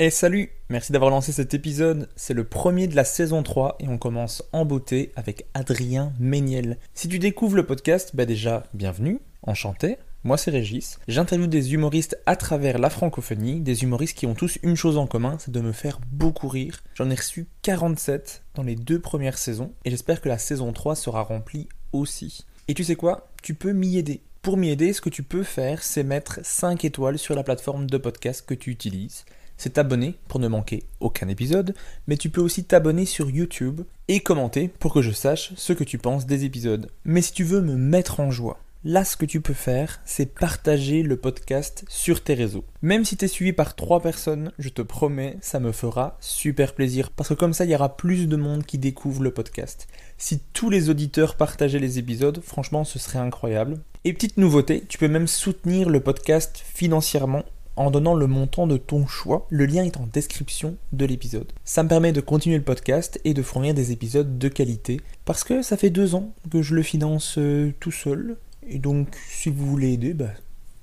Et salut, merci d'avoir lancé cet épisode. C'est le premier de la saison 3 et on commence en beauté avec Adrien Méniel. Si tu découvres le podcast, bah déjà, bienvenue, enchanté. Moi c'est Régis, j'interviewe des humoristes à travers la francophonie, des humoristes qui ont tous une chose en commun, c'est de me faire beaucoup rire. J'en ai reçu 47 dans les deux premières saisons et j'espère que la saison 3 sera remplie aussi. Et tu sais quoi? Tu peux m'y aider. Pour m'y aider, ce que tu peux faire, c'est mettre 5 étoiles sur la plateforme de podcast que tu utilises c'est t'abonner pour ne manquer aucun épisode, mais tu peux aussi t'abonner sur YouTube et commenter pour que je sache ce que tu penses des épisodes. Mais si tu veux me mettre en joie, là ce que tu peux faire, c'est partager le podcast sur tes réseaux. Même si tu es suivi par trois personnes, je te promets, ça me fera super plaisir parce que comme ça, il y aura plus de monde qui découvre le podcast. Si tous les auditeurs partageaient les épisodes, franchement, ce serait incroyable. Et petite nouveauté, tu peux même soutenir le podcast financièrement en donnant le montant de ton choix. Le lien est en description de l'épisode. Ça me permet de continuer le podcast et de fournir des épisodes de qualité parce que ça fait deux ans que je le finance euh, tout seul. Et donc, si vous voulez aider, bah,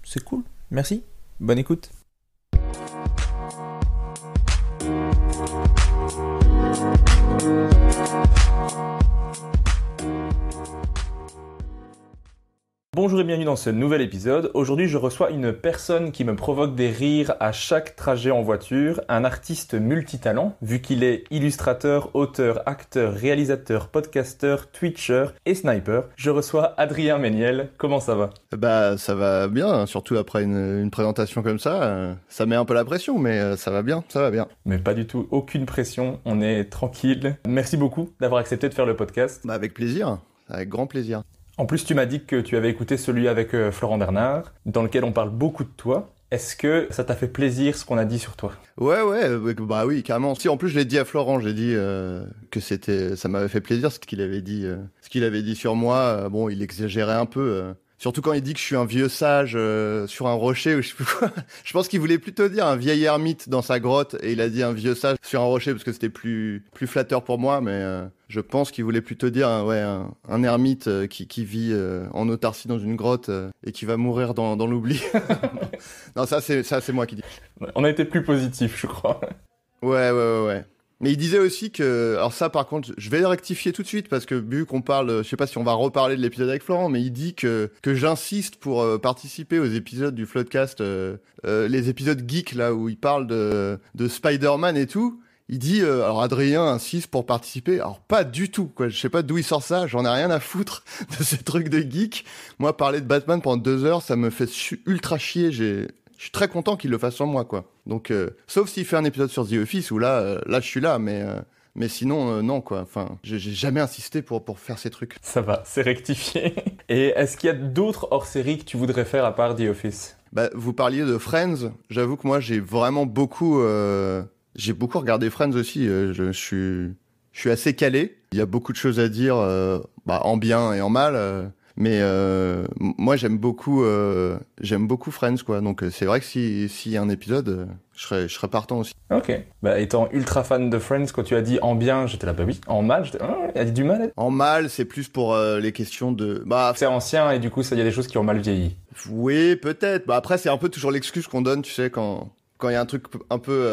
c'est cool. Merci. Bonne écoute. Bonjour et bienvenue dans ce nouvel épisode. Aujourd'hui, je reçois une personne qui me provoque des rires à chaque trajet en voiture, un artiste multitalent, vu qu'il est illustrateur, auteur, acteur, réalisateur, podcasteur, twitcher et sniper. Je reçois Adrien Méniel. Comment ça va? Bah, ça va bien, hein, surtout après une, présentation comme ça. Euh, ça met un peu la pression, mais euh, ça va bien, ça va bien. Mais pas du tout, aucune pression, on est tranquille. Merci beaucoup d'avoir accepté de faire le podcast. Bah, avec plaisir, avec grand plaisir. En plus, tu m'as dit que tu avais écouté celui avec euh, Florent Bernard, dans lequel on parle beaucoup de toi. Est-ce que ça t'a fait plaisir ce qu'on a dit sur toi? Ouais, ouais, euh, bah oui, carrément. Si en plus je l'ai dit à Florent, j'ai dit euh, que c'était, ça m'avait fait plaisir ce qu'il avait dit, ce qu'il avait dit sur moi. bon, il exagérait un peu. Surtout quand il dit que je suis un vieux sage euh, sur un rocher ou je sais plus quoi. je pense qu'il voulait plutôt dire un vieil ermite dans sa grotte et il a dit un vieux sage sur un rocher parce que c'était plus plus flatteur pour moi. Mais euh, je pense qu'il voulait plutôt dire ouais un, ermite euh, qui, qui vit en autarcie dans une grotte et qui va mourir dans, dans l'oubli. non ça c'est ça c'est moi qui dis. On a été plus positif je crois. Ouais ouais ouais ouais. Mais il disait aussi que, alors ça par contre, je vais le rectifier tout de suite parce que vu qu'on parle, je sais pas si on va reparler de l'épisode avec Florent, mais il dit que que j'insiste pour euh, participer aux épisodes du Floodcast, euh, euh, les épisodes geek là où il parle de de Spider-Man et tout. Il dit, alors Adrien insiste pour participer. Alors pas du tout, quoi. Je sais pas d'où il sort ça. J'en ai rien à foutre de ces trucs de geek. Moi, parler de Batman pendant deux heures, ça me fait ultra chier. J'ai suis très content qu'il le fasse sur moi, quoi. Donc, euh, sauf s'il fait un épisode sur The Office où là, euh, là, je suis là, mais. Euh, mais sinon, non, quoi. Enfin, j'ai jamais insisté pour, pour faire ces trucs. Ça va, c'est rectifié. Et est-ce qu'il y a d'autres hors-séries que tu voudrais faire à part The Office? Bah, Vous parliez de Friends. J'avoue que moi, j'ai vraiment beaucoup... j'ai beaucoup regardé Friends aussi. je, suis, je suis assez calé. Il y a beaucoup de choses à dire, bah, en bien et en mal. Mais euh, moi, j'aime beaucoup, euh, j'aime beaucoup Friends, quoi. Donc, euh, c'est vrai que s'il si y a un épisode, je serais, je serais partant aussi. Ok. Bah, étant ultra fan de Friends, quand tu as dit en bien, j'étais là, bah oui. En mal, j'étais, oh, il a dit du mal. En mal, c'est plus pour les questions de. Bah, c'est ancien et du coup, il y a des choses qui ont mal vieilli. Oui, peut-être. Bah après, c'est un peu toujours l'excuse qu'on donne, tu sais, quand quand il y a un truc un peu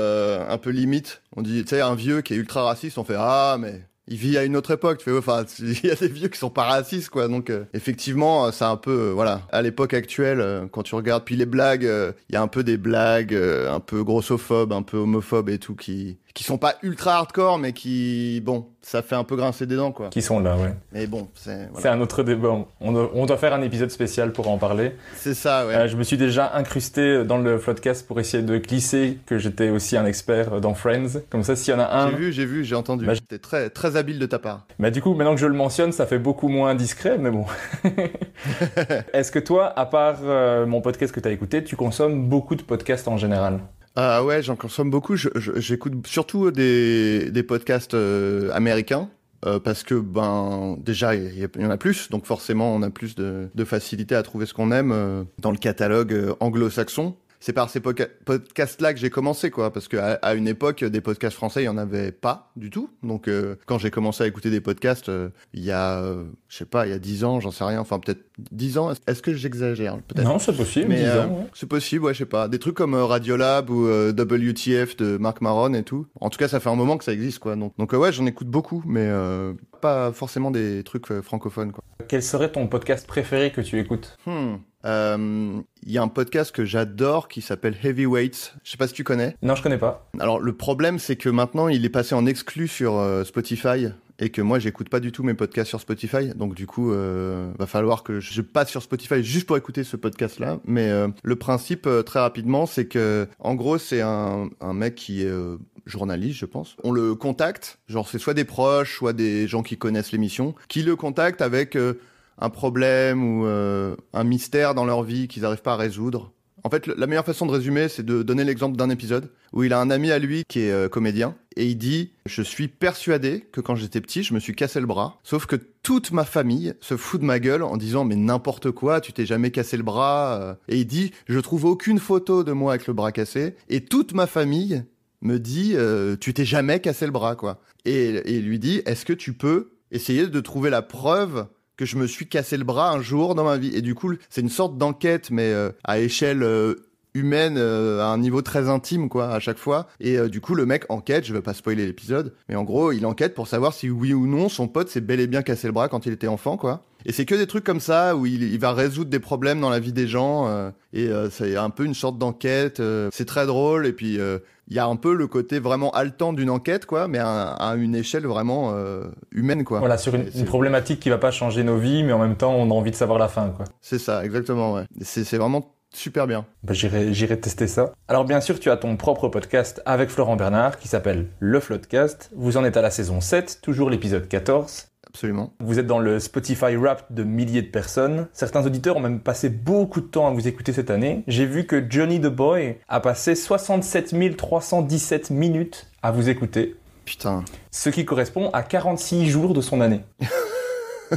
un peu limite. On dit, tu sais, un vieux qui est ultra raciste, on fait ah mais il vit à une autre époque. Tu fais, enfin, il y a des vieux qui sont pas racistes, quoi. Donc, euh, effectivement, c'est un peu, euh, voilà, à l'époque actuelle, euh, quand tu regardes, puis les blagues, il y a un peu des blagues, un peu grossophobes, un peu homophobes et tout, qui, qui sont pas ultra hardcore, mais qui, bon, ça fait un peu grincer des dents, quoi. Qui sont là, ouais. Mais bon, c'est. C'est un autre débat. On doit, on doit, faire un épisode spécial pour en parler. C'est ça, ouais. Euh, je me suis déjà incrusté dans le podcast pour essayer de glisser que j'étais aussi un expert dans Friends. Comme ça, s'il y en a un. J'ai vu, j'ai vu, j'ai entendu. Bah, C'était très, très habile de ta part. Bah, du coup, maintenant que je le mentionne, ça fait beaucoup moins discret, mais bon. Est-ce que toi, à part euh, mon podcast que tu as écouté, tu consommes beaucoup de podcasts en général? Ah ouais, j'en consomme beaucoup. J'écoute surtout des, des podcasts euh, américains. Euh, parce que ben déjà il y, en a plus, donc forcément on a plus de, facilité à trouver ce qu'on aime euh, dans le catalogue anglo-saxon. C'est par ces podcasts-là que j'ai commencé, quoi. Parce qu'à à une époque, des podcasts français, il y en avait pas du tout. Donc, euh, quand j'ai commencé à écouter des podcasts, euh, il y a, euh, je sais pas, il y a 10 ans, j'en sais rien. Enfin, peut-être 10 ans. Est-ce que j'exagère peut-être? Non, c'est possible. Mais 10 euh, ouais. c'est possible, ouais, je sais pas. Des trucs comme euh, Radiolab ou euh, WTF de Marc Maron et tout. En tout cas, ça fait un moment que ça existe, quoi. Donc, donc euh, ouais, j'en écoute beaucoup, mais euh, pas forcément des trucs euh, francophones, quoi. Quel serait ton podcast préféré que tu écoutes? Hmm. Euh, Il y a un podcast que j'adore qui s'appelle Heavyweights. Je sais pas si tu connais. Non, je connais pas. Alors le problème c'est que maintenant il est passé en exclu sur euh, Spotify et que moi j'écoute pas du tout mes podcasts sur Spotify. Donc du coup euh, va falloir que je passe sur Spotify juste pour écouter ce podcast là. Mais euh, le principe euh, très rapidement c'est que en gros c'est un, un mec qui est euh, journaliste je pense. On le contacte, genre c'est soit des proches, soit des gens qui connaissent l'émission, qui le contactent avec euh, un problème ou euh, un mystère dans leur vie qu'ils n'arrivent pas à résoudre. En fait, la meilleure façon de résumer, c'est de donner l'exemple d'un épisode où il a un ami à lui qui est euh, comédien et il dit Je suis persuadé que quand j'étais petit, je me suis cassé le bras. Sauf que toute ma famille se fout de ma gueule en disant Mais n'importe quoi, tu t'es jamais cassé le bras. euh. Et il dit Je trouve aucune photo de moi avec le bras cassé. Et toute ma famille me dit Tu t'es jamais cassé le bras, quoi. Et, et il lui dit Est-ce que tu peux essayer de trouver la preuve que je me suis cassé le bras un jour dans ma vie. Et du coup, c'est une sorte d'enquête, mais euh, à échelle euh, humaine, euh, à un niveau très intime, quoi, à chaque fois. Et du coup, le mec enquête, je vais pas spoiler l'épisode, mais en gros, il enquête pour savoir si oui ou non son pote s'est bel et bien cassé le bras quand il était enfant, quoi. Et c'est que des trucs comme ça où il, va résoudre des problèmes dans la vie des gens et c'est un peu une sorte d'enquête. c'est très drôle et puis il y a un peu le côté vraiment haletant d'une enquête quoi, mais à, à une échelle vraiment euh, humaine quoi. Voilà, sur une, problématique qui va pas changer nos vies, mais en même temps, on a envie de savoir la fin, quoi. C'est ça, exactement. Ouais. C'est vraiment super bien. Bah, j'irai, j'irai tester ça. Alors bien sûr, tu as ton propre podcast avec Florent Bernard qui s'appelle Le Floodcast. Vous en êtes à la saison 7, toujours l'épisode 14. Absolument. Vous êtes dans le Spotify Wrapped de milliers de personnes. Certains auditeurs ont même passé beaucoup de temps à vous écouter cette année. J'ai vu que Johnny the Boy a passé 67 317 minutes à vous écouter, Putain. ce qui correspond à 46 jours de son année.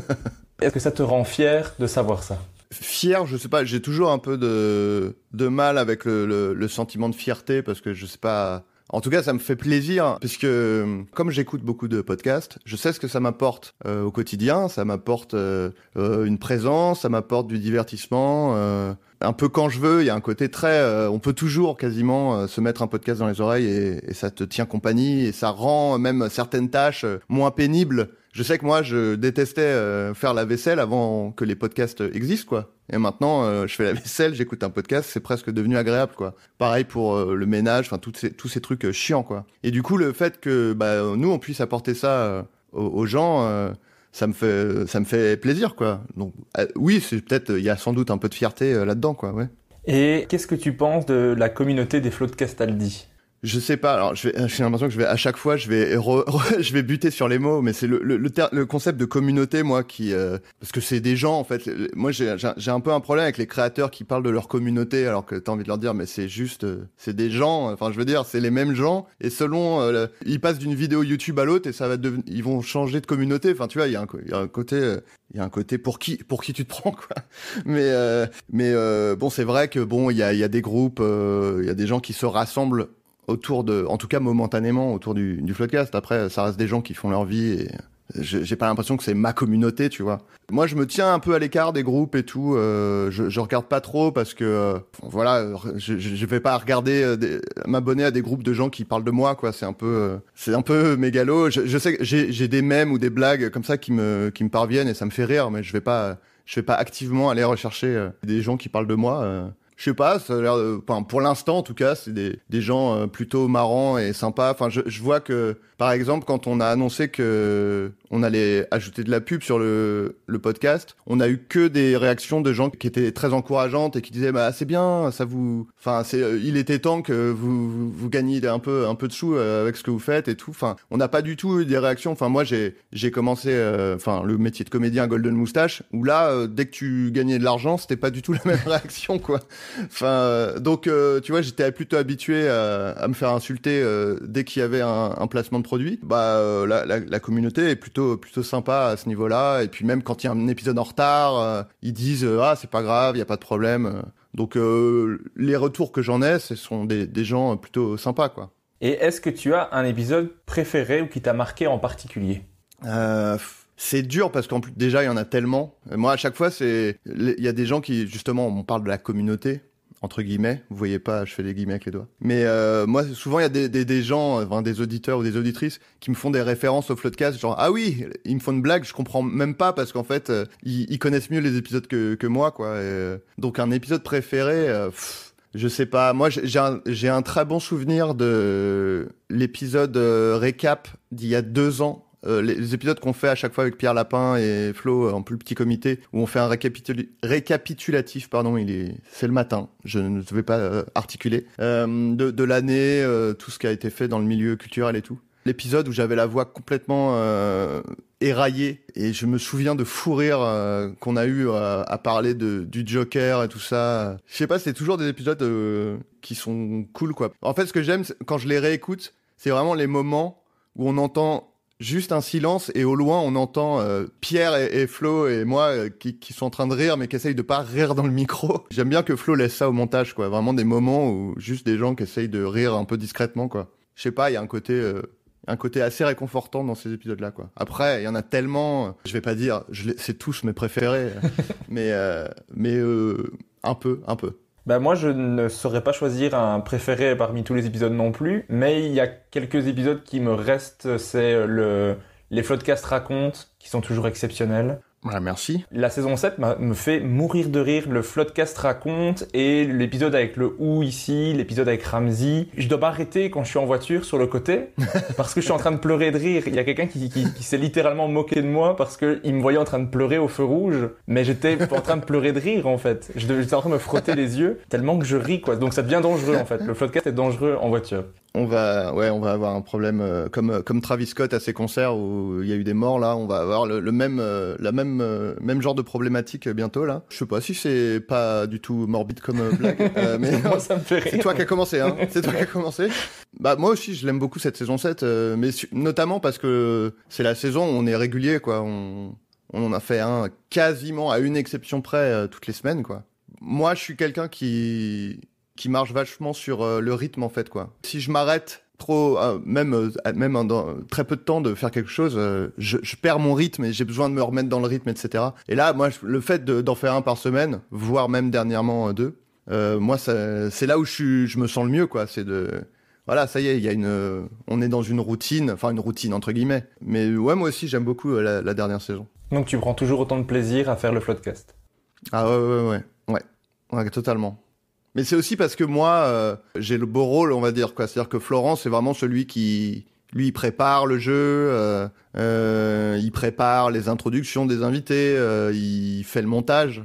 Est-ce que ça te rend fier de savoir ça? Fier, je sais pas, j'ai toujours un peu de, de mal avec le, le, le sentiment de fierté parce que je sais pas. En tout cas, ça me fait plaisir puisque comme j'écoute beaucoup de podcasts, je sais ce que ça m'apporte euh, au quotidien. Ça m'apporte euh, euh, une présence, ça m'apporte du divertissement. un peu quand je veux, il y a un côté très. on peut toujours quasiment se mettre un podcast dans les oreilles et, et ça te tient compagnie et ça rend même certaines tâches moins pénibles. Je sais que moi, je détestais euh, faire la vaisselle avant que les podcasts existent, quoi. Et maintenant, euh, je fais la vaisselle, j'écoute un podcast, c'est presque devenu agréable, quoi. Pareil pour euh, le ménage, enfin, ces- tous ces trucs chiants, quoi. Et du coup, le fait que bah, nous, on puisse apporter ça aux, gens, ça me fait, ça me fait plaisir, quoi. Donc, oui, c'est peut-être, il y a sans doute un peu de fierté là-dedans, quoi, ouais. Et qu'est-ce que tu penses de la communauté des Floodcast Aldi Je sais pas. Alors, j'ai l'impression que je vais à chaque fois, je vais, re- je vais buter sur les mots, mais c'est le, le, le, le concept de communauté, moi, qui, euh, parce que c'est des gens, en fait. Moi, j'ai un peu un problème avec les créateurs qui parlent de leur communauté, alors que t'as envie de leur dire, mais c'est juste, euh, c'est des gens. Enfin, je veux dire, c'est les mêmes gens, et selon, euh, ils passent d'une vidéo YouTube à l'autre, et ça va devenir, ils vont changer de communauté. Enfin, tu vois, il y y a un côté. euh, il y a un côté pour qui pour qui tu te prends quoi mais euh, mais euh, bon c'est vrai que bon il y a il y a des groupes il y a des gens qui se rassemblent autour de, en tout cas momentanément, autour du, du Floodcast. Après, ça reste des gens qui font leur vie et j'ai pas l'impression que c'est ma communauté, tu vois. Moi, je me tiens un peu à l'écart des groupes et tout. euh, je, je regarde pas trop parce que, euh, voilà, je, je vais pas regarder, euh, m'abonner à des groupes de gens qui parlent de moi, quoi. C'est un peu, euh, c'est un peu mégalo. Je, je sais que j'ai des mèmes ou des blagues comme ça qui me, qui me parviennent et ça me fait rire, mais je vais pas, je vais pas activement aller rechercher des gens qui parlent de moi. Je sais pas, pour l'instant en tout cas, c'est des, gens euh, plutôt marrants et sympas. Enfin, je vois que, par exemple, quand on a annoncé que on allait ajouter de la pub sur le, podcast, on a eu que des réactions de gens qui étaient très encourageantes et qui disaient bah c'est bien, ça vous, enfin c'est, euh, il était temps que vous vous, gagniez un peu un peu de sous euh, avec ce que vous faites et tout. Enfin, on n'a pas du tout eu des réactions. Enfin, moi j'ai j'ai commencé, euh, le métier de comédien Golden Moustache où là, dès que tu gagnais de l'argent, c'était pas du tout la même réaction quoi. Enfin, donc, tu vois, j'étais plutôt habitué à, me faire insulter dès qu'il y avait un, un placement de produit. Bah, euh, la, la, la communauté est plutôt plutôt sympa à ce niveau-là. Et puis même quand il y a un épisode en retard, euh, ils disent euh, ah c'est pas grave, il y a pas de problème. Donc les retours que j'en ai, ce sont des, des gens plutôt sympas, quoi. Et est-ce que tu as un épisode préféré ou qui t'a marqué en particulier? C'est dur parce qu'en plus déjà il y en a tellement. Moi à chaque fois c'est il y a des gens qui justement on parle de la communauté entre guillemets. Vous voyez pas, je fais des guillemets avec les doigts. Mais euh, moi souvent il y a des, gens, enfin, des auditeurs ou des auditrices qui me font des références au Floodcast genre ah oui ils me font une blague, je comprends même pas parce qu'en fait euh, ils, connaissent mieux les épisodes que, moi quoi. Euh, donc un épisode préféré. euh, pff, je sais pas. Moi, j'ai un, un très bon souvenir de l'épisode récap d'il y a deux ans. Euh, les, épisodes qu'on fait à chaque fois avec Pierre Lapin et Flo euh, en plus petit comité, où on fait un récapitul- récapitulatif, pardon, il est, c'est le matin, je ne vais pas euh, articuler, euh, de, de l'année, euh, tout ce qui a été fait dans le milieu culturel et tout. L'épisode où j'avais la voix complètement éraillée et je me souviens de fou rire euh, qu'on a eu euh, à parler de, du Joker et tout ça. Je sais pas, c'est toujours des épisodes euh, qui sont cool quoi. En fait, ce que j'aime quand je les réécoute, c'est vraiment les moments où on entend juste un silence et au loin on entend euh, Pierre et, Flo et moi euh, qui, sont en train de rire mais qui essayent de pas rire dans le micro. J'aime bien que Flo laisse ça au montage quoi. Vraiment des moments où juste des gens qui essayent de rire un peu discrètement quoi. Je sais pas, il y a un côté euh, un côté assez réconfortant dans ces épisodes-là, quoi. Après, il y en a tellement, je vais pas dire, c'est tous mes préférés, mais mais un peu, un peu. Bah moi je ne saurais pas choisir un préféré parmi tous les épisodes non plus, mais il y a quelques épisodes qui me restent, c'est le les Floodcasts racontent, qui sont toujours exceptionnels. Voilà, merci. La saison 7 m'a- me fait mourir de rire. Le Floodcast raconte et l'épisode avec le ou ici, l'épisode avec Ramsey. Je dois m'arrêter quand je suis en voiture sur le côté parce que je suis en train de pleurer de rire. Il y a quelqu'un qui, qui, qui s'est littéralement moqué de moi parce que il me voyait en train de pleurer au feu rouge, mais j'étais en train de pleurer de rire en fait. Je devais- J'étais en train de me frotter les yeux tellement que je ris quoi. Donc ça devient dangereux en fait. Le Floodcast est dangereux en voiture. On va, ouais, on va avoir un problème euh, comme euh, comme Travis Scott à ses concerts où il y a eu des morts là. On va avoir le, le même euh, la même euh, même genre de problématique bientôt là. Je sais pas si c'est pas du tout morbide comme euh, blague, euh, mais moi ça me fait rire. C'est toi qui as commencé, hein C'est toi qui as commencé Bah moi aussi, je l'aime beaucoup cette saison 7, euh, mais notamment parce que c'est la saison où on est régulier, quoi. On, on en a fait un quasiment à une exception près euh, toutes les semaines, quoi. Moi, je suis quelqu'un qui qui marche vachement sur euh, le rythme, en fait, quoi. Si je m'arrête trop, euh, même euh, même dans très peu de temps de faire quelque chose, je, je perds mon rythme et j'ai besoin de me remettre dans le rythme, etc. Et là, moi, le fait de- d'en faire un par semaine, voire même dernièrement deux, moi, c'est là où je, suis, je me sens le mieux, quoi. C'est de, voilà, ça y est, il y a une, on est dans une routine, enfin une routine entre guillemets. Mais ouais, moi aussi, j'aime beaucoup la, la dernière saison. Donc tu prends toujours autant de plaisir à faire le Floodcast? Ah ouais, ouais, ouais, ouais, ouais, totalement. Mais c'est aussi parce que moi, euh, j'ai le beau rôle, on va dire, quoi. C'est-à-dire que Florent, c'est vraiment celui qui, lui, prépare le jeu, euh, euh, il prépare les introductions des invités, euh, il fait le montage.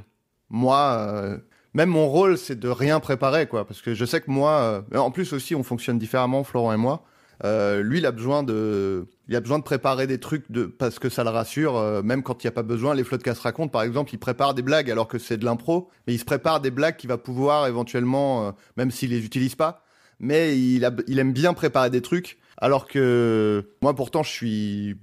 Moi, euh, même mon rôle, c'est de rien préparer, quoi. Parce que je sais que moi, euh, en plus aussi, on fonctionne différemment, Florent et moi. Euh, lui, il a besoin de, il a besoin de préparer des trucs de, parce que ça le rassure, euh, même quand il n'y a pas besoin. Les Floodcast racontent, par exemple, il prépare des blagues alors que c'est de l'impro, mais il se prépare des blagues qu'il va pouvoir éventuellement, euh, même s'il les utilise pas, mais il, aime bien préparer des trucs. Alors que moi, pourtant, je suis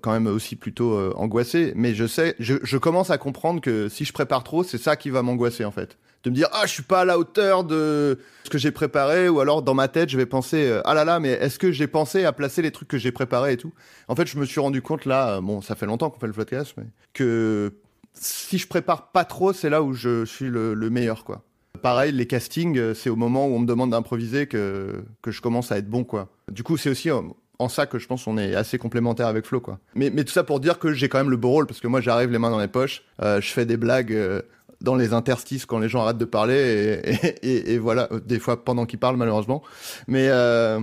quand même aussi plutôt angoissé, mais je sais, je commence à comprendre que si je prépare trop, c'est ça qui va m'angoisser en fait de me dire ah je suis pas à la hauteur de ce que j'ai préparé ou alors dans ma tête je vais penser euh, ah là là mais est-ce que j'ai pensé à placer les trucs que j'ai préparés et tout? En fait je me suis rendu compte là euh, bon ça fait longtemps qu'on fait le podcast mais que si je prépare pas trop c'est là où je suis le, le meilleur quoi. Pareil les castings euh, c'est au moment où on me demande d'improviser que que je commence à être bon quoi. Du coup c'est aussi en ça que je pense qu'on est assez complémentaires avec Flo quoi. Mais mais tout ça pour dire que j'ai quand même le beau rôle parce que moi j'arrive les mains dans les poches je fais des blagues dans les interstices quand les gens arrêtent de parler et, voilà euh, des fois pendant qu'ils parlent malheureusement. Mais euh,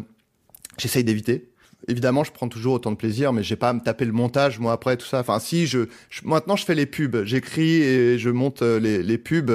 j'essaye d'éviter. Évidemment je prends toujours autant de plaisir mais j'ai pas à me taper le montage moi après tout ça. Enfin si je, maintenant je fais les pubs. J'écris et je monte euh, les, pubs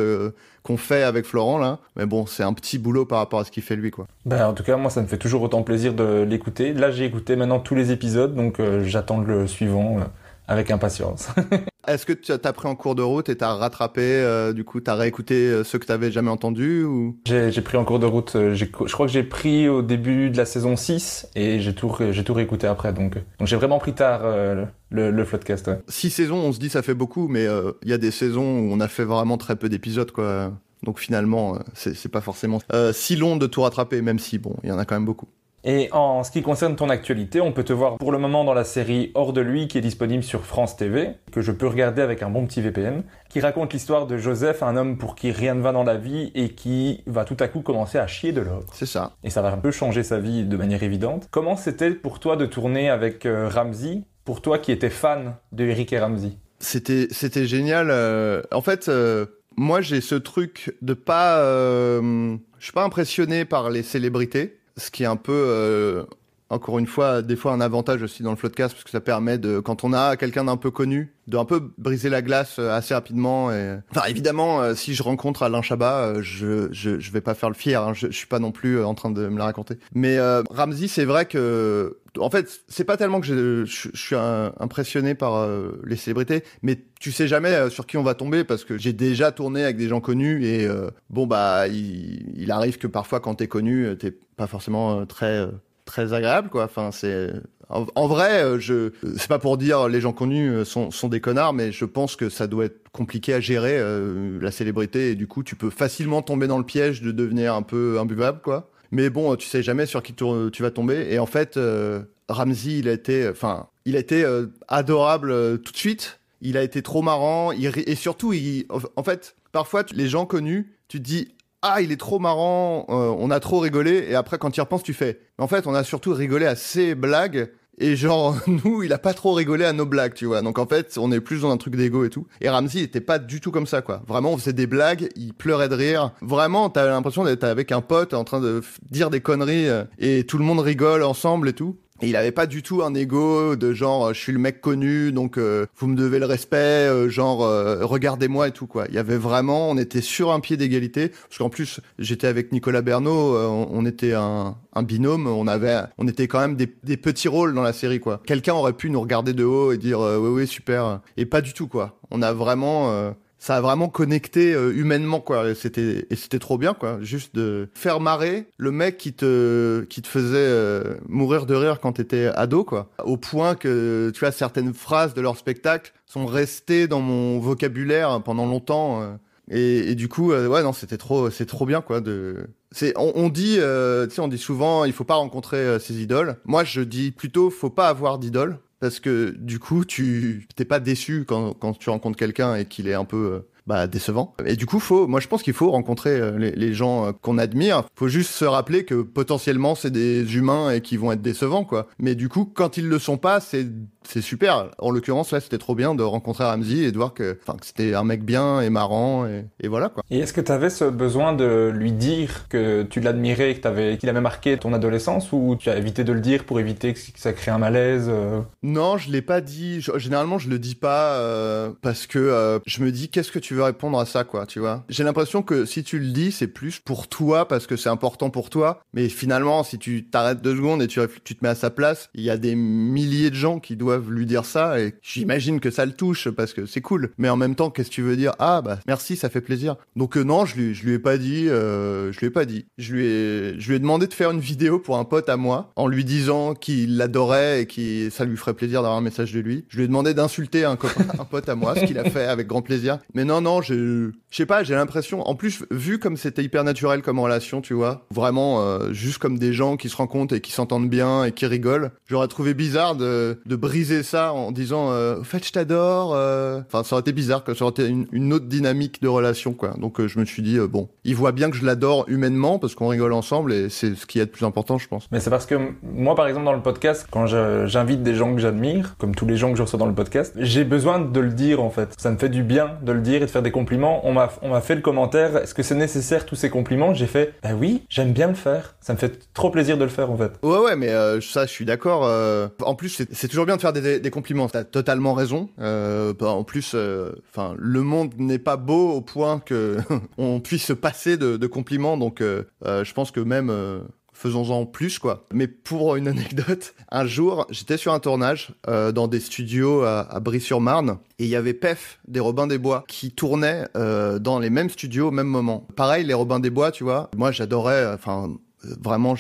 qu'on fait avec Florent là. Mais bon c'est un petit boulot par rapport à ce qu'il fait lui quoi. Ben, en tout cas, moi, ça me fait toujours autant plaisir de l'écouter. Là, j'ai écouté maintenant tous les épisodes, donc j'attends le suivant avec impatience. est-ce que tu as pris en cours de route et t'as rattrapé euh, du coup t'as réécouté euh, ceux que t'avais jamais entendus ou? J'ai pris en cours de route, euh, je crois que j'ai pris au début de la saison 6 et j'ai tout, j'ai tout réécouté après. Donc, donc j'ai vraiment pris tard euh, le, le Floodcast. ouais. six saisons on se dit ça fait beaucoup mais euh, il y a des saisons où on a fait vraiment très peu d'épisodes quoi Donc finalement, c'est pas forcément si long de tout rattraper, même si bon, il y en a quand même beaucoup. Et en ce qui concerne ton actualité, on peut te voir pour le moment dans la série Hors de lui qui est disponible sur France TV, que je peux regarder avec un bon petit VPN, qui raconte l'histoire de Joseph, un homme pour qui rien ne va dans la vie et qui va tout à coup commencer à chier de l'or. C'est ça. Et ça va un peu changer sa vie de manière évidente. Comment c'était pour toi de tourner avec euh, Ramsey, pour toi qui étais fan de Eric et Ramsey C'était c'était génial. Euh, en fait, euh, moi j'ai ce truc de pas, je suis pas impressionné par les célébrités ce qui est un peu euh, encore une fois, des fois un avantage aussi dans le floodcast parce que ça permet de, quand on a quelqu'un d'un peu connu, de un peu briser la glace euh, assez rapidement. Et... Enfin, évidemment, euh, si je rencontre Alain Chabat, je, je, je vais pas faire le fier. Hein, je, je suis pas non plus en train de me la raconter. Mais euh, Ramsey, c'est vrai que, en fait, c'est pas tellement que je, je, suis impressionné par les célébrités, mais tu sais jamais sur qui on va tomber parce que j'ai déjà tourné avec des gens connus et bon bah, il, il, arrive que parfois quand t'es connu, t'es pas forcément très très agréable quoi. Enfin c'est en, vrai, euh, je c'est pas pour dire les gens connus euh, sont, sont des connards, mais je pense que ça doit être compliqué à gérer euh, la célébrité et du coup tu peux facilement tomber dans le piège de devenir un peu imbuvable quoi. Mais bon, tu sais jamais sur qui tu, vas tomber et en fait Ramsey il a été enfin il a été adorable tout de suite. Il a été trop marrant et surtout il, en fait parfois les gens connus tu te dis ah il est trop marrant, euh, on a trop rigolé et après quand tu y repenses tu fais en fait on a surtout rigolé à ses blagues. Et genre nous il a pas trop rigolé à nos blagues tu vois. Donc en fait on est plus dans un truc d'ego et tout et Ramsey était pas du tout comme ça quoi. Vraiment on faisait des blagues il pleurait de rire. Vraiment t'as l'impression d'être avec un pote en train de dire des conneries euh, et tout le monde rigole ensemble et tout il avait pas du tout un ego de genre je suis le mec connu donc euh, vous me devez le respect euh, genre euh, regardez-moi et tout quoi. Il y avait vraiment on était sur un pied d'égalité parce qu'en plus j'étais avec Nicolas Bernot on, était un, un, binôme on avait on était quand même des, des petits rôles dans la série quoi. Quelqu'un aurait pu nous regarder de haut et dire oui oui super et pas du tout quoi. On a vraiment ça a vraiment connecté euh, humainement quoi. C'était et c'était trop bien quoi. Juste de faire marrer le mec qui te qui te faisait euh, mourir de rire quand t'étais ado quoi. Au point que tu vois certaines phrases de leur spectacle sont restées dans mon vocabulaire pendant longtemps. Euh. et, et, du coup ouais non c'était trop c'est trop bien quoi de c'est on, dit tu sais on dit souvent il faut pas rencontrer ses idoles. Moi je dis plutôt faut pas avoir d'idole parce que du coup, tu t'es pas déçu quand, quand tu rencontres quelqu'un et qu'il est un peu euh, bah, décevant. Et du coup, faut, moi je pense qu'il faut rencontrer euh, les, gens euh, qu'on admire. Faut juste se rappeler que potentiellement c'est des humains et qui vont être décevants, quoi. Mais du coup, quand ils le sont pas, c'est c'est super. En l'occurrence, là, c'était trop bien de rencontrer Ramsey et de voir que, c'était un mec bien et marrant et, et voilà quoi. Et est-ce que tu avais ce besoin de lui dire que tu l'admirais, que t'avais, qu'il avait marqué ton adolescence, ou tu as évité de le dire pour éviter que ça crée un malaise euh? Non, je l'ai pas dit. généralement, je le dis pas euh, parce que euh, je me dis qu'est-ce que tu veux répondre à ça, quoi, tu vois? J'ai l'impression que si tu le dis, c'est plus pour toi parce que c'est important pour toi. Mais finalement, si tu t'arrêtes deux secondes et tu, tu te mets à sa place, il y a des milliers de gens qui doivent lui dire ça et j'imagine que ça le touche parce que c'est cool. Mais en même temps, qu'est-ce que tu veux dire? Ah bah merci, ça fait plaisir. Donc euh, non, je lui, je lui ai pas dit, euh, je lui ai pas dit. Je lui ai, je lui ai demandé de faire une vidéo pour un pote à moi en lui disant qu'il l'adorait et que ça lui ferait plaisir d'avoir un message de lui. Je lui ai demandé d'insulter un pote à moi, ce qu'il a fait avec grand plaisir. Mais non, non, je, je sais pas, j'ai l'impression. En plus, vu comme c'était hyper naturel comme relation, tu vois, vraiment euh, juste comme des gens qui se rencontrent et qui s'entendent bien et qui rigolent. J'aurais trouvé bizarre de, de briser ça en disant euh, fait je t'adore euh. enfin ça aurait été bizarre que ça aurait été une, autre dynamique de relation quoi. Donc euh, je me suis dit euh, bon il voit bien que je l'adore humainement parce qu'on rigole ensemble et c'est ce qui est le plus important je pense. Mais c'est parce que moi par exemple dans le podcast quand j'invite des gens que j'admire comme tous les gens que je reçois dans le podcast j'ai besoin de le dire en fait. Ça me fait du bien de le dire et de faire des compliments. On m'a on m'a fait le commentaire est-ce que c'est nécessaire tous ces compliments? J'ai fait bah oui j'aime bien le faire. Ça me fait trop plaisir de le faire en fait ouais ouais mais ça je suis d'accord en plus c'est toujours bien de faire des, des compliments. T'as totalement raison. Euh, en plus, euh, enfin, le monde n'est pas beau au point que on puisse se passer de, compliments. Donc, euh, je pense que même faisons-en plus quoi. Mais pour une anecdote, un jour, j'étais sur un tournage dans des studios à, à Brie-sur-Marne et il y avait Pef des Robins des Bois qui tournaient euh, dans les mêmes studios au même moment. Pareil, les Robins des Bois, tu vois. Moi, j'adorais, enfin, vraiment,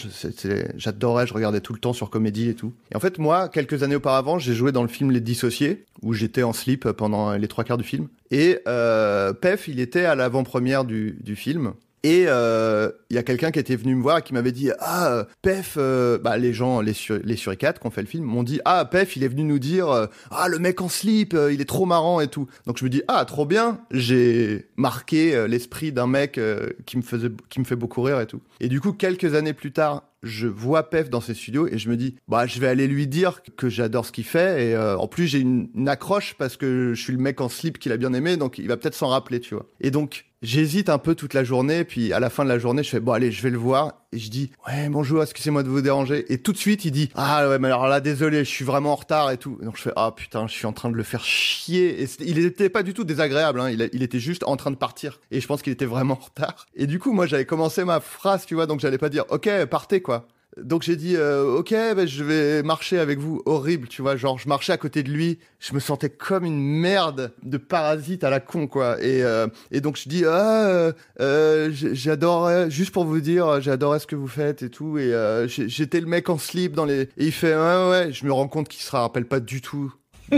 j'adorais, je regardais tout le temps sur comédie et tout. Et en fait, moi, quelques années auparavant, j'ai joué dans le film Les Dissociés, où j'étais en slip pendant les trois quarts du film. Et euh, Pef, il était à l'avant-première du, du film. Et euh, il y a quelqu'un qui était venu me voir et qui m'avait dit Ah, euh, Pef, euh, bah, les gens, les, sur, les suricates qui ont fait le film, m'ont dit Ah, Pef, il est venu nous dire euh, Ah, le mec en slip, euh, il est trop marrant et tout. Donc je me dis Ah, trop bien, j'ai marqué euh, l'esprit d'un mec euh, qui, me faisait, qui me fait beaucoup rire et tout. Et du coup, quelques années plus tard, je vois Pef dans ses studios et je me dis bah je vais aller lui dire que j'adore ce qu'il fait et euh, en plus j'ai une, une accroche parce que je suis le mec en slip qu'il a bien aimé donc il va peut-être s'en rappeler tu vois et donc j'hésite un peu toute la journée puis à la fin de la journée je fais bon allez je vais le voir. Et je dis ouais bonjour excusez-moi de vous déranger. Et tout de suite il dit ah ouais mais alors là désolé je suis vraiment en retard et tout. Donc je fais ah putain je suis en train de le faire chier. Et il était pas du tout désagréable hein. il, il était juste en train de partir. Et je pense qu'il était vraiment en retard. Et du coup moi j'avais commencé ma phrase tu vois. Donc j'allais pas dire ok partez quoi donc j'ai dit euh, ok ben, je vais marcher avec vous. Horrible tu vois genre je marchais à côté de lui. Je me sentais comme une merde de parasite à la con quoi. Et euh, et donc je dis ah euh, euh, j'adorais juste pour vous dire j'adorais ce que vous faites et tout. Et j'étais le mec en slip dans les et il fait ouais ouais je me rends compte qu'il se rappelle pas du tout.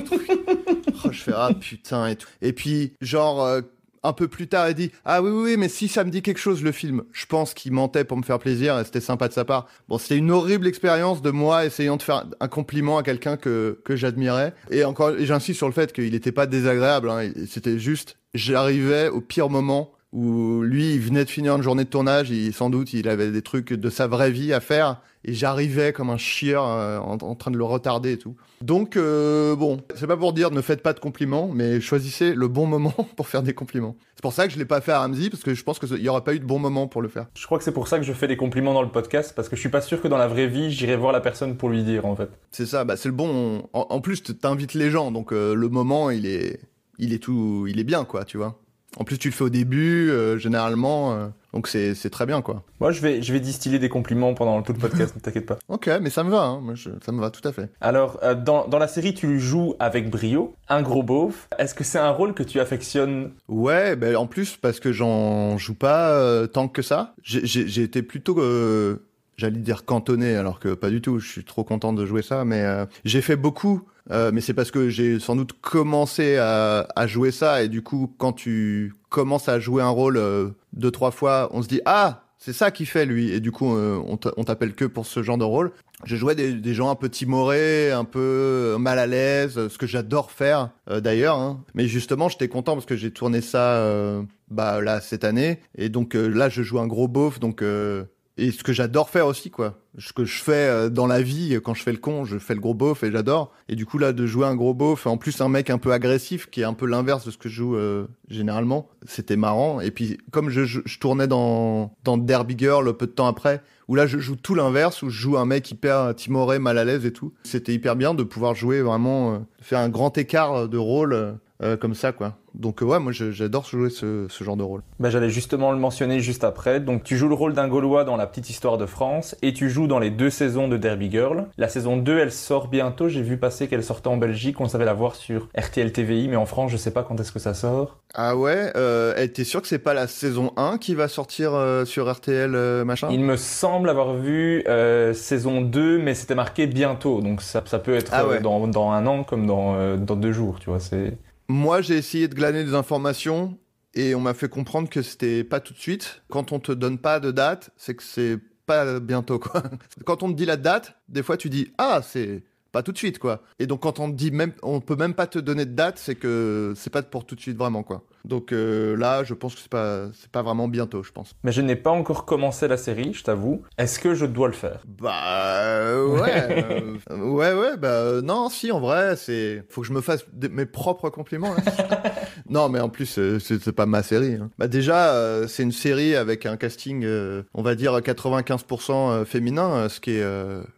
Oh, je fais ah putain et tout. Et puis genre un peu plus tard, il dit Ah oui, oui, mais si ça me dit quelque chose, le film. Je pense qu'il mentait pour me faire plaisir et c'était sympa de sa part. Bon, c'était une horrible expérience de moi essayant de faire un compliment à quelqu'un que, que j'admirais. Et encore, j'insiste sur le fait qu'il n'était pas désagréable. Hein. C'était juste, j'arrivais au pire moment où lui, il venait de finir une journée de tournage. Il, sans doute, il avait des trucs de sa vraie vie à faire. Et j'arrivais comme un chieur euh, en, en train de le retarder et tout. Donc, euh, bon, c'est pas pour dire ne faites pas de compliments, mais choisissez le bon moment pour faire des compliments. C'est pour ça que je l'ai pas fait à Ramsey, parce que je pense qu'il y aurait pas eu de bon moment pour le faire. Je crois que c'est pour ça que je fais des compliments dans le podcast, parce que je suis pas sûr que dans la vraie vie, j'irai voir la personne pour lui dire, en fait. C'est ça, bah c'est le bon. En, en plus, t'invites les gens, donc euh, le moment, il est, il est tout, il est bien, quoi, tu vois. En plus, tu le fais au début, généralement, donc c'est c'est très bien, quoi. Moi, je vais, je vais distiller des compliments pendant tout le podcast, ne t'inquiète pas. Ok, mais ça me va, hein, moi, je- ça me va tout à fait. Alors, euh, dans, dans la série, tu joues avec brio, un gros beauf. Est-ce que c'est un rôle que tu affectionnes? Ouais, ben en plus parce que j'en joue pas euh, tant que ça. J'ai- J'ai j'ai été plutôt, euh, j'allais dire cantonné, alors que pas du tout. Je suis trop content de jouer ça, mais euh, j'ai fait beaucoup. euh, mais c'est parce que j'ai sans doute commencé à, à jouer ça et du coup, quand tu commences à jouer un rôle euh, deux trois fois, on se dit ah c'est ça qu'il fait lui et du coup euh, on t'a- on t'appelle que pour ce genre de rôle. Je jouais des, des gens un peu timorés, un peu mal à l'aise, ce que j'adore faire euh, d'ailleurs. hein. Mais justement, j'étais content parce que j'ai tourné ça euh, bah là cette année et donc euh, là je joue un gros beauf donc euh, et ce que j'adore faire aussi quoi. Ce que je fais euh, dans la vie euh, quand je fais le con, je fais le gros beauf et j'adore. Et du coup là de jouer un gros beauf, en plus un mec un peu agressif qui est un peu l'inverse de ce que je joue euh, généralement, c'était marrant. Et puis comme je, je, tournais dans dans Derby Girl peu de temps après où là je joue tout l'inverse, où je joue un mec hyper timoré, mal à l'aise et tout. C'était hyper bien de pouvoir jouer vraiment, euh, faire un grand écart de rôle euh, euh, comme ça, quoi. Donc euh, ouais, moi j'adore jouer ce, ce genre de rôle. ben, J'allais justement le mentionner juste après. Donc, tu joues le rôle d'un Gaulois dans La Petite Histoire de France et tu joues dans les deux saisons de Derby Girl. La saison 2, elle sort bientôt. J'ai vu passer qu'elle sortait en Belgique. On savait la voir sur RTL TVI, mais en France, je sais pas quand est-ce que ça sort. Ah ouais, euh, t'es sûr que c'est pas la saison 1 qui va sortir euh, sur RTL euh, machin? Il me semble avoir vu euh, saison 2, mais c'était marqué bientôt. Donc, ça, ça peut être Ah ouais. dans, dans un an comme dans, dans deux jours, tu vois. C'est... Moi, j'ai essayé de glaner des informations et on m'a fait comprendre que c'était pas tout de suite. Quand on te donne pas de date, c'est que c'est pas bientôt, quoi. Quand on te dit la date, des fois tu dis ah c'est pas tout de suite, quoi. Et donc quand on te dit même, on peut même pas te donner de date, c'est que c'est pas pour tout de suite vraiment, quoi. Donc euh, là, je pense que c'est pas, c'est pas vraiment bientôt, je pense. Mais je n'ai pas encore commencé la série, je t'avoue. Est-ce que je dois le faire? Bah euh, ouais, euh, ouais ouais bah non si en vrai c'est faut que je me fasse mes propres compliments là. non mais en plus c'est pas ma série. hein. Bah déjà euh, c'est une série avec un casting on va dire 95% euh, féminin ce qui est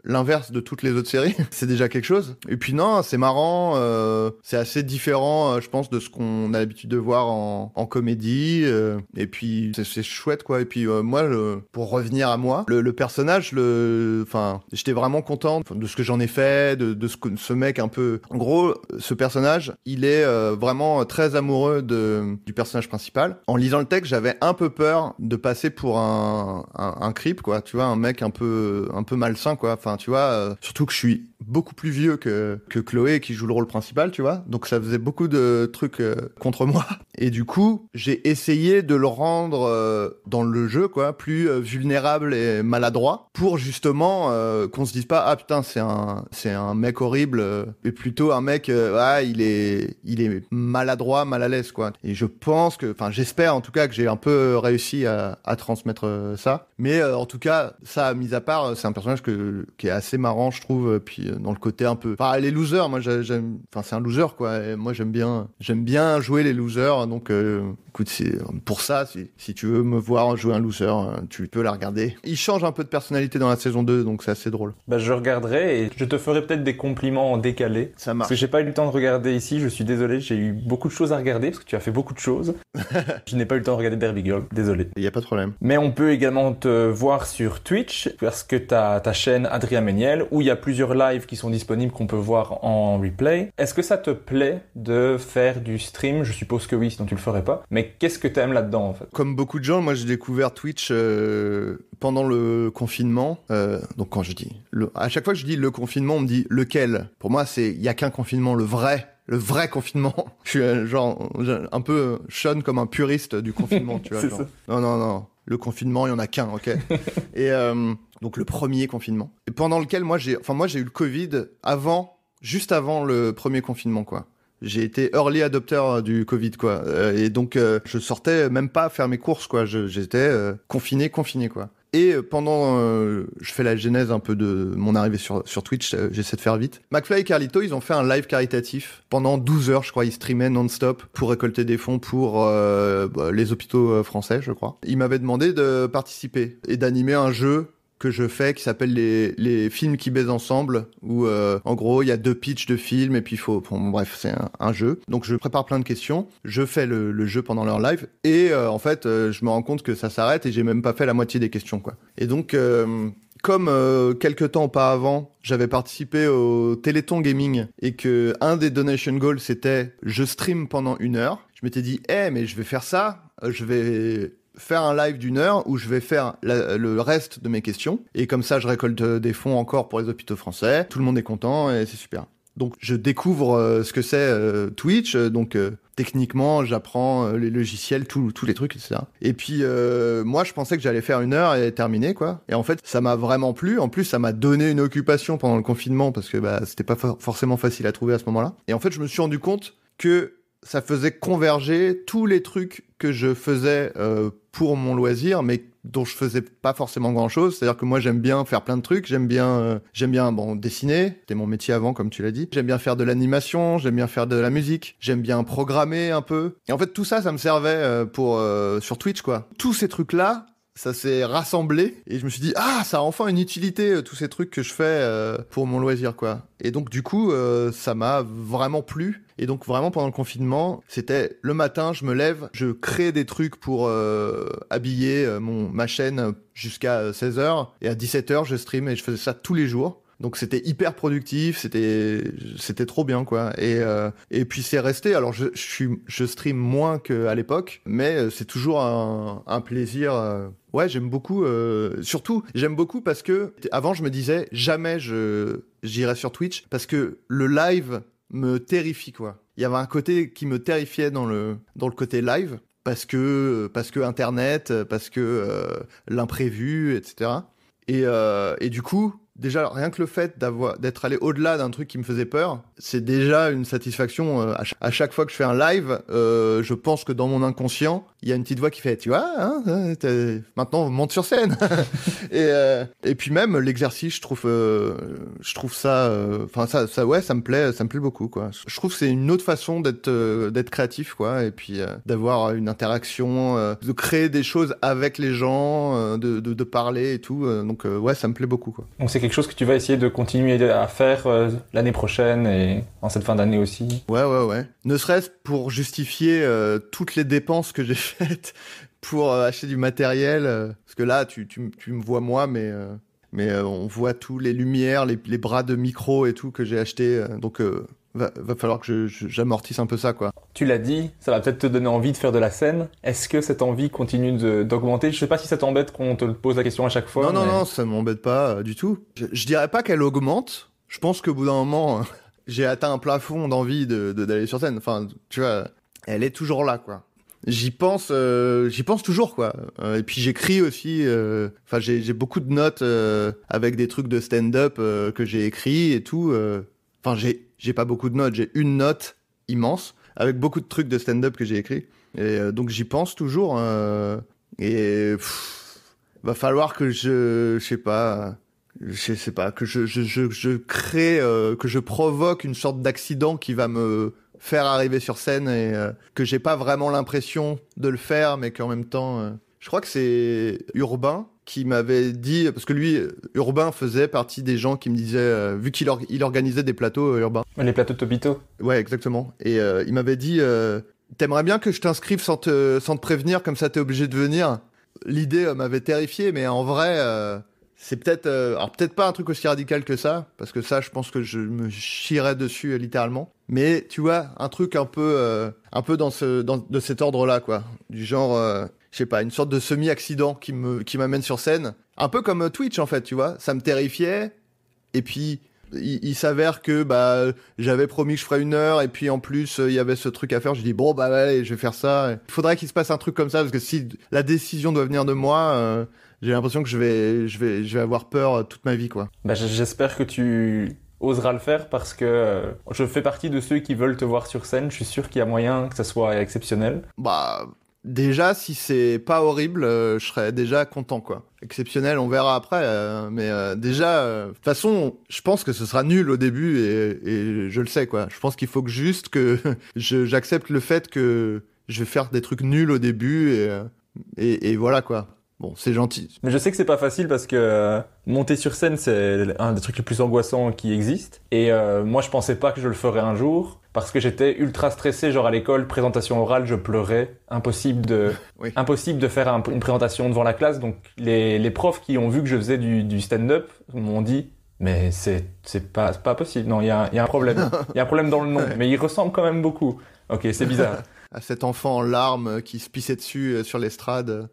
l'inverse de toutes les autres séries. c'est déjà quelque chose. Et puis non c'est marrant c'est assez différent je pense de ce qu'on a l'habitude de voir en, en, comédie. euh, et puis c'est- chouette quoi. Et puis euh, moi, pour revenir à moi, le, personnage, le, enfin, j'étais vraiment content de ce que j'en ai fait, de, ce, que- ce mec un peu. En gros, ce personnage, il est euh, vraiment très amoureux de, du personnage principal. En lisant le texte, j'avais un peu peur de passer pour un, un, un creep quoi. Tu vois, un mec un peu, un peu malsain quoi. Enfin, tu vois, surtout que je suis beaucoup plus vieux que, que Chloé qui joue le rôle principal, tu vois. Donc ça faisait beaucoup de trucs euh, contre moi. Et du coup, j'ai essayé de le rendre euh, dans le jeu, quoi, plus euh, vulnérable et maladroit, pour justement qu'on se dise pas ah putain c'est un c'est un mec horrible, mais plutôt un mec ah il est il est maladroit, mal à l'aise quoi. Et je pense que, enfin j'espère en tout cas que j'ai un peu réussi à, à transmettre ça. Mais en tout cas ça mis à part, c'est un personnage que qui est assez marrant je trouve. Puis dans le côté un peu, enfin les losers, moi j'ai- j'aime, enfin c'est un loser quoi. Moi j'aime bien j'aime bien jouer les losers. Donc euh, écoute c'est pour ça si, si tu veux me voir jouer un loser, euh, tu peux la regarder. Il change un peu de personnalité dans la saison 2 donc c'est assez drôle. Bah, je regarderai et je te ferai peut-être des compliments en décalé. Ça Parce marche. que j'ai pas eu le temps de regarder ici, je suis désolé, j'ai eu beaucoup de choses à regarder parce que tu as fait beaucoup de choses. je n'ai pas eu le temps de regarder Derby Girl, désolé. Il y a pas de problème. Mais on peut également te voir sur Twitch parce que tu as ta chaîne Adrien Méniel où il y a plusieurs lives qui sont disponibles qu'on peut voir en replay. Est-ce que ça te plaît de faire du stream? Je suppose que oui, sinon tu le ferais pas. Mais qu'est-ce que tu aimes là-dedans en fait? Comme beaucoup de gens, moi j'ai découvert Twitch euh, pendant le confinement. Euh, donc quand je dis, le, à chaque fois que je dis le confinement, on me dit lequel? Pour moi, c'est il y a qu'un confinement, le vrai, le vrai confinement. Je suis euh, genre un peu Sean comme un puriste du confinement, tu vois. C'est genre. ça. Non non non, le confinement, il y en a qu'un, ok. Et donc le premier confinement. Et pendant lequel moi j'ai, enfin moi j'ai eu le Covid avant, juste avant le premier confinement, quoi. J'ai été early adopter euh, du Covid, quoi. Euh, et donc, euh, je sortais même pas faire mes courses, quoi. J'étais euh, confiné, confiné, quoi. Et euh, pendant, euh, je fais la genèse un peu de mon arrivée sur, sur Twitch, euh, j'essaie de faire vite. McFly et Carlito, ils ont fait un live caritatif pendant 12 heures, je crois. Ils streamaient non-stop pour récolter des fonds pour bah, les hôpitaux français, je crois. Ils m'avaient demandé de participer et d'animer un jeu que je fais qui s'appelle les, les films qui baisent ensemble où euh, en gros il y a deux pitchs de films et puis il faut bon, bref c'est un, jeu. Donc je prépare plein de questions je fais le, le jeu pendant leur live et euh, en fait euh, je me rends compte que ça s'arrête et j'ai même pas fait la moitié des questions quoi. Et donc euh, comme euh, quelques temps auparavant, j'avais participé au Téléthon Gaming et que un des donation goals c'était je stream pendant une heure, je m'étais dit, eh mais je vais faire ça, euh, je vais faire un live d'une heure où je vais faire le reste de mes questions et comme ça je récolte euh, des fonds encore pour les hôpitaux français, tout le monde est content et c'est super. Donc je découvre euh, ce que c'est euh, Twitch, donc techniquement j'apprends les logiciels, tous les trucs, etc. Et puis moi je pensais que j'allais faire une heure et terminer quoi. Et en fait ça m'a vraiment plu. En plus ça m'a donné une occupation pendant le confinement parce que bah, c'était pas for- forcément facile à trouver à ce moment-là. Et en fait je me suis rendu compte que ça faisait converger tous les trucs que je faisais euh, pour mon loisir, mais dont je faisais pas forcément grand chose. C'est-à-dire que moi j'aime bien faire plein de trucs, j'aime bien, euh, j'aime bien bon dessiner, c'était mon métier avant comme tu l'as dit. J'aime bien faire de l'animation, j'aime bien faire de la musique, j'aime bien programmer un peu. Et en fait tout ça, ça me servait euh, pour euh, sur Twitch quoi. Tous ces trucs là. Ça s'est rassemblé et je me suis dit ah ça a enfin une utilité euh, tous ces trucs que je fais euh, pour mon loisir quoi. Et donc du coup euh, ça m'a vraiment plu. Et donc vraiment pendant le confinement, c'était le matin, je me lève, je crée des trucs pour habiller mon ma chaîne jusqu'à 16h et à 17h je stream et je faisais ça tous les jours. Donc c'était hyper productif, c'était c'était trop bien quoi. Et euh, et puis c'est resté. Alors je je suis je stream moins qu'à l'époque, mais euh, c'est toujours un, un plaisir. euh. Ouais, j'aime beaucoup. euh, surtout, j'aime beaucoup parce que avant je me disais jamais je j'irai sur Twitch parce que le live me terrifie quoi. Il y avait un côté qui me terrifiait dans le dans le côté live parce que parce que internet, parce que euh, l'imprévu, etc. Et euh, et du coup déjà rien que le fait d'être allé au-delà d'un truc qui me faisait peur, c'est déjà une satisfaction. euh, à, ch- à chaque fois que je fais un live, euh, je pense que dans mon inconscient, il y a une petite voix qui fait, tu vois, hein, hein, maintenant monte sur scène. et euh, et puis même l'exercice, je trouve, euh, je trouve ça, enfin ça, ça, ouais, ça me plaît, ça me plaît beaucoup, quoi. Je trouve que c'est une autre façon d'être, d'être créatif, quoi, et puis d'avoir une interaction, de créer des choses avec les gens, de, de, de parler et tout. donc ouais, ça me plaît beaucoup, quoi. Donc c'est quelque chose que tu vas essayer de continuer à faire l'année prochaine et en cette fin d'année aussi Ouais, ouais, ouais. Ne serait-ce pour justifier euh, toutes les dépenses que j'ai faites pour euh, acheter du matériel. parce que là, tu, tu, tu, me vois moi, mais, mais on voit tous les lumières, les, les, bras de micro et tout que j'ai acheté. donc Va, va, falloir que j'amortisse un peu ça, quoi. Tu l'as dit, ça va peut-être te donner envie de faire de la scène. Est-ce que cette envie continue d'augmenter? Je sais pas si ça t'embête qu'on te pose la question à chaque fois. Non, non, non, ça m'embête pas euh, du tout. Je, je, dirais pas qu'elle augmente. Je pense qu'au bout d'un moment, j'ai atteint un plafond d'envie d'aller de, d'aller sur scène. Enfin, tu vois, elle est toujours là, quoi. J'y pense, euh, j'y pense toujours, quoi. Euh, et puis j'écris aussi. Enfin, j'ai beaucoup de notes avec des trucs de stand-up que j'ai écrit et tout. Enfin, j'ai j'ai pas beaucoup de notes, j'ai une note immense avec beaucoup de trucs de stand-up que j'ai écrit. Et euh, donc j'y pense toujours. Euh, et va falloir que je, je sais pas, je sais pas, que je, je, je, je crée, euh, que je provoque une sorte d'accident qui va me faire arriver sur scène et que j'ai pas vraiment l'impression de le faire, mais qu'en même temps, je crois que c'est Urbain qui m'avait dit, parce que lui, Urbain faisait partie des gens qui me disaient, euh, vu qu'il il organisait des plateaux euh, urbains. Les plateaux de Topito Ouais, exactement. Et euh, il m'avait dit, t'aimerais bien que je t'inscrive sans te, sans te prévenir, comme ça t'es obligé de venir. L'idée m'avait terrifié, mais en vrai, c'est peut-être, alors peut-être pas un truc aussi radical que ça, parce que ça, je pense que je me chierais dessus littéralement. Mais tu vois, un truc un peu, un peu dans ce, dans, de cet ordre-là, quoi. Du genre, je sais pas, une sorte de semi-accident qui me qui m'amène sur scène. Un peu comme euh, Twitch en fait, tu vois. Ça me terrifiait. Et puis il, s'avère que bah j'avais promis que je ferais une heure et puis en plus euh, il y avait ce truc à faire. Je dis bon bah allez, je vais faire ça. Il faudrait qu'il se passe un truc comme ça parce que si la décision doit venir de moi, euh, j'ai l'impression que je vais je vais je vais avoir peur toute ma vie quoi. Bah j'espère que tu oseras le faire parce que je fais partie de ceux qui veulent te voir sur scène. Je suis sûr qu'il y a moyen que ça soit exceptionnel. Bah Déjà, si c'est pas horrible, euh, je serais déjà content, quoi. Exceptionnel, on verra après. Euh, mais euh, déjà, de toute façon, je pense que ce sera nul au début et, je le sais, quoi. Je pense qu'il faut que juste que j'accepte le fait que je vais faire des trucs nuls au début et, et, voilà, quoi. Bon, c'est gentil. Mais je sais que c'est pas facile parce que monter sur scène, c'est un des trucs les plus angoissants qui existent. Et moi, je pensais pas que je le ferais un jour parce que j'étais ultra stressé, genre à l'école, présentation orale, je pleurais, impossible de, impossible de faire une présentation devant la classe. Donc les, les profs qui ont vu que je faisais du, du stand-up m'ont dit, mais c'est c'est pas pas possible. Non, il y a, y a un problème. Il y a un problème dans le nom, mais il ressemble quand même beaucoup. Ok, c'est bizarre. à cet enfant en larmes qui se pissait dessus euh, sur l'estrade.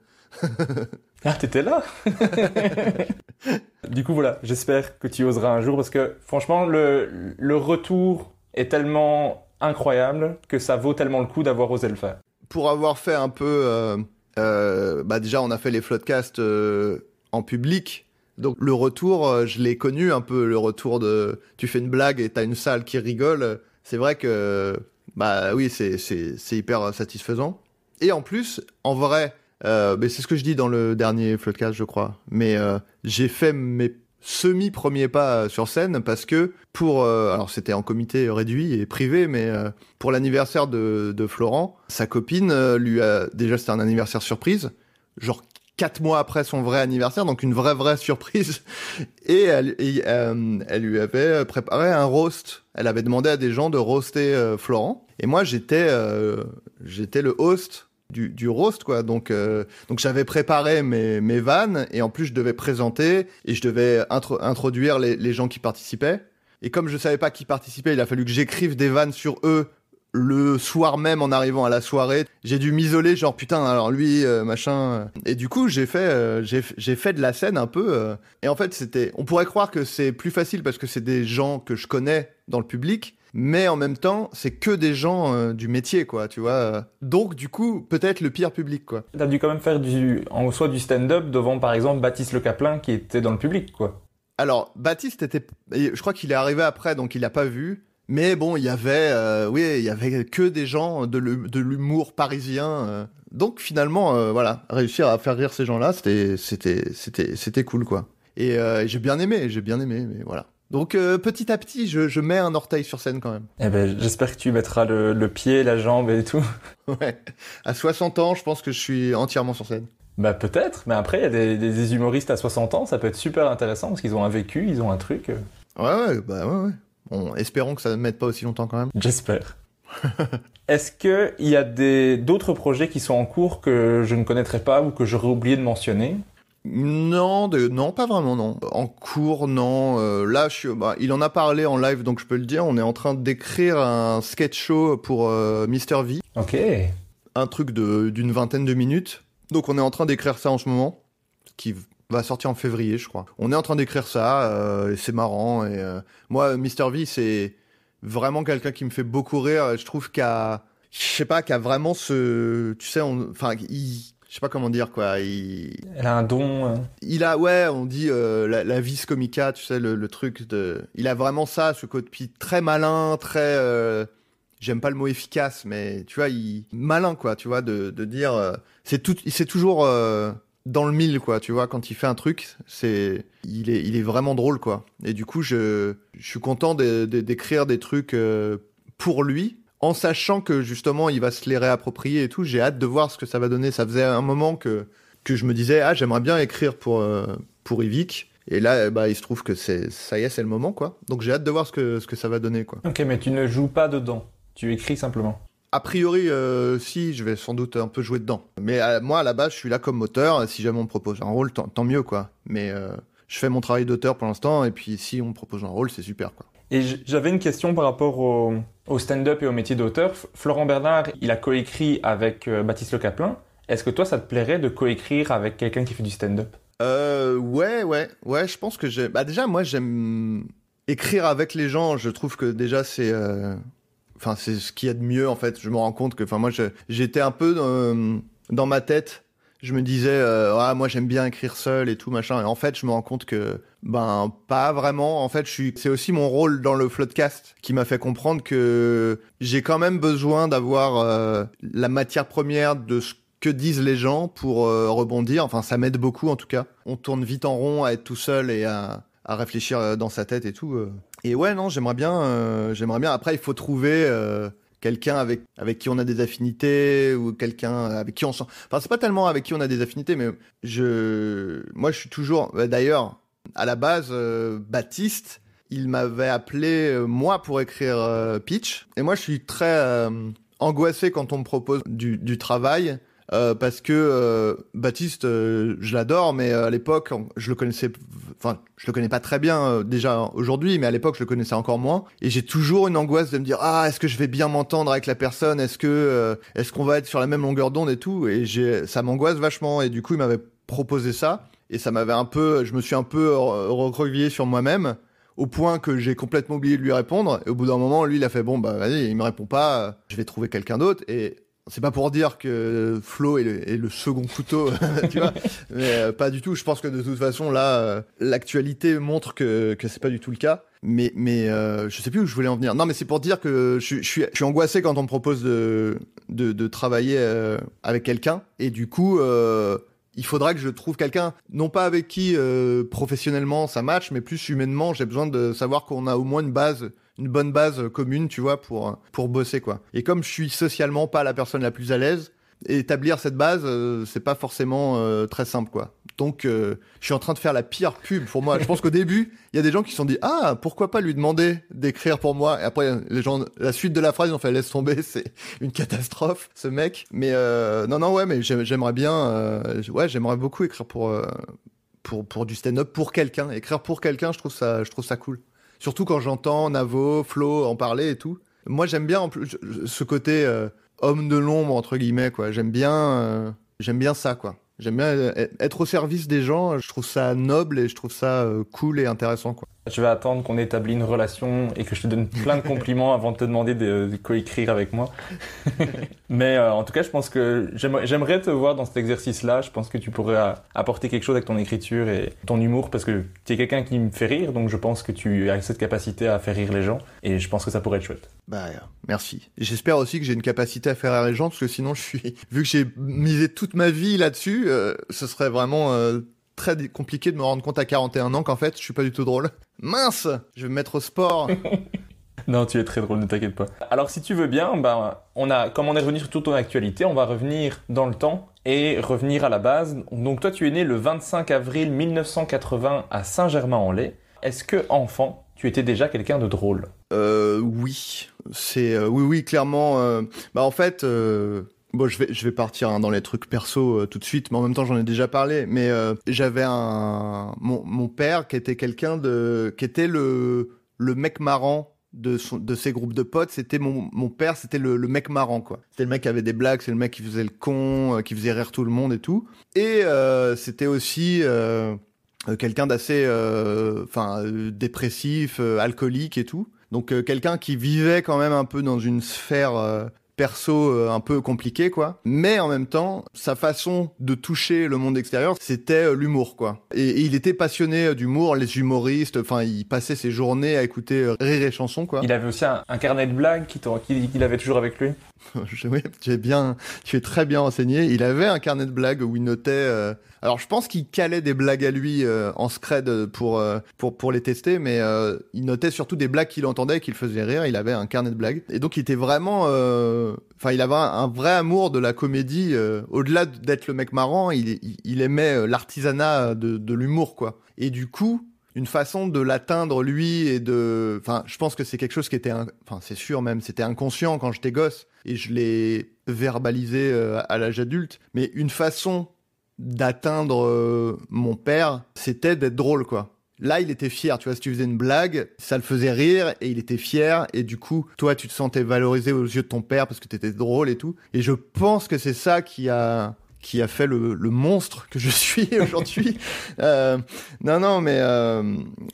Ah, t'étais là? Du coup, voilà, j'espère que tu oseras un jour parce que franchement, le, le retour est tellement incroyable que ça vaut tellement le coup d'avoir osé le faire. Pour avoir fait un peu, euh, euh, bah déjà on a fait les floodcasts euh, en public, donc le retour, je l'ai connu un peu, le retour de tu fais une blague et t'as une salle qui rigole. C'est vrai que bah oui c'est c'est hyper satisfaisant. Et en plus, en vrai, mais c'est ce que je dis dans le dernier floodcast je crois. Mais j'ai fait mes semi premier pas euh, sur scène parce que pour euh, alors c'était en comité réduit et privé mais euh, pour l'anniversaire de, de, Florent sa copine lui a déjà c'était un anniversaire surprise. Genre quatre mois après son vrai anniversaire donc une vraie vraie surprise. Et elle, elle lui avait préparé un roast. Elle avait demandé à des gens de roaster Florent. Et moi j'étais j'étais le host du, du roast quoi. Donc euh, donc j'avais préparé mes, mes vannes et en plus je devais présenter et je devais introduire les, gens qui participaient. Et comme je savais pas qui participait il a fallu que j'écrive des vannes sur eux le soir même en arrivant à la soirée. J'ai dû m'isoler genre putain alors lui euh, machin. Et du coup j'ai fait euh, j'ai fait de la scène un peu et en fait c'était on pourrait croire que c'est plus facile parce que c'est des gens que je connais dans le public mais en même temps, c'est que des gens euh, du métier, quoi, tu vois. Donc, du coup, peut-être le pire public, quoi. T'as dû quand même faire du, en soi du stand-up devant, par exemple, Baptiste Le Caplin, qui était dans le public, quoi. Alors, Baptiste était, je crois qu'il est arrivé après, donc il n'a pas vu. Mais bon, il y avait, euh, oui, il y avait que des gens de l'humour parisien. Euh. Donc finalement, voilà, réussir à faire rire ces gens-là, c'était, c'était, c'était, c'était cool, quoi. Et j'ai bien aimé, j'ai bien aimé, mais voilà. Donc euh, petit à petit, je, je, mets un orteil sur scène quand même. Eh ben, j'espère que tu mettras le, le, pied, la jambe et tout. Ouais. À 60 ans, je pense que je suis entièrement sur scène. Bah peut-être, mais après il y a des, des, humoristes à 60 ans, ça peut être super intéressant parce qu'ils ont un vécu, ils ont un truc. Ouais ouais, bah ouais ouais. Bon, espérons que ça ne mette pas aussi longtemps quand même. J'espère. Est-ce qu'il y a d'autres projets qui sont en cours que je ne connaîtrais pas ou que j'aurais oublié de mentionner? Non, non, pas vraiment, non. En cours, non. Euh, là, je bah, il en a parlé en live, donc je peux le dire. On est en train d'écrire un sketch show pour euh, Mister V. Ok. Un truc d'une vingtaine de minutes. Donc on est en train d'écrire ça en ce moment, qui va sortir en février, je crois. On est en train d'écrire ça, euh, et c'est marrant. Et moi, Mister V, c'est vraiment quelqu'un qui me fait beaucoup rire. Je trouve qu'à, je sais pas, qu'à vraiment ce, tu sais, enfin, il je sais pas comment dire quoi. Il... Elle a un don. Euh. Il a ouais, on dit euh, la, la vis comica, tu sais le, truc de. Il a vraiment ça, ce côté très malin, très. Euh, j'aime pas le mot efficace, mais tu vois, il malin quoi, tu vois, de, de dire. c'est tout, c'est toujours dans le mille quoi, tu vois, quand il fait un truc, c'est, il est, il est vraiment drôle quoi. Et du coup, je, je suis content d'écrire des trucs pour lui en sachant que justement il va se les réapproprier et tout. J'ai hâte de voir ce que ça va donner. Ça faisait un moment que que je me disais ah j'aimerais bien écrire pour euh, pour Evic. Et là, bah, il se trouve que c'est ça y est, c'est le moment quoi. Donc j'ai hâte de voir ce que ce que ça va donner quoi. Ok, mais tu ne joues pas dedans. Tu écris simplement. A priori, euh, si, je vais sans doute un peu jouer dedans. Mais euh, moi, à la base, je suis là comme auteur. Si jamais on me propose un rôle, tant, mieux, quoi. Mais je fais mon travail d'auteur pour l'instant. Et puis, si on me propose un rôle, c'est super, quoi. Et j'avais une question par rapport au, stand-up et au métier d'auteur. Florent Bernard, il a coécrit avec euh, Baptiste Le Caplin. Est-ce que toi, ça te plairait de coécrire avec quelqu'un qui fait du stand-up? Euh, ouais, ouais, ouais. Je pense que j'ai. Bah déjà, moi, j'aime écrire avec les gens. Je trouve que déjà c'est. Euh, enfin, c'est ce qu'il y a de mieux en fait. Je me rends compte que, enfin, moi, j'étais un peu dans ma tête je me disais euh, ah, moi j'aime bien écrire seul et tout machin. Et en fait je me rends compte que ben pas vraiment. En fait je suis c'est aussi mon rôle dans le floodcast qui m'a fait comprendre que j'ai quand même besoin d'avoir euh, la matière première de ce que disent les gens pour euh, rebondir. Enfin ça m'aide beaucoup en tout cas. On tourne vite en rond à être tout seul et à, à réfléchir dans sa tête et tout et ouais non j'aimerais bien j'aimerais bien. Après il faut trouver quelqu'un avec avec qui on a des affinités ou quelqu'un avec qui on sent enfin c'est pas tellement avec qui on a des affinités mais je moi je suis toujours bah, d'ailleurs à la base euh, Baptiste il m'avait appelé euh, moi pour écrire euh, pitch. Et moi je suis très angoissé quand on me propose du, du travail euh, parce que euh, Baptiste, euh, je l'adore, mais à l'époque, je le connaissais, enfin, je le connais pas très bien déjà aujourd'hui, mais à l'époque, je le connaissais encore moins. Et j'ai toujours une angoisse de me dire, ah, est-ce que je vais bien m'entendre avec la personne? Est-ce que, est-ce qu'on va être sur la même longueur d'onde et tout? Et j'ai, ça m'angoisse vachement. Et du coup, il m'avait proposé ça, et ça m'avait un peu, je me suis un peu recroquevillé sur moi-même au point que j'ai complètement oublié de lui répondre. Et au bout d'un moment, lui, il a fait bon, bah vas-y, il me répond pas, je vais trouver quelqu'un d'autre. Et c'est pas pour dire que Flo est le, second couteau, tu vois, mais euh, pas du tout. Je pense que de toute façon, là, euh, l'actualité montre que, c'est pas du tout le cas. Mais, euh, je sais plus où je voulais en venir. Non, mais c'est pour dire que je, suis, angoissé quand on me propose de, de, de travailler avec quelqu'un. Et du coup, il faudra que je trouve quelqu'un, non pas avec qui professionnellement ça match, mais plus humainement, j'ai besoin de savoir qu'on a au moins une base une bonne base commune, tu vois, pour, pour bosser, quoi. Et comme je suis socialement pas la personne la plus à l'aise, établir cette base, euh, c'est pas forcément euh, très simple, quoi. Donc, euh, je suis en train de faire la pire pub pour moi. Je pense qu'au début, il y a des gens qui se sont dit, ah, pourquoi pas lui demander d'écrire pour moi? Et après, les gens, la suite de la phrase, ils ont fait, laisse tomber, c'est une catastrophe, ce mec. Mais non, non, ouais, mais j'aimerais bien, ouais, j'aimerais beaucoup écrire pour, pour, pour du stand-up, pour quelqu'un. Écrire pour quelqu'un, je trouve ça, je trouve ça cool. Surtout quand j'entends Navo, Flo en parler et tout. Moi, j'aime bien en ce côté euh, homme de l'ombre entre guillemets quoi. J'aime bien, euh, bien ça quoi. J'aime bien euh, être au service des gens. Je trouve ça noble et je trouve ça cool et intéressant quoi. Je vais attendre qu'on établisse une relation et que je te donne plein de compliments avant de te demander de, coécrire avec moi. Mais euh, en tout cas, je pense que j'aimerais te voir dans cet exercice-là. Je pense que tu pourrais apporter quelque chose avec ton écriture et ton humour parce que tu es quelqu'un qui me fait rire, donc je pense que tu as cette capacité à faire rire les gens et je pense que ça pourrait être chouette. Bah merci. J'espère aussi que j'ai une capacité à faire rire les gens parce que sinon je suis vu que j'ai misé toute ma vie là-dessus, euh, ce serait vraiment euh, très compliqué de me rendre compte à 41 ans qu'en fait, je suis pas du tout drôle. Mince Je vais me mettre au sport Non, tu es très drôle, ne t'inquiète pas. Alors, si tu veux bien, ben, on a, comme on est revenu sur toute ton actualité, on va revenir dans le temps et revenir à la base. Donc toi, tu es né le 25 avril 1980 à Saint-Germain-en-Laye. Est-ce que enfant, tu étais déjà quelqu'un de drôle? Euh, Oui, c'est euh, oui, oui, clairement. Euh, bah en fait. Euh... Bon, je vais, partir hein, dans les trucs perso tout de suite, mais en même temps j'en ai déjà parlé. Mais j'avais un mon, père qui était quelqu'un de qui était le mec marrant de, son, ses groupes de potes, c'était mon, père, c'était le, mec marrant, quoi. C'était le mec qui avait des blagues, c'est le mec qui faisait le con, qui faisait rire tout le monde et tout. Et euh, c'était aussi euh, quelqu'un d'assez, enfin, dépressif, alcoolique et tout. Donc quelqu'un qui vivait quand même un peu dans une sphère perso euh, un peu compliqué quoi. Mais en même temps sa façon de toucher le monde extérieur c'était euh, l'humour quoi. Et, il était passionné euh, d'humour. Les humoristes enfin il passait ses journées à écouter rire et chansons quoi. Il avait aussi un, carnet de blagues qu'il avait toujours avec lui oui, tu es bien, tu es très bien enseigné. Il avait un carnet de blagues où il notait. alors, je pense qu'il calait des blagues à lui en scred pour pour pour les tester, mais il notait surtout des blagues qu'il entendait, qu'il faisait rire. Il avait un carnet de blagues et donc il était vraiment enfin, il avait un, vrai amour de la comédie. Euh, au-delà d'être le mec marrant, il, il, aimait euh, l'artisanat de, de l'humour, quoi. Et du coup, une façon de l'atteindre lui et de, enfin, je pense que c'est quelque chose qui était, enfin, c'est sûr même, c'était inconscient quand j'étais gosse et je l'ai verbalisé euh, à l'âge adulte. Mais une façon d'atteindre mon père, c'était d'être drôle, quoi. Là, il était fier, tu vois, si tu faisais une blague, ça le faisait rire et il était fier et du coup, toi, tu te sentais valorisé aux yeux de ton père parce que t'étais drôle et tout. Et je pense que c'est ça qui a qui a fait le, le monstre que je suis aujourd'hui. euh, non, non, mais euh,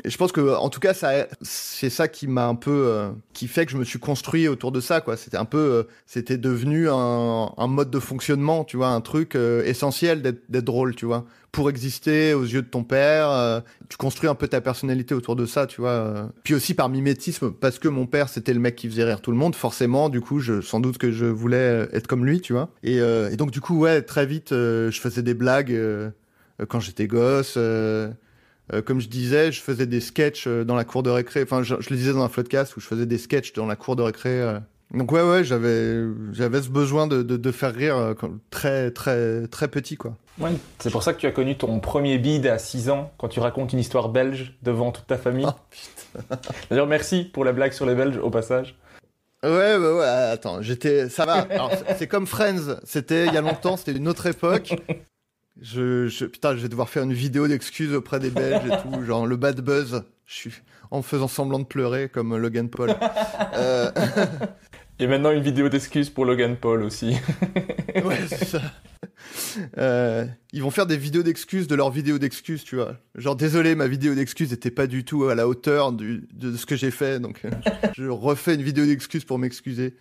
je pense que en tout cas, c'est ça qui m'a un peu, euh, qui fait que je me suis construit autour de ça, quoi. C'était un peu, euh, c'était devenu un, un, mode de fonctionnement, tu vois, un truc euh, essentiel d'être drôle, tu vois pour exister aux yeux de ton père. Euh, tu construis un peu ta personnalité autour de ça, tu vois. Euh. Puis aussi par mimétisme, parce que mon père c'était le mec qui faisait rire tout le monde. Forcément, du coup, je, sans doute que je voulais être comme lui, tu vois. Et, euh, et donc du coup, ouais, très vite, je faisais des blagues quand j'étais gosse. comme je disais, je faisais des sketchs dans la cour de récré. Enfin, je, le disais dans un podcast où je faisais des sketchs dans la cour de récré. Donc ouais, ouais, j'avais, j'avais ce besoin de, de, de faire rire très, très, très petit, quoi. Ouais, c'est pour ça que tu as connu ton premier bide à 6 ans quand tu racontes une histoire belge devant toute ta famille. Oh, D'ailleurs, merci pour la blague sur les Belges au passage. Ouais, ouais, ouais, attends, j'étais. Ça va. c'est comme Friends, c'était il y a longtemps, c'était une autre époque. Je, je, putain, je vais devoir faire une vidéo d'excuses auprès des Belges et tout, genre le bad buzz. Je suis en faisant semblant de pleurer comme Logan Paul. euh... Et maintenant une vidéo d'excuses pour Logan Paul aussi. ouais, c'est ça. Euh, ils vont faire des vidéos d'excuses de leur vidéo d'excuses, tu vois. Genre, désolé, ma vidéo d'excuses n'était pas du tout à la hauteur du, de ce que j'ai fait, donc euh, je refais une vidéo d'excuses pour m'excuser.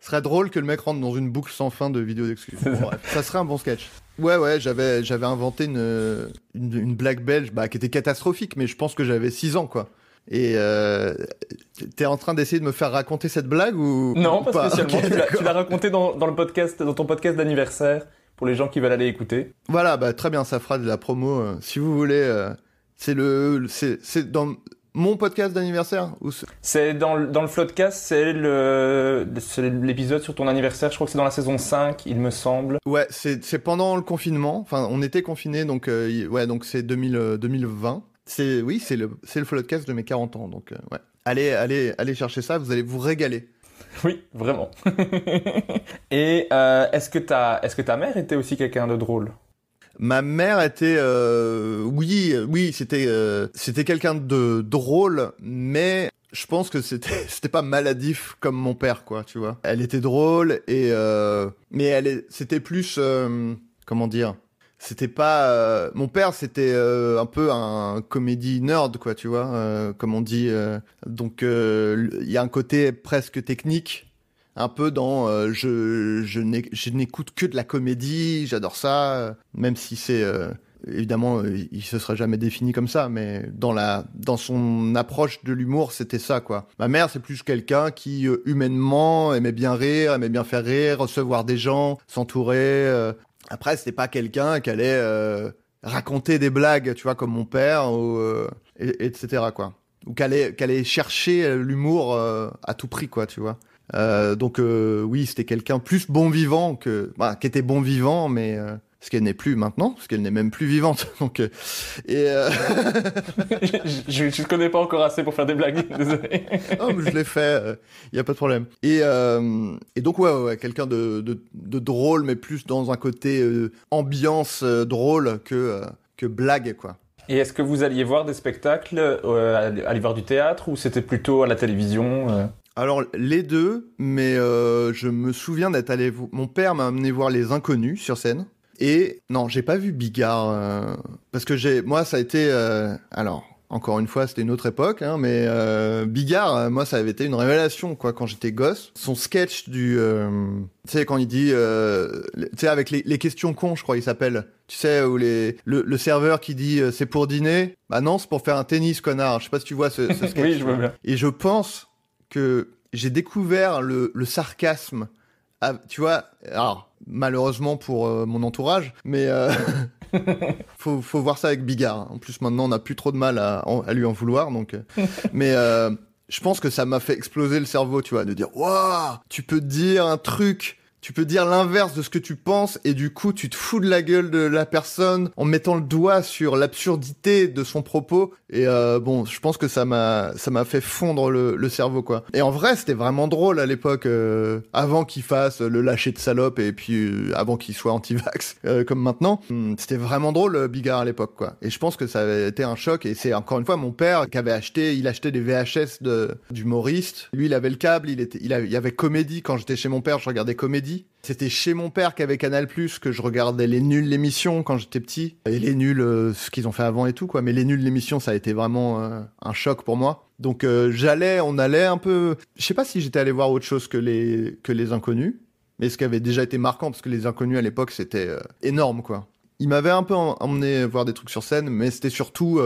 Ce serait drôle que le mec rentre dans une boucle sans fin de vidéos d'excuses. ça serait un bon sketch. Ouais, ouais, j'avais, j'avais inventé une, une, une, blague belge bah, qui était catastrophique, mais je pense que j'avais 6 ans, quoi. Et euh, t'es en train d'essayer de me faire raconter cette blague ou Non, pas, spécialement. tu l'as raconté dans, dans, le podcast, dans ton podcast d'anniversaire pour les gens qui veulent aller écouter. Voilà, bah très bien, ça fera de la promo. Euh, si vous voulez, euh, c'est le, c'est dans mon podcast d'anniversaire ou C'est dans, le, dans le Floodcast, c'est le l'épisode sur ton anniversaire, je crois que c'est dans la saison 5, il me semble. Ouais, c'est pendant le confinement, enfin on était confinés donc euh, ouais, donc c'est 2020. C'est oui, c'est le c'est le de mes 40 ans donc ouais. Allez allez allez chercher ça, vous allez vous régaler. Oui, vraiment. Et euh, est-ce que ta est-ce que ta mère était aussi quelqu'un de drôle? Ma mère était, euh, oui, oui, c'était, euh, c'était quelqu'un de drôle, mais je pense que c'était, c'était pas maladif comme mon père, quoi, tu vois. Elle était drôle et, euh, mais elle, c'était plus, euh, comment dire, c'était pas, euh, mon père, c'était un peu un comédie nerd, quoi, tu vois, comme on dit. donc il y a un côté presque technique un peu dans euh, je, n'écoute que de la comédie, j'adore ça, euh, même si c'est euh, évidemment il se serait jamais défini comme ça, mais dans la dans son approche de l'humour c'était ça quoi. Ma mère c'est plus quelqu'un qui humainement aimait bien rire, aimait bien faire rire, recevoir des gens, s'entourer. Après c'était pas quelqu'un qui allait raconter des blagues, tu vois comme mon père ou et, etc quoi. Ou qu'elle allait, chercher l'humour à tout prix quoi tu vois. Euh, donc euh, oui, c'était quelqu'un plus bon vivant que, bah, qui était bon vivant, mais euh, ce qu'elle n'est plus maintenant, parce qu'elle n'est même plus vivante. Donc, euh, et euh, je, je, connais pas encore assez pour faire des blagues, désolé. mais je l'ai fait, il y a pas de problème. Et, euh, et donc ouais, ouais quelqu'un de, de, de, drôle, mais plus dans un côté ambiance drôle que que blague quoi. Et est-ce que vous alliez voir des spectacles, euh, aller voir du théâtre, ou c'était plutôt à la télévision alors les deux, mais euh, je me souviens d'être allé. Mon père m'a amené voir Les Inconnus sur scène. Et non, j'ai pas vu Bigard euh, parce que j'ai moi ça a été euh, alors encore une fois c'était une autre époque hein, mais euh, Bigard moi ça avait été une révélation quoi quand j'étais gosse. Son sketch du tu sais quand il dit tu sais avec les, les, questions cons je crois il s'appelle tu sais où les le, le serveur qui dit c'est pour dîner bah non c'est pour faire un tennis connard je sais pas si tu vois ce, ce sketch. oui je vois bien. Et je pense que j'ai découvert le, le sarcasme. tu vois, alors malheureusement pour euh, mon entourage, mais euh, faut, faut voir ça avec Bigard. En plus maintenant on n'a plus trop de mal à, à, lui en vouloir, donc. Euh, mais je pense que ça m'a fait exploser le cerveau, tu vois, de dire waouh, tu peux dire un truc tu peux dire l'inverse de ce que tu penses et du coup tu te fous de la gueule de la personne en mettant le doigt sur l'absurdité de son propos. Et euh, bon je pense que ça m'a ça m'a fait fondre le, le, cerveau quoi. Et en vrai c'était vraiment drôle à l'époque euh, avant qu'il fasse le lâcher de salope et puis euh, avant qu'il soit anti-vax euh, comme maintenant. Hmm, c'était vraiment drôle euh, Bigard à l'époque quoi. Et je pense que ça avait été un choc et c'est encore une fois mon père qui avait acheté il achetait des VHS de d'humoristes lui il avait le câble il était il, il avait comédie. Quand j'étais chez mon père je regardais comédie c'était chez mon père qu'avec Canal que je regardais les nuls l'émission quand j'étais petit et les nuls euh, ce qu'ils ont fait avant et tout quoi. Mais les nuls l'émission ça a été vraiment euh, un choc pour moi. Donc euh, j'allais, on allait un peu. Je sais pas si j'étais allé voir autre chose que les que les inconnus, mais ce qui avait déjà été marquant parce que les inconnus à l'époque c'était énorme quoi. Il m'avait un peu emmené voir des trucs sur scène, mais c'était surtout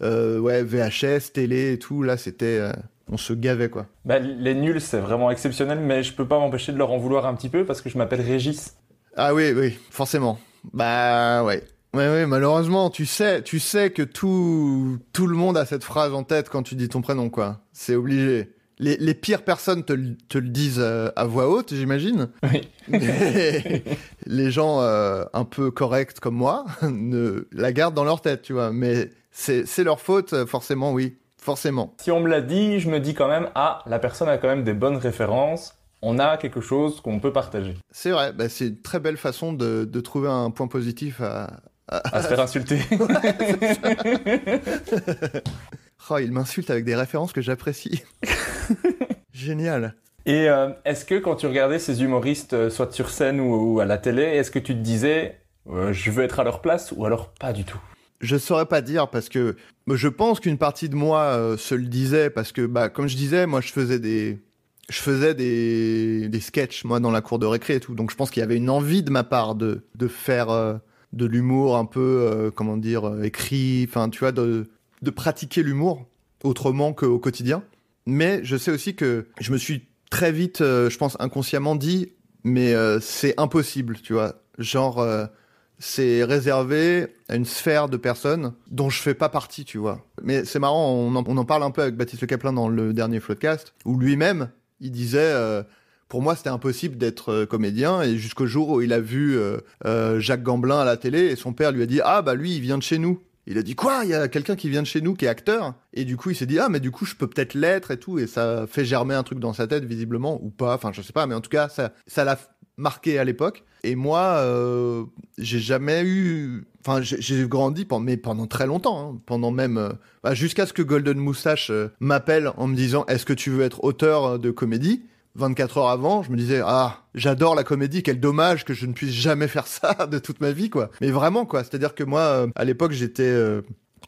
VHS, télé et tout. Là c'était on se gavait quoi. Bah, les nuls, c'est vraiment exceptionnel, mais je peux pas m'empêcher de leur en vouloir un petit peu parce que je m'appelle Régis. Ah oui, oui, forcément. Bah ouais. Ouais, ouais, malheureusement, tu sais, tu sais que tout, tout le monde a cette phrase en tête quand tu dis ton prénom, quoi. C'est obligé. Les, les, pires personnes te, te le disent euh, à voix haute, j'imagine. Oui. les gens euh, un peu corrects comme moi ne la gardent dans leur tête, tu vois. Mais c'est leur faute, forcément, oui. Forcément. Si on me l'a dit, je me dis quand même, ah, la personne a quand même des bonnes références. On a quelque chose qu'on peut partager. C'est vrai, bah, c'est une très belle façon de, de, trouver un point positif à... À, se faire insulter. oh, il m'insulte avec des références que j'apprécie. Génial. Et euh, est-ce que quand tu regardais ces humoristes, euh, soit sur scène ou, ou, à la télé, est-ce que tu te disais, euh, je veux être à leur place ou alors pas du tout? Je saurais pas dire parce que je pense qu'une partie de moi euh, se le disait parce que bah comme je disais moi je faisais des je faisais des des sketchs moi dans la cour de récré et tout. Donc je pense qu'il y avait une envie de ma part de de faire euh, de l'humour un peu euh, comment dire écrit enfin tu vois de de pratiquer l'humour autrement qu'au quotidien. Mais je sais aussi que je me suis très vite je pense inconsciemment dit mais c'est impossible tu vois. Genre c'est réservé à une sphère de personnes dont je fais pas partie, tu vois. Mais c'est marrant, on en, parle un peu avec Baptiste Le Caplin dans le dernier Floodcast, où lui-même, il disait, euh, pour moi, c'était impossible d'être euh, comédien, et jusqu'au jour où il a vu euh, Jacques Gamblin à la télé, et son père lui a dit, ah bah lui, il vient de chez nous. Il a dit quoi Il y a quelqu'un qui vient de chez nous qui est acteur? Et du coup il s'est dit ah mais du coup je peux peut-être l'être et tout et ça fait germer un truc dans sa tête visiblement ou pas enfin je sais pas mais en tout cas ça ça l'a marqué à l'époque. Et moi, euh, j'ai jamais eu. Enfin, j'ai grandi pendant, mais pendant très longtemps, hein, pendant même euh, bah, jusqu'à ce que Golden Moustache euh, m'appelle en me disant Est-ce que tu veux être auteur de comédie? 24 heures avant, je me disais ah j'adore la comédie, quel dommage que je ne puisse jamais faire ça de toute ma vie quoi. Mais vraiment quoi, c'est-à-dire que moi euh, à l'époque j'étais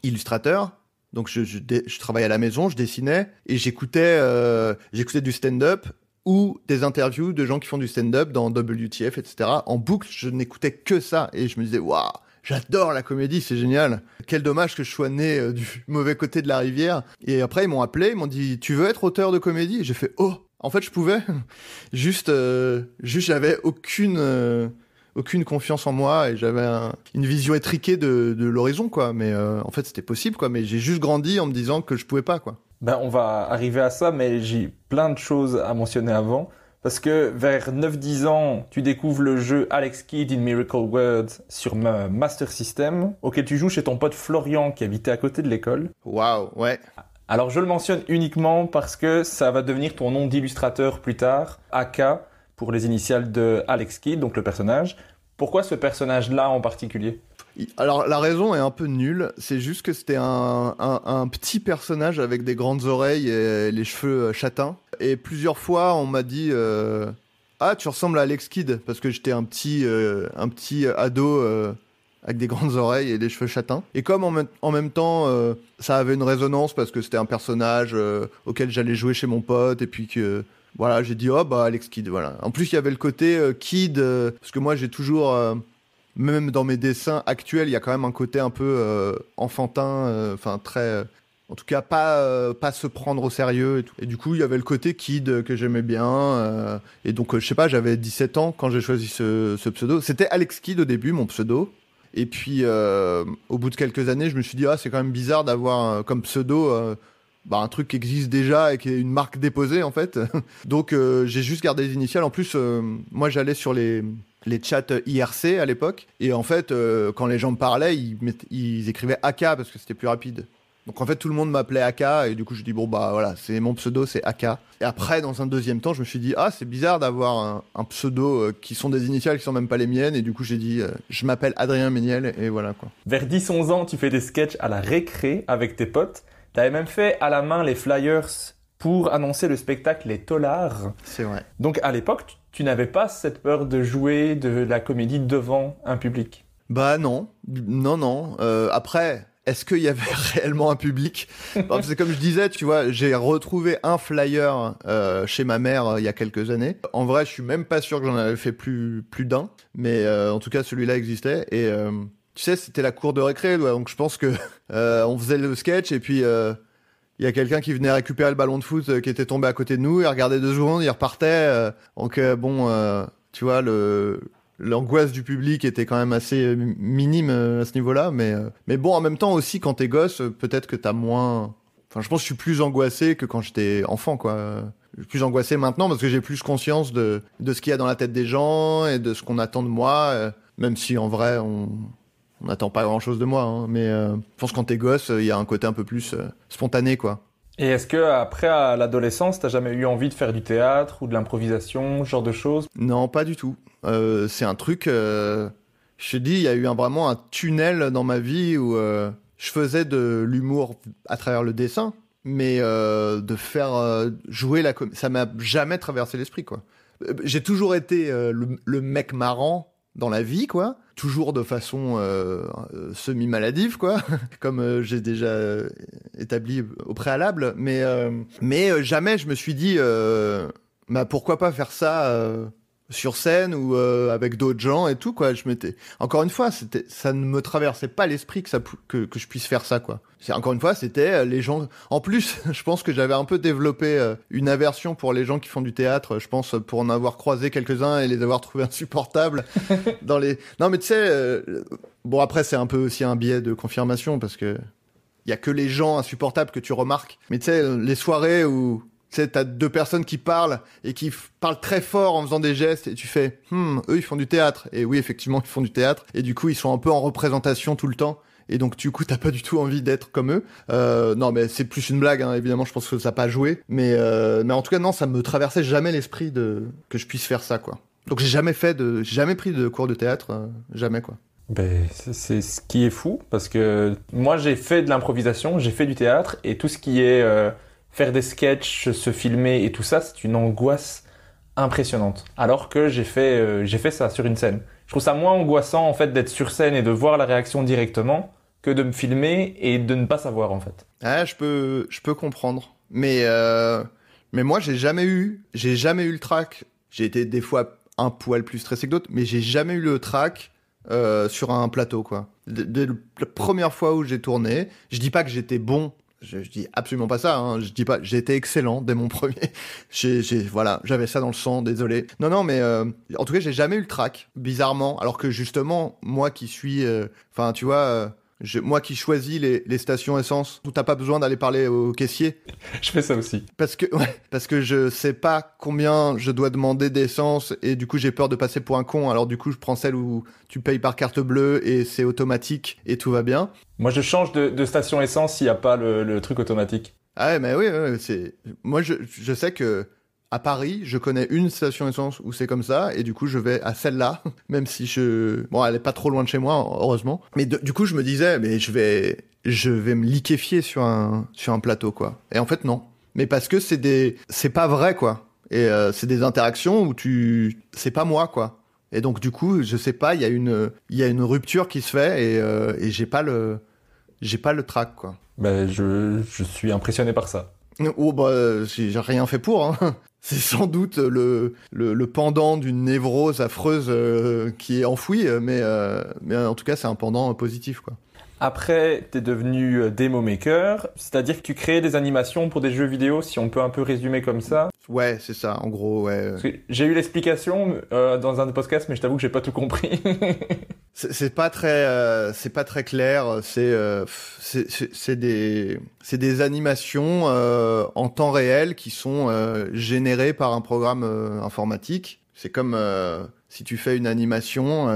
illustrateur, donc je, je, je, travaillais à la maison, je dessinais et j'écoutais euh, j'écoutais du stand-up ou des interviews de gens qui font du stand-up dans WTF, etc. En boucle, je n'écoutais que ça et je me disais, waouh, j'adore la comédie, c'est génial. Quel dommage que je sois né euh, du mauvais côté de la rivière. Et après, ils m'ont appelé, ils m'ont dit, tu veux être auteur de comédie? J'ai fait, oh, en fait, je pouvais. juste, euh, juste, j'avais aucune. Euh, aucune confiance en moi et j'avais un, une vision étriquée de, de l'horizon quoi mais en fait c'était possible quoi mais j'ai juste grandi en me disant que je pouvais pas quoi Ben, on va arriver à ça, mais j'ai plein de choses à mentionner avant. Parce que vers 9-10 ans, tu découvres le jeu Alex Kidd in Miracle World sur ma Master System, auquel tu joues chez ton pote Florian qui habitait à côté de l'école. Waouh, ouais. Alors je le mentionne uniquement parce que ça va devenir ton nom d'illustrateur plus tard, AK, pour les initiales de Alex Kidd, donc le personnage. Pourquoi ce personnage-là en particulier? Alors la raison est un peu nulle, c'est juste que c'était un, petit personnage avec des grandes oreilles et les cheveux euh, châtains. Et plusieurs fois on m'a dit euh, ah tu ressembles à Alex Kidd parce que j'étais un petit euh, un petit ado avec des grandes oreilles et des cheveux châtains. Et comme en, même temps ça avait une résonance parce que c'était un personnage auquel j'allais jouer chez mon pote et puis que voilà j'ai dit oh bah Alex Kidd voilà. En plus il y avait le côté Kidd parce que moi j'ai toujours même dans mes dessins actuels, il y a quand même un côté un peu euh, enfantin, euh, enfin très, euh, en tout cas pas pas se prendre au sérieux et tout. Et du coup, il y avait le côté kid que j'aimais bien. et donc, je sais pas, j'avais 17 ans quand j'ai choisi ce, pseudo. C'était Alex Kid au début, mon pseudo. Et puis, au bout de quelques années, je me suis dit, ah, c'est quand même bizarre d'avoir comme pseudo bah, un truc qui existe déjà et qui est une marque déposée, en fait. Donc, j'ai juste gardé les initiales. En plus, moi, j'allais sur les, les chats IRC à l'époque. Et en fait, euh, quand les gens me parlaient, ils, écrivaient AK parce que c'était plus rapide. Donc en fait, tout le monde m'appelait AK et du coup, je dis bon bah voilà, c'est mon pseudo, c'est AK. Et après, dans un deuxième temps, je me suis dit ah c'est bizarre d'avoir un, pseudo euh, qui sont des initiales qui sont même pas les miennes. Et du coup, j'ai dit euh, je m'appelle Adrien Méniel et voilà quoi. Vers 10-11 ans, tu fais des sketchs à la récré avec tes potes. T'avais même fait à la main les flyers pour annoncer le spectacle Les Tollards. C'est vrai. Donc à l'époque, tu n'avais pas cette peur de jouer de la comédie devant un public? Bah non, non, non. Euh, après, est-ce qu'il y avait réellement un public? C'est comme je disais, tu vois, j'ai retrouvé un flyer euh, chez ma mère euh, il y a quelques années. En vrai, je suis même pas sûr que j'en avais fait plus, plus d'un, mais en tout cas, celui-là existait. Et tu sais, c'était la cour de récré, donc je pense que on faisait le sketch et puis il y a quelqu'un qui venait récupérer le ballon de foot euh, qui était tombé à côté de nous, il regardait deux secondes, il repartait. Euh, donc euh, bon, tu vois, l'angoisse du public était quand même assez minime à ce niveau-là, mais mais bon, en même temps aussi quand t'es gosse, peut-être que t'as moins. Enfin, je pense que je suis plus angoissé que quand j'étais enfant, quoi. Je suis plus angoissé maintenant parce que j'ai plus conscience de de ce qu'il y a dans la tête des gens et de ce qu'on attend de moi, même si en vrai on on n'attend pas grand chose de moi, hein, mais euh, je pense que quand t'es gosse, il y a un côté un peu plus euh, spontané, quoi. Et est-ce que après à l'adolescence, t'as jamais eu envie de faire du théâtre ou de l'improvisation, ce genre de choses? Non, pas du tout. Euh, c'est un truc. je te dis, il y a eu un, vraiment un tunnel dans ma vie où je faisais de l'humour à travers le dessin, mais de faire jouer la comédie, ça m'a jamais traversé l'esprit, quoi. J'ai toujours été le, mec marrant dans la vie, quoi toujours de façon euh, euh, semi-maladive, quoi, comme euh, j'ai déjà établi au préalable. Mais, mais jamais je me suis dit, bah, pourquoi pas faire ça sur scène ou avec d'autres gens et tout, quoi. Je m'étais. Encore une fois, c'était, ça ne me traversait pas l'esprit que, ça, que, que je puisse faire ça, quoi. C'est encore une fois, c'était euh, les gens. En plus, je pense que j'avais un peu développé euh, une aversion pour les gens qui font du théâtre. Je pense pour en avoir croisé quelques-uns et les avoir trouvés insupportables dans les. Non, mais tu sais, euh, bon après c'est un peu aussi un biais de confirmation parce que il y a que les gens insupportables que tu remarques. Mais tu sais, les soirées où sais, t'as deux personnes qui parlent et qui parlent très fort en faisant des gestes et tu fais, hmm, eux ils font du théâtre. Et oui, effectivement, ils font du théâtre. Et du coup, ils sont un peu en représentation tout le temps et donc du coup t'as pas du tout envie d'être comme eux. Euh, non mais c'est plus une blague, hein, évidemment je pense que ça n'a pas joué, mais euh, mais en tout cas non ça me traversait jamais l'esprit de que je puisse faire ça quoi. Donc j'ai jamais fait de jamais pris de cours de théâtre, euh, jamais quoi. Ben, c'est ce qui est fou parce que moi j'ai fait de l'improvisation, j'ai fait du théâtre et tout ce qui est faire des sketchs, se filmer et tout ça, c'est une angoisse impressionnante. Alors que j'ai fait j'ai fait ça sur une scène. Je trouve ça moins angoissant en fait d'être sur scène et de voir la réaction directement que de me filmer et de ne pas savoir en fait. Ah, je peux, je peux comprendre. Mais, euh, mais moi, j'ai jamais eu, j'ai jamais eu le track. J'ai été des fois un poil plus stressé que d'autres, mais j'ai jamais eu le track euh, sur un plateau, quoi. Dès la première fois où j'ai tourné, je dis pas que j'étais bon je, je, dis absolument pas ça. Hein. Je dis pas. J'ai été excellent dès mon premier. j'ai, voilà, j'avais ça dans le sang. Désolé. Non, non, mais euh, en tout cas, j'ai jamais eu le track. Bizarrement, alors que justement, moi qui suis, euh, enfin, tu vois, euh, Je- moi qui choisis les, les stations essence, où t'as pas besoin d'aller parler au caissier. Je fais ça aussi. Parce que, ouais, parce que je sais pas combien je dois demander d'essence et du coup j'ai peur de passer pour un con. Alors du coup je prends celle où tu payes par carte bleue et c'est automatique et tout va bien. Moi, je change de, de station essence s'il n'y a pas le, le truc automatique. Ah ouais, mais oui, oui, c'est. Moi je, je sais que à Paris, je connais une station essence où c'est comme ça et du coup je vais à celle-là, même si je. Bon, elle est pas trop loin de chez moi, heureusement. Mais du coup je me disais, mais je vais, je vais me liquéfier sur un, sur un plateau quoi. Et en fait non. Mais parce que c'est des, c'est pas vrai quoi. Et euh, c'est des interactions où tu, c'est pas moi quoi. Et donc du coup, je sais pas, il y a une, y a une rupture qui se fait et, euh, et j'ai pas le, j'ai pas le trac quoi. Ben, je, je suis impressionné par ça. Oh bah euh, j'ai rien fait pour. Hein. C'est sans doute le, le, le pendant d'une névrose affreuse euh, qui est enfouie, euh, mais, euh, mais en tout cas c'est un pendant euh, positif quoi. Après, t'es devenu euh, demo maker, c'est-à-dire que tu créais des animations pour des jeux vidéo, si on peut un peu résumer comme ça. Ouais, c'est ça, en gros, ouais. J'ai eu l'explication euh, dans un des podcasts, mais je t'avoue que j'ai pas tout compris. C'est pas très, euh, c'est pas très clair. C'est, euh, c'est- des, c'est des animations euh, en temps réel qui sont euh, générées par un programme euh, informatique. C'est comme euh, si tu fais une animation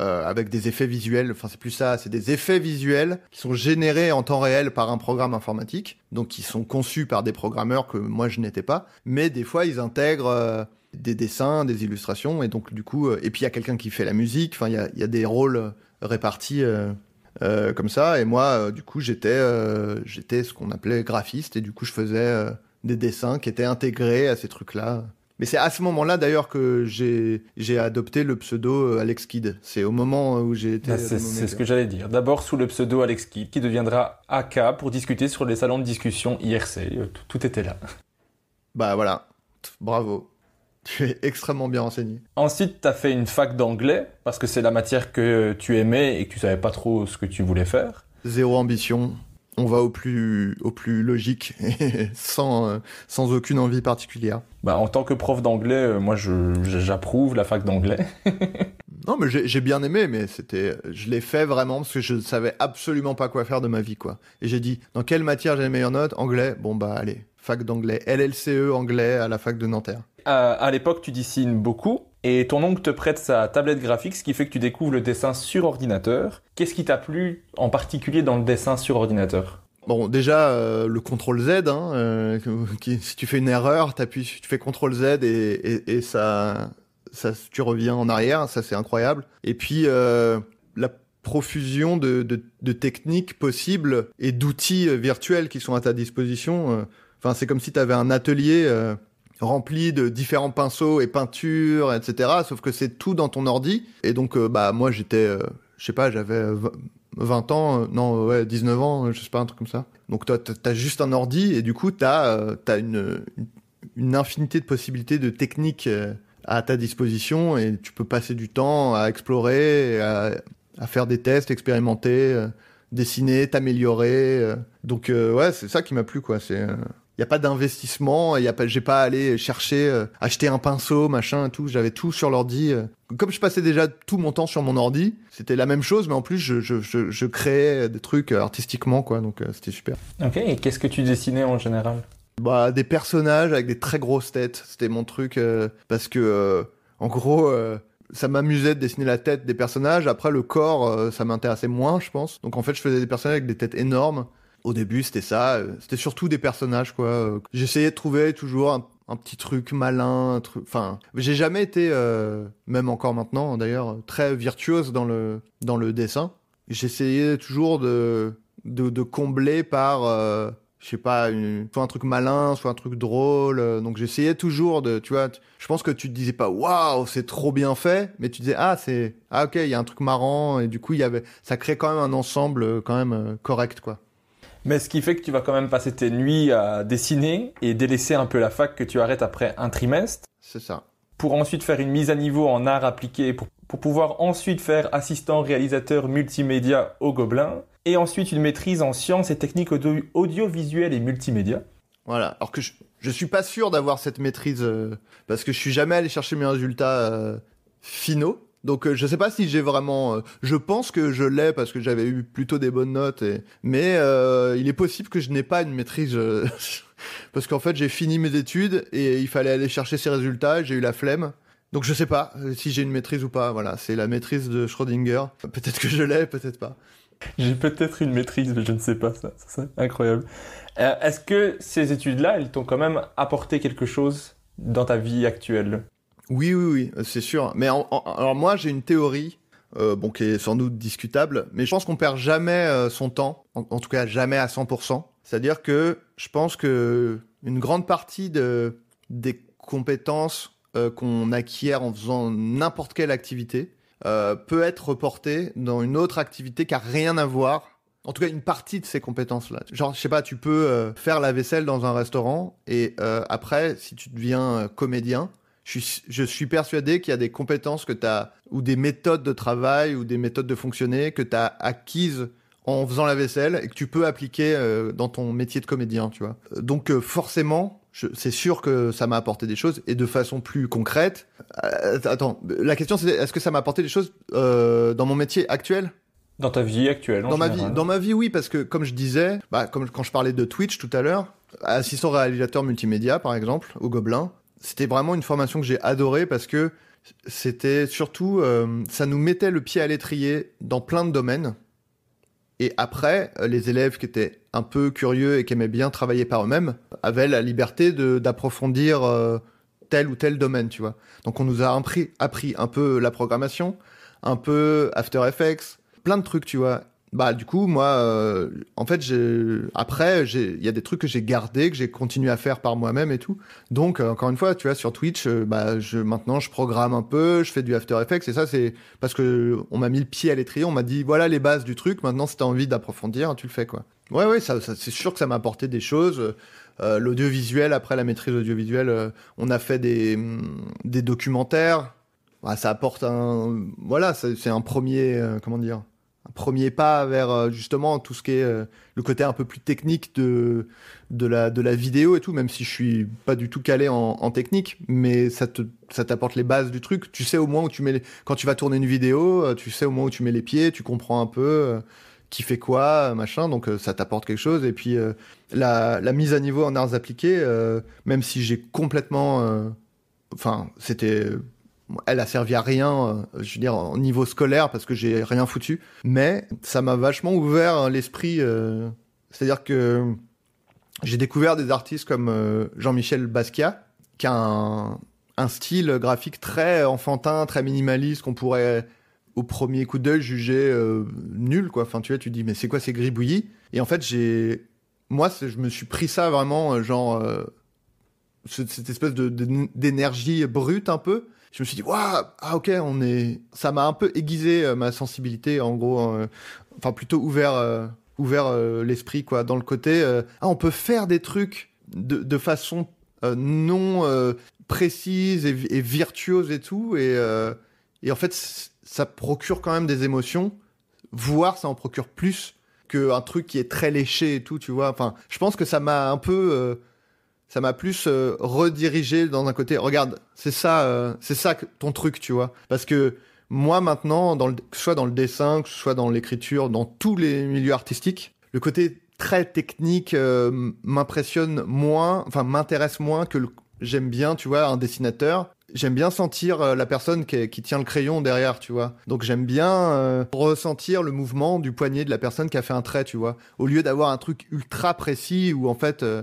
euh, avec des effets visuels. Enfin, c'est plus ça. C'est des effets visuels qui sont générés en temps réel par un programme informatique, donc qui sont conçus par des programmeurs que moi je n'étais pas. Mais des fois, ils intègrent euh, des dessins, des illustrations, et donc du coup, euh, et puis il y a quelqu'un qui fait la musique. Enfin, il y a, y a des rôles euh, répartis euh, comme ça. Et moi, du coup, j'étais, j'étais ce qu'on appelait graphiste, et du coup, je faisais des dessins qui étaient intégrés à ces trucs-là. Mais c'est à ce moment-là d'ailleurs que j'ai adopté le pseudo euh, Alex Kidd. C'est au moment où j'ai été. Bah, c'est euh, ce que j'allais dire. D'abord sous le pseudo Alex Kidd, qui deviendra AK pour discuter sur les salons de discussion IRC. Euh, Tout, tout était là. Bah voilà, bravo. Tu es extrêmement bien renseigné. Ensuite, t'as fait une fac d'anglais, parce que c'est la matière que tu aimais et que tu savais pas trop ce que tu voulais faire. Zéro ambition. On va au plus au plus logique, sans euh, sans aucune envie particulière. Bah, en tant que prof d'anglais, euh, moi, j'approuve la fac d'anglais. Non, mais j'ai bien aimé, mais c'était, je l'ai fait vraiment parce que je ne savais absolument pas quoi faire de ma vie, quoi. Et j'ai dit, dans quelle matière j'ai les meilleures notes? Anglais. Bon bah allez, fac d'anglais, LLCE anglais à la fac de Nanterre. À l'époque, tu dessines beaucoup, et ton oncle te prête sa tablette graphique, ce qui fait que tu découvres le dessin sur ordinateur. Qu'est-ce qui t'a plu en particulier dans le dessin sur ordinateur? Bon, déjà euh, le contrôle Z, hein, euh, si tu fais une erreur, tu fais contrôle Z et, ça, tu reviens en arrière, ça c'est incroyable. Et puis euh, la profusion de, de, techniques possibles et d'outils virtuels qui sont à ta disposition. Enfin, c'est comme si tu avais un atelier rempli de différents pinceaux et peintures, etc. Sauf que c'est tout dans ton ordi. Et donc, euh, bah moi j'étais, euh, je sais pas, j'avais euh, 20 ans, euh, non, ouais, 19 ans, je sais pas, un truc comme ça. Donc toi, t'as juste un ordi et du coup, t'as t'as une, une, infinité de possibilités de techniques à ta disposition et tu peux passer du temps à explorer, à, faire des tests, expérimenter, dessiner, t'améliorer. Donc ouais, c'est ça qui m'a plu, quoi. C'est il y a pas d'investissement, il y a pas, j'ai pas à aller chercher, euh, acheter un pinceau, machin et tout. J'avais tout sur l'ordi. euh. Comme je passais déjà tout mon temps sur mon ordi, c'était la même chose, mais en plus je, je, je, je créais des trucs euh, artistiquement, quoi. Donc euh, c'était super. Ok, et qu'est-ce que tu dessinais en général? Bah des personnages avec des très grosses têtes, c'était mon truc parce que en gros. ça m'amusait de dessiner la tête des personnages. Après, le corps, euh, ça m'intéressait moins, je pense. Donc, en fait, je faisais des personnages avec des têtes énormes. Au début, c'était ça. euh, C'était surtout des personnages, quoi. Euh, J'essayais de trouver toujours un, petit truc malin. Enfin, j'ai jamais été, euh, même encore maintenant, d'ailleurs, très virtuose dans le dans le dessin. J'essayais toujours de de, combler par euh, je sais pas, soit un truc malin, soit un truc drôle. Donc j'essayais toujours de, tu vois, je pense que tu te disais pas waouh, c'est trop bien fait, mais tu disais ah c'est ah ok, il y a un truc marrant et du coup il y avait ça crée quand même un ensemble quand même correct quoi. Mais ce qui fait que tu vas quand même passer tes nuits à dessiner et délaisser un peu la fac que tu arrêtes après un trimestre C'est ça. pour ensuite faire une mise à niveau en art appliqué pour, pour pouvoir ensuite faire assistant réalisateur multimédia au Gobelin et ensuite une maîtrise en sciences et techniques audio- audiovisuelles et multimédia. Voilà. Alors que je, je suis pas sûr d'avoir cette maîtrise euh, parce que je suis jamais allé chercher mes résultats euh, finaux. Donc euh, je sais pas si j'ai vraiment. euh, je pense que je l'ai parce que j'avais eu plutôt des bonnes notes, mais euh, il est possible que je n'ai pas une maîtrise. euh, parce qu'en fait j'ai fini mes études et il fallait aller chercher ces résultats, j'ai eu la flemme. Donc je sais pas si j'ai une maîtrise ou pas. Voilà, c'est la maîtrise de Schrödinger. Peut-être que je l'ai, peut-être pas. J'ai peut-être une maîtrise, mais je ne sais pas ça. c'est incroyable. Est-ce que ces études-là, elles t'ont quand même apporté quelque chose dans ta vie actuelle? Oui, oui, oui, c'est sûr. Mais alors moi, j'ai une théorie, euh, bon, qui est sans doute discutable, mais je pense qu'on perd jamais euh, son temps, en, tout cas jamais à 100%. C'est-à-dire que je pense que une grande partie de, des compétences euh, qu'on acquiert en faisant n'importe quelle activité peut être reportée dans une autre activité qui a rien à voir. En tout cas, une partie de ces compétences-là. Genre, je sais pas, tu peux faire la vaisselle dans un restaurant et après, si tu deviens comédien, je suis, je suis persuadé qu'il y a des compétences que tu as, ou des méthodes de travail, ou des méthodes de fonctionner que tu as acquises en faisant la vaisselle et que tu peux appliquer euh, dans ton métier de comédien, tu vois. Donc euh, forcément, c'est sûr que ça m'a apporté des choses et de façon plus concrète. Euh, attends, la question c'est est-ce que ça m'a apporté des choses euh, dans mon métier actuel? Dans ta vie actuelle en dans ma vie, dans ma vie, oui, parce que comme je disais, bah, comme quand je parlais de Twitch tout à l'heure, assistant réalisateur multimédia par exemple au Gobelin, c'était vraiment une formation que j'ai adorée parce que c'était surtout, euh, ça nous mettait le pied à l'étrier dans plein de domaines. Et après, euh, les élèves qui étaient un peu curieux et qui aimaient bien travailler par eux-mêmes avaient la liberté d'approfondir euh, tel ou tel domaine, tu vois. Donc on nous a appris, appris un peu la programmation, un peu After Effects, plein de trucs, tu vois. Bah du coup, moi, euh, en fait, j'ai après, j'ai il y a des trucs que j'ai gardés, que j'ai continué à faire par moi-même et tout. Donc euh, encore une fois, tu vois, sur Twitch, euh, bah je maintenant je programme un peu, je fais du After Effects et ça c'est parce que on m'a mis le pied à l'étrier, on m'a dit voilà les bases du truc. Maintenant, si t'as envie d'approfondir, tu le fais quoi. Ouais ouais, ça, ça c'est sûr que ça m'a apporté des choses. Euh, L'audiovisuel, après la maîtrise audiovisuelle, on a fait des des documentaires. Bah, ça apporte un voilà, c'est un premier comment dire premier pas vers euh, justement tout ce qui est euh, le côté un peu plus technique de, de, la, de la vidéo et tout, même si je suis pas du tout calé en, technique, mais ça te ça t'apporte les bases du truc. Tu sais au moins où tu mets les... quand tu vas tourner une vidéo, euh, tu sais au moins où tu mets les pieds, tu comprends un peu qui fait quoi, machin, donc ça t'apporte quelque chose. Et puis la, la mise à niveau en arts appliqués, même si j'ai complètement, enfin c'était elle a servi à rien, euh, je veux dire, en niveau scolaire, parce que j'ai rien foutu. Mais ça m'a vachement ouvert euh, l'esprit. euh, C'est-à-dire que j'ai découvert des artistes comme euh, Jean-Michel Basquiat, qui a un, style graphique très enfantin, très minimaliste, qu'on pourrait au premier coup d'œil juger nul, quoi. Enfin, tu vois, tu dis, mais c'est quoi ces gribouillis? Et en fait, j'ai. Moi, je me suis pris ça vraiment, genre. euh, ce- cette espèce d'énergie brute un peu je me suis dit waouh ah ok on est ça m'a un peu aiguisé euh, ma sensibilité en gros euh, enfin plutôt ouvert euh, ouvert l'esprit quoi dans le côté ah on peut faire des trucs de, de façon non précise et, vi- et virtuose et tout et et en fait ça procure quand même des émotions voire ça en procure plus qu'un truc qui est très léché et tout tu vois. Enfin je pense que ça m'a un peu ça m'a plus euh, redirigé dans un côté regarde c'est ça euh, c'est ça que- ton truc tu vois parce que moi maintenant dans le, que ce soit dans le dessin que ce soit dans l'écriture dans tous les milieux artistiques le côté très technique euh, m'impressionne moins enfin m'intéresse moins que le- j'aime bien tu vois un dessinateur J'aime bien sentir euh, la personne qui, qui tient le crayon derrière, tu vois. Donc j'aime bien euh, ressentir le mouvement du poignet de la personne qui a fait un trait, tu vois. Au lieu d'avoir un truc ultra précis où en fait euh,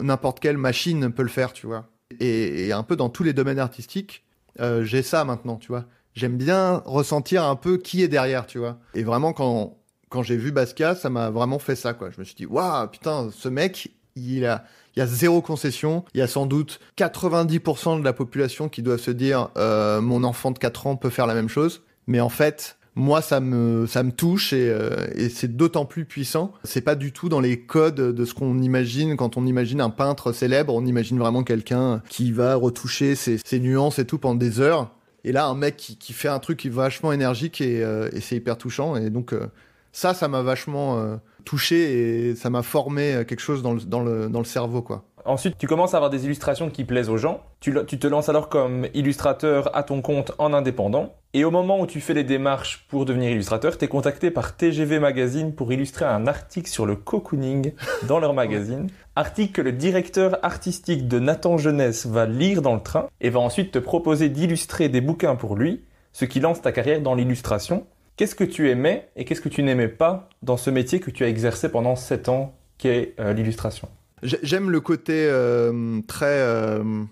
n'importe quelle machine peut le faire, tu vois. Et, un peu dans tous les domaines artistiques, euh, j'ai ça maintenant, tu vois. J'aime bien ressentir un peu qui est derrière, tu vois. Et vraiment, quand, quand j'ai vu Basquiat, ça m'a vraiment fait ça, quoi. Je me suis dit, waouh, putain, ce mec, il a, il y a zéro concession. Il y a sans doute 90% de la population qui doivent se dire, euh, mon enfant de 4 ans peut faire la même chose. Mais en fait, moi, ça me, touche et, euh, et c'est d'autant plus puissant. C'est pas du tout dans les codes de ce qu'on imagine quand on imagine un peintre célèbre. On imagine vraiment quelqu'un qui va retoucher ses, ses nuances et tout pendant des heures. Et là, un mec qui, fait un truc vachement énergique et, euh, et c'est hyper touchant. Et donc, euh, ça, ça m'a vachement, touché et ça m'a formé quelque chose dans le, dans le, dans le cerveau, quoi. Ensuite, tu commences à avoir des illustrations qui plaisent aux gens. Tu, tu, te lances alors comme illustrateur à ton compte en indépendant. Et au moment où tu fais les démarches pour devenir illustrateur, tu es contacté par TGV Magazine pour illustrer un article sur le cocooning dans leur magazine. Article que le directeur artistique de Nathan Jeunesse va lire dans le train et va ensuite te proposer d'illustrer des bouquins pour lui, ce qui lance ta carrière dans l'illustration. Qu'est-ce que tu aimais et qu'est-ce que tu n'aimais pas dans ce métier que tu as exercé pendant 7 ans, qui est euh, l'illustration? J'aime le côté euh, très... Euh,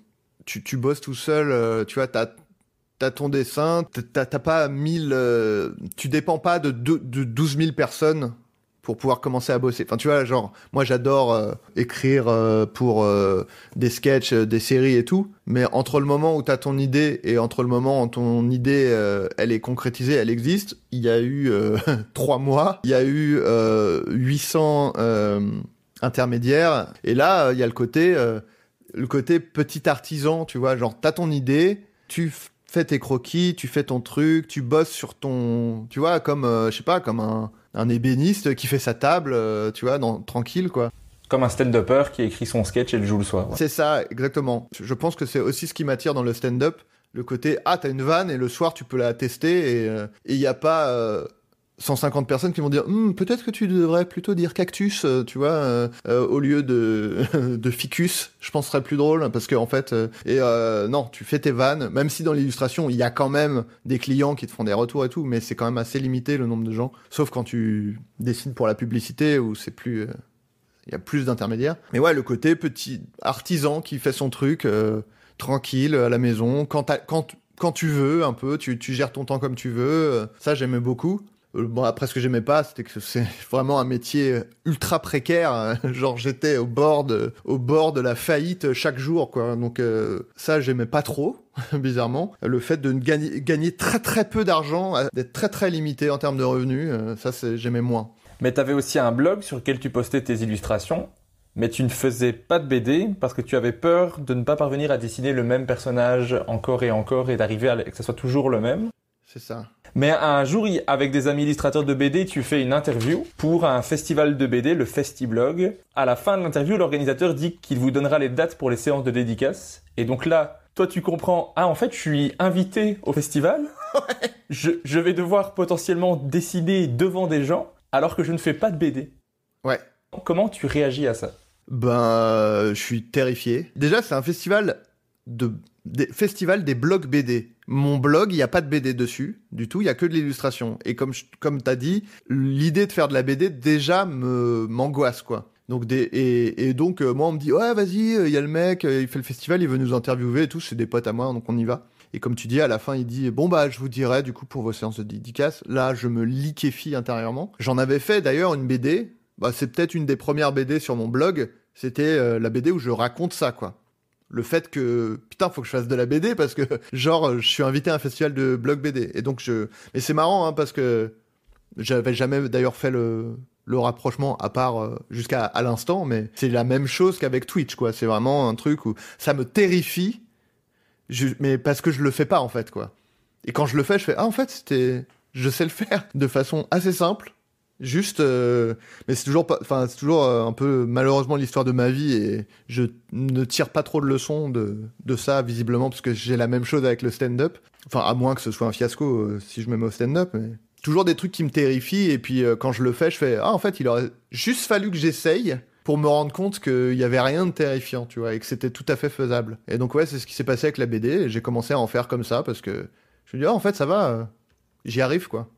tu, bosses tout seul, tu vois, t'as t'as ton dessin, t'as pas mille, euh, tu dépends pas de, de, de 12 000 personnes pour pouvoir commencer à bosser. Enfin, tu vois, genre, moi j'adore euh, écrire euh, pour des sketchs, des séries et tout, mais entre le moment où t'as ton idée et entre le moment où ton idée, elle est concrétisée, elle existe, il y a eu trois mois, il y a eu 800 intermédiaires, et là, il y a le côté, le côté petit artisan, tu vois, genre, t'as ton idée, tu fais tes croquis, tu fais ton truc, tu bosses sur ton, tu vois, comme, euh, je sais pas, comme un, un, ébéniste qui fait sa table, euh, tu vois, dans, tranquille, quoi. Comme un stand-upper qui écrit son sketch et le joue le soir. C'est ça, exactement. Je pense que c'est aussi ce qui m'attire dans le stand-up, le côté, ah, t'as une vanne et le soir tu peux la tester et euh, il n'y a pas 150 personnes qui vont dire hm, peut-être que tu devrais plutôt dire cactus, euh, tu vois, euh, euh, au lieu de, de ficus. Je pense serait plus drôle parce que en fait, et non, tu fais tes vannes, même si dans l'illustration il y a quand même des clients qui te font des retours et tout, mais c'est quand même assez limité le nombre de gens. Sauf quand tu dessines pour la publicité où c'est plus, il y a plus d'intermédiaires. Mais ouais, le côté petit artisan qui fait son truc tranquille à la maison quand quand quand tu veux un peu, tu, tu gères ton temps comme tu veux. Ça j'aimais beaucoup. Euh, bon, après, ce que j'aimais pas, c'était que c'est vraiment un métier ultra précaire. Genre, j'étais au bord de, au bord de la faillite chaque jour, quoi. Donc, euh, ça, j'aimais pas trop, bizarrement. Le fait de gagner, gagner très très peu d'argent, euh, d'être très très limité en termes de revenus, ça, j'aimais moins. Mais tu avais aussi un blog sur lequel tu postais tes illustrations. Mais tu ne faisais pas de BD parce que tu avais peur de ne pas parvenir à dessiner le même personnage encore et encore et d'arriver à que ce soit toujours le même. C'est ça. Mais un jour, avec des amis illustrateurs de BD, tu fais une interview pour un festival de BD, le Festiblog. À la fin de l'interview, l'organisateur dit qu'il vous donnera les dates pour les séances de dédicace. Et donc là, toi, tu comprends, ah, en fait, je suis invité au festival. je, je vais devoir potentiellement dessiner devant des gens alors que je ne fais pas de BD. Ouais. Comment tu réagis à ça? Ben, je suis terrifié. Déjà, c'est un festival de des, festival des blogs BD. Mon blog, il n'y a pas de BD dessus du tout, il y a que de l'illustration. Et comme comme t'as dit, l'idée de faire de la BD déjà me m'angoisse quoi. Donc et, et donc euh, moi on me dit ouais vas-y, il y a le mec, euh, il fait le festival, il veut nous interviewer et tout, c'est des potes à moi donc on y va. Et comme tu dis, à la fin, il dit bon bah je vous dirai du coup pour vos séances de dédicace. Là, je me liquéfie intérieurement. J'en avais fait d'ailleurs une BD. Bah c'est peut-être une des premières BD sur mon blog. C'était euh, la BD où je raconte ça quoi le fait que putain faut que je fasse de la BD parce que genre je suis invité à un festival de blog BD et donc je mais c'est marrant hein, parce que j'avais jamais d'ailleurs fait le le rapprochement à part euh, jusqu'à à l'instant mais c'est la même chose qu'avec Twitch quoi. C'est vraiment un truc où ça me terrifie mais parce que je le fais pas en fait quoi. Et quand je le fais je fais ah en fait c'était je sais le faire de façon assez simple Juste, euh, mais c'est toujours enfin c'est toujours euh, un peu malheureusement l'histoire de ma vie et je ne tire pas trop de leçons de, de ça visiblement parce que j'ai la même chose avec le stand-up. Enfin à moins que ce soit un fiasco euh, si je me mets au stand-up, mais toujours des trucs qui me terrifient et puis quand je le fais, je fais ah en fait il aurait juste fallu que j'essaye pour me rendre compte qu'il y avait rien de terrifiant, tu vois, et que c'était tout à fait faisable. Et donc ouais, c'est ce qui s'est passé avec la BD. J'ai commencé à en faire comme ça parce que je me dis ah en fait ça va, j'y arrive quoi.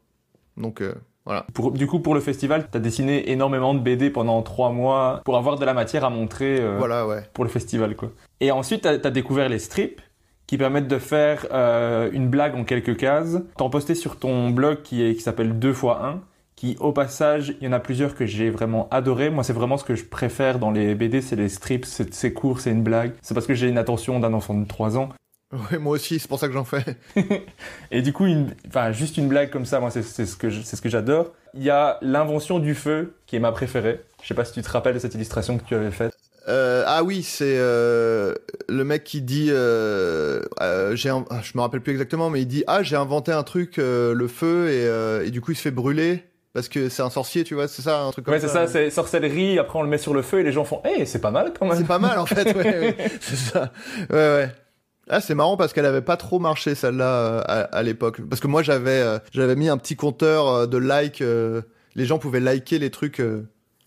Donc voilà. Pour, du coup, pour le festival, tu as dessiné énormément de BD pendant trois mois pour avoir de la matière à montrer euh, voilà, ouais. pour le festival. Quoi. Et ensuite, tu as, découvert les strips qui permettent de faire euh, une blague en quelques cases. T'en posté sur ton blog qui, est, qui s'appelle 2 x 1 qui au passage, il y en a plusieurs que j'ai vraiment adoré. Moi, c'est vraiment ce que je préfère dans les BD, c'est les strips, c'est court, c'est une blague. C'est parce que j'ai une attention d'un enfant de 3 ans. Ouais, moi aussi, c'est pour ça que j'en fais. et du coup, une, enfin, juste une blague comme ça, moi, c'est ce que c'est ce que j'adore. Il y a l'invention du feu qui est ma préférée. Je sais pas si tu te rappelles de cette illustration que tu avais faite. Euh, ah oui, c'est euh, le mec qui dit, euh, euh j'ai, je me rappelle plus exactement, mais il dit ah j'ai inventé un truc, le feu et, et, du coup il se fait brûler parce que c'est un sorcier, tu vois, c'est ça, un truc comme Ouais, ça. c'est ça, c'est sorcellerie, après on le met sur le feu et les gens font Eh, c'est pas mal quand même. C'est pas mal en fait, ouais, ouais. c'est ça. Ouais, ouais. Ah, c'est marrant parce qu'elle avait pas trop marché celle-là euh, à, l'époque. Parce que moi j'avais euh, j'avais mis un petit compteur euh, de likes. les gens pouvaient liker les trucs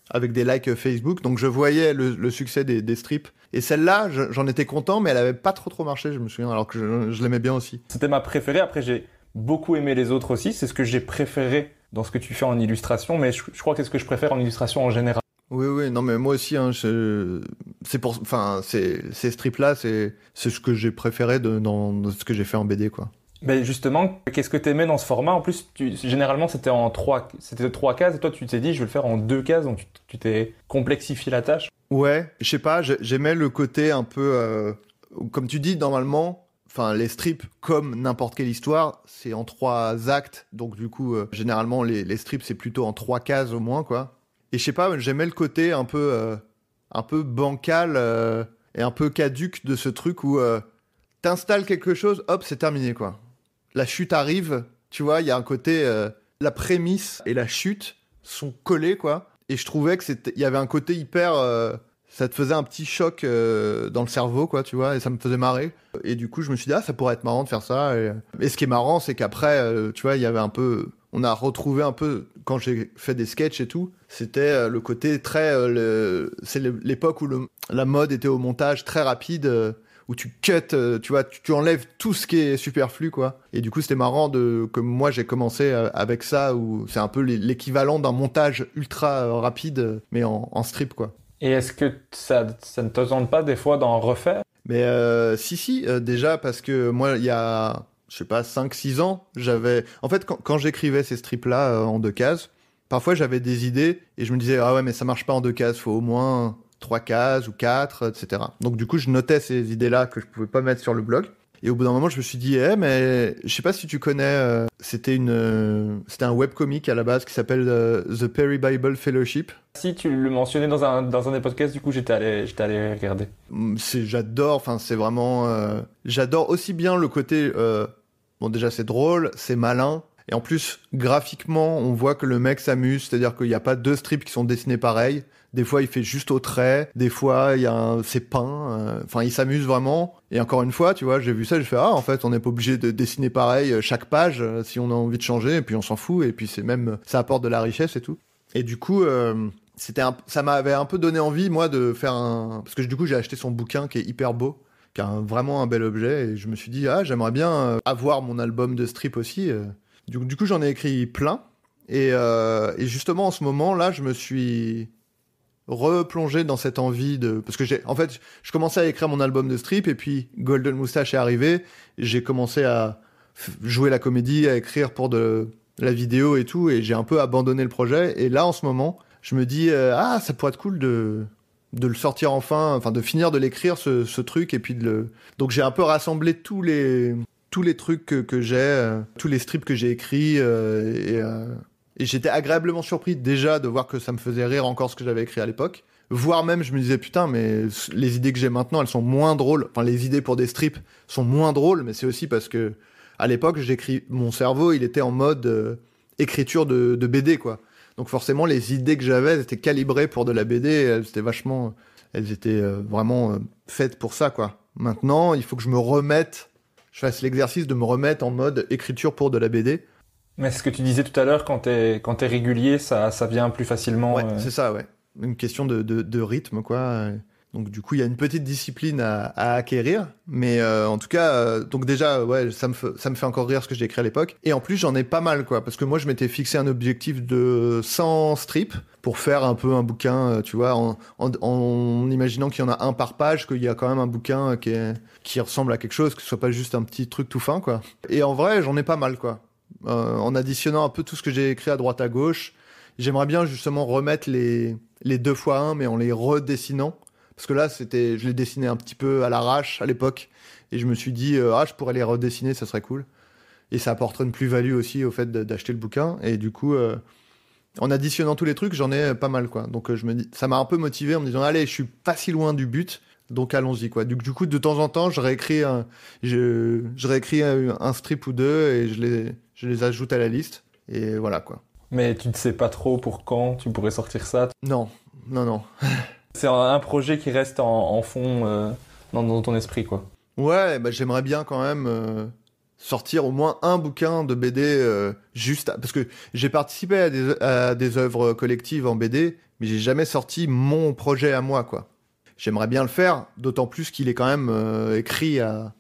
avec des likes Facebook, donc je voyais le, succès des, strips. Et celle-là, je- j'en étais content, mais elle avait pas trop trop marché, je me souviens, alors que je, je l'aimais bien aussi. C'était ma préférée. Après, j'ai beaucoup aimé les autres aussi. C'est ce que j'ai préféré dans ce que tu fais en illustration, mais je, je crois que c'est ce que je préfère en illustration en général. Oui, oui, non, mais moi aussi, hein, c'est pour, enfin, c'est, ces strips-là, c'est, c'est ce que j'ai préféré de, dans, dans ce que j'ai fait en BD, quoi. Ben justement, qu'est-ce que t'aimais dans ce format? En plus, tu, généralement, c'était en trois, c'était trois cases, et toi, tu t'es dit, je vais le faire en deux cases, donc tu- tu t'es complexifié la tâche. Ouais, je sais pas, j'ai- j'aimais le côté un peu, euh, comme tu dis, normalement, enfin, les strips, comme n'importe quelle histoire, c'est en trois actes, donc du coup, euh, généralement, les, les strips, c'est plutôt en trois cases au moins, quoi. Et je sais pas, j'aimais le côté un peu, euh, un peu bancal euh, et un peu caduque de ce truc où euh, t'installes quelque chose, hop, c'est terminé, quoi. La chute arrive, tu vois, il y a un côté, euh, la prémisse et la chute sont collées, quoi. Et je trouvais que il y avait un côté hyper, ça te faisait un petit choc dans le cerveau, quoi, tu vois, et ça me faisait marrer. Et du coup, je me suis dit, ah, ça pourrait être marrant de faire ça. Et, et ce qui est marrant, c'est qu'après, tu vois, il y avait un peu, on a retrouvé un peu, quand j'ai fait des sketchs et tout, c'était euh, le côté très, euh, le- c'est l'époque où le- la mode était au montage très rapide. euh, où tu cut, euh, tu vois, tu, tu enlèves tout ce qui est superflu, quoi. Et du coup, c'était marrant de que moi j'ai commencé avec ça, où c'est un peu l'é- l'équivalent d'un montage ultra rapide, mais en, en strip, quoi. Et est-ce que ça, ça ne te tente pas des fois d'en refaire? Mais euh, si, si, euh, déjà parce que moi, il y a, je sais pas, 5-6 ans, j'avais. En fait, quand, quand j'écrivais ces strips-là euh, en deux cases, parfois j'avais des idées et je me disais, ah ouais, mais ça marche pas en deux cases, faut au moins trois cases ou quatre, etc. Donc du coup, je notais ces idées-là que je pouvais pas mettre sur le blog. Et au bout d'un moment, je me suis dit, eh, mais je sais pas si tu connais, euh, c'était une, euh, c'était un webcomic à la base qui s'appelle euh, The Perry Bible Fellowship. Si tu le mentionnais dans un, dans un des podcasts, du coup, j'étais allé, j'étais allé regarder. C'est j'adore enfin c'est vraiment j'adore aussi bien le côté bon déjà c'est drôle c'est malin. Et en plus graphiquement on voit que le mec s'amuse c'est-à-dire qu'il n'y a pas deux strips qui sont dessinés pareil. Des fois il fait juste au trait. Des fois il y a un- c'est peint euh, enfin il s'amuse vraiment. Et encore une fois tu vois j'ai vu ça j'ai fait ah en fait on n'est pas obligé de dessiner pareil euh, chaque page euh, si on a envie de changer et puis on s'en fout et puis c'est même ça apporte de la richesse et tout. Et du coup c'était ça m'avait un peu donné envie moi de faire un parce que du coup j'ai acheté son bouquin qui est hyper beau qui est un- vraiment un bel objet et je me suis dit ah j'aimerais bien euh, avoir mon album de strip aussi euh. du, coup- j'en ai écrit plein et, euh, et justement en ce moment là je me suis replongé dans cette envie de parce que j'ai en fait je commençais à écrire mon album de strip et puis Golden Moustache est arrivé j'ai commencé à jouer la comédie à écrire pour de la vidéo et tout et j'ai un peu abandonné le projet et là en ce moment je me dis ah ça pourrait être cool de de le sortir enfin enfin de finir de l'écrire ce, ce truc et puis de le donc j'ai un peu rassemblé tous les tous les trucs que, j'ai euh, tous les strips que j'ai écrits euh, et, euh, et j'étais agréablement surpris déjà de voir que ça me faisait rire encore ce que j'avais écrit à l'époque. Voire même je me disais putain mais les idées que j'ai maintenant elles sont moins drôles. Enfin les idées pour des strips sont moins drôles mais c'est aussi parce que à l'époque j'écris mon cerveau il était en mode écriture de, de BD quoi donc forcément, les idées que j'avais elles étaient calibrées pour de la BD. Elles étaient vachement, elles étaient euh, vraiment euh, faites pour ça, quoi. Maintenant, il faut que je me remette, je fasse l'exercice de me remettre en mode écriture pour de la BD. Mais ce que tu disais tout à l'heure, quand t'es, quand t'es régulier, ça, ça vient plus facilement. Ouais, euh. c'est ça, ouais. Une question de, de, de rythme, quoi. Donc du coup, il y a une petite discipline à, à acquérir, mais euh, en tout cas, euh, donc déjà, ouais, ça me ça me fait encore rire ce que j'ai écrit à l'époque. Et en plus, j'en ai pas mal, quoi, parce que moi, je m'étais fixé un objectif de 100 strips pour faire un peu un bouquin, euh, tu vois, en, en, en imaginant qu'il y en a un par page, qu'il y a quand même un bouquin qui, est, qui ressemble à quelque chose, que ce soit pas juste un petit truc tout fin, quoi. Et en vrai, j'en ai pas mal, quoi. Euh, en additionnant un peu tout ce que j'ai écrit à droite à gauche, j'aimerais bien justement remettre les, les deux fois un, mais en les redessinant. Parce que là, c'était, je les dessinais un petit peu à l'arrache à l'époque. Et je me suis dit, euh, ah, je pourrais les redessiner, ça serait cool. Et ça apporterait une plus-value aussi au fait d'acheter le bouquin. Et du coup, euh, en additionnant tous les trucs, j'en ai pas mal, quoi. Donc, euh, je me dis, ça m'a un peu motivé en me disant, allez, je suis pas si loin du but. Donc, allons-y, quoi. Du, du coup, de temps en temps, je réécris un, je, je réécris un, un strip ou deux et je les, je les ajoute à la liste. Et voilà, quoi. Mais tu ne sais pas trop pour quand tu pourrais sortir ça? Non, non, non. C'est un projet qui reste en, fond euh, dans, ton esprit, quoi. Ouais, bah, j'aimerais bien quand même euh, sortir au moins un bouquin de BD euh, juste parce que j'ai participé à des, œuvres collectives en BD, mais j'ai jamais sorti mon projet à moi, quoi. J'aimerais bien le faire, d'autant plus qu'il est quand même écrit à,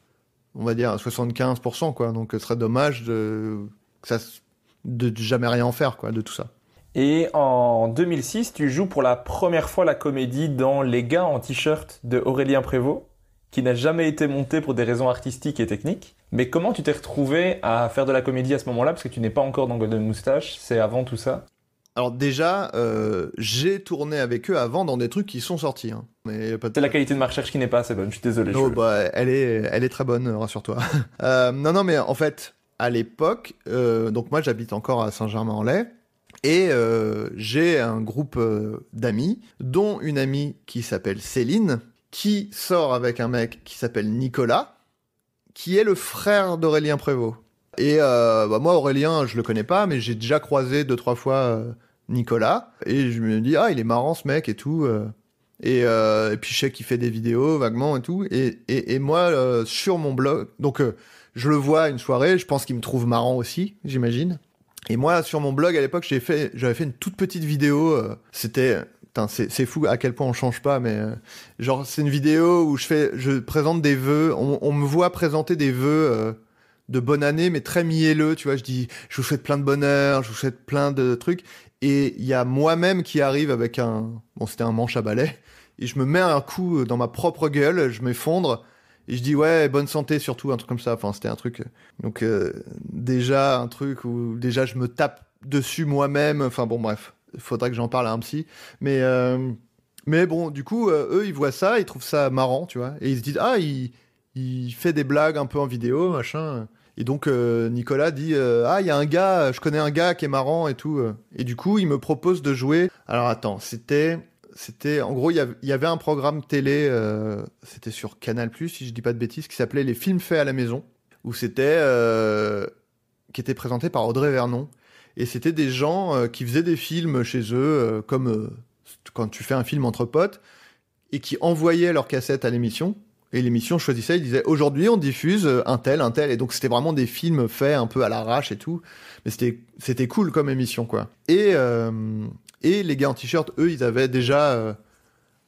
on va dire, à 75%, quoi. Donc, ce serait dommage de, jamais rien en faire, quoi, de tout ça. Et en 2006, tu joues pour la première fois la comédie dans Les gars en t-shirt de Aurélien Prévost, qui n'a jamais été monté pour des raisons artistiques et techniques. Mais comment tu t'es retrouvé à faire de la comédie à ce moment-là? Parce que tu n'es pas encore dans Golden Moustache, c'est avant tout ça. Alors déjà, euh, j'ai tourné avec eux avant dans des trucs qui sont sortis. Hein. Mais C'est la qualité de ma recherche qui n'est pas assez bonne, je suis désolé. Oh, bah, elle, est, elle est très bonne, rassure-toi. euh, non, non, mais en fait, à l'époque, euh, donc moi j'habite encore à Saint-Germain-en-Laye, et euh, j'ai un groupe euh, d'amis, dont une amie qui s'appelle Céline, qui sort avec un mec qui s'appelle Nicolas, qui est le frère d'Aurélien Prévost. Et euh, bah moi, Aurélien, je le connais pas, mais j'ai déjà croisé deux, trois fois Nicolas. Et je me dis, ah, il est marrant ce mec et tout. Et, puis je sais qu'il fait des vidéos vaguement et tout. Et, et, et moi, sur mon blog, donc je le vois une soirée, je pense qu'il me trouve marrant aussi, j'imagine. Et moi, sur mon blog à l'époque, j'ai fait, j'avais fait une toute petite vidéo. Euh, c'était, c'est fou à quel point on change pas, mais euh, genre c'est une vidéo où je fais, je présente des vœux. On, me voit présenter des vœux euh, de bonne année, mais très mielleux. Tu vois, je dis, je vous souhaite plein de bonheur, je vous souhaite plein de trucs. Et il y a moi-même qui arrive avec un, bon, c'était un manche à balai, et je me mets un coup dans ma propre gueule, je m'effondre et je dis ouais, bonne santé surtout, un truc comme ça. Enfin, c'était un truc. Donc euh, déjà un truc où déjà je me tape dessus moi-même. Enfin bon, bref, faudrait que j'en parle à un psy. Mais euh, mais bon, du coup, euh, eux ils voient ça, ils trouvent ça marrant, tu vois, et ils se disent ah il il fait des blagues un peu en vidéo, machin. Et donc Nicolas dit ah il y a un gars, je connais un gars qui est marrant et tout. Et du coup il me propose de jouer. Alors attends, c'était c'était en gros il y, avait un programme télé, euh, c'était sur Canal si je dis pas de bêtises, qui s'appelait les films faits à la maison, où c'était euh, qui était présenté par Audrey Vernon, et c'était des gens euh, qui faisaient des films chez eux, comme quand tu fais un film entre potes, et qui envoyaient leurs cassettes à l'émission. Et l'émission choisissait, il disait aujourd'hui on diffuse un tel, un tel, et donc c'était vraiment des films faits un peu à l'arrache et tout, mais c'était c'était cool comme émission quoi. Et et les gars en t-shirt, eux, ils avaient déjà euh,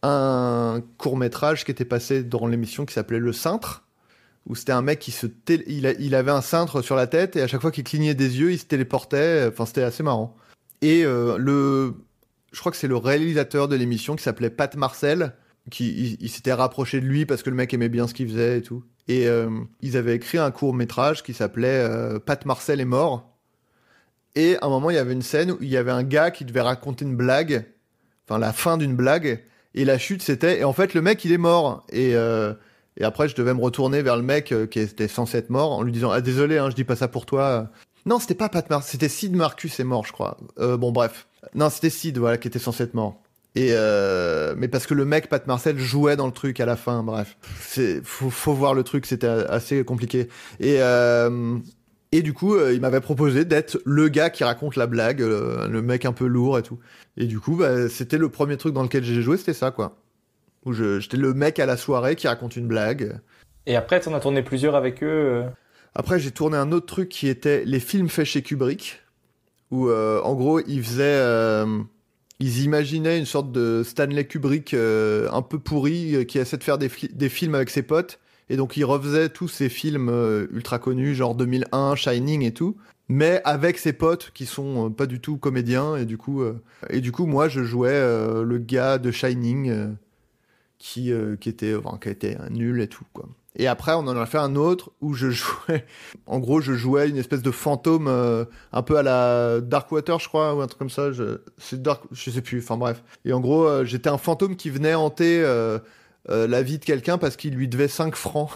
un court métrage qui était passé dans l'émission qui s'appelait Le Cintre, où c'était un mec qui se il, avait un cintre sur la tête et à chaque fois qu'il clignait des yeux, il se téléportait. Enfin, c'était assez marrant. Et euh, le, je crois que c'est le réalisateur de l'émission qui s'appelait Pat Marcel, qui il, s'était rapproché de lui parce que le mec aimait bien ce qu'il faisait et tout. Et euh, ils avaient écrit un court métrage qui s'appelait Pat Marcel est mort et à un moment, il y avait une scène où il y avait un gars qui devait raconter une blague, enfin la fin d'une blague, et la chute c'était, et en fait le mec il est mort. Et, euh, après je devais me retourner vers le mec euh, qui était censé être mort en lui disant ah désolé, hein, je dis pas ça pour toi. Non, c'était pas Pat Marcus, c'était Sid Marcus est mort, je crois. Euh, bon bref, non c'était Sid voilà qui était censé être mort. Et mais parce que le mec Pat Marcel jouait dans le truc à la fin, bref, c'est faut, voir le truc, c'était assez compliqué. Et et du coup, euh, il m'avait proposé d'être le gars qui raconte la blague, euh, le mec un peu lourd et tout. Et du coup, bah, c'était le premier truc dans lequel j'ai joué, c'était ça, quoi. Où j'étais le mec à la soirée qui raconte une blague. Et après, tu en as tourné plusieurs avec eux euh Après, j'ai tourné un autre truc qui était les films faits chez Kubrick, où en gros, ils faisaient... ils imaginaient une sorte de Stanley Kubrick un peu pourri qui essaie de faire des, des films avec ses potes et donc il refaisait tous ces films euh, ultra connus, genre 2001, Shining et tout, mais avec ses potes qui sont euh, pas du tout comédiens. Et du coup, euh, et du coup moi je jouais le gars de Shining qui, qui, était, enfin, qui était nul et tout. quoi. Et après, on en a fait un autre où je jouais. En gros, je jouais une espèce de fantôme un peu à la Darkwater, je crois, ou un truc comme ça. Je, c'est Dark, je sais plus. Enfin bref. Et en gros, j'étais un fantôme qui venait hanter la vie de quelqu'un parce qu'il lui devait 5 francs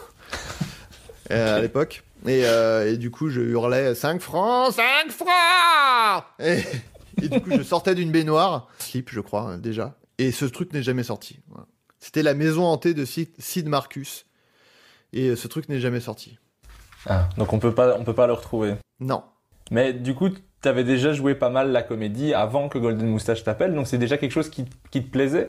euh, à l'époque. Euh, et, du coup, je hurlais 5 francs, 5 francs et, du coup, je sortais d'une baignoire, slip, je crois, déjà. Et ce truc n'est jamais sorti. C'était la maison hantée de Sid Marcus. Et ce truc n'est jamais sorti. Ah, donc on peut pas, on peut pas le retrouver. Non. Mais du coup, t'avais déjà joué pas mal la comédie avant que Golden Moustache t'appelle, donc c'est déjà quelque chose qui, qui te plaisait?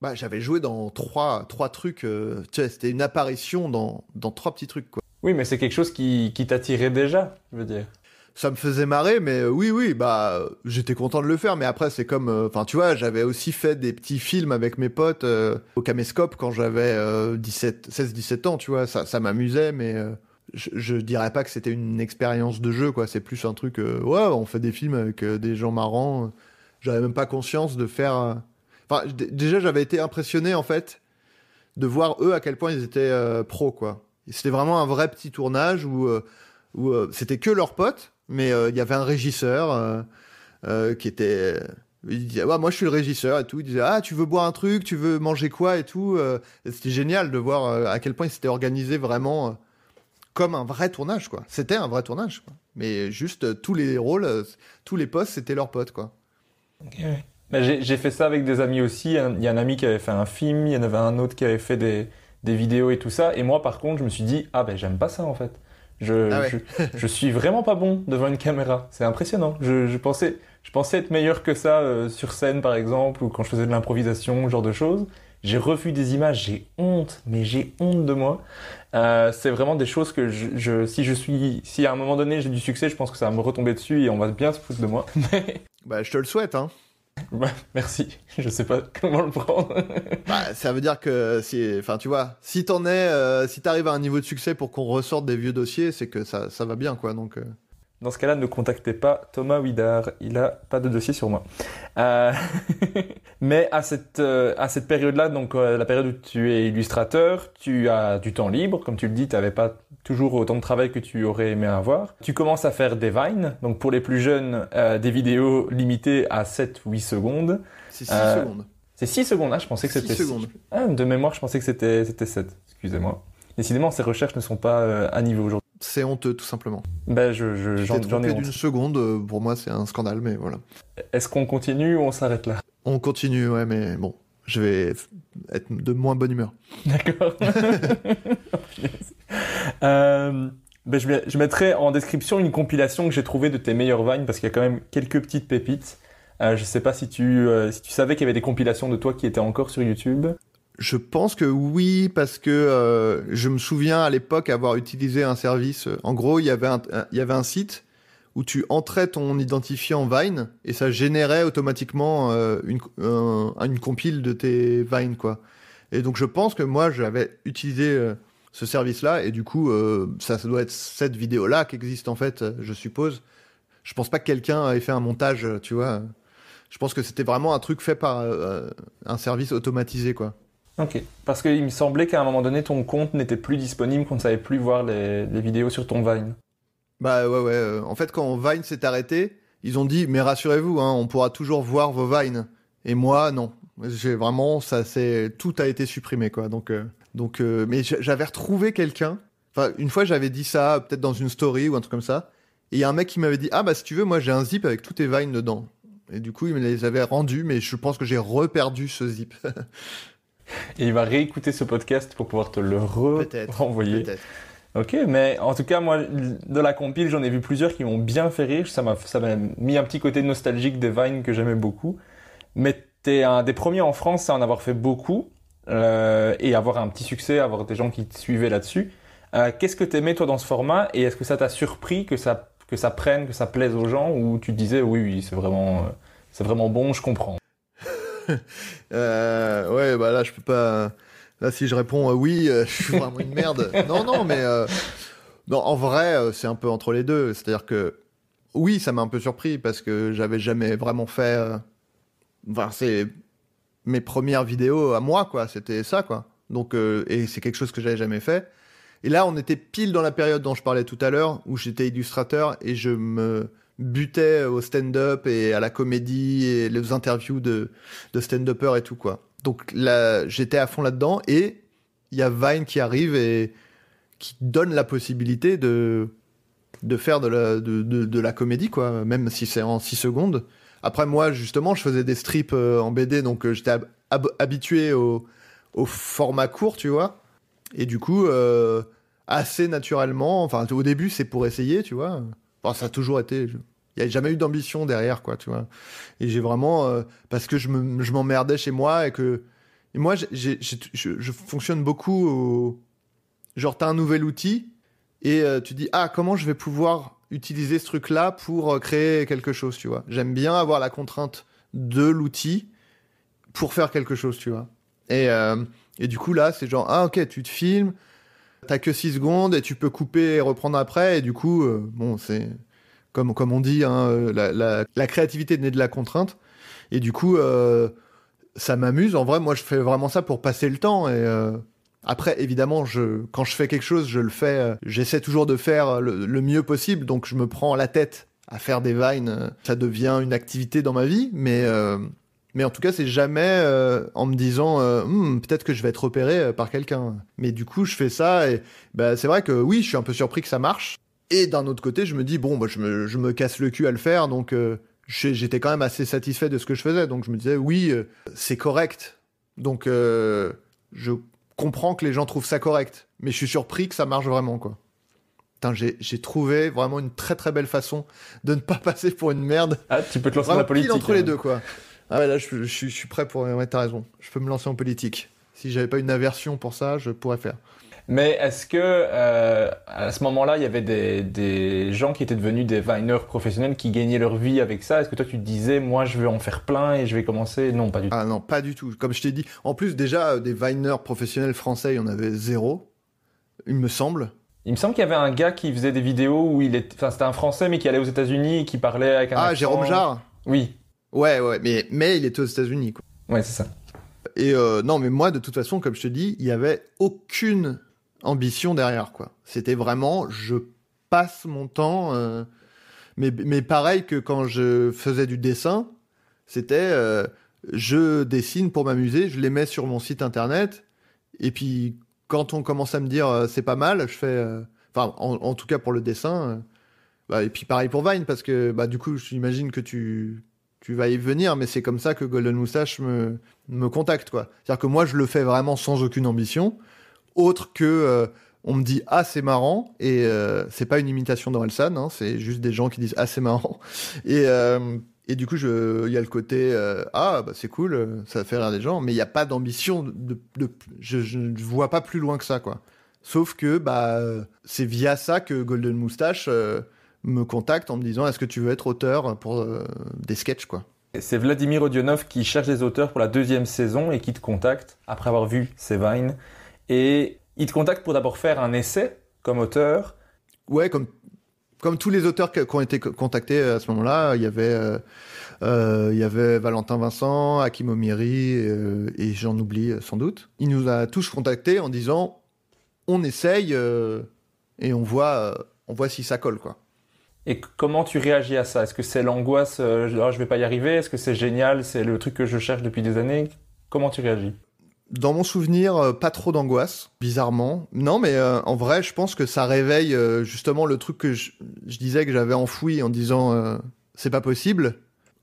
Bah, j'avais joué dans trois, trois trucs. euh, c'était une apparition dans, dans trois petits trucs, quoi. Oui, mais c'est quelque chose qui, qui t'attirait déjà, je veux dire. Ça me faisait marrer, mais euh, oui, oui, bah, j'étais content de le faire. Mais après, c'est comme, euh, enfin, tu vois, j'avais aussi fait des petits films avec mes potes euh, au caméscope quand j'avais euh, 17, 16-17 ans, tu vois. Ça, ça m'amusait, mais je, je dirais pas que c'était une expérience de jeu, quoi. C'est plus un truc, ouais, on fait des films avec des gens marrants. J'avais même pas conscience de faire. Déjà, j'avais été impressionné, en fait, de voir eux à quel point ils étaient euh, pros, quoi. C'était vraiment un vrai petit tournage où, euh, euh, c'était que leurs potes, mais il y avait un régisseur qui était. Il disait, moi je suis le régisseur et tout. Il disait, ah, tu veux boire un truc, tu veux manger quoi et tout. C'était génial de voir à quel point ils s'étaient organisés vraiment comme un vrai tournage, quoi. C'était un vrai tournage, quoi. Mais juste tous les rôles, tous les postes, c'était leurs potes, quoi. J'ai j'ai fait ça avec des amis aussi. Il y a un ami qui avait fait un film, il y en avait un autre qui avait fait des, des vidéos et tout ça. Et moi, par contre, je me suis dit, ah ben j'aime pas ça en fait. Je, Ah ouais. je, je suis vraiment pas bon devant une caméra. C'est impressionnant. Je, je, pensais, je pensais être meilleur que ça euh, sur scène, par exemple, ou quand je faisais de l'improvisation, ce genre de choses. J'ai revu des images, j'ai honte, mais j'ai honte de moi. Euh, c'est vraiment des choses que je, je, si je suis, si à un moment donné j'ai du succès, je pense que ça va me retomber dessus et on va bien se foutre de moi. Bah, je te le souhaite, hein. Ouais, merci. Je sais pas comment le prendre. Bah, ça veut dire que si, enfin, tu vois, si t'en es, euh, si t'arrives à un niveau de succès pour qu'on ressorte des vieux dossiers, c'est que ça, ça va bien, quoi. Donc, euh, Dans ce cas-là, ne contactez pas Thomas Widar. Il a pas de dossier sur moi. Euh, Mais à cette, euh, à cette période-là, donc euh, la période où tu es illustrateur, tu as du temps libre. Comme tu le dis, tu n'avais pas toujours autant de travail que tu aurais aimé avoir. Tu commences à faire des vines. Donc pour les plus jeunes, euh, des vidéos limitées à 7-8 secondes. c'est 6 Euh, secondes. C'est 6 secondes, hein, je pensais que 6 c'était secondes. Ah, de mémoire, je pensais que c'était c'était 7. Excusez-moi. Décidément, ces recherches ne sont pas à niveau aujourd'hui. C'est honteux, tout simplement. Ben, je, je, J'en j'en, ai d'une honte. seconde, euh, pour moi, c'est un scandale, mais voilà. Est-ce qu'on continue ou on s'arrête là? On continue, ouais, mais bon, je vais être de moins bonne humeur. D'accord. euh, ben, je, je mettrai en description une compilation que j'ai trouvée de tes meilleures vines parce qu'il y a quand même quelques petites pépites. Euh, je sais pas si tu, euh, si tu savais qu'il y avait des compilations de toi qui étaient encore sur YouTube. Je pense que oui, parce que euh, je me souviens à l'époque avoir utilisé un service. euh, En gros, il y avait un, il y avait un site où tu entrais ton identifiant Vine et ça générait automatiquement euh, une, un- une compile de tes Vine, quoi. Et donc, je pense que moi, j'avais utilisé euh, ce service-là et du coup, euh, ça, ça doit être cette vidéo-là qui existe en fait, euh, je suppose. Je pense pas que quelqu'un ait fait un montage, euh, tu vois. Je pense que c'était vraiment un truc fait par euh, un service automatisé, quoi. Ok. Parce qu'il me semblait qu'à un moment donné, ton compte n'était plus disponible, qu'on ne savait plus voir les, vidéos sur ton Vine. Bah ouais, ouais. euh, En fait, quand Vine s'est arrêté, ils ont dit, mais rassurez-vous, hein, on pourra toujours voir vos Vines. Et moi, non. J'ai vraiment, ça, c'est, tout a été supprimé, quoi. Donc, euh, donc, euh, mais j'a- j'avais retrouvé quelqu'un. Enfin, une fois, j'avais dit ça, peut-être dans une story ou un truc comme ça. Et il y a un mec qui m'avait dit, ah bah si tu veux, moi j'ai un zip avec tous tes Vines dedans. Et du coup, il me les avait rendus, mais je pense que j'ai reperdu ce zip. Et il va réécouter ce podcast pour pouvoir te le renvoyer. Peut-être. Ok, mais en tout cas, moi, de la compile, j'en ai vu plusieurs qui m'ont bien fait rire. Ça m'a, ça m'a mis un petit côté nostalgique des Vines que j'aimais beaucoup. Mais t'es un des premiers en France à en avoir fait beaucoup euh, et avoir un petit succès, avoir des gens qui te suivaient là-dessus. Euh, qu'est-ce que t'aimais toi dans ce format? Et est-ce que ça t'a surpris que ça que ça prenne, que ça plaise aux gens? Ou tu te disais oui, oui, c'est vraiment, euh, c'est vraiment bon, je comprends. Euh, ouais, bah là, je peux pas. Là, si je réponds euh, oui, euh, je suis vraiment une merde. non, non, mais non, en vrai, c'est un peu entre les deux. C'est-à-dire que oui, ça m'a un peu surpris parce que j'avais jamais vraiment fait. Enfin, c'est mes premières vidéos à moi, quoi. C'était ça, quoi. Donc, et c'est quelque chose que j'avais jamais fait. Et là, on était pile dans la période dont je parlais tout à l'heure, où j'étais illustrateur et je me butais au stand-up et à la comédie et les interviews de, de stand-uppers et tout, quoi. Donc là, j'étais à fond là-dedans et il y a Vine qui arrive et qui donne la possibilité de, de faire de la, de, de, la comédie, quoi, même si c'est en 6 secondes. Après, moi, justement, je faisais des strips euh, en BD, donc euh, j'étais hab- hab- habitué au, au format court, tu vois. Et du coup, euh, assez naturellement, enfin, au début, c'est pour essayer, tu vois. Enfin, ça a toujours été. Il n'y a jamais eu d'ambition derrière, quoi, tu vois. Et j'ai vraiment, euh, parce que je me, m'emmerdais chez moi et que, moi, j'ai- je, je fonctionne beaucoup au, genre, t'as un nouvel outil et euh, tu dis, ah, comment je vais pouvoir utiliser ce truc-là pour euh, créer quelque chose, tu vois. J'aime bien avoir la contrainte de l'outil pour faire quelque chose, tu vois. Et, euh, et du coup, là, c'est genre, ah, ok, tu te filmes, t'as que 6 secondes et tu peux couper et reprendre après. Et du coup, euh, bon, c'est comme, comme on dit, hein, euh, la, la, créativité naît de la contrainte. Et du coup, euh, ça m'amuse. En vrai, moi, je fais vraiment ça pour passer le temps. Et après, évidemment, je, quand je fais quelque chose, je le fais. J'essaie toujours de faire le, le mieux possible. Donc, je me prends la tête à faire des vines. Ça devient une activité dans ma vie. Mais, mais en tout cas, c'est jamais euh, en me disant euh, Hmm, peut-être que je vais être repéré euh, par quelqu'un. Mais du coup, je fais ça. Et bah, c'est vrai que oui, je suis un peu surpris que ça marche. Et d'un autre côté, je me dis, bon, bah, je, me, je me casse le cul à le faire, donc euh, j'étais quand même assez satisfait de ce que je faisais. Donc je me disais, oui, c'est correct. Donc je comprends que les gens trouvent ça correct. Mais je suis surpris que ça marche vraiment, quoi. J'ai trouvé vraiment une très très belle façon de ne pas passer pour une merde. Ah, tu peux te lancer dans la politique. entre hein. les deux, quoi. Ah ouais, là, je, je suis- je suis prêt pour... Ouais, t'as raison. Je peux me lancer en politique. Si j'avais pas une aversion pour ça, je pourrais faire. Mais est-ce que euh, à ce moment-là, il y avait des, des gens qui étaient devenus des vineurs professionnels qui gagnaient leur vie avec ça? Est-ce que toi tu te disais, moi je veux en faire plein et je vais commencer? Non, pas du tout. Ah non, pas du tout. Comme je t'ai dit, en plus déjà euh, des Viners professionnels français, il y en avait zéro, il me semble. Il me semble qu'il y avait un gars qui faisait des vidéos où il était, enfin c'était un Français mais qui allait aux États-Unis et qui parlait avec un Ah, accent. Jérôme Jarre? Oui, Ouais, ouais, mais mais il était aux États-Unis. quoi. ouais c'est ça. Et euh, non, mais moi, de toute façon, comme je te dis, il y avait aucune ambition derrière, quoi. C'était vraiment, je passe mon temps. euh, mais mais pareil que quand je faisais du dessin, c'était, euh, je dessine pour m'amuser, je les mets sur mon site internet, et puis quand on commence à me dire c'est pas mal, je fais, enfin, en, en tout cas pour le dessin. bah, et puis pareil pour Vine, parce que bah, du coup, j'imagine que tu, tu vas y venir, mais c'est comme ça que Golden Moustache me, me contacte. quoi. C'est-à-dire que moi, je le fais vraiment sans aucune ambition, autre que euh, on me dit ah c'est marrant, et euh, c'est pas une imitation d'Orelsan, hein, c'est juste des gens qui disent ah c'est marrant. Et, euh, et du coup, il y a le côté ah bah, c'est cool, ça fait rire des gens, mais il n'y a pas d'ambition, de, je, ne vois pas plus loin que ça. quoi. Sauf que bah, c'est via ça que Golden Moustache me contacte en me disant est-ce que tu veux être auteur pour euh, des sketchs quoi? C'est Vladimir Odionov qui cherche des auteurs pour la deuxième saison et qui te contacte après avoir vu ses vines. Et il te contacte pour d'abord faire un essai comme auteur. Ouais, comme comme tous les auteurs qui ont été co- contactés à ce moment-là, il y avait euh, euh, il y avait Valentin Vincent, Hakim Omiri et j'en oublie sans doute. Il nous a tous contactés en disant on essaye et on voit on voit si ça colle quoi. Et comment tu réagis à ça? Est-ce que c'est l'angoisse, euh, je- ah, je vais pas y arriver? Est-ce que c'est génial? C'est le truc que je cherche depuis des années? Comment tu réagis? Dans mon souvenir, euh, pas trop d'angoisse, bizarrement. Non, mais euh, en vrai, je pense que ça réveille euh, justement le truc que je, disais que j'avais enfoui en disant c'est pas possible.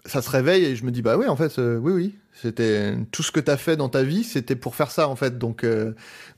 Ça se réveille et je me dis bah oui, en fait, oui, oui. C'était tout ce que t'as fait dans ta vie, c'était pour faire ça en fait. Donc,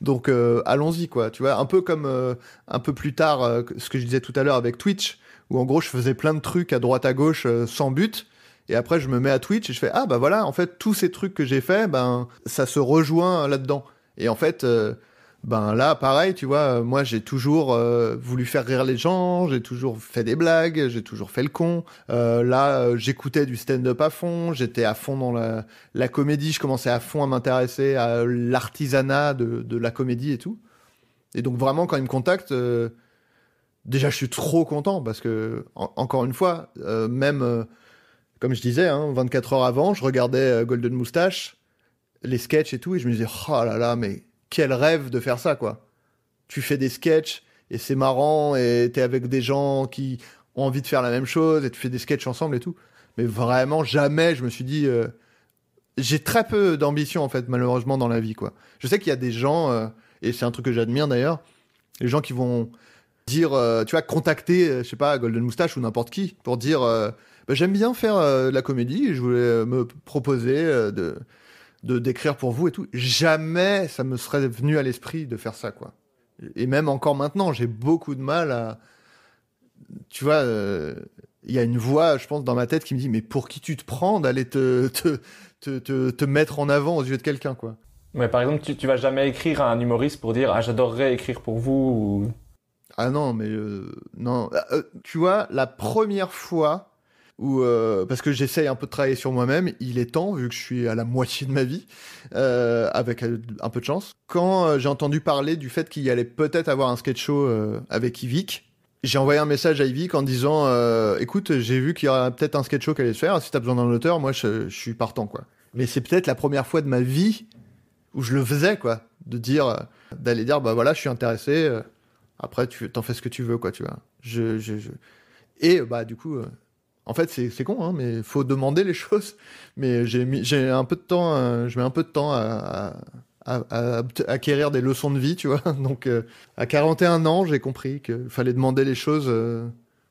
donc allons-y quoi. Tu vois, un peu comme un peu plus tard, ce que je disais tout à l'heure avec Twitch, où en gros je faisais plein de trucs à droite à gauche euh, sans but. Et après, je me mets à Twitch et je fais ah bah voilà, en fait tous ces trucs que j'ai fait, ben ça se rejoint là-dedans. Et en fait, euh, ben là pareil, tu vois, euh, moi j'ai toujours voulu faire rire les gens, j'ai toujours fait des blagues, j'ai toujours fait le con. Là, j'écoutais du stand-up à fond, j'étais à fond dans la, la comédie, je commençais à fond à m'intéresser à l'artisanat de, de la comédie et tout. Et donc vraiment quand ils me contactent. Déjà, je suis trop content parce que, en- encore une fois, euh, même euh, comme je disais, hein, 24 heures avant, je regardais euh, Golden Moustache, les sketchs et tout, et je me disais, oh là là, mais quel rêve de faire ça, quoi. Tu fais des sketchs, et c'est marrant, et t'es avec des gens qui ont envie de faire la même chose, et tu fais des sketchs ensemble et tout. Mais vraiment, jamais je me suis dit... J'ai très peu d'ambition, en fait, malheureusement, dans la vie, quoi. Je sais qu'il y a des gens, et c'est un truc que j'admire d'ailleurs, les gens qui vont dire, euh, tu vois, contacter, euh, je sais pas, Golden Moustache ou n'importe qui, pour dire... euh, bah, j'aime bien faire de la comédie et je voulais me proposer de de d'écrire pour vous et tout. Jamais ça me serait venu à l'esprit de faire ça quoi. Et même encore maintenant, j'ai beaucoup de mal à tu vois il y a une voix, je pense, dans ma tête qui me dit mais pour qui tu te prends d'aller te te, te, te, te mettre en avant aux yeux de quelqu'un, quoi. Mais par exemple, tu, tu vas jamais écrire à un humoriste pour dire ah j'adorerais écrire pour vous ou... Ah non, mais euh, non. Euh, tu vois, la première fois où euh, parce que j'essaye un peu de travailler sur moi-même, il est temps vu que je suis à la moitié de ma vie avec un peu de chance. Quand j'ai entendu parler du fait qu'il y allait peut-être avoir un sketch show avec Yvick, j'ai envoyé un message à Yvick en disant écoute, j'ai vu qu'il y aura peut-être un sketch show qui allait se faire. Si t'as besoin d'un auteur, moi je, je suis partant quoi. Mais c'est peut-être la première fois de ma vie où je le faisais quoi, de dire d'aller dire bah voilà, je suis intéressé. Après, tu t'en fais ce que tu veux, quoi, tu vois. Je, je. Et bah du coup, euh, en fait, c'est con, hein, mais faut demander les choses. Mais j'ai un peu de temps, euh, je mets un peu de temps à, acquérir des leçons de vie, tu vois. Donc, euh, à 41 ans, j'ai compris qu'il fallait demander les choses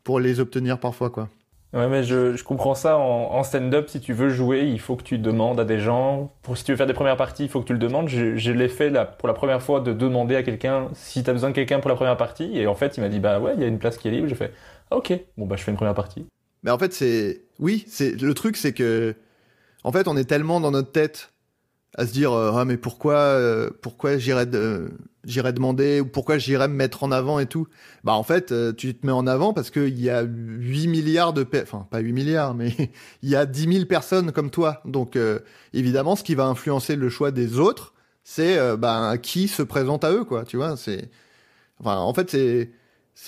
pour les obtenir parfois, quoi. Ouais, mais je, je comprends ça en, en stand-up. Si tu veux jouer, il faut que tu demandes à des gens. Pour si tu veux faire des premières parties, il faut que tu le demandes. Je, je l'ai fait là, pour la première fois de demander à quelqu'un si tu as besoin de quelqu'un pour la première partie. Et en fait, il m'a dit bah ouais, il y a une place qui est libre. J'ai fait ah, ok, bon bah je fais une première partie. Mais en fait, c'est. Oui, c'est le truc, c'est que. En fait, on est tellement dans notre tête à se dire euh, Ah, mais pourquoi, euh, pourquoi j'irais de, j'irais demander ou pourquoi j'irais me mettre en avant et tout. Bah, en fait, euh, tu te mets en avant parce qu'il y a 8 milliards de. Enfin, pas 8 milliards, mais il y a 10 000 personnes comme toi. Donc, euh, évidemment, ce qui va influencer le choix des autres, c'est euh, bah, qui se présente à eux, quoi. Tu vois, c'est. Enfin, en fait, c'est.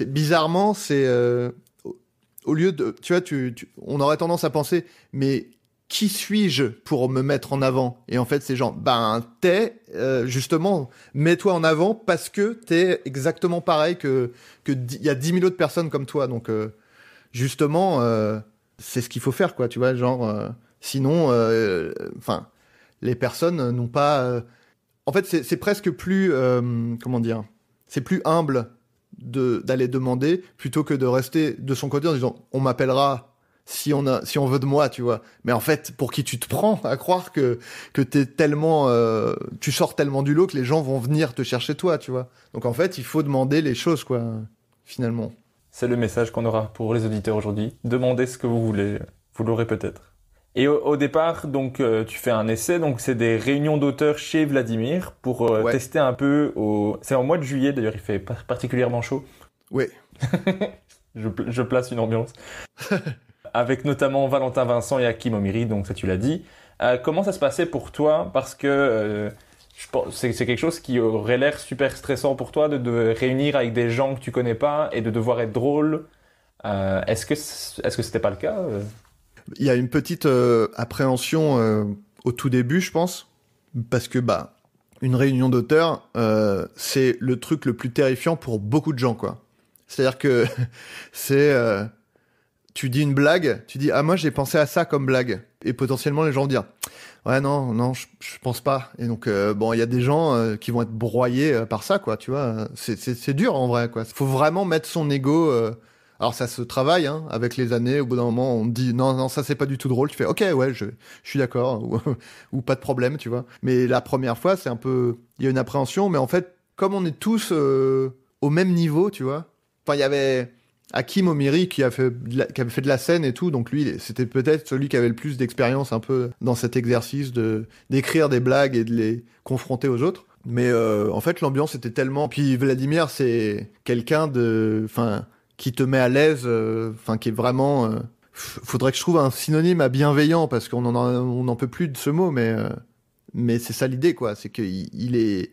Bizarrement, c'est. au- lieu de, tu vois, tu- on aurait tendance à penser, mais qui suis-je pour me mettre en avant? Et en fait, c'est genre, ben, t'es euh, justement, mets-toi en avant parce que t'es exactement pareil que il y a 10 000 autres personnes comme toi. Donc, euh, justement, euh, c'est ce qu'il faut faire, quoi. Tu vois, genre, sinon, enfin, les personnes n'ont pas. En fait, c'est presque plus, comment dire, c'est plus humble de d'aller demander plutôt que de rester de son côté en disant on m'appellera si on a si on veut de moi tu vois mais en fait pour qui tu te prends à croire que que t'es tellement euh, tu sors tellement du lot que les gens vont venir te chercher toi tu vois donc en fait il faut demander les choses quoi finalement C'est le message qu'on aura pour les auditeurs aujourd'hui. Demandez ce que vous voulez. Vous l'aurez peut-être. Et au, au départ, donc, euh, tu fais un essai. Donc, c'est des réunions d'auteurs chez Vladimir pour euh, Ouais. tester un peu. Au... C'est en mois de juillet, d'ailleurs, il fait par- particulièrement chaud. oui Je, je place une ambiance. Avec notamment Valentin Vincent et Hakim Omiri, donc ça tu l'as dit. Euh, comment ça se passait pour toi? Parce que euh, c'est quelque chose qui aurait l'air super stressant pour toi de, réunir avec des gens que tu connais pas et de devoir être drôle. Euh, est-ce que est-ce que c'était pas le cas? Il y a une petite appréhension au tout début je pense parce que bah une réunion d'auteurs c'est le truc le plus terrifiant pour beaucoup de gens quoi c'est à dire que c'est tu dis une blague tu dis ah moi j'ai pensé à ça comme blague et potentiellement les gens vont dire ouais non non je, je pense pas et donc euh, bon il y a des gens euh, qui vont être broyés euh, par ça quoi tu vois c'est c'est dur en vrai quoi faut vraiment mettre son ego alors ça se travaille hein, avec les années. Au bout d'un moment, on dit non, non, ça c'est pas du tout drôle. Tu fais ok, ouais, je, je suis d'accord ou, ou pas de problème, tu vois. Mais la première fois, c'est un peu, il y a une appréhension, mais en fait, comme on est tous euh, au même niveau, tu vois. Enfin, il y avait Hakim Omiri qui a fait, de la- qui fait de la scène et tout, donc lui, c'était peut-être celui qui avait le plus d'expérience un peu dans cet exercice de d'écrire des blagues et de les confronter aux autres. Mais euh, en fait, l'ambiance était tellement. Puis Vladimir, c'est quelqu'un de, enfin, qui te met à l'aise, euh, enfin, qui est vraiment. euh, faudrait que je trouve un synonyme à bienveillant parce qu'on en on peut plus de ce mot, mais mais c'est ça l'idée, quoi. C'est qu'il il est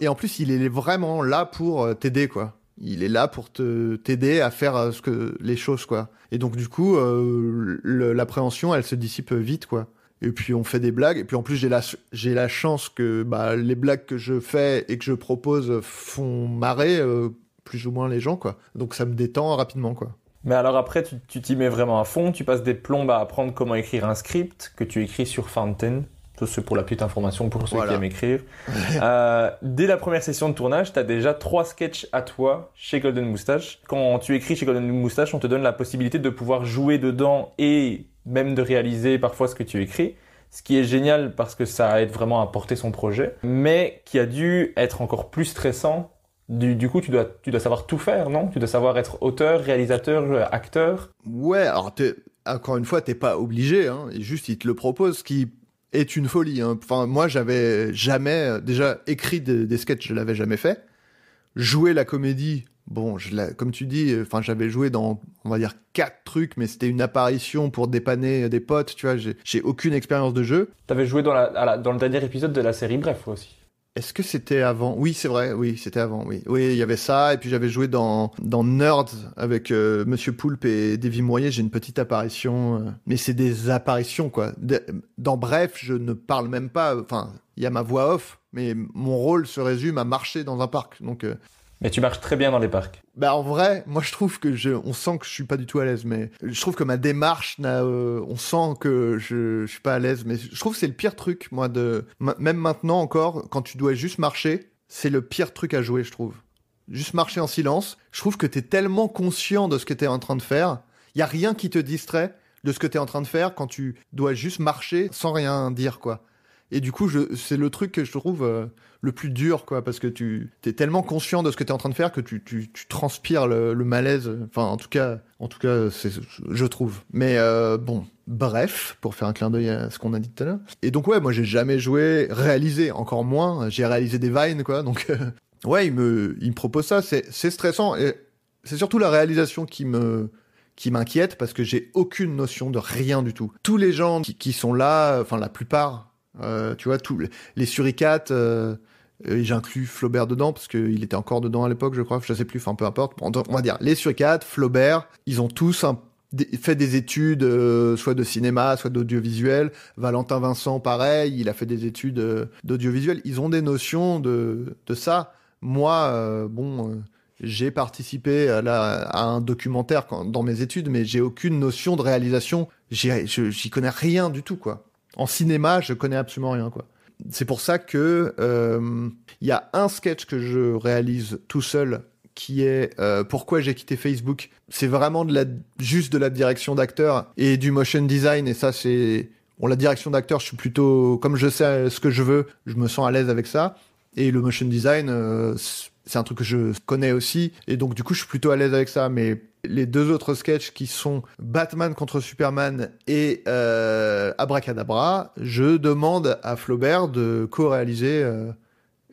et en plus, il est vraiment là pour t'aider, quoi. Il est là pour te t'aider à faire euh, ce que les choses, quoi. Et donc du coup, euh, l'appréhension, elle se dissipe vite, quoi. Et puis on fait des blagues. Et puis en plus, j'ai la j'ai la chance que bah, les blagues que je fais et que je propose font marrer euh, plus ou moins les gens, quoi. Donc ça me détend rapidement, quoi. Mais alors après, tu t'y mets vraiment à fond. Tu passes des plombes à apprendre comment écrire un script que tu écris sur Fountain? Ça, c'est pour la petite information pour ceux Voilà. qui aiment écrire. Euh, dès la première session de tournage, tu as déjà trois sketchs à toi chez Golden Moustache. Quand tu écris chez Golden Moustache, on te donne la possibilité de pouvoir jouer dedans et même de réaliser parfois ce que tu écris. Ce qui est génial parce que ça aide vraiment à porter son projet, mais qui a dû être encore plus stressant Du, du, coup, tu dois, tu dois savoir tout faire, non? Tu dois savoir être auteur, réalisateur, acteur Ouais, alors encore une fois, t'es pas obligé, hein, juste il te le propose, ce qui est une folie. Hein. Enfin, moi, j'avais jamais déjà écrit des, des sketchs, je l'avais jamais fait. Jouer la comédie, bon, je comme tu dis, enfin, j'avais joué dans, on va dire, quatre trucs, mais c'était une apparition pour dépanner des potes, tu vois. J'ai aucune expérience de jeu. T'avais joué dans, dans le dernier épisode de la série Bref aussi. Est-ce que c'était avant? Oui, c'est vrai, oui, c'était avant, oui. Oui, il y avait ça, et puis j'avais joué dans, dans Nerds avec euh, Monsieur Poulpe et Davy Moyer, j'ai une petite apparition, euh, mais c'est des apparitions, quoi. dans Bref, je ne parle même pas, enfin, il y a ma voix off, mais mon rôle se résume à marcher dans un parc, donc... Euh, mais tu marches très bien dans les parcs. Bah en vrai, moi je trouve que je, on sent que je suis pas du tout à l'aise, mais je trouve que ma démarche, euh, on sent que je, je suis pas à l'aise, mais je trouve que c'est le pire truc, moi de, même maintenant encore, quand tu dois juste marcher, c'est le pire truc à jouer, je trouve. Juste marcher en silence. Je trouve que t'es tellement conscient de ce que t'es en train de faire. Y a rien qui te distrait de ce que t'es en train de faire quand tu dois juste marcher sans rien dire, quoi. Et du coup, c'est le truc que je trouve euh, le plus dur, quoi, parce que tu es tellement conscient de ce que tu es en train de faire que tu, tu, tu transpires le, malaise. Enfin, en tout cas, en tout cas, je trouve. Mais euh, bon, bref, pour faire un clin d'œil à ce qu'on a dit tout à l'heure. Et donc ouais, moi j'ai jamais joué, réalisé, encore moins. J'ai réalisé des vines, quoi. Donc euh, ouais, il me, il me propose ça. C'est stressant et c'est surtout la réalisation qui me qui m'inquiète parce que j'ai aucune notion de rien du tout. Tous les gens qui, qui sont là, enfin la plupart, euh, tu vois, tous les suricates, euh, j'inclus Flaubert dedans parce qu'il était encore dedans à l'époque, je crois, je sais plus, enfin peu importe. On va dire les suricates, Flaubert, ils ont tous fait des études, euh, soit de cinéma, soit d'audiovisuel. Valentin Vincent, pareil, il a fait des études d'audiovisuel. Ils ont des notions de, ça. Moi, bon, j'ai participé à, à, un documentaire dans mes études, mais j'ai aucune notion de réalisation. J'y connais rien du tout, quoi. En cinéma, je connais absolument rien, quoi. C'est pour ça que euh, il y a un sketch que je réalise tout seul qui est euh, pourquoi j'ai quitté Facebook. C'est vraiment de la, juste de la direction d'acteur et du motion design. Et ça c'est bon la direction d'acteur je suis plutôt comme je sais ce que je veux, je me sens à l'aise avec ça. Et le motion design euh, c'est un truc que je connais aussi. Et donc du coup je suis plutôt à l'aise avec ça. Mais les deux autres sketchs qui sont Batman contre Superman et euh, Abracadabra, je demande à Flaubert de co-réaliser euh,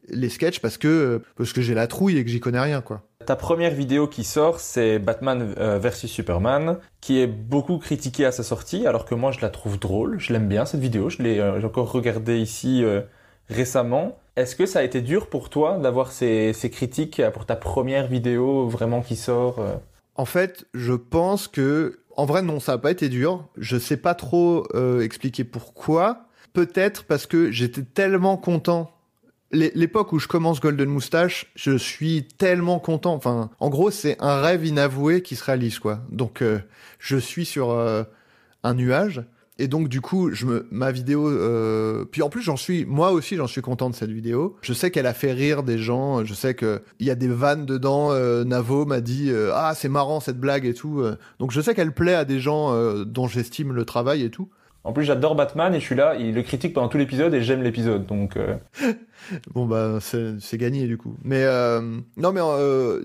les sketchs parce que parce que j'ai la trouille et que j'y connais rien quoi. Ta première vidéo qui sort, c'est Batman euh, versus Superman, qui est beaucoup critiquée à sa sortie, alors que moi je la trouve drôle, je l'aime bien cette vidéo, je l'ai encore regardée ici récemment. Est-ce que ça a été dur pour toi d'avoir ces, ces, critiques pour ta première vidéo vraiment qui sort en fait, je pense que, en vrai, non, ça n'a pas été dur. Je sais pas trop euh, expliquer pourquoi. Peut-être parce que j'étais tellement content. L'époque où je commence Golden Moustache, je suis tellement content. Enfin, en gros, c'est un rêve inavoué qui se réalise, quoi. Donc, euh, je suis sur euh, un nuage. Et donc du coup, je me, ma vidéo, euh... puis en plus j'en suis, moi aussi j'en suis content de cette vidéo. Je sais qu'elle a fait rire des gens, je sais que il y a des vannes dedans. Euh, Navo m'a dit euh, ah c'est marrant cette blague et tout. Euh. Donc je sais qu'elle plaît à des gens dont j'estime le travail et tout. En plus j'adore Batman et je suis là, il le critique pendant tout l'épisode et j'aime l'épisode donc. bon bah c'est gagné du coup. Mais non mais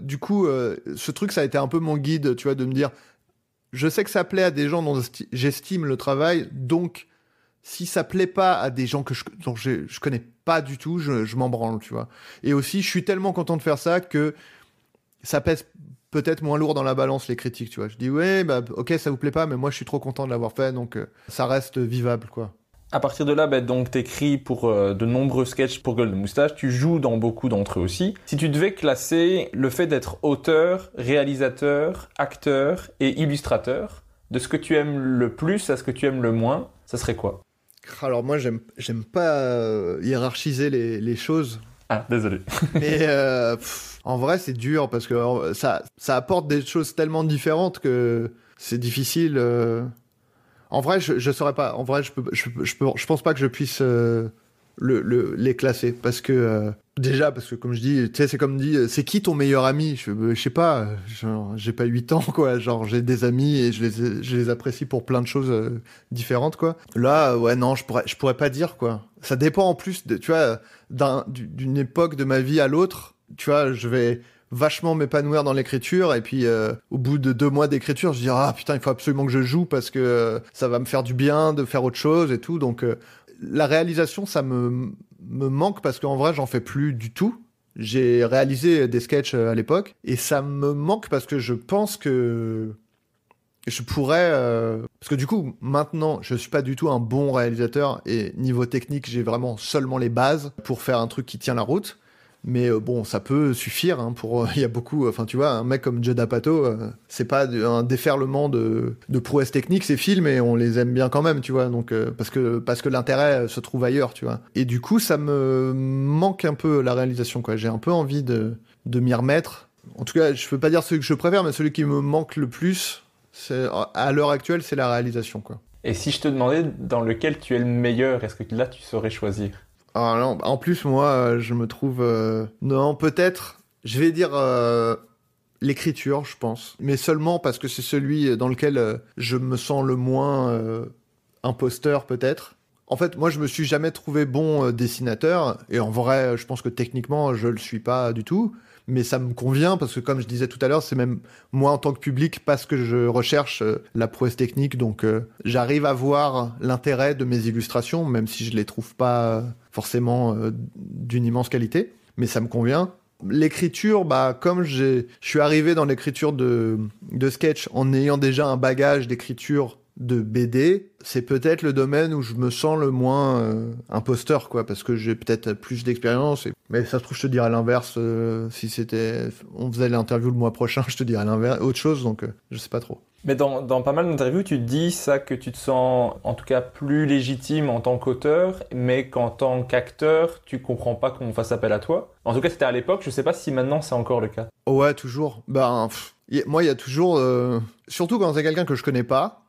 du coup ce truc ça a été un peu mon guide, tu vois, de me dire je sais que ça plaît à des gens dont j'estime le travail, donc si ça plaît pas à des gens que je, dont je, connais pas du tout, je, je m'en branle, tu vois. Et aussi, je suis tellement content de faire ça que ça pèse peut-être moins lourd dans la balance les critiques, tu vois. Je dis ouais, bah ok, ça vous plaît pas, mais moi je suis trop content de l'avoir fait, donc euh, ça reste vivable, quoi. À partir de là, bah, donc t'écris pour euh, de nombreux sketchs pour Golden Moustache, tu joues dans beaucoup d'entre eux aussi. Si tu devais classer le fait d'être auteur, réalisateur, acteur et illustrateur, de ce que tu aimes le plus à ce que tu aimes le moins, ça serait quoi? Alors moi, j'aime j'aime pas euh, hiérarchiser les, les, choses. Ah, désolé. Mais euh, en vrai, c'est dur parce que ça ça apporte des choses tellement différentes que c'est difficile. En vrai, je, je saurais pas. En vrai, je peux, je, je, je pense pas que je puisse euh, le, le, les classer parce que euh, déjà parce que comme je dis, c'est comme dit, c'est qui ton meilleur ami? Je, je sais pas. J'ai pas 8 ans quoi. Genre j'ai des amis et je les, je les apprécie pour plein de choses euh, différentes quoi. Là, ouais, non, je pourrais, je pourrais pas dire quoi. Ça dépend en plus de, tu vois, d'une époque de ma vie à l'autre tu vois, je vais vachement m'épanouir dans l'écriture. Et puis euh, au bout de deux mois d'écriture je dis ah putain il faut absolument que je joue parce que euh, ça va me faire du bien de faire autre chose et tout. Donc euh, la réalisation ça me me manque parce qu'en vrai j'en fais plus du tout. J'ai réalisé des sketchs à l'époque et ça me manque parce que je pense que je pourrais parce que du coup maintenant je suis pas du tout un bon réalisateur et niveau technique j'ai vraiment seulement les bases pour faire un truc qui tient la route mais euh, bon, ça peut suffire hein, pour. Il y a beaucoup. Enfin, tu vois, un mec comme Judd Apatow, euh, c'est pas un déferlement de, prouesses techniques ces films, et on les aime bien quand même, tu vois. Donc euh, parce que parce que l'intérêt se trouve ailleurs, tu vois. Et du coup, ça me manque un peu la réalisation, quoi. J'ai un peu envie de de m'y remettre. En tout cas, je peux pas dire celui que je préfère, mais celui qui me manque le plus, à l'heure actuelle, c'est la réalisation, quoi. Et si je te demandais dans lequel tu es le meilleur, est-ce que là tu saurais choisir? Ah non, en plus, moi, euh, je me trouve. Euh, non, peut-être. Je vais dire euh, l'écriture, je pense. Mais seulement parce que c'est celui dans lequel je me sens le moins imposteur, peut-être. En fait, moi, je me suis jamais trouvé bon dessinateur. Et en vrai, je pense que techniquement, je le suis pas du tout mais ça me convient parce que comme je disais tout à l'heure, c'est même moi en tant que public parce que je recherche la prouesse technique, donc j'arrive à voir l'intérêt de mes illustrations, même si je les trouve pas forcément d'une immense qualité, mais ça me convient. L'écriture, bah comme je suis arrivé dans l'écriture de, de sketch en ayant déjà un bagage d'écriture de BD, c'est peut-être le domaine où je me sens le moins euh, imposteur, quoi, parce que j'ai peut-être plus d'expérience. Mais ça se trouve, je te dirais l'inverse. Euh, si c'était, on faisait l'interview le mois prochain, je te dirais l'inverse, autre chose. Donc, euh, je sais pas trop. Mais dans, dans pas mal d'interviews, tu dis ça que tu te sens, en tout cas, plus légitime en tant qu'auteur, mais qu'en tant qu'acteur, tu comprends pas qu'on fasse appel à toi. En tout cas, c'était à l'époque. Je sais pas si maintenant c'est encore le cas. Ouais, toujours. Ben, moi, il y a toujours, surtout quand c'est quelqu'un que je connais pas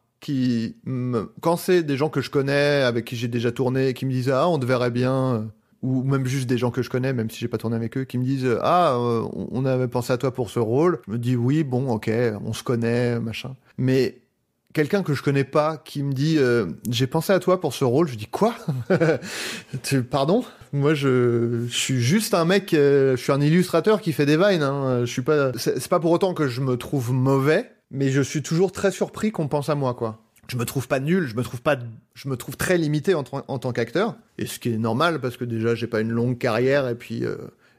quand c'est des gens que je connais, avec qui j'ai déjà tourné, qui me disent ah on te verrait bien, euh, ou même juste des gens que je connais, même si j'ai pas tourné avec eux, qui me disent ah euh, on avait pensé à toi pour ce rôle, je me dis oui bon ok on se connaît machin, mais quelqu'un que je connais pas qui me dit euh, j'ai pensé à toi pour ce rôle, je dis quoi? Pardon? Moi je, je, suis juste un mec, je suis un illustrateur qui fait des vines. Hein, je suis pas. C'est pas pour autant que je me trouve mauvais mais je suis toujours très surpris qu'on pense à moi, quoi. Je me trouve pas nul, je me trouve pas, je me trouve très limité en, tant qu'acteur, et ce qui est normal parce que déjà j'ai pas une longue carrière et puis euh,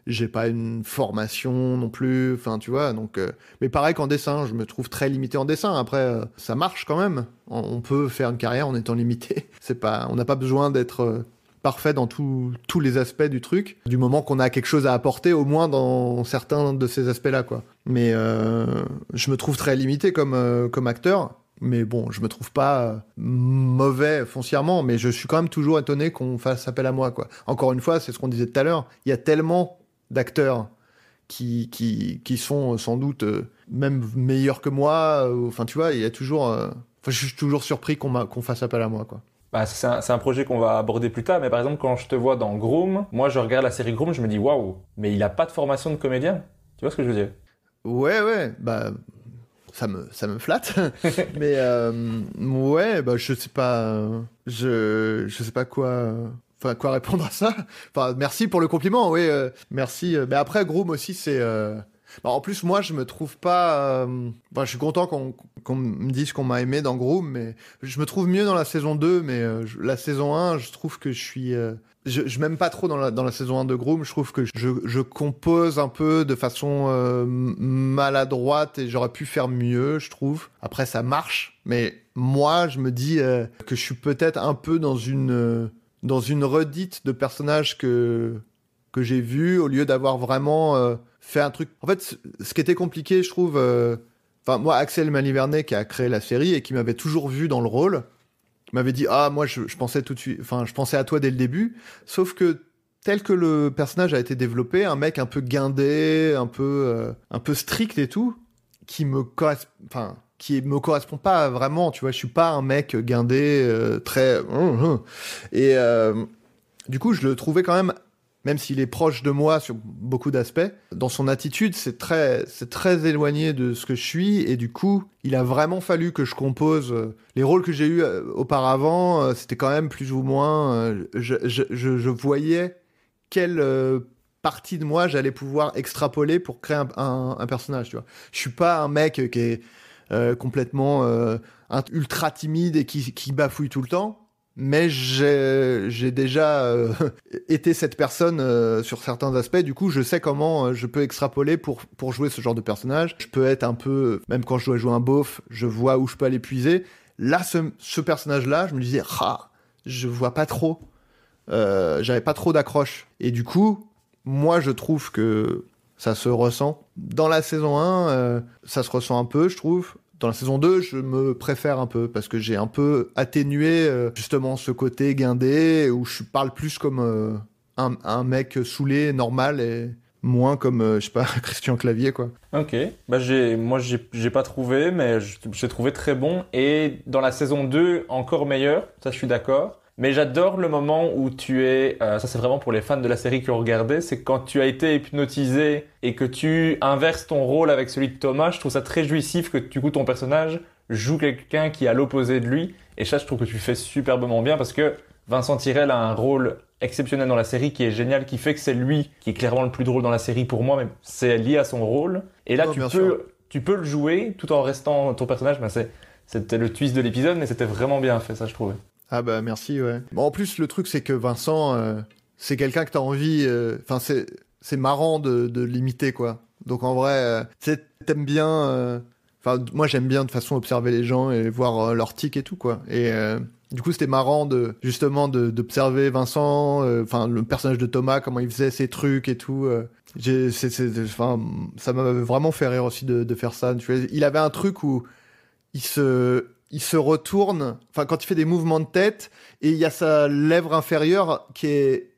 j'ai pas une formation non plus, enfin tu vois, donc. Euh, mais pareil qu'en dessin, je me trouve très limité en dessin. Après, euh, ça marche quand même. On, peut faire une carrière en étant limité. C'est pas, on n'a pas besoin d'être parfait dans tous les aspects du truc, du moment qu'on a quelque chose à apporter, au moins dans certains de ces aspects-là, quoi. Mais euh, je me trouve très limité comme, euh, comme acteur. Mais bon, je me trouve pas mauvais foncièrement, mais je suis quand même toujours étonné qu'on fasse appel à moi, quoi. Encore une fois, c'est ce qu'on disait tout à l'heure. Il y a tellement d'acteurs qui, qui, qui sont sans doute euh, même meilleurs que moi. Enfin, tu vois, il y a toujours. Je suis toujours surpris qu'on qu'on fasse appel à moi, quoi. Bah, c'est un, projet qu'on va aborder plus tard, mais par exemple, quand je te vois dans Groom, moi je regarde la série Groom, je me dis waouh, mais il a pas de formation de comédien. Tu vois ce que je veux dire? Ouais, ouais, bah ça me ça me flatte, mais euh, ouais, bah je sais pas, je je sais pas quoi. Enfin, quoi répondre à ça Enfin, merci pour le compliment, oui, euh, merci. Mais après, Groom aussi, c'est euh, bah, en plus, moi, je me trouve pas. Euh, je suis content qu'on me dise qu'on m'a aimé dans Groom, mais je me trouve mieux dans la saison 2, mais euh, la saison 1, je trouve que je suis. Euh, je, m'aime pas trop dans la, dans la saison 1 de Groom. Je trouve que je, je compose un peu de façon maladroite et j'aurais pu faire mieux, je trouve. Après, ça marche, mais moi, je me dis que je suis peut-être un peu dans une dans une redite de personnages que que j'ai vu au lieu d'avoir vraiment fait un truc. En fait, ce qui était compliqué, je trouve. Euh, enfin, moi, Axel Malivernet, qui a créé la série et qui m'avait toujours vu dans le rôle, m'avait dit Ah, moi, je, pensais tout de suite. Enfin, je pensais à toi dès le début. Sauf que tel que le personnage a été développé, un mec un peu guindé, un peu, euh, un peu strict et tout, qui me correspond. Enfin qui me correspond pas vraiment, tu vois, je suis pas un mec guindé euh, très et du coup, je le trouvais quand même même s'il est proche de moi sur beaucoup d'aspects, dans son attitude, c'est très, c'est très éloigné de ce que je suis, et du coup, il a vraiment fallu que je compose. Euh, les rôles que j'ai eus euh, auparavant, euh, c'était quand même plus ou moins, je, voyais quel partie de moi j'allais pouvoir extrapoler pour créer un, personnage, tu vois. Je suis pas un mec qui est complètement ultra timide et qui, qui bafouille tout le temps mais j'ai déjà euh, été cette personne euh, sur certains aspects. Du coup, je sais comment euh, je peux extrapoler pour, pour jouer ce genre de personnage. Je peux être un peu, même quand je dois jouer un beauf, je vois où je peux aller puiser. Là, ce, personnage-là, je me disais, ah, je vois pas trop. J'avais pas trop d'accroche. Et du coup, moi, je trouve que ça se ressent. Dans la saison 1, ça se ressent un peu, je trouve dans la saison 2, je me préfère un peu parce que j'ai un peu atténué euh, justement ce côté guindé où je parle plus comme euh, un, mec saoulé, normal et moins comme, euh, je sais pas, Christian Clavier quoi. Ok, bah j'ai, moi j'ai pas trouvé, mais j'ai trouvé très bon et dans la saison 2 encore meilleur, ça je suis d'accord. Mais j'adore le moment où tu es, euh, ça c'est vraiment pour les fans de la série qui ont regardé, c'est quand tu as été hypnotisé et que tu inverses ton rôle avec celui de Thomas. Je trouve ça très jouissif que du coup ton personnage joue quelqu'un qui est à l'opposé de lui. Et ça, je trouve que tu fais superbement bien parce que Vincent Tirel a un rôle exceptionnel dans la série qui est génial, qui fait que c'est lui qui est clairement le plus drôle dans la série pour moi, mais c'est lié à son rôle. Et là, tu peux, tu peux le jouer tout en restant ton personnage. Ben c'était le twist de l'épisode, mais c'était vraiment bien fait, ça, je trouvais. Ah bah merci, ouais. Bon, en plus, le truc, c'est que Vincent, euh, c'est quelqu'un que t'as envie... Euh, enfin, c'est, c'est marrant de, de l'imiter, quoi. Donc en vrai, euh, t'aimes bien... Enfin, moi, j'aime bien de façon observer les gens et voir leur tic et tout, quoi. Et... Du coup, c'était marrant de justement d'observer Vincent, enfin le personnage de Thomas, comment il faisait ses trucs et tout. j'ai, c'est, enfin, ça m'a vraiment fait rire aussi de, de faire ça. Il avait un truc où il se, il se retourne, enfin quand il fait des mouvements de tête, et il y a sa lèvre inférieure qui est,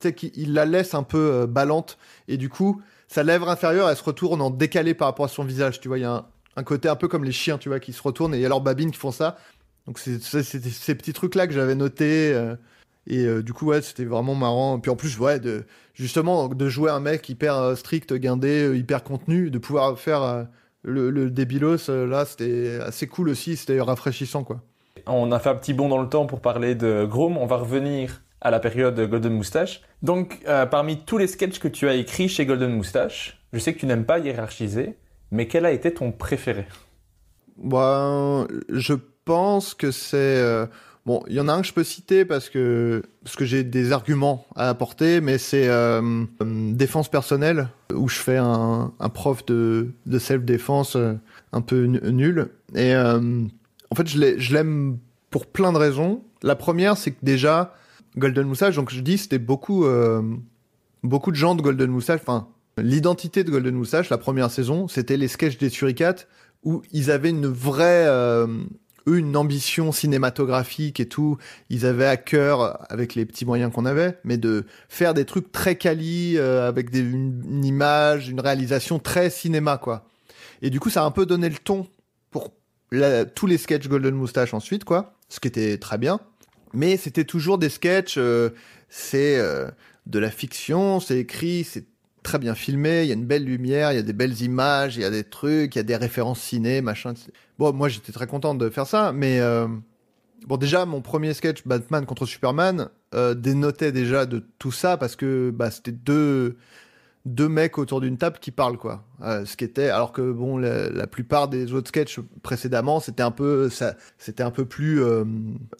tu sais, qu'il la laisse un peu euh, ballante, et du coup, sa lèvre inférieure, elle se retourne en décalé par rapport à son visage, tu vois, il y a un, côté un peu comme les chiens, tu vois, qui se retournent, et il y a leurs babines qui font ça. Donc c'est ces petits trucs-là que j'avais notés, euh, et euh, du coup, ouais, c'était vraiment marrant. Puis en plus, ouais, de, justement, de jouer un mec hyper strict, guindé, hyper contenu, de pouvoir faire le, le débilos, euh, là, c'était assez cool aussi, c'était rafraîchissant, quoi. On a fait un petit bond dans le temps pour parler de Grom. On va revenir à la période Golden Moustache. Donc, euh, parmi tous les sketchs que tu as écrits chez Golden Moustache, je sais que tu n'aimes pas hiérarchiser, mais quel a été ton préféré? Bah, Je pense que c'est... Euh, Bon, il y en a un que je peux citer parce que parce que j'ai des arguments à apporter, mais c'est euh, défense personnelle où je fais un, un prof de, de self-défense euh, un peu nul. Et euh, en fait, je l'aime pour plein de raisons. La première, c'est que déjà Golden Moustache, donc je dis, c'était beaucoup euh, beaucoup de gens de Golden Moustache. Enfin, l'identité de Golden Moustache, la première saison, c'était les sketchs des Suricates où ils avaient une vraie eux une ambition cinématographique et tout. Ils avaient à cœur, avec les petits moyens qu'on avait, mais de faire des trucs très quali, euh, avec des, une, image, une réalisation très cinéma, quoi. Et du coup, ça a un peu donné le ton pour tous les sketchs Golden Moustache ensuite, quoi. Ce qui était très bien. Mais c'était toujours des sketchs, euh, c'est euh, de la fiction, c'est écrit, c'est très bien filmé, il y a une belle lumière, il y a des belles images, il y a des trucs, il y a des références ciné, machin. Bon, moi j'étais très content de faire ça, mais euh, bon déjà mon premier sketch Batman contre Superman euh, dénotait déjà de tout ça parce que bah, c'était deux deux mecs autour d'une table qui parlent quoi. Euh, ce qui était alors que bon la, plupart des autres sketchs précédemment c'était un peu ça c'était un peu plus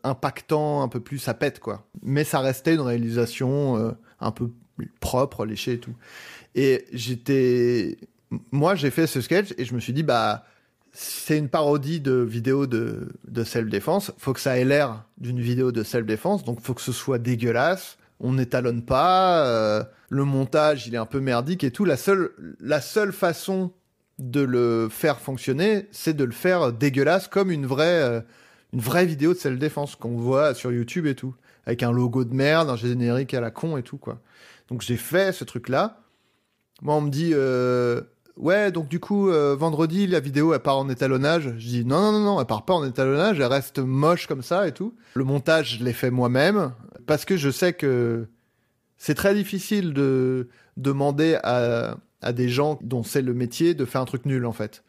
impactant, un peu plus ça pète quoi. Mais ça restait une réalisation un peu propre, léché et tout. Et j'étais moi j'ai fait ce sketch et je me suis dit bah c'est une parodie de vidéo de, de self-défense. Faut que ça ait l'air d'une vidéo de self-défense, donc faut que ce soit dégueulasse. On n'étalonne pas. Euh, le montage, il est un peu merdique et tout. La seule, la seule façon de le faire fonctionner, c'est de le faire dégueulasse comme une vraie, euh, une vraie vidéo de self-défense qu'on voit sur YouTube et tout, avec un logo de merde, un générique à la con et tout quoi. Donc j'ai fait ce truc-là. Moi, on me dit, euh, ouais, donc du coup, euh, vendredi, la vidéo, elle part en étalonnage. Je dis, non, non, non, non, elle part pas en étalonnage, elle reste moche comme ça et tout. Le montage, je l'ai fait moi-même, parce que je sais que c'est très difficile de demander à, des gens dont c'est le métier de faire un truc nul, en fait.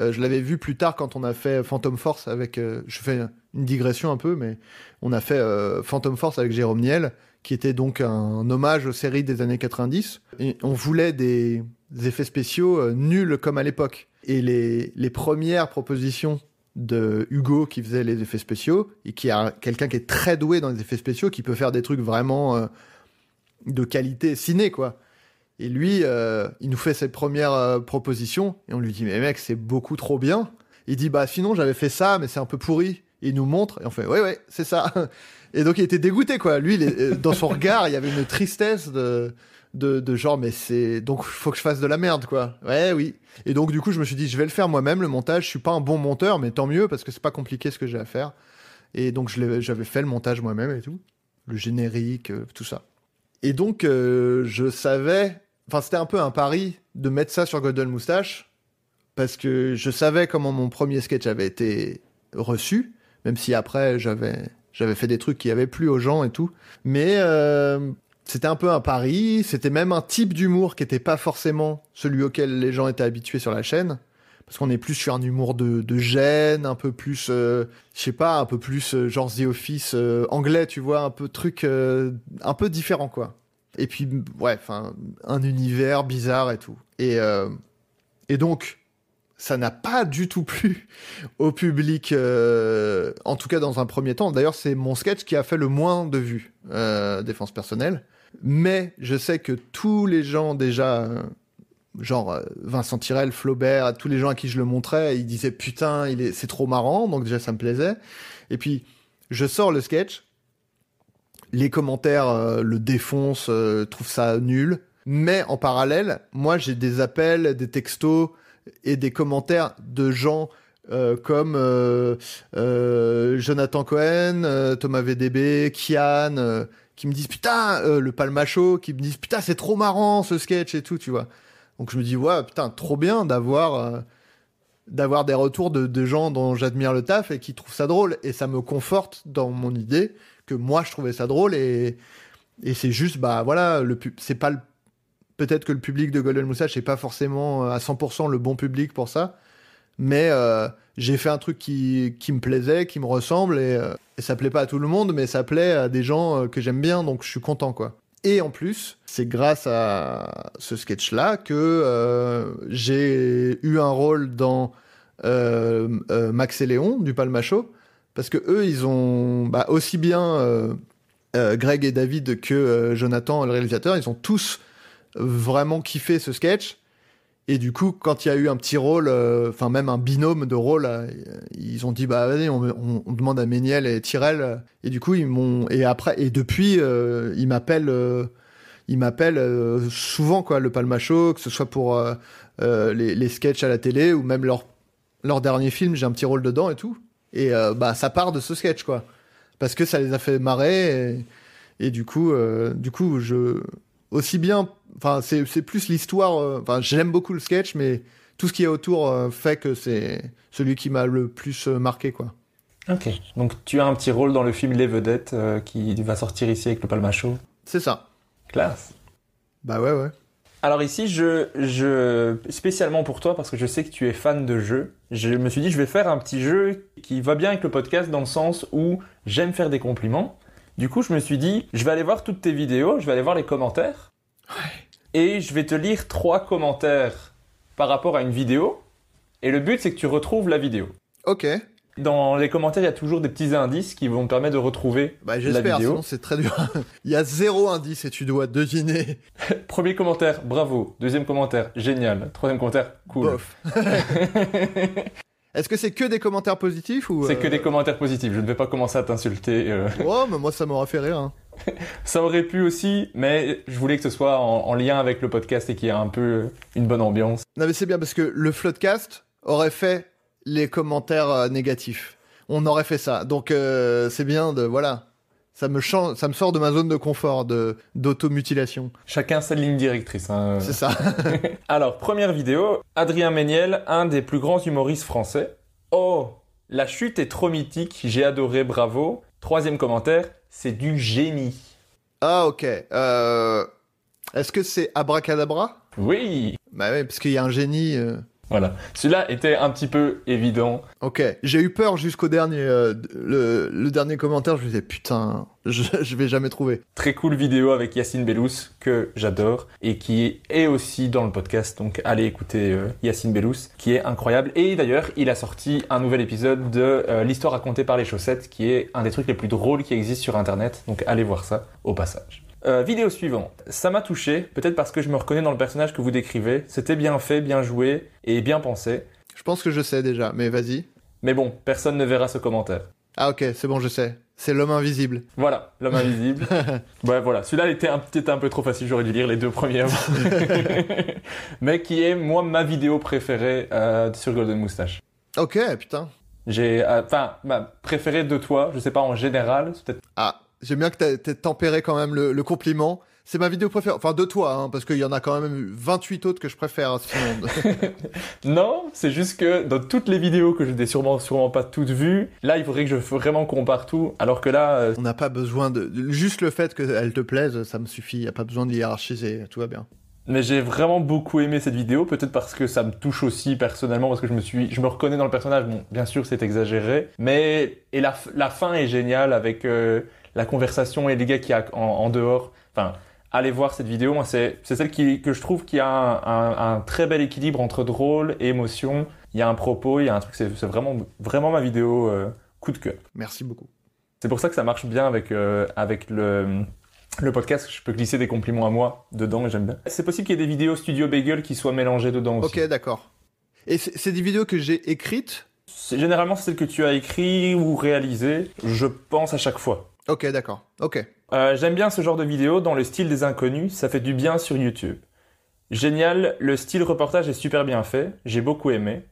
Euh, je l'avais vu plus tard quand on a fait Phantom Force avec. je fais une digression un peu, mais on a fait euh, Phantom Force avec Jérôme Niel, qui était donc un, hommage aux séries des années 90. Et on voulait des, effets spéciaux euh, nuls comme à l'époque. Et les, les premières propositions de Hugo qui faisait les effets spéciaux et qui a quelqu'un qui est très doué dans les effets spéciaux, qui peut faire des trucs vraiment euh, de qualité ciné, quoi. Et lui, il nous fait cette première euh, proposition et on lui dit mais mec c'est beaucoup trop bien. Il dit bah sinon j'avais fait ça mais c'est un peu pourri. Il nous montre et on fait ouais ouais c'est ça. Et donc il était dégoûté quoi. Lui dans son regard il y avait une tristesse de de, de genre mais c'est donc faut que je fasse de la merde quoi. Ouais oui. Et donc du coup je me suis dit je vais le faire moi-même le montage. Je suis pas un bon monteur mais tant mieux parce que c'est pas compliqué ce que j'ai à faire. Et donc j'avais fait le montage moi-même et tout, le générique euh, tout ça. Et donc, euh, je savais. Enfin, c'était un peu un pari de mettre ça sur Golden Moustache. Parce que je savais comment mon premier sketch avait été reçu. Même si après, j'avais, j'avais fait des trucs qui avaient plu aux gens et tout. Mais euh, c'était un peu un pari. C'était même un type d'humour qui n'était pas forcément celui auquel les gens étaient habitués sur la chaîne. Parce qu'on est plus sur un humour de, de gêne, un peu plus, euh, je sais pas, un peu plus euh, genre The Office euh, anglais, tu vois, un peu truc, un peu différent, quoi. Et puis, ouais, un univers bizarre et tout. Et, et donc, ça n'a pas du tout plu au public, euh, en tout cas dans un premier temps. D'ailleurs, c'est mon sketch qui a fait le moins de vues, euh, défense personnelle. Mais je sais que tous les gens déjà, euh, genre euh, Vincent Tirel, Flaubert, tous les gens à qui je le montrais, ils disaient putain, c'est trop marrant. Donc déjà, ça me plaisait. Et puis, je sors le sketch. Les commentaires le défoncent, trouvent ça nul. Mais en parallèle, moi, j'ai des appels, des textos et des commentaires de gens euh, comme euh, euh, Jonathan Cohen, Thomas VDB, Kian, qui me disent putain, le Palmacho, qui me disent putain, c'est trop marrant ce sketch et tout, tu vois. Donc je me dis, ouais, putain, trop bien d'avoir d'avoir des retours de, gens dont j'admire le taf et qui trouvent ça drôle. Et ça me conforte dans mon idée que moi, je trouvais ça drôle. Et, et c'est juste, bah voilà, le c'est pas le- Peut-être que le public de Golden Moustache n'est pas forcément euh, à 100% le bon public pour ça. Mais euh, j'ai fait un truc qui, qui me plaisait, qui me ressemble. Et, euh, et ça plaît pas à tout le monde, mais ça plaît à des gens euh, que j'aime bien. Donc je suis content, quoi. Et en plus, c'est grâce à ce sketch-là que j'ai eu un rôle dans Max et Léon du Palmacho. Parce que eux, ils ont bah, aussi bien Greg et David que Jonathan, le réalisateur, ils ont tous vraiment kiffé ce sketch. Et du coup, quand il y a eu un petit rôle, euh, enfin même un binôme de rôle, euh, ils ont dit bah vas-y, on, demande à Méniel et Tyrell. Et du coup, ils m'ont et après et depuis, euh, ils m'appellent, ils m'appellent souvent quoi, le Palmacho, que ce soit pour les, les sketchs à la télé ou même leur leur dernier film, j'ai un petit rôle dedans et tout. Et bah ça part de ce sketch quoi, parce que ça les a fait marrer et, du coup, du coup, je aussi bien, enfin c'est c'est plus l'histoire. euh, Enfin, j'aime beaucoup le sketch, mais tout ce qui est autour euh, fait que c'est celui qui m'a le plus euh, marqué quoi. Ok. Donc tu as un petit rôle dans le film Les Vedettes qui va sortir ici avec le Palmacho. C'est ça. Classe. Bah ouais ouais. Alors ici, je, je, spécialement pour toi, parce que je sais que tu es fan de jeux, je me suis dit, je vais faire un petit jeu qui va bien avec le podcast dans le sens où j'aime faire des compliments. Du coup, je me suis dit, je vais aller voir toutes tes vidéos, je vais aller voir les commentaires. Et je vais te lire trois commentaires par rapport à une vidéo. Et le but, c'est que tu retrouves la vidéo. Ok. Dans les commentaires, il y a toujours des petits indices qui vont me permettre de retrouver Bah la j'espère. vidéo. Sinon c'est très dur. Il y a zéro indice et tu dois deviner. Premier commentaire, bravo. Deuxième commentaire, génial. Troisième commentaire, cool. Bof. Est-ce que c'est que des commentaires positifs ou C'est que euh, des commentaires positifs. Je ne vais pas commencer à t'insulter. euh. Oh, mais moi ça m'aura fait rire. hein. Ça aurait pu aussi, mais je voulais que ce soit en, en lien avec le podcast et qu'il y ait un peu une bonne ambiance. Non mais c'est bien parce que le Floodcast aurait fait les commentaires euh, négatifs. On aurait fait ça. Donc euh, c'est bien de voilà. Ça me change, ça me sort de ma zone de confort de d'automutilation. Chacun sa ligne directrice. hein. C'est ça. Alors, première vidéo, Adrien Méniel, un des plus grands humoristes français. Oh, la chute est trop mythique, j'ai adoré, bravo. Troisième commentaire, c'est du génie. ah ok. Euh, Est-ce que c'est abracadabra? Oui, Bah ouais, parce qu'il y a un génie. euh. Voilà. Celui-là était un petit peu évident. Ok, j'ai eu peur jusqu'au dernier, euh, le, le dernier commentaire. Je me disais putain, je, je vais jamais trouver. Très cool vidéo avec Yacine Bellous que j'adore et qui est aussi dans le podcast. Donc allez écouter euh, Yacine Bellous qui est incroyable. Et d'ailleurs, il a sorti un nouvel épisode de euh, l'histoire racontée par les chaussettes qui est un des trucs les plus drôles qui existent sur internet. Donc allez voir ça au passage. Euh, vidéo suivante. Ça m'a touché, peut-être parce que je me reconnais dans le personnage que vous décrivez. C'était bien fait, bien joué et bien pensé. Je pense que je sais déjà, mais vas-y. Mais bon, personne ne verra ce commentaire. Ah ok, c'est bon, je sais. C'est l'homme invisible. Voilà, l'homme invisible. ouais, voilà. Celui-là était un, était un peu trop facile, j'aurais dû lire les deux premiers avant. Mais qui est, moi, ma vidéo préférée euh, sur Golden Moustache. Ok, putain. J'ai, euh, enfin, ma préférée de toi, je sais pas en général, c'est peut-être. Ah, j'aime bien que t'aies t'aies tempéré quand même le, le compliment. C'est ma vidéo préférée, enfin de toi, hein, parce qu'il y en a quand même 28 autres que je préfère. hein, Sinon... Non, c'est juste que dans toutes les vidéos que je n'ai sûrement, sûrement pas toutes vues, là, il faudrait que je vraiment compare tout, alors que là, euh, On n'a pas besoin de... Juste le fait qu'elle te plaise, ça me suffit. Y a pas besoin de hiérarchiser, tout va bien. Mais j'ai vraiment beaucoup aimé cette vidéo, peut-être parce que ça me touche aussi personnellement, parce que je me suis, je me reconnais dans le personnage. Bon, bien sûr, c'est exagéré, mais et la fin est géniale avec euh, la conversation et les gars qui a en, en dehors. Enfin, allez voir cette vidéo. Moi, c'est celle qui que je trouve qui a un, un- un très bel équilibre entre drôle et émotion. Il y a un propos, il y a un truc. C'est vraiment vraiment ma vidéo euh, coup de cœur. Merci beaucoup. C'est pour ça que ça marche bien avec, euh, avec le, le podcast. Je peux glisser des compliments à moi dedans et j'aime bien. C'est possible qu'il y ait des vidéos Studio Bagel qui soient mélangées dedans aussi. Ok, d'accord. Et c'est des vidéos que j'ai écrites? C'est- Généralement, c'est celle que tu as écrit ou réalisée, je pense à chaque fois. Ok, d'accord. Ok. Euh, J'aime bien ce genre de vidéo dans le style des inconnus, ça fait du bien sur YouTube. Génial, le style reportage est super bien fait, j'ai beaucoup aimé.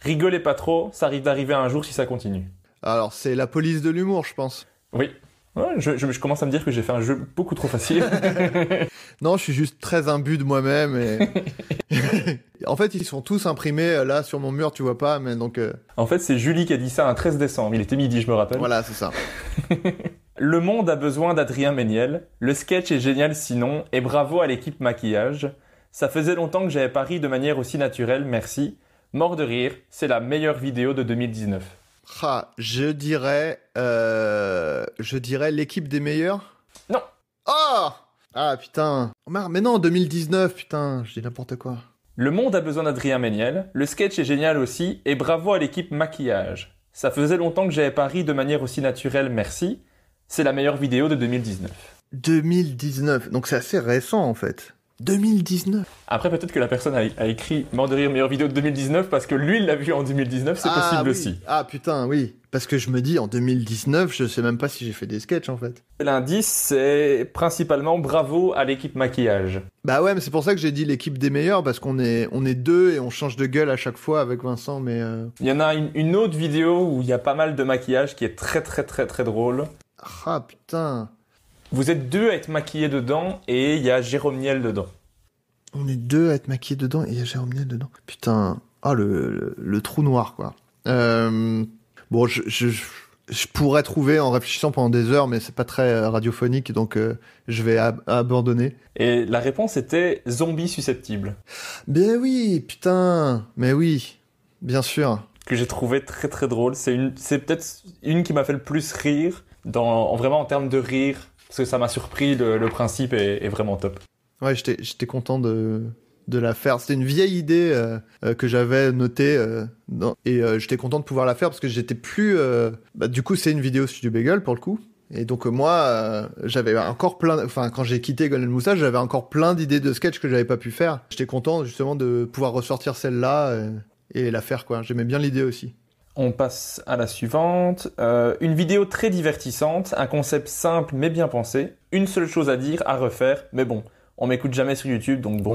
Rigolez pas trop, ça arrive d'arriver un jour si ça continue. Alors, c'est la police de l'humour, je pense. Oui. Ouais, je, je- je commence à me dire que j'ai fait un jeu beaucoup trop facile. Non, je suis juste très imbu de moi-même et... en fait, ils sont tous imprimés euh, là sur mon mur, tu vois pas, mais donc... euh, En fait, c'est Julie qui a dit ça un 13 décembre. Il était midi, je me rappelle. Voilà, c'est ça. Le monde a besoin d'Adrien Méniel. Le sketch est génial sinon, et bravo à l'équipe maquillage. Ça faisait longtemps que j'avais pas ri de manière aussi naturelle, merci. Mort de rire, c'est la meilleure vidéo de 2019. Ah, je dirais... euh, Je dirais l'équipe des meilleurs? Non. Oh Ah, putain. Mais non, 2019, putain, je dis n'importe quoi. Le monde a besoin d'Adrien Méniel. Le sketch est génial aussi, et bravo à l'équipe maquillage. Ça faisait longtemps que j'avais pas ri de manière aussi naturelle, merci. C'est la meilleure vidéo de 2019. 2019, donc c'est assez récent en fait. 2019 Après, peut-être que la personne a, a écrit Mort de rire, meilleure vidéo de 2019 parce que lui, il l'a vu en 2019, c'est Ah, possible oui. aussi. Ah putain, oui. Parce que je me dis, en 2019, je sais même pas si j'ai fait des sketchs en fait. L'indice, c'est principalement bravo à l'équipe maquillage. Bah ouais, mais c'est pour ça que j'ai dit l'équipe des meilleurs, parce qu'on est, on est deux et on change de gueule à chaque fois avec Vincent, mais... euh, Il y en a une, une autre vidéo où il y a pas mal de maquillage qui est très très très très drôle. Ah putain. Vous êtes deux à être maquillés dedans et il y a Jérôme Niel dedans. On est deux à être maquillés dedans et il y a Jérôme Niel dedans. Putain. Ah, le, le, le trou noir, quoi. Euh, bon, je, je, je pourrais trouver en réfléchissant pendant des heures, mais c'est pas très euh, radiophonique, donc euh, je vais ab- abandonner. Et la réponse était zombie susceptible, Ben oui, putain. Mais oui, bien sûr. que j'ai trouvé très très drôle. C'est une, c'est peut-être une qui m'a fait le plus rire, en- vraiment en termes de rire, parce que ça m'a surpris. Le, principe est, vraiment top. Ouais, j'étais, content de, de la faire. C'était une vieille idée euh, euh, que j'avais notée euh, et j'étais content de pouvoir la faire parce que j'étais plus. Bah, du coup, c'est une vidéo Studio Bagel pour le coup. Et donc moi, j'avais encore plein. Enfin, quand j'ai quitté Golden Moustache, j'avais encore plein d'idées de sketch que j'avais pas pu faire. J'étais content justement de pouvoir ressortir celle-là euh, et la faire quoi. J'aimais bien l'idée aussi. On passe à la suivante. Euh, une vidéo très divertissante, un concept simple mais bien pensé. Une seule chose à dire, à refaire, mais bon, on m'écoute jamais sur YouTube, donc bon.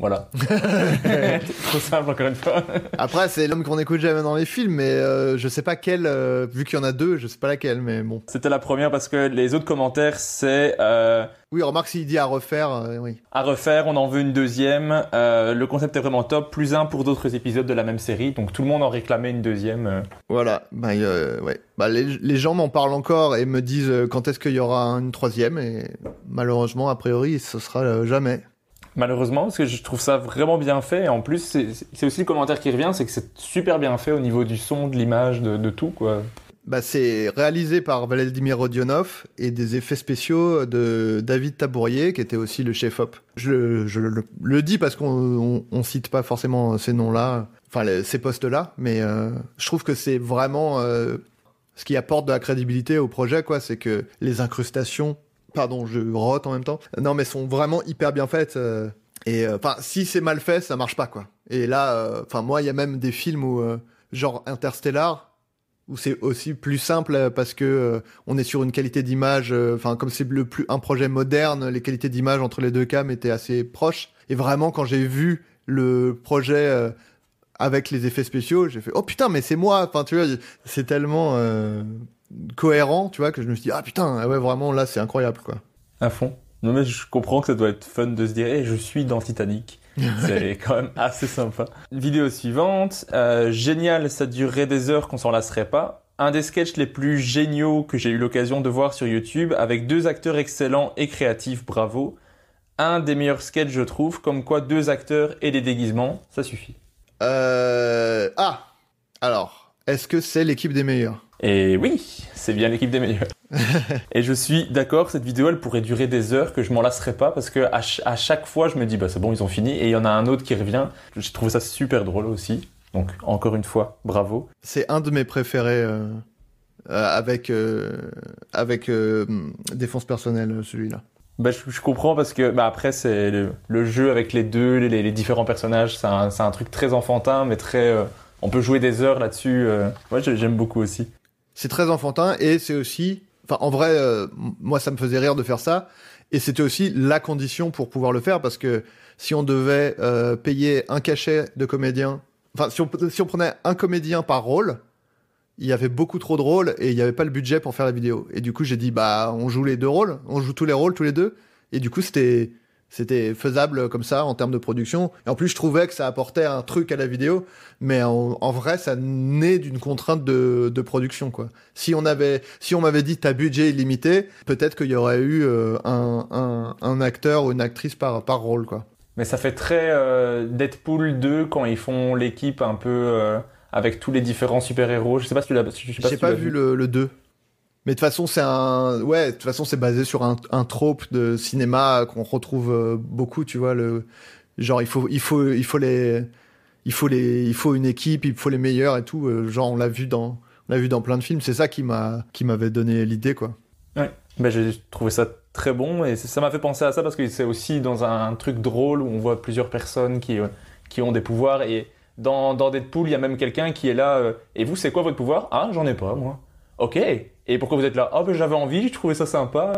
Voilà. Trop simple encore une fois. Après, c'est l'homme qu'on écoute jamais dans les films, mais euh, je sais pas quelle. euh, vu qu'il y en a deux, je sais pas laquelle, mais bon. C'était la première parce que les autres commentaires, c'est euh, Oui, remarque s'il dit à refaire, euh, oui. à refaire, on en veut une deuxième. Euh, le concept est vraiment top, plus un pour d'autres épisodes de la même série, donc tout le monde en réclamait une deuxième. euh. Voilà, bah, euh, ouais. bah, les, les gens m'en parlent encore et me disent quand est-ce qu'il y aura une troisième? Et malheureusement, a priori, ce sera euh, jamais. Malheureusement, parce que je trouve ça vraiment bien fait. Et en plus, c'est aussi le commentaire qui revient, c'est que c'est super bien fait au niveau du son, de l'image, de, tout, quoi. Bah, c'est réalisé par Vladimir Rodionov et des effets spéciaux de David Tabourier, qui était aussi le chef-op. Je, je, le, dis parce qu'on on, cite pas forcément ces noms-là, enfin ces postes-là, mais euh, je trouve que c'est vraiment euh, ce qui apporte de la crédibilité au projet, quoi. C'est que les incrustations, pardon, je rote en même temps, non mais sont vraiment hyper bien faites. Euh, et enfin, si c'est mal fait, ça marche pas, quoi. Et là, enfin moi, il y a même des films où genre Interstellar où c'est aussi plus simple euh, parce que euh, on est sur une qualité d'image, euh, enfin comme c'est le plus un projet moderne, les qualités d'image entre les deux cams étaient assez proches. Et vraiment, quand j'ai vu le projet avec les effets spéciaux, j'ai fait oh putain mais c'est moi. Enfin tu vois, c'est tellement cohérent, tu vois, que je me suis dit ah putain ouais vraiment là c'est incroyable quoi. À fond. Non mais je comprends que ça doit être fun de se dire hey, je suis dans Titanic. C'est quand même assez sympa. Vidéo suivante. Euh, génial, ça durerait des heures qu'on s'en lasserait pas. Un des sketchs les plus géniaux que j'ai eu l'occasion de voir sur YouTube avec deux acteurs excellents et créatifs, bravo. Un des meilleurs sketchs, je trouve, comme quoi deux acteurs et des déguisements, ça suffit. Euh... Ah Alors, est-ce que c'est l'équipe des meilleurs? Et oui, c'est bien l'équipe des meilleurs. et je suis d'accord, cette vidéo, elle pourrait durer des heures, que je m'en lasserais pas, parce que à, chaque fois, je me dis, bah c'est bon, ils ont fini, et il y en a un autre qui revient. J'ai trouvé ça super drôle aussi. Donc, encore une fois, bravo. C'est un de mes préférés euh, euh, avec, euh, avec défense personnelle, celui-là. Bah, je, comprends parce que bah, après c'est le, jeu avec les deux, les, différents personnages, c'est un, un, truc très enfantin, mais très, on peut jouer des heures là-dessus. Moi j'aime beaucoup aussi. C'est très enfantin et c'est aussi Enfin, en vrai, euh, moi, ça me faisait rire de faire ça. Et c'était aussi la condition pour pouvoir le faire parce que si on devait euh, payer un cachet de comédien, enfin, si on, prenait un comédien par rôle, il y avait beaucoup trop de rôles et il n'y avait pas le budget pour faire la vidéo. Et du coup, j'ai dit, bah, on joue les deux rôles, on joue tous les rôles, tous les deux. Et du coup, c'était, c'était faisable comme ça en termes de production. Et en plus, je trouvais que ça apportait un truc à la vidéo, mais en, vrai, ça naît d'une contrainte de, de, production, quoi. Si on avait, si on m'avait dit ta budget illimité, peut-être qu'il y aurait eu euh, un, un, un, acteur ou une actrice par, par rôle, quoi. Mais ça fait très euh, Deadpool 2 quand ils font l'équipe un peu euh, avec tous les différents super-héros. Je sais pas si tu l'as, je pas, pas vu, Le, le 2. Mais de toute façon, c'est un, ouais, de toute façon, c'est basé sur un, un trope de cinéma qu'on retrouve euh, beaucoup, tu vois, le, genre, il faut, il faut, il faut les, il faut les, il faut une équipe, il faut les meilleurs et tout. Euh, genre, on l'a vu dans, on l'a vu dans plein de films. C'est ça qui m'a, qui m'avait donné l'idée, quoi. Ouais. Ben, j'ai trouvé ça très bon et ça m'a fait penser à ça parce que c'est aussi dans un truc drôle où on voit plusieurs personnes qui, euh, qui ont des pouvoirs et dans, dans Deadpool, il y a même quelqu'un qui est là. et vous, c'est quoi votre pouvoir? Ah, j'en ai pas, moi. Ok. Et pourquoi vous êtes là? Oh, ben j'avais envie, je trouvais ça sympa.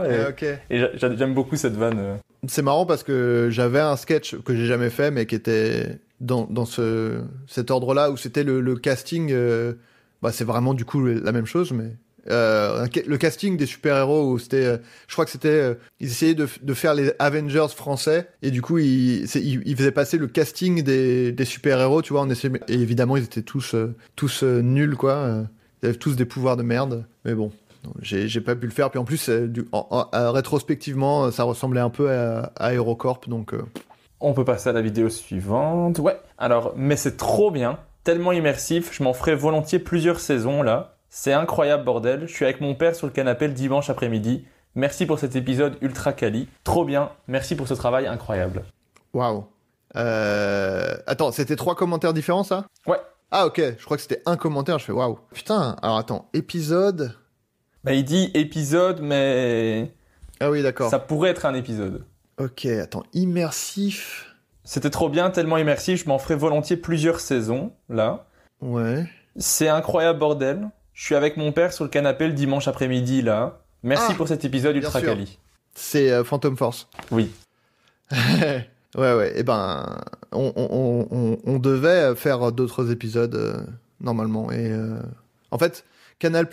Et, et j'aime beaucoup cette vanne. Euh. C'est marrant parce que j'avais un sketch que j'ai jamais fait, mais qui était dans, dans ce, cet ordre-là, où c'était le, le, casting. Euh, bah, c'est vraiment du coup la même chose, mais. Euh, le casting des super-héros où c'était euh, je crois que c'était ils essayaient de, de, faire les Avengers français et du coup ils, ils, faisaient passer le casting des, des super-héros tu vois on essayait, et évidemment ils étaient tous tous nuls quoi ils avaient tous des pouvoirs de merde mais bon j'ai pas pu le faire. Puis en plus, euh, du, rétrospectivement, ça ressemblait un peu à, à Aerocorp, donc. Euh. On peut passer à la vidéo suivante. Ouais. Alors, mais c'est trop bien, tellement immersif. Je m'en ferai volontiers plusieurs saisons là. C'est incroyable bordel. Je suis avec mon père sur le canapé le dimanche après-midi. Merci pour cet épisode ultra quali. Trop bien. Merci pour ce travail incroyable. Waouh. Euh... Attends, c'était trois commentaires différents ça? Ouais. Ah ok, je crois que c'était un commentaire, je fais waouh. Putain, alors attends, épisode, bah, il dit épisode, mais. Ah oui, d'accord. Ça pourrait être un épisode. Ok, attends, immersif. C'était trop bien, tellement immersif, je m'en ferai volontiers plusieurs saisons, là. Ouais. C'est incroyable, bordel. Je suis avec mon père sur le canapé le dimanche après-midi, là. Merci ah, pour cet épisode ultra quali. C'est euh, Phantom Force. Oui. ouais, ouais. Eh ben, on, on, on, on devait faire d'autres épisodes, euh, normalement. Et euh, en fait, Canal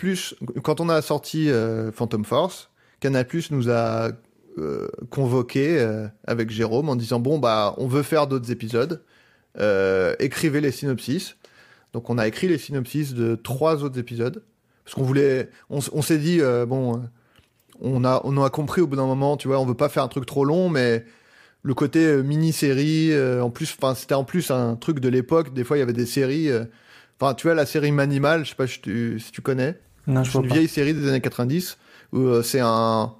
quand on a sorti euh, Phantom Force, Canal nous a euh, convoqué euh, avec Jérôme en disant bon bah on veut faire d'autres épisodes, écrivez les synopsis. Donc on a écrit les synopsis de trois autres épisodes parce qu'on voulait, on, s'est dit bon, on a on a compris au bout d'un moment, tu vois, on veut pas faire un truc trop long, mais le côté euh, mini-série. euh, en plus, enfin, c'était en plus un truc de l'époque. Des fois, il y avait des séries. Enfin, tu vois, la série Manimal, je sais pas si tu, si tu connais. Non, je C'est une pas. vieille série des années 90 où euh, c'est un,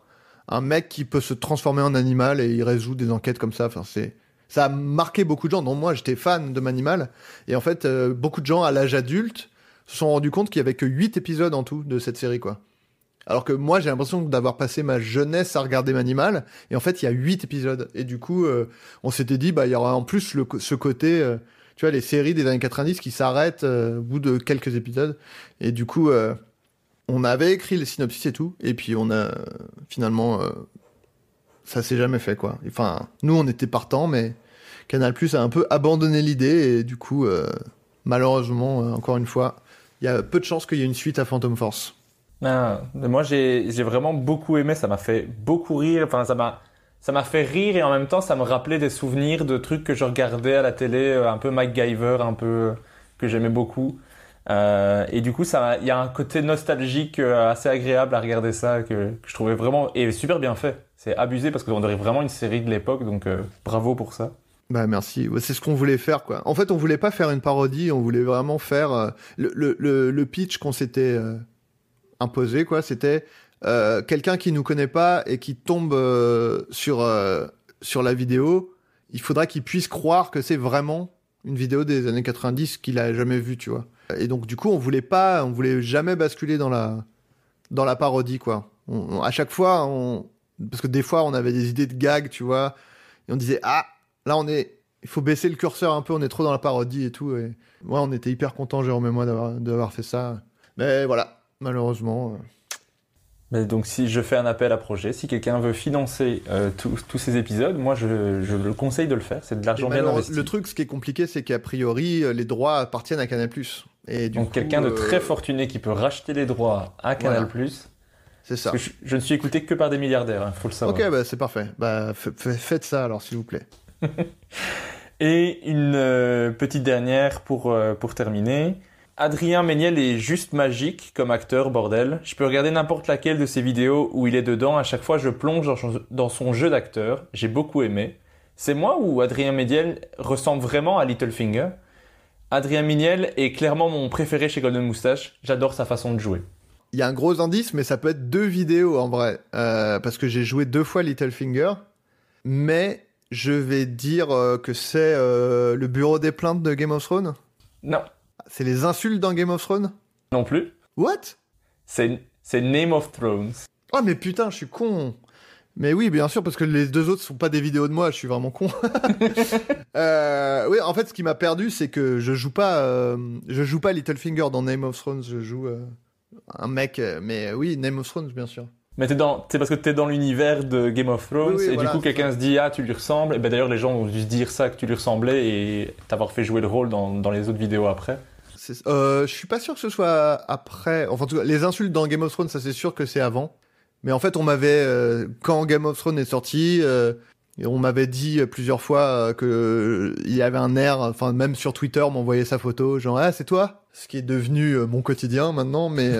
un mec qui peut se transformer en animal et il résout des enquêtes comme ça. Enfin, c'est ça a marqué beaucoup de gens. dont moi, j'étais fan de Manimal. Et en fait, euh, beaucoup de gens à l'âge adulte se sont rendus compte qu'il y avait que 8 épisodes en tout de cette série, quoi. Alors que moi, j'ai l'impression d'avoir passé ma jeunesse à regarder Manimal. Et en fait, il y a 8 épisodes. Et du coup, euh, on s'était dit, bah, il y aura en plus le, ce côté, euh, tu vois, les séries des années 90 qui s'arrêtent euh, au bout de quelques épisodes. Et du coup, euh, on avait écrit les synopsis et tout. Et puis, on a euh, finalement, ça s'est jamais fait, quoi. Enfin, nous, on était partants, mais Canal Plus a un peu abandonné l'idée. Et du coup, malheureusement, encore une fois, il y a peu de chances qu'il y ait une suite à Phantom Force. Ah, moi, j'ai j'ai vraiment beaucoup aimé. Ça m'a fait beaucoup rire. Enfin, ça m'a ça m'a fait rire et en même temps, ça me rappelait des souvenirs de trucs que je regardais à la télé, euh, un peu MacGyver, un peu euh, que j'aimais beaucoup. Euh, et du coup, ça, il y a un côté nostalgique assez agréable à regarder ça que, je trouvais vraiment et super bien fait. C'est abusé parce qu'on dirait vraiment une série de l'époque, donc bravo pour ça. Bah merci, c'est ce qu'on voulait faire quoi. En fait, on voulait pas faire une parodie, on voulait vraiment faire le, le, pitch qu'on s'était imposé quoi. C'était euh, quelqu'un qui nous connaît pas et qui tombe euh, sur euh, sur la vidéo. Il faudra qu'il puisse croire que c'est vraiment une vidéo des années 90 qu'il a jamais vue, tu vois. Et donc du coup, on voulait pas, on voulait jamais basculer dans la dans la parodie quoi. On- à chaque fois, on parce que des fois, on avait des idées de gags, tu vois, et on disait ah là on est il faut baisser le curseur un peu on est trop dans la parodie et tout et ouais on était hyper contents Jérôme et moi d'avoir d'avoir fait ça mais voilà malheureusement euh, Mais donc, si je fais un appel à projet, si quelqu'un veut financer euh, tous ces épisodes, moi, je, je le conseille de le faire. C'est de l'argent bien investi. le truc ce qui est compliqué c'est qu'a priori euh, les droits appartiennent à Canal+ et du Donc quelqu'un de euh, très fortuné qui peut racheter les droits à Canal+. c'est ça je, je ne suis écouté que par des milliardaires, il faut le savoir. ok bah c'est parfait bah faites ça alors s'il vous plaît Et une euh, petite dernière pour, pour terminer. Adrien Méniel est juste magique comme acteur, bordel. Je peux regarder n'importe laquelle de ses vidéos où il est dedans. À chaque fois, je plonge dans son, jeu d'acteur. J'ai beaucoup aimé. C'est moi ou Adrien Méniel ressemble vraiment à Littlefinger Adrien Méniel est clairement mon préféré chez Golden Moustache. J'adore sa façon de jouer. il y a un gros indice mais ça peut être deux vidéos en vrai euh, parce que j'ai joué deux fois Littlefinger mais je vais dire euh, que c'est euh, le bureau des plaintes de Game of Thrones? Non, C'est les insultes dans Game of Thrones? Non plus. What? C'est Name of Thrones. Oh mais putain, je suis con Mais oui, bien sûr, parce que les deux autres sont pas des vidéos de moi, je suis vraiment con. euh, oui, en fait, ce qui m'a perdu, c'est que je joue pas, euh, je joue pas Littlefinger dans Name of Thrones, je joue euh, un mec, mais oui, Name of Thrones, bien sûr. Mais t'es dans, c'est parce que t'es dans l'univers de Game of Thrones Oui, oui, et voilà, du coup quelqu'un se dit ah tu lui ressembles et ben d'ailleurs les gens ont dû se dire ça que tu lui ressemblais et t'avoir fait jouer le rôle dans, dans les autres vidéos après. Euh, je suis pas sûr que ce soit après. Enfin, en tout cas, les insultes dans Game of Thrones, ça c'est sûr que c'est avant. Mais en fait, on m'avait euh, quand Game of Thrones est sorti, euh, on m'avait dit plusieurs fois euh, que il y avait un air. Enfin, même sur Twitter, m'envoyait sa photo, genre ah c'est toi? Ce qui est devenu mon quotidien maintenant, mais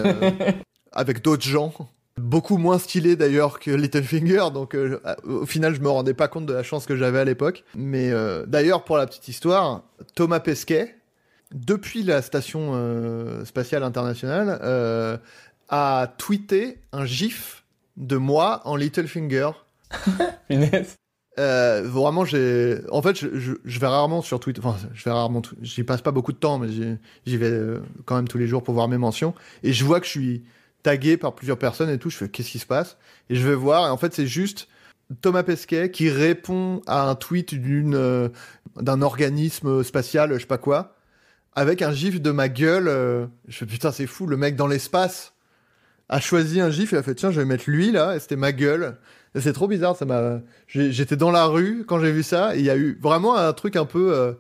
avec d'autres gens. Beaucoup moins stylé d'ailleurs que Littlefinger, donc au final je me rendais pas compte de la chance que j'avais à l'époque. Mais d'ailleurs pour la petite histoire, Thomas Pesquet, depuis la station euh, spatiale internationale, euh, a tweeté un gif de moi en Littlefinger. Euh, vraiment, j'ai. En fait, je, je, je vais rarement sur Twitter. Enfin, je vais rarement. J'y passe pas beaucoup de temps, mais j'y j'y vais euh, quand même tous les jours pour voir mes mentions. Et je vois que je suis tagué par plusieurs personnes et tout. Je fais qu'est-ce qui se passe? Et je vais voir. Et en fait, c'est juste Thomas Pesquet qui répond à un tweet d'une euh, d'un organisme spatial, je sais pas quoi, avec un gif de ma gueule. euh, je fais putain, c'est fou. Le mec dans l'espace a choisi un gif. Il a fait tiens, je vais mettre lui là. Et c'était ma gueule. Et C'est trop bizarre, ça m'a. J'étais dans la rue quand j'ai vu ça, et il y a eu vraiment un truc un peu. euh,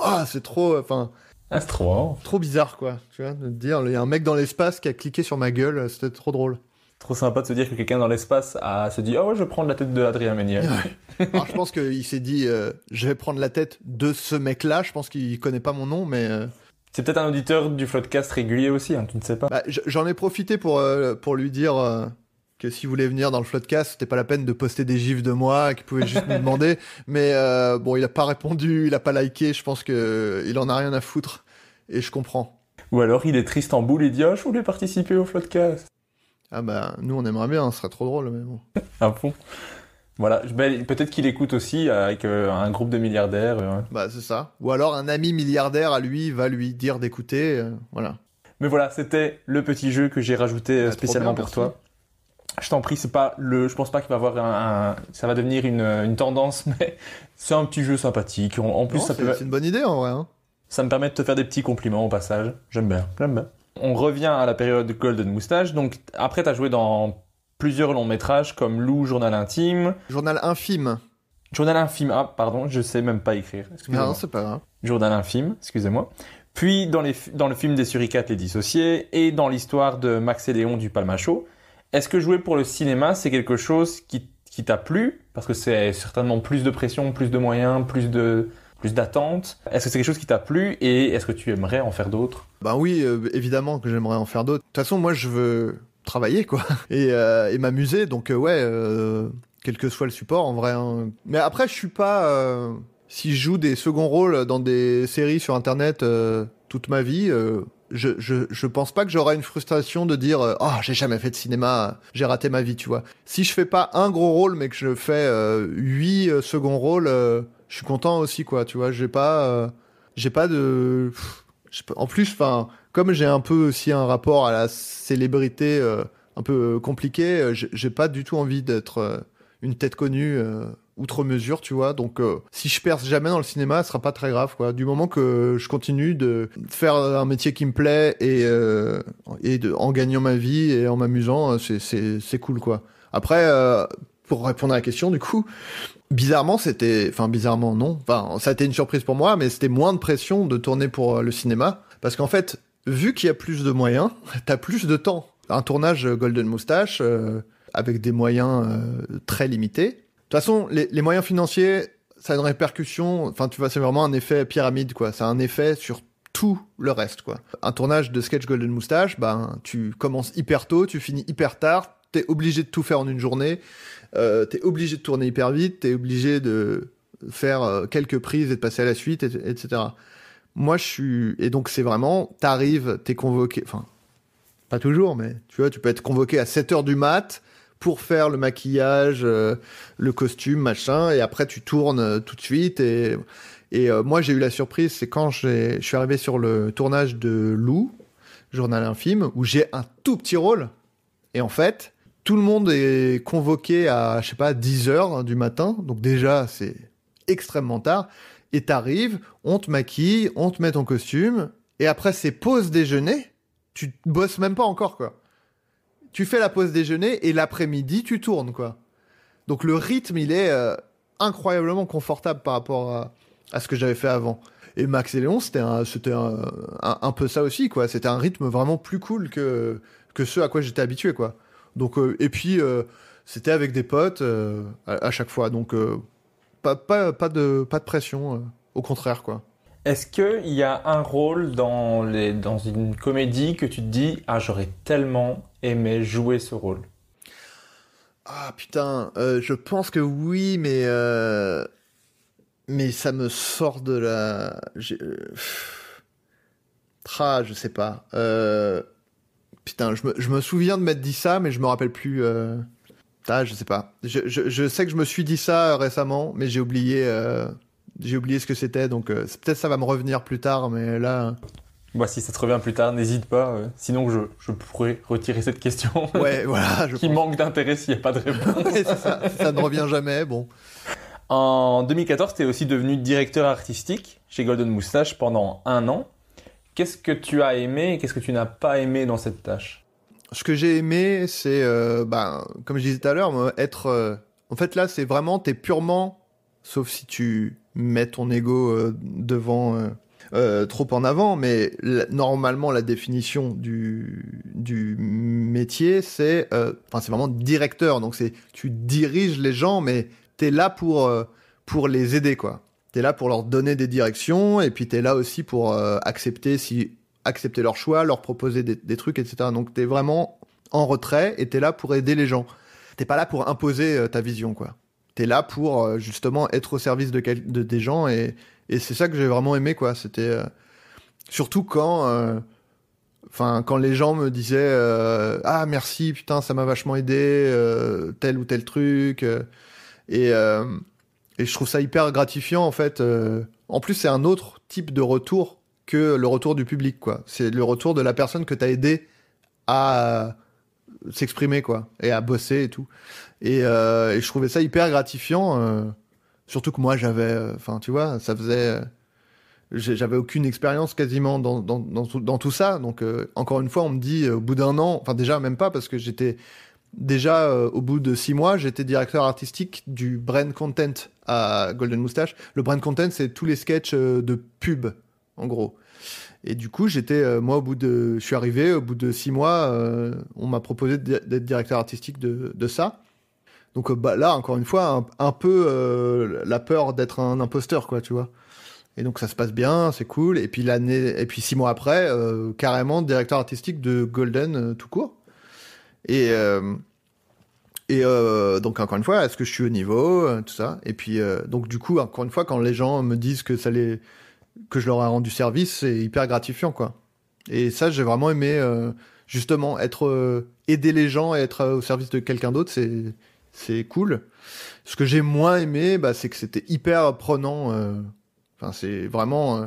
Oh, c'est trop. Enfin, Ah, c'est trop marrant. trop bizarre, quoi. Tu vois, de te dire, il y a un mec dans l'espace qui a cliqué sur ma gueule, euh, c'était trop drôle. Trop sympa de se dire que quelqu'un dans l'espace a se dit ah ouais je vais prendre la tête de Adrien Méniel. Alors, je pense qu'il s'est dit, euh, je vais prendre la tête de ce mec-là. Je pense qu'il connaît pas mon nom, mais. euh, C'est peut-être un auditeur du Floodcast régulier aussi, hein, tu ne sais pas. bah, J'en ai profité pour, euh, pour lui dire. euh, que si vous voulez venir dans le Floodcast, c'était pas la peine de poster des gifs de moi, qu'il pouvait juste nous demander. Mais euh, bon, il a pas répondu, il a pas liké. Je pense que il en a rien à foutre et je comprends. Ou alors il est triste en boule et dit oh, je voulais participer au Floodcast. Ah bah nous on aimerait bien, ce serait trop drôle mais bon. fond. Voilà, ben, peut-être qu'il écoute aussi avec euh, un groupe de milliardaires. euh. Bah c'est ça. Ou alors un ami milliardaire à lui va lui dire d'écouter. euh, voilà. Mais voilà, c'était le petit jeu que j'ai rajouté euh, Ah, spécialement bien, pour toi. Je t'en prie, c'est pas le, je pense pas qu'il va avoir un, un- ça va devenir une, une tendance, mais c'est un petit jeu sympathique. En, en plus, Non, ça c'est peut, c'est une bonne idée en vrai. hein. ça me permet de te faire des petits compliments au passage. J'aime bien, j'aime bien. On revient à la période Golden Moustache. Donc après, t'as joué dans plusieurs longs métrages comme Lou, Journal intime, Journal infime. Journal infime. Ah, pardon, je sais même pas écrire. Non, c'est pas grave. Journal infime, excusez-moi. Puis dans, les, dans le film des Suricates, Les Dissociés, et dans l'histoire de Max et Léon du Palmacho. Est-ce que jouer pour le cinéma, c'est quelque chose qui, qui t'a plu? Parce que c'est certainement plus de pression, plus de moyens, plus de plus d'attentes. Est-ce que c'est quelque chose qui t'a plu? Et est-ce que tu aimerais en faire d'autres? Bah oui, euh, évidemment que j'aimerais en faire d'autres. De toute façon, moi, je veux travailler, quoi, et, euh, et m'amuser. Donc, euh, ouais, euh, quel que soit le support, en vrai. hein. Mais après, je suis pas. si je joue des seconds rôles dans des séries sur Internet toute ma vie, je, je, pense pas que j'aurai une frustration de dire oh j'ai jamais fait de cinéma, j'ai raté ma vie, tu vois. Si je fais pas un gros rôle, mais que je fais huit seconds rôles, je suis content aussi, quoi. Tu vois, j'ai pas, j'ai pas de. En plus, enfin, comme j'ai un peu aussi un rapport à la célébrité euh, un peu euh, compliqué, euh, j'ai pas du tout envie d'être euh, une tête connue outre mesure, tu vois. Donc, euh, si je perce jamais dans le cinéma, ce sera pas très grave, quoi. Du moment que je continue de faire un métier qui me plaît et euh, et de, en gagnant ma vie et en m'amusant, c'est cool, quoi. Après, euh, pour répondre à la question, du coup, bizarrement, c'était, enfin bizarrement non, enfin ça a été une surprise pour moi, mais c'était moins de pression de tourner pour le cinéma, parce qu'en fait, vu qu'il y a plus de moyens, t'as plus de temps. Un tournage Golden Moustache euh, avec des moyens euh, très limités. De toute façon, les, moyens financiers, ça a une répercussion. Enfin, tu vois, c'est vraiment un effet pyramide, quoi. Ça a un effet sur tout le reste, quoi. Un tournage de sketch Golden Moustache, ben, tu commences hyper tôt, tu finis hyper tard, t'es obligé de tout faire en une journée, euh, t'es obligé de tourner hyper vite, t'es obligé de faire quelques prises et de passer à la suite, et- etc. Moi, je suis... Et donc, c'est vraiment, t'arrives, t'es convoqué... Enfin, pas toujours, mais tu vois, tu peux être convoqué à 7 heures du mat pour faire le maquillage, euh, le costume, machin, et après, tu tournes euh, tout de suite. Et, euh, moi, j'ai eu la surprise, c'est quand je suis arrivé sur le tournage de Lou, Journal Infime, où j'ai un tout petit rôle. Et en fait, tout le monde est convoqué à, je sais pas, 10 heures du matin. Donc déjà, c'est extrêmement tard. Et t'arrives, on te maquille, on te met ton costume. Et après, c'est pause déjeuner. Tu bosses même pas encore, quoi. Tu fais la pause déjeuner et l'après-midi, tu tournes, quoi. Donc le rythme, il est euh, incroyablement confortable par rapport à, ce que j'avais fait avant. Et Max et Léon, c'était un, un, un, peu ça aussi, quoi. C'était un rythme vraiment plus cool que, que ce à quoi j'étais habitué, quoi. Donc, euh, et puis, euh, c'était avec des potes à, à chaque fois. Donc, pas, pas, pas, de, pas de pression, euh, au contraire, quoi. Est-ce qu'il y a un rôle dans, les, dans une comédie que tu te dis Ah, j'aurais tellement aimé jouer ce rôle Ah putain, euh, je pense que oui, mais euh, mais ça me sort de la. pff. Ah, je sais pas. Euh, Putain, je me, je me souviens de m'être dit ça, mais je me rappelle plus. Ah, je sais pas. Je, je, je sais que je me suis dit ça euh, récemment, mais j'ai oublié. euh, J'ai oublié ce que c'était, donc euh, peut-être ça va me revenir plus tard, mais là. Bah, si ça te revient plus tard, n'hésite pas. euh, sinon, je, je pourrais retirer cette question. Ouais, voilà. Je qui pense. manque d'intérêt s'il n'y a pas de réponse. Ouais, ça, ça ne revient jamais, bon. En 2014, tu es aussi devenu directeur artistique chez Golden Moustache pendant un an. Qu'est-ce que tu as aimé et qu'est-ce que tu n'as pas aimé dans cette tâche? Ce que j'ai aimé, c'est, euh, ben, comme je disais tout à l'heure, être. euh, en fait, là, c'est vraiment, t'es purement, sauf si tu mets ton ego euh, devant, trop en avant, mais normalement, la définition du, du métier, c'est, enfin, c'est vraiment directeur. Donc, c'est, tu diriges les gens, mais t'es là pour, pour les aider, quoi. T'es là pour leur donner des directions, et puis t'es là aussi pour accepter si accepter leur choix, leur proposer des, trucs, etc. Donc t'es vraiment en retrait et t'es là pour aider les gens. T'es pas là pour imposer ta vision, quoi. T'es là pour justement être au service de, de des gens et, c'est ça que j'ai vraiment aimé, quoi. C'était surtout quand Enfin, quand les gens me disaient euh, ah merci putain ça m'a vachement aidé euh, tel ou tel truc euh, et et je trouve ça hyper gratifiant en fait. en plus c'est un autre type de retour que le retour du public quoi. C'est le retour de la personne que t'as aidé à s'exprimer quoi et à bosser et tout. Et, et, je trouvais ça hyper gratifiant. surtout que moi j'avais, enfin tu vois, ça faisait j'avais aucune expérience quasiment dans, dans, dans, tout, ça. Donc, euh, encore une fois, on me dit euh, au bout d'un an, enfin, déjà, même pas parce que j'étais déjà euh, au bout de six mois, j'étais directeur artistique du brand content à Golden Moustache. Le brand content, c'est tous les sketchs de pub, en gros. Et du coup, j'étais, moi, au bout de. Je suis arrivé, au bout de six mois, on m'a proposé d'être directeur artistique de, de ça. Donc, bah, là, encore une fois, un, peu la peur d'être un imposteur, quoi, tu vois. Et donc ça se passe bien, c'est cool. Et puis l'année, et puis six mois après, euh, carrément directeur artistique de Golden euh, tout court. Et euh, et donc encore une fois, est-ce que je suis au niveau, tout ça? Et puis donc du coup, encore une fois, quand les gens me disent que ça les que je leur ai rendu service, c'est hyper gratifiant quoi. Et ça, j'ai vraiment aimé justement être aider les gens et être au service de quelqu'un d'autre, c'est c'est cool. Ce que j'ai moins aimé, bah, c'est que c'était hyper prenant Enfin, c'est vraiment. Euh,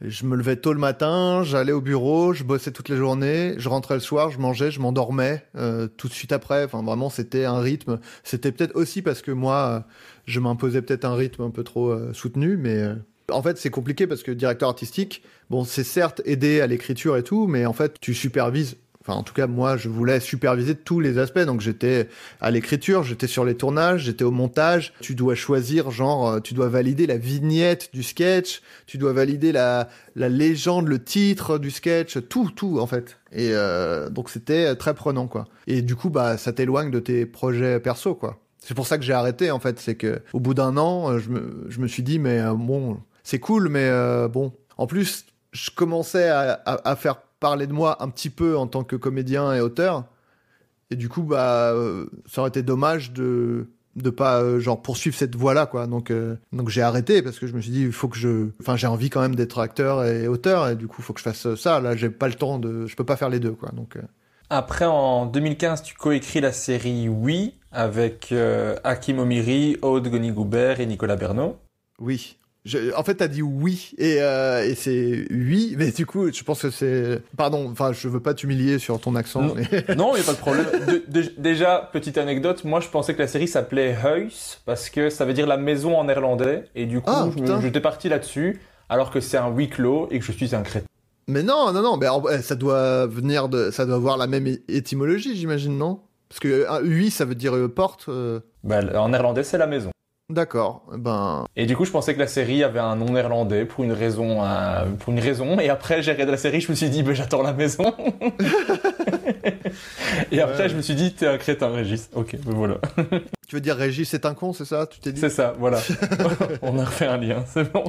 je me levais tôt le matin, j'allais au bureau, je bossais toute la journée, je rentrais le soir, je mangeais, je m'endormais euh, tout de suite après. Enfin, vraiment, c'était un rythme. C'était peut-être aussi parce que moi, euh, je m'imposais peut-être un rythme un peu trop soutenu, mais en fait, c'est compliqué parce que directeur artistique, bon, c'est certes aider à l'écriture et tout, mais en fait, tu supervises Enfin, en tout cas, moi, je voulais superviser tous les aspects. Donc, j'étais à l'écriture, j'étais sur les tournages, j'étais au montage. Tu dois choisir, genre, euh, tu dois valider la vignette du sketch, tu dois valider la, la légende, le titre du sketch, tout, tout, en fait. Et euh, donc, c'était très prenant, quoi. Et du coup, bah, ça t'éloigne de tes projets perso, quoi. C'est pour ça que j'ai arrêté, en fait. C'est que au bout d'un an, je me, je me suis dit, mais euh, bon, c'est cool, mais bon. En plus, je commençais à, à, à faire parler de moi un petit peu en tant que comédien et auteur. Et du coup, bah, euh, ça aurait été dommage de de pas euh, genre poursuivre cette voie là quoi. Donc euh, donc j'ai arrêté parce que je me suis dit il faut que je enfin j'ai envie quand même d'être acteur et auteur et du coup il faut que je fasse ça. Là j'ai pas le temps de je peux pas faire les deux quoi. Donc après en 2015 tu coécris la série Oui avec Hakim Omiri Aude Goni-Goubert et Nicolas Bernot. Oui en fait, t'as dit oui et, euh, et c'est oui, mais du coup, je pense que c'est. Pardon, enfin, je veux pas t'humilier sur ton accent. Non, il n'y a pas de problème. déjà, petite anecdote, moi je pensais que la série s'appelait Huis parce que ça veut dire la maison en néerlandais et du coup, ah, j'étais parti là-dessus alors que c'est un huis clos et que je suis un crétin. Mais non, non, non, mais eh, ça doit venir de. Ça doit avoir la même étymologie, j'imagine, non? Parce que oui, ça veut dire euh, porte. Euh. Bah, en néerlandais, c'est la maison. D'accord. Ben. Et du coup, je pensais que la série avait un nom néerlandais pour une raison, euh, pour une raison. Et après, j'ai regardé la série, je me suis dit, ben, j'attends la maison. et après, je me suis dit, t'es un crétin, Régis. Ok, ben voilà. tu veux dire Régis c'est un con, c'est ça Tu t'es dit? C'est ça, voilà. On a refait un lien, c'est bon.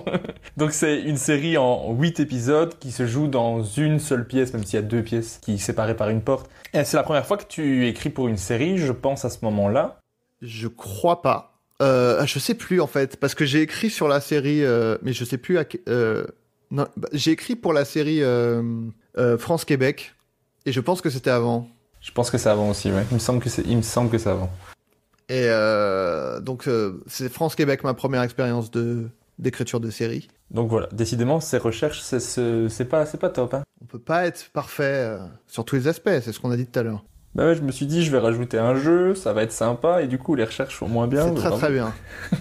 Donc c'est une série en 8 épisodes qui se joue dans une seule pièce, même s'il y a deux pièces qui séparées par une porte. Et c'est la première fois que tu écris pour une série, je pense à ce moment-là. Je crois pas. Euh, je sais plus en fait, parce que j'ai écrit sur la série, euh, mais je sais plus à. Euh, bah, j'ai écrit pour la série France-Québec, et je pense que c'était avant. Je pense que c'est avant aussi, ouais. Il me semble que c'est, il me semble que c'est avant. Et donc c'est France-Québec ma première expérience de d'écriture de série. Donc voilà, décidément ces recherches c'est, c'est pas c'est pas top. Hein. On peut pas être parfait sur tous les aspects, c'est ce qu'on a dit tout à l'heure. Bah ouais, je me suis dit, je vais rajouter un jeu, ça va être sympa, et du coup, les recherches sont moins bien. C'est très très bien.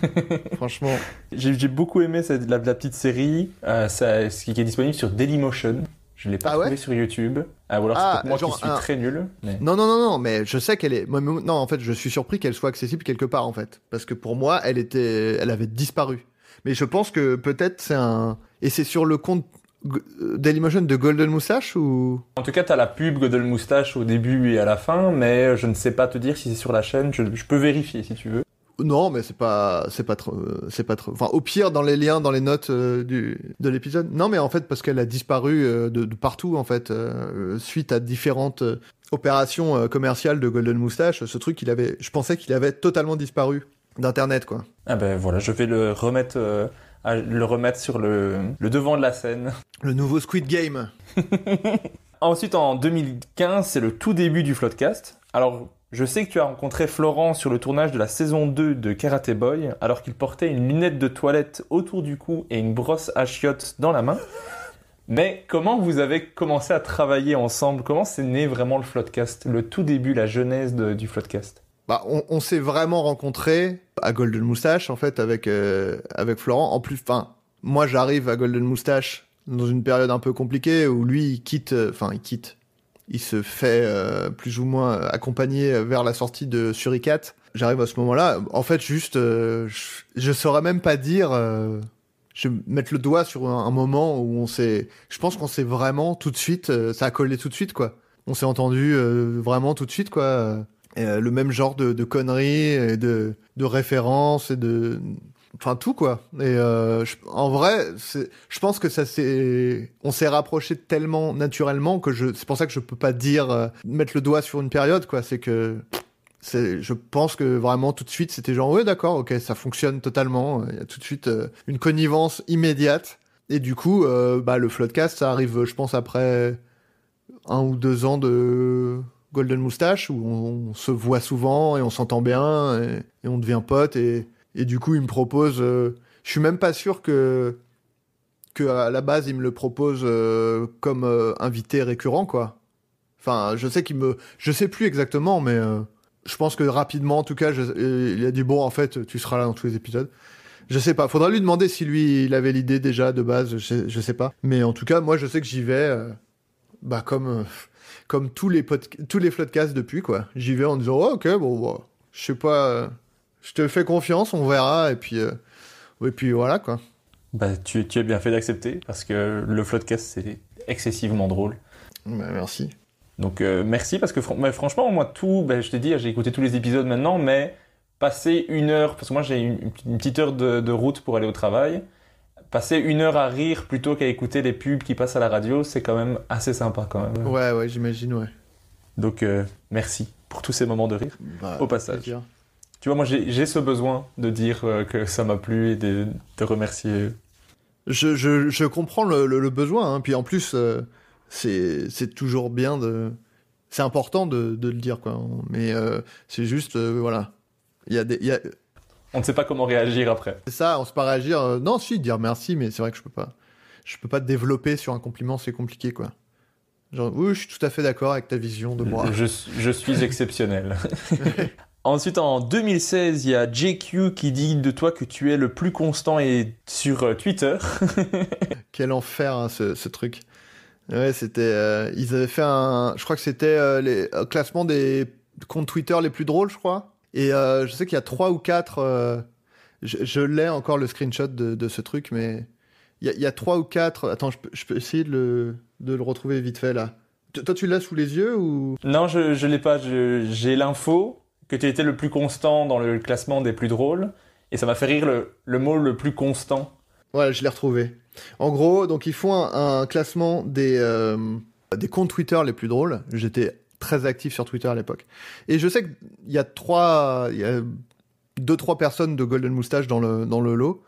Franchement. J'ai beaucoup aimé cette, la, petite série, euh, ça, qui est disponible sur Dailymotion. Je l'ai pas ah trouvé sur YouTube. Ah, ou alors ah, c'est moi qui suis très nul. Non, non, non, non, mais je sais qu'elle est. non, en fait, je suis surpris qu'elle soit accessible quelque part, en fait. Parce que pour moi, elle était, elle avait disparu. Mais je pense que peut-être c'est un. Et c'est sur le compte Dailymotion de Golden Moustache ou? En tout cas, tu as la pub Golden Moustache au début et à la fin, mais je ne sais pas te dire si c'est sur la chaîne. Je, peux vérifier si tu veux. Non, mais c'est pas, c'est pas trop, c'est pas trop. Enfin, au pire, dans les liens, dans les notes euh, du, de l'épisode. Non, mais en fait, parce qu'elle a disparu euh, de, partout, en fait, euh, suite à différentes opération commerciale de Golden Moustache, ce truc, il avait, je pensais qu'il avait totalement disparu d'internet, quoi. Ah ben voilà, je vais le remettre, le remettre sur le, le devant de la scène. Le nouveau Squid Game. Ensuite, en 2015, c'est le tout début du Floodcast. Alors, je sais que tu as rencontré Florent sur le tournage de la saison 2 de Karate Boy, alors qu'il portait une lunette de toilette autour du cou et une brosse à chiottes dans la main. Mais comment vous avez commencé à travailler ensemble? Comment c'est né vraiment le Floodcast Le tout début, la genèse du Floodcast? Bah, on, s'est vraiment rencontrés à Golden Moustache, en fait, avec, euh, avec Florent. En plus, enfin, moi, j'arrive à Golden Moustache dans une période un peu compliquée où lui, il quitte, euh, enfin, il quitte il se fait euh, plus ou moins accompagner vers la sortie de Suricat. J'arrive à ce moment-là. En fait, juste, euh, je, saurais même pas dire. Je vais mettre le doigt sur un, moment où on s'est. Je pense qu'on s'est vraiment tout de suite. ça a collé tout de suite, quoi. On s'est entendu vraiment tout de suite, quoi. Le même genre de, conneries, et de, références et de enfin tout quoi. Et euh, en vrai, je pense que ça c'est, on s'est rapproché tellement naturellement que c'est pour ça que je peux pas dire euh, mettre le doigt sur une période quoi. C'est que je pense que vraiment tout de suite c'était genre ouais d'accord, ok, ça fonctionne totalement. Il y a tout de suite euh, une connivence immédiate. Et du coup, bah le Floodcast, ça arrive, je pense après un ou deux ans de Golden Moustache où on, se voit souvent et on s'entend bien et, on devient pote et du coup, il me propose. Euh, je suis même pas sûr que que à la base il me le propose euh, comme euh, invité récurrent quoi. Enfin, je sais qu'il me, je sais plus exactement, mais je pense que rapidement, en tout cas, il a dit bon, en fait, tu seras là dans tous les épisodes. Je sais pas. Faudra lui demander si lui, il avait l'idée déjà de base. Je sais, sais pas. Mais en tout cas, moi, je sais que j'y vais, bah comme comme tous les tous les floodcasts depuis quoi. J'y vais en disant oh, ok bon, je sais pas je te fais confiance, on verra, et puis, euh, et puis voilà quoi. Bah, tu, tu as bien fait d'accepter, parce que le Floodcast, c'est excessivement drôle. Bah, merci. Donc euh, merci, parce que franchement, moi, tout, bah, je t'ai dit, j'ai écouté tous les épisodes maintenant, mais passer une heure, parce que moi j'ai une, une, petite heure de, de, route pour aller au travail, passer une heure à rire plutôt qu'à écouter les pubs qui passent à la radio, c'est quand même assez sympa quand même. Ouais, ouais, j'imagine, ouais. Donc euh, merci pour tous ces moments de rire, bah, au passage tu vois, moi j'ai ce besoin de dire euh, que ça m'a plu et de, de remercier. Je, je, je, comprends le, le, besoin, hein. puis en plus, euh, c'est toujours bien de. C'est important de, de, le dire, quoi. Mais c'est juste, voilà. Il y a des. Y a... On ne sait pas comment réagir après. C'est ça, on ne sait pas réagir. non, si, dire merci, mais c'est vrai que je peux pas. Je peux pas développer sur un compliment, c'est compliqué, quoi. Genre, oui, je suis tout à fait d'accord avec ta vision de moi. Je, je suis exceptionnel. Ensuite, en 2016, il y a JQ qui dit de toi que tu es le plus constant et sur euh, Twitter. Quel enfer hein, ce, truc. Ouais, c'était. Euh, ils avaient fait un. Je crois que c'était euh, les classement des comptes Twitter les plus drôles, je crois. Et je sais qu'il y a trois ou quatre. je, l'ai encore le screenshot de, ce truc, mais il y, a trois ou quatre. Attends, je peux, essayer de le, de le retrouver vite fait là. Toi, tu l'as sous les yeux ou? Non, je, je l'ai pas. J'ai l'info, que tu étais le plus constant dans le classement des plus drôles. Et ça m'a fait rire le, le, mot le plus constant. Ouais, je l'ai retrouvé. En gros, donc ils font un, classement des, euh, des comptes Twitter les plus drôles. J'étais très actif sur Twitter à l'époque. Et je sais qu'il y a trois, il y a deux, trois personnes de Golden Moustache dans le, dans le lot.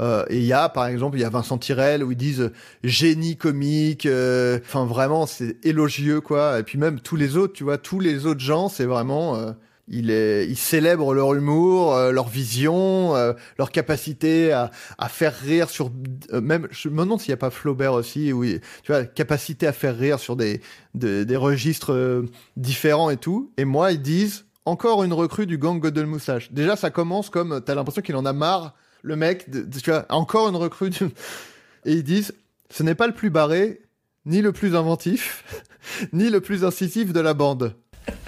Euh, et il y a, par exemple, il y a Vincent Tirel où ils disent euh, génie comique. Enfin, vraiment, c'est élogieux, quoi. Et puis même tous les autres, tu vois, tous les autres gens, c'est vraiment il, est, il célèbre leur humour, euh, leur vision, euh, leur capacité à, à, faire rire sur euh, même. Je me demande s'il n'y a pas Flaubert aussi, oui, tu vois, capacité à faire rire sur des des, des registres différents et tout. Et moi, ils disent encore une recrue du gang Golden Moustache. Déjà, ça commence comme t'as l'impression qu'il en a marre, le mec. tu vois, encore une recrue. Du... Et ils disent, ce n'est pas le plus barré, ni le plus inventif, ni le plus incisif de la bande.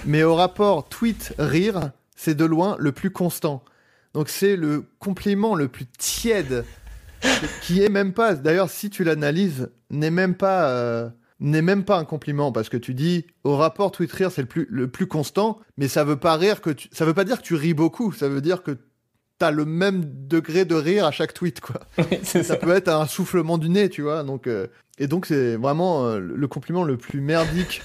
Mais au rapport tweet-rire, c'est de loin le plus constant. Donc c'est le compliment le plus tiède, qui est même pas. D'ailleurs, si tu l'analyses, n'est même pas. Euh, n'est même pas un compliment parce que tu dis au rapport tweet rire c'est le plus le plus constant mais ça veut pas rire que tu, ça veut pas dire que tu ris beaucoup ça veut dire que t'as le même degré de rire à chaque tweet quoi ça, peut être un soufflement du nez tu vois donc euh, et donc c'est vraiment euh, le compliment le plus merdique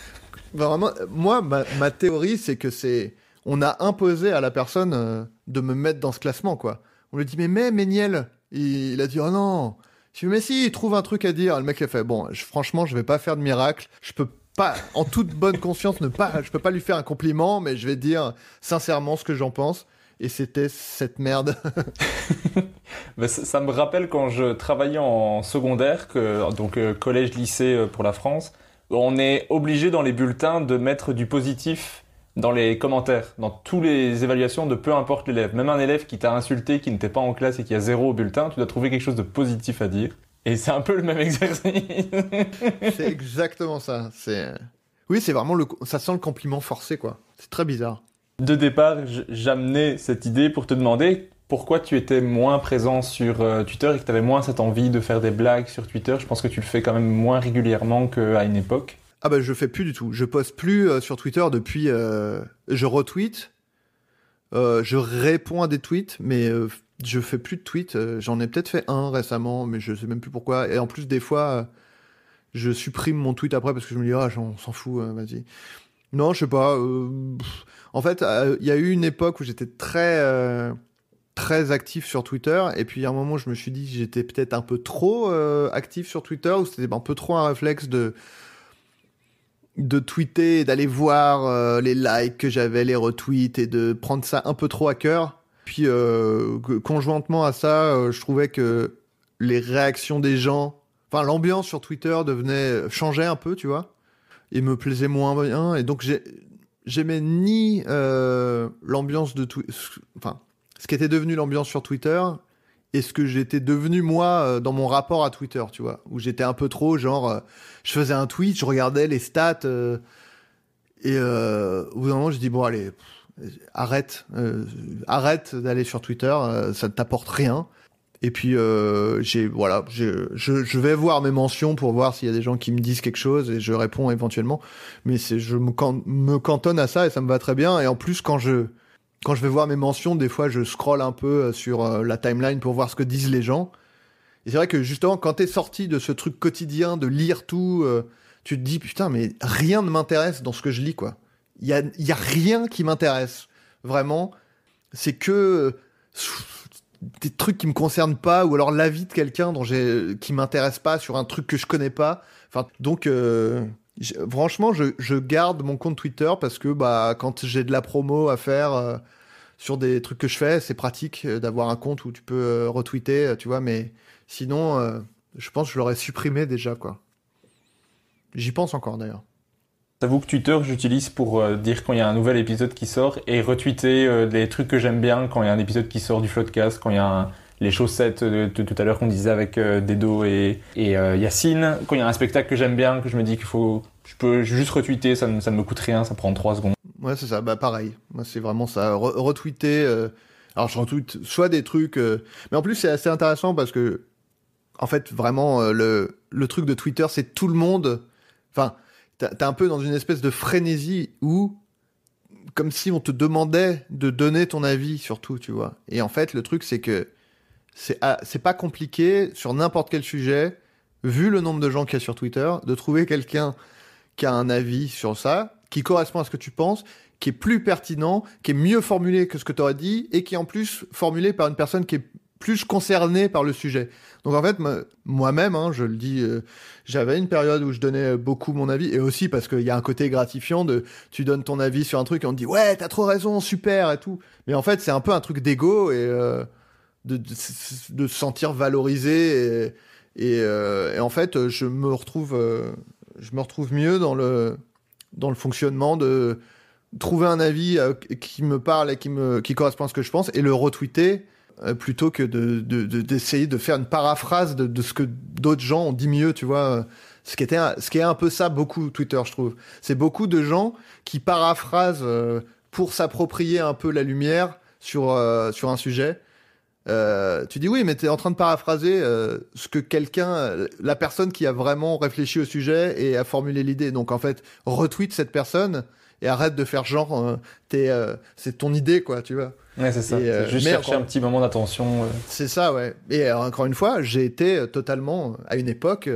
Vraiment, moi, ma, théorie, c'est que c'est. On a imposé à la personne euh, de me mettre dans ce classement, quoi. On lui dit, mais, mais, Méniel, il, a dit, oh non. Je dis, mais si, il trouve un truc à dire. Le mec a fait, bon, franchement, je vais pas faire de miracle. Je peux pas, en toute bonne conscience, ne pas, je peux pas lui faire un compliment, mais je vais dire sincèrement ce que j'en pense. Et c'était cette merde. ça, me rappelle quand je travaillais en secondaire, donc euh, collège-lycée euh, pour la France, on est obligé dans les bulletins de mettre du positif dans les commentaires, dans toutes les évaluations de peu importe l'élève. Même un élève qui t'a insulté, qui n'était pas en classe et qui a zéro au bulletin, tu dois trouver quelque chose de positif à dire. Et c'est un peu le même exercice. c'est exactement ça. C'est oui, c'est vraiment le ça sent le compliment forcé quoi. C'est très bizarre. De départ, j'amenais cette idée pour te demander pourquoi tu étais moins présent sur euh, Twitter et que tu avais moins cette envie de faire des blagues sur Twitter? Je pense que tu le fais quand même moins régulièrement qu'à une époque. Ah bah je fais plus du tout. Je poste plus euh, sur Twitter depuis. Euh, je retweet. je réponds à des tweets, mais je fais plus de tweets. J'en ai peut-être fait un récemment, mais je sais même plus pourquoi. Et en plus, des fois, je supprime mon tweet après parce que je me dis, ah, on s'en fout, vas-y. Non, je sais pas. en fait, il y a eu une époque où j'étais très, très actif sur Twitter. Et puis, a un moment, je me suis dit, j'étais peut-être un peu trop actif sur Twitter, ou c'était un peu trop un réflexe de de tweeter et d'aller voir les likes que j'avais, les retweets et de prendre ça un peu trop à cœur. Puis euh, conjointement à ça, euh, je trouvais que les réactions des gens, enfin l'ambiance sur Twitter devenait changeait un peu, tu vois, et me plaisait moins bien. Et donc j'aimais ni euh, l'ambiance de Twitter, enfin ce qui était devenu l'ambiance sur Twitter et ce que j'étais devenu moi dans mon rapport à Twitter, tu vois, où j'étais un peu trop genre, je faisais un tweet, je regardais les stats et au bout d'un moment je dis bon allez arrête, euh, arrête d'aller sur Twitter, euh, ça ne t'apporte rien. Et puis euh, j'ai voilà, je, je vais voir mes mentions pour voir s'il y a des gens qui me disent quelque chose et je réponds éventuellement. Mais c'est je me, me cantonne à ça et ça me va très bien. Et en plus quand je quand je vais voir mes mentions, des fois je scroll un peu sur la timeline pour voir ce que disent les gens. Et c'est vrai que justement quand t'es sorti de ce truc quotidien de lire tout, tu te dis putain mais rien ne m'intéresse dans ce que je lis quoi. Il y a, rien qui m'intéresse. Vraiment. C'est que euh, des trucs qui me concernent pas ou alors l'avis de quelqu'un dont j'ai qui m'intéresse pas sur un truc que je connais pas. Enfin, donc euh, franchement, je, garde mon compte Twitter parce que bah quand j'ai de la promo à faire euh, sur des trucs que je fais, c'est pratique d'avoir un compte où tu peux retweeter, tu vois. Mais sinon, je pense que je l'aurais supprimé déjà quoi. J'y pense encore d'ailleurs. J'avoue que Twitter, j'utilise pour euh, dire quand il y a un nouvel épisode qui sort et retweeter euh, des trucs que j'aime bien quand il y a un épisode qui sort du Floodcast, quand il y a les chaussettes de, tout à l'heure qu'on disait avec euh, Dedo et, et Yacine, quand il y a un spectacle que j'aime bien, que je me dis qu'il faut, je peux juste retweeter, ça ne, ça ne me coûte rien, ça prend 3 secondes. Ouais, c'est ça, bah pareil. C'est vraiment ça. retweeter. alors, je retweete soit des trucs. mais en plus, c'est assez intéressant parce que, en fait, vraiment, le, le truc de Twitter, c'est tout le monde. Enfin, t'es un peu dans une espèce de frénésie où, comme si on te demandait de donner ton avis sur tout, tu vois. Et en fait, le truc, c'est que c'est ah, pas compliqué sur n'importe quel sujet, vu le nombre de gens qu'il y a sur Twitter, de trouver quelqu'un qui a un avis sur ça, qui correspond à ce que tu penses, qui est plus pertinent, qui est mieux formulé que ce que tu aurais dit, et qui est en plus formulé par une personne qui est plus concerné par le sujet. Donc en fait, moi-même, hein, je le dis, euh, j'avais une période où je donnais beaucoup mon avis, et aussi parce qu'il y a un côté gratifiant de tu donnes ton avis sur un truc et on te dit ouais, t'as trop raison, super et tout. Mais en fait, c'est un peu un truc d'ego et euh, de, de, se sentir valorisé et, euh, et, en fait, je me retrouve, je me retrouve mieux dans le dans le fonctionnement de trouver un avis qui me parle et qui me qui correspond à ce que je pense et le retweeter euh, plutôt que d'essayer de, de, faire une paraphrase de, ce que d'autres gens ont dit mieux, tu vois. Ce qui, était ce qui est un peu ça, beaucoup, Twitter, je trouve. C'est beaucoup de gens qui paraphrasent euh, pour s'approprier un peu la lumière sur, euh, sur un sujet. Tu dis oui, mais tu es en train de paraphraser ce que quelqu'un, la personne qui a vraiment réfléchi au sujet et a formulé l'idée. Donc en fait, retweet cette personne et arrête de faire genre, c'est ton idée, quoi, tu vois. Ouais, c'est ça. Euh, juste chercher un petit moment d'attention. Euh. C'est ça, ouais. Et euh, encore une fois, j'ai été totalement à une époque.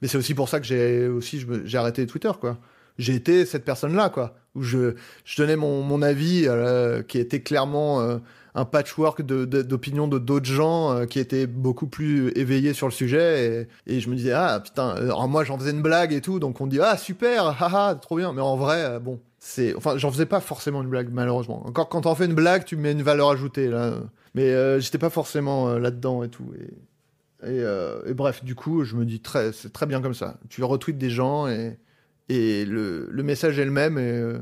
mais c'est aussi pour ça que j'ai aussi j'ai arrêté Twitter, quoi. j'ai été cette personne-là, quoi. Où je, je donnais mon, mon avis euh, qui était clairement euh, un patchwork d'opinions de, d'autres gens euh, qui étaient beaucoup plus éveillés sur le sujet. Et, je me disais, ah putain, alors moi j'en faisais une blague et tout, donc on dit, ah super, haha, trop bien. Mais en vrai, bon, c'est. Enfin, j'en faisais pas forcément une blague, malheureusement. Encore quand t'en fais une blague, tu mets une valeur ajoutée, là. Mais j'étais pas forcément là-dedans et tout. Et, bref, du coup, je me dis, très, c'est très bien comme ça. Tu retweets des gens et le, message est le même euh,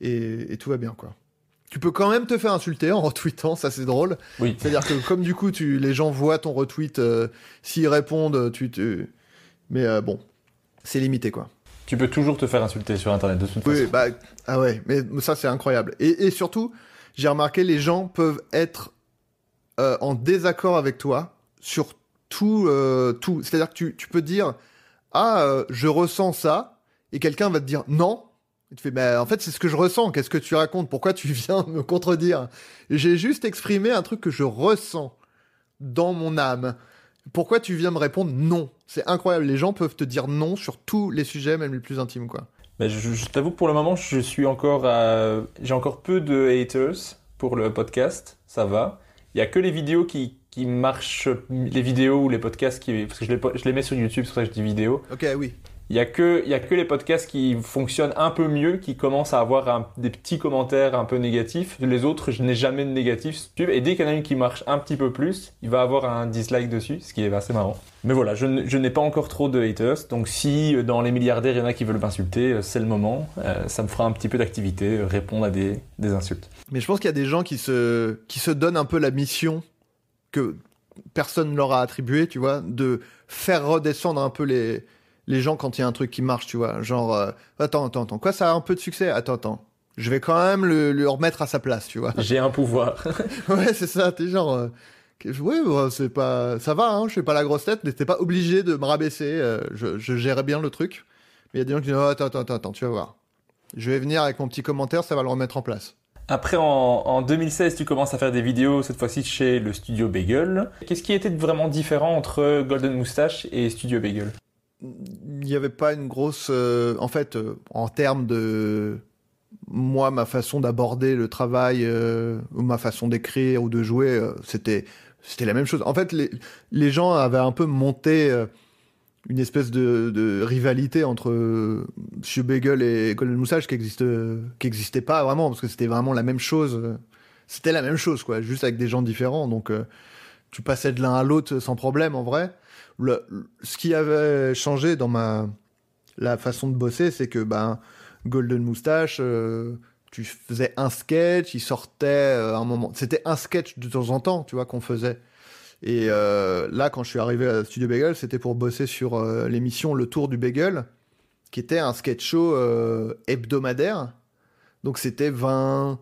et, et, tout va bien quoi. Tu peux quand même te faire insulter en retweetant, ça c'est drôle. Oui. C'est-à-dire que comme du coup tu, les gens voient ton retweet, euh, s'ils répondent, tu te... Mais euh, bon, c'est limité quoi. Tu peux toujours te faire insulter sur Internet de toute façon. Oui, bah, ah ouais, mais ça c'est incroyable. Et, et surtout, j'ai remarqué, les gens peuvent être en désaccord avec toi sur tout. tout. C'est-à-dire que tu, tu peux dire, ah, je ressens ça, et quelqu'un va te dire non. Tu fais, bah, en fait, c'est ce que je ressens. Qu'est-ce que tu racontes? Pourquoi tu viens me contredire? J'ai juste exprimé un truc que je ressens dans mon âme. Pourquoi tu viens me répondre non? C'est incroyable. Les gens peuvent te dire non sur tous les sujets, même les plus intimes, quoi. Mais je, t'avoue que pour le moment, je suis encore, j'ai encore peu de haters pour le podcast. Ça va. Il y a que les vidéos qui, qui marchent, les vidéos ou les podcasts qui, parce que je les, je les mets sur YouTube, c'est pour ça que je dis vidéo. Ok, oui. Il y a que a que les podcasts qui fonctionnent un peu mieux, qui commencent à avoir des petits commentaires un peu négatifs. Les autres, je n'ai jamais de négatifs. Et dès qu'il y en a une qui marche un petit peu plus, il va avoir un dislike dessus, ce qui est assez marrant. Mais voilà, je, n'ai pas encore trop de haters. Donc si euh, dans les milliardaires il y en a qui veulent m'insulter, euh, c'est le moment. Euh, ça me fera un petit peu d'activité, répondre à des, des insultes. Mais je pense qu'il y a des gens qui se qui se donnent un peu la mission que personne ne leur a attribuée, tu vois, de faire redescendre un peu les les gens quand il y a un truc qui marche, tu vois. Genre, euh, attends, attends, attends, quoi, ça a un peu de succès? Attends, attends. Je vais quand même le, remettre à sa place, tu vois. J'ai un pouvoir. ouais, c'est ça, t'es genre... Euh, ouais, c'est pas... Ça va, hein, je fais pas la grosse tête, mais t'es pas obligé de me rabaisser, euh, je, je gérais bien le truc. Mais il y a des gens qui disent, oh, attends, attends, attends, tu vas voir. Je vais venir avec mon petit commentaire, ça va le remettre en place. Après, en, en, 2016, tu commences à faire des vidéos, cette fois-ci chez le Studio Bagel. Qu'est-ce qui était vraiment différent entre Golden Moustache et Studio Bagel il n'y avait pas une grosse. Euh, en fait, euh, en termes de. Moi, ma façon d'aborder le travail, euh, ou ma façon d'écrire ou de jouer, c'était c'était la même chose. En fait, les, les gens avaient un peu monté une espèce de, de rivalité entre Monsieur Bagel et Golden Moustache qui existe qui existait pas vraiment parce que c'était vraiment la même chose. C'était la même chose, quoi, juste avec des gens différents. Donc, tu passais de l'un à l'autre sans problème, en vrai ce qui avait changé dans ma la façon de bosser, c'est que ben Golden Moustache, euh, tu faisais un sketch, il sortait euh, un moment. C'était un sketch de temps en temps, tu vois, qu'on faisait. Et euh, là, quand je suis arrivé à Studio Bagel, c'était pour bosser sur l'émission Le Tour du Bagel, qui était un sketch show hebdomadaire. Donc c'était 20,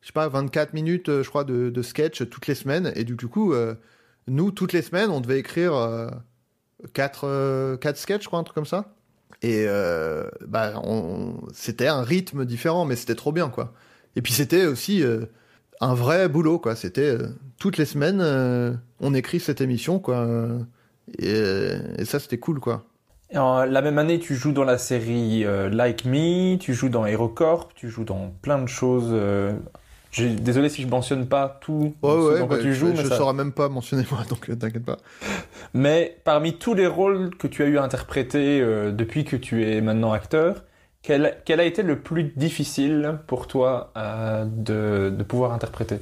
je sais pas, 24 minutes, je crois, de sketch toutes les semaines. Et du coup, nous, toutes les semaines, on devait écrire 4, euh, quatre sketchs, crois, un truc comme ça. Et euh, bah, c'était un rythme différent, mais c'était trop bien, quoi. Et puis c'était aussi euh, un vrai boulot, quoi. C'était toutes les semaines, on écrit cette émission, quoi. Et, ça, c'était cool, quoi. la même année, tu joues dans la série Like Me, tu joues dans HeroCorp, tu joues dans plein de choses Désolé si je mentionne pas tout ouais, ouais, bah, tu joues. Je, ne saurais même pas mentionner moi, donc euh, t'inquiète pas. Mais parmi tous les rôles que tu as eu à interpréter euh, depuis que tu es maintenant acteur, quel, quel, a été le plus difficile pour toi euh, de, de, pouvoir interpréter?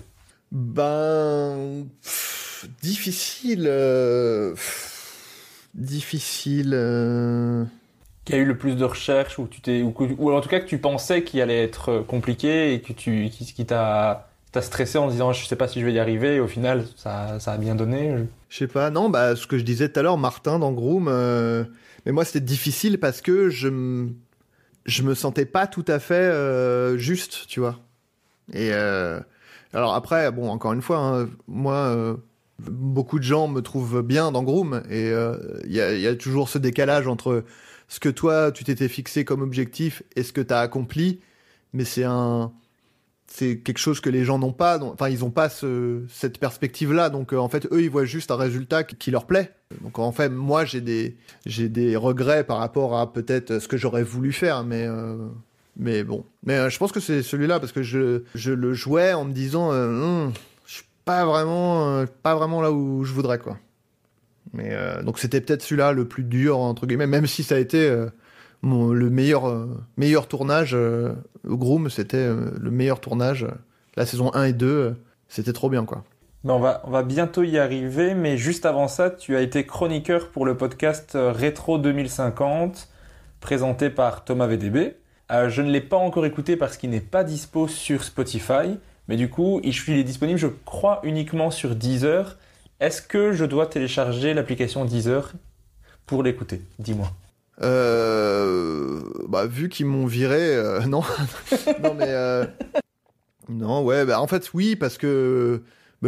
Ben difficile, difficile qui a eu le plus de recherches ou tu t'es ou, en tout cas que tu pensais qu'il allait être euh, compliqué et que tu qui, qui t'a t'a stressé en disant je sais pas si je vais y arriver et au final ça, ça a bien donné je sais pas non bah ce que je disais tout à l'heure Martin dans Groom euh, mais moi c'était difficile parce que je me je me sentais pas tout à fait euh, juste tu vois. Et alors après bon encore une fois hein, moi beaucoup de gens me trouvent bien dans Groom et il y a toujours ce décalage entre ce que toi, tu t'étais fixé comme objectif et ce que tu as accompli. Mais c'est un, c'est quelque chose que les gens n'ont pas. Enfin, ils n'ont pas ce, cette perspective-là. Donc, en fait, eux, ils voient juste un résultat qui leur plaît. Donc, en fait, moi, j'ai des, j'ai des regrets par rapport à peut-être ce que j'aurais voulu faire, mais. mais bon, mais je pense que c'est celui-là parce que je, je le jouais en me disant, hum, je suis pas vraiment, pas vraiment là où je voudrais quoi. Mais donc c'était peut-être celui-là le plus dur entre guillemets, même si ça a été le meilleur, euh, meilleur tournage euh, Groom, c'était euh, le meilleur tournage. La saison 1 et 2, c'était trop bien, quoi. On, va, on va bientôt y arriver, mais juste avant ça, tu as été chroniqueur pour le podcast Rétro 2050, présenté par Thomas VDB. je ne l'ai pas encore écouté parce qu'il n'est pas dispo sur Spotify, mais du coup, il est disponible, je crois, uniquement sur Deezer. Est-ce que je dois télécharger l'application Deezer pour l'écouter? Dis-moi. Euh, bah, vu qu'ils m'ont viré, euh, non. non, mais. Euh, non, ouais, bah, en fait, oui, parce que.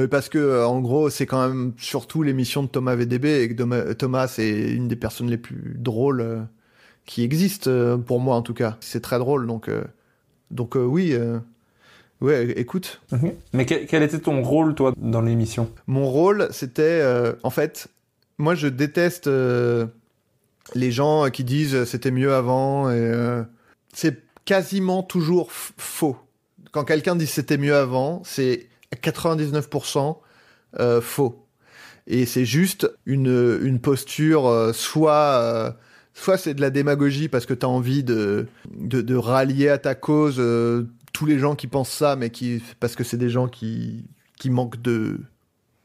Parce que, en gros, c'est quand même surtout l'émission de Thomas VDB et que Thomas, c'est une des personnes les plus drôles qui existent, pour moi en tout cas. C'est très drôle, donc. donc, oui. Ouais, écoute. Mhm. Mais quel, était ton rôle, toi, dans l'émission? Mon rôle, c'était, en fait, moi, je déteste les gens qui disent c'était mieux avant, et euh, c'est quasiment toujours faux. Quand quelqu'un dit c'était mieux avant, c'est 99% euh, faux. Et c'est juste une, une posture, euh, soit, soit c'est de la démagogie parce que tu as envie de, de, de, rallier à ta cause tous les gens qui pensent ça, mais qui, parce que c'est des gens qui, qui manquent de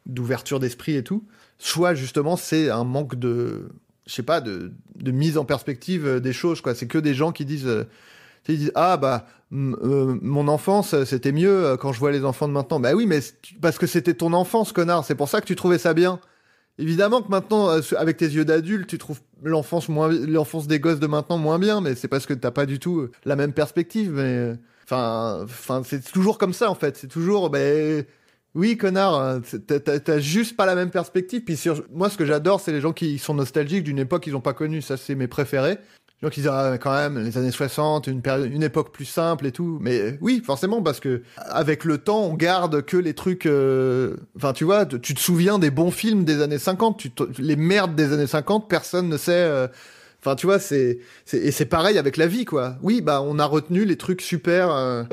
d'ouverture d'esprit et tout. Soit justement c'est un manque de je sais pas, de, de, mise en perspective euh, des choses, quoi. C'est que des gens qui disent, euh, ils disent ah bah euh, mon enfance c'était mieux quand je vois les enfants de maintenant. Bah oui, mais parce que c'était ton enfance, connard. C'est pour ça que tu trouvais ça bien. Évidemment que maintenant, avec tes yeux d'adulte, tu trouves l'enfance moins, l'enfance des gosses de maintenant moins bien, mais c'est parce que t'as pas du tout la même perspective. Mais enfin, c'est toujours comme ça en fait. C'est toujours, ben. Oui, connard, hein, t'as juste pas la même perspective. Puis sur... moi, ce que j'adore, c'est les gens qui sont nostalgiques d'une époque qu'ils ont pas connue. Ça, c'est mes préférés. Les gens qui disent, ah, quand même, les années 60, une, une époque plus simple et tout. Mais oui, forcément, parce que avec le temps, on garde que les trucs. Euh, enfin, tu vois, tu te souviens des bons films des années 50. Tu Les merdes des années 50, personne ne sait. Euh, enfin, tu vois, c'est. Et c'est pareil avec la vie, quoi. Oui, bah, on a retenu les trucs super. Euh,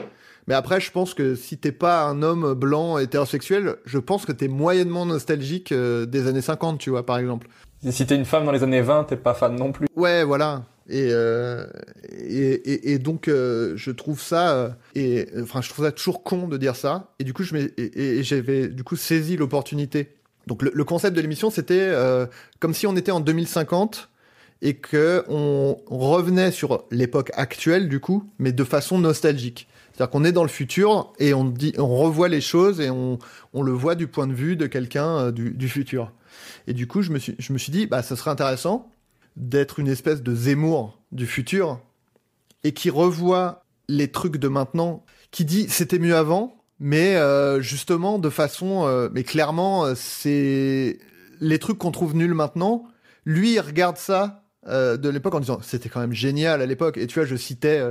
mais après, je pense que si t'es pas un homme blanc hétérosexuel, je pense que t'es moyennement nostalgique euh, des années 50, tu vois, par exemple. Et si t'es une femme dans les années 20, t'es pas fan non plus. Ouais, voilà. Et, euh, et, et, donc, euh, je trouve ça, et enfin, je trouve ça toujours con de dire ça. Et du coup, je et, j'avais du coup saisi l'opportunité. Donc, le, le, concept de l'émission, c'était comme si on était en 2050 et que on revenait sur l'époque actuelle, du coup, mais de façon nostalgique. C'est-à-dire qu'on est dans le futur et on, dit, on revoit les choses et on, on le voit du point de vue de quelqu'un euh, du, futur. Et du coup, je me suis, je me suis dit, bah, ça serait intéressant d'être une espèce de Zemmour du futur et qui revoit les trucs de maintenant, qui dit c'était mieux avant, mais euh, justement de façon, euh, mais clairement, c'est les trucs qu'on trouve nuls maintenant. Lui, il regarde ça de l'époque en disant c'était quand même génial à l'époque. Et tu vois, je citais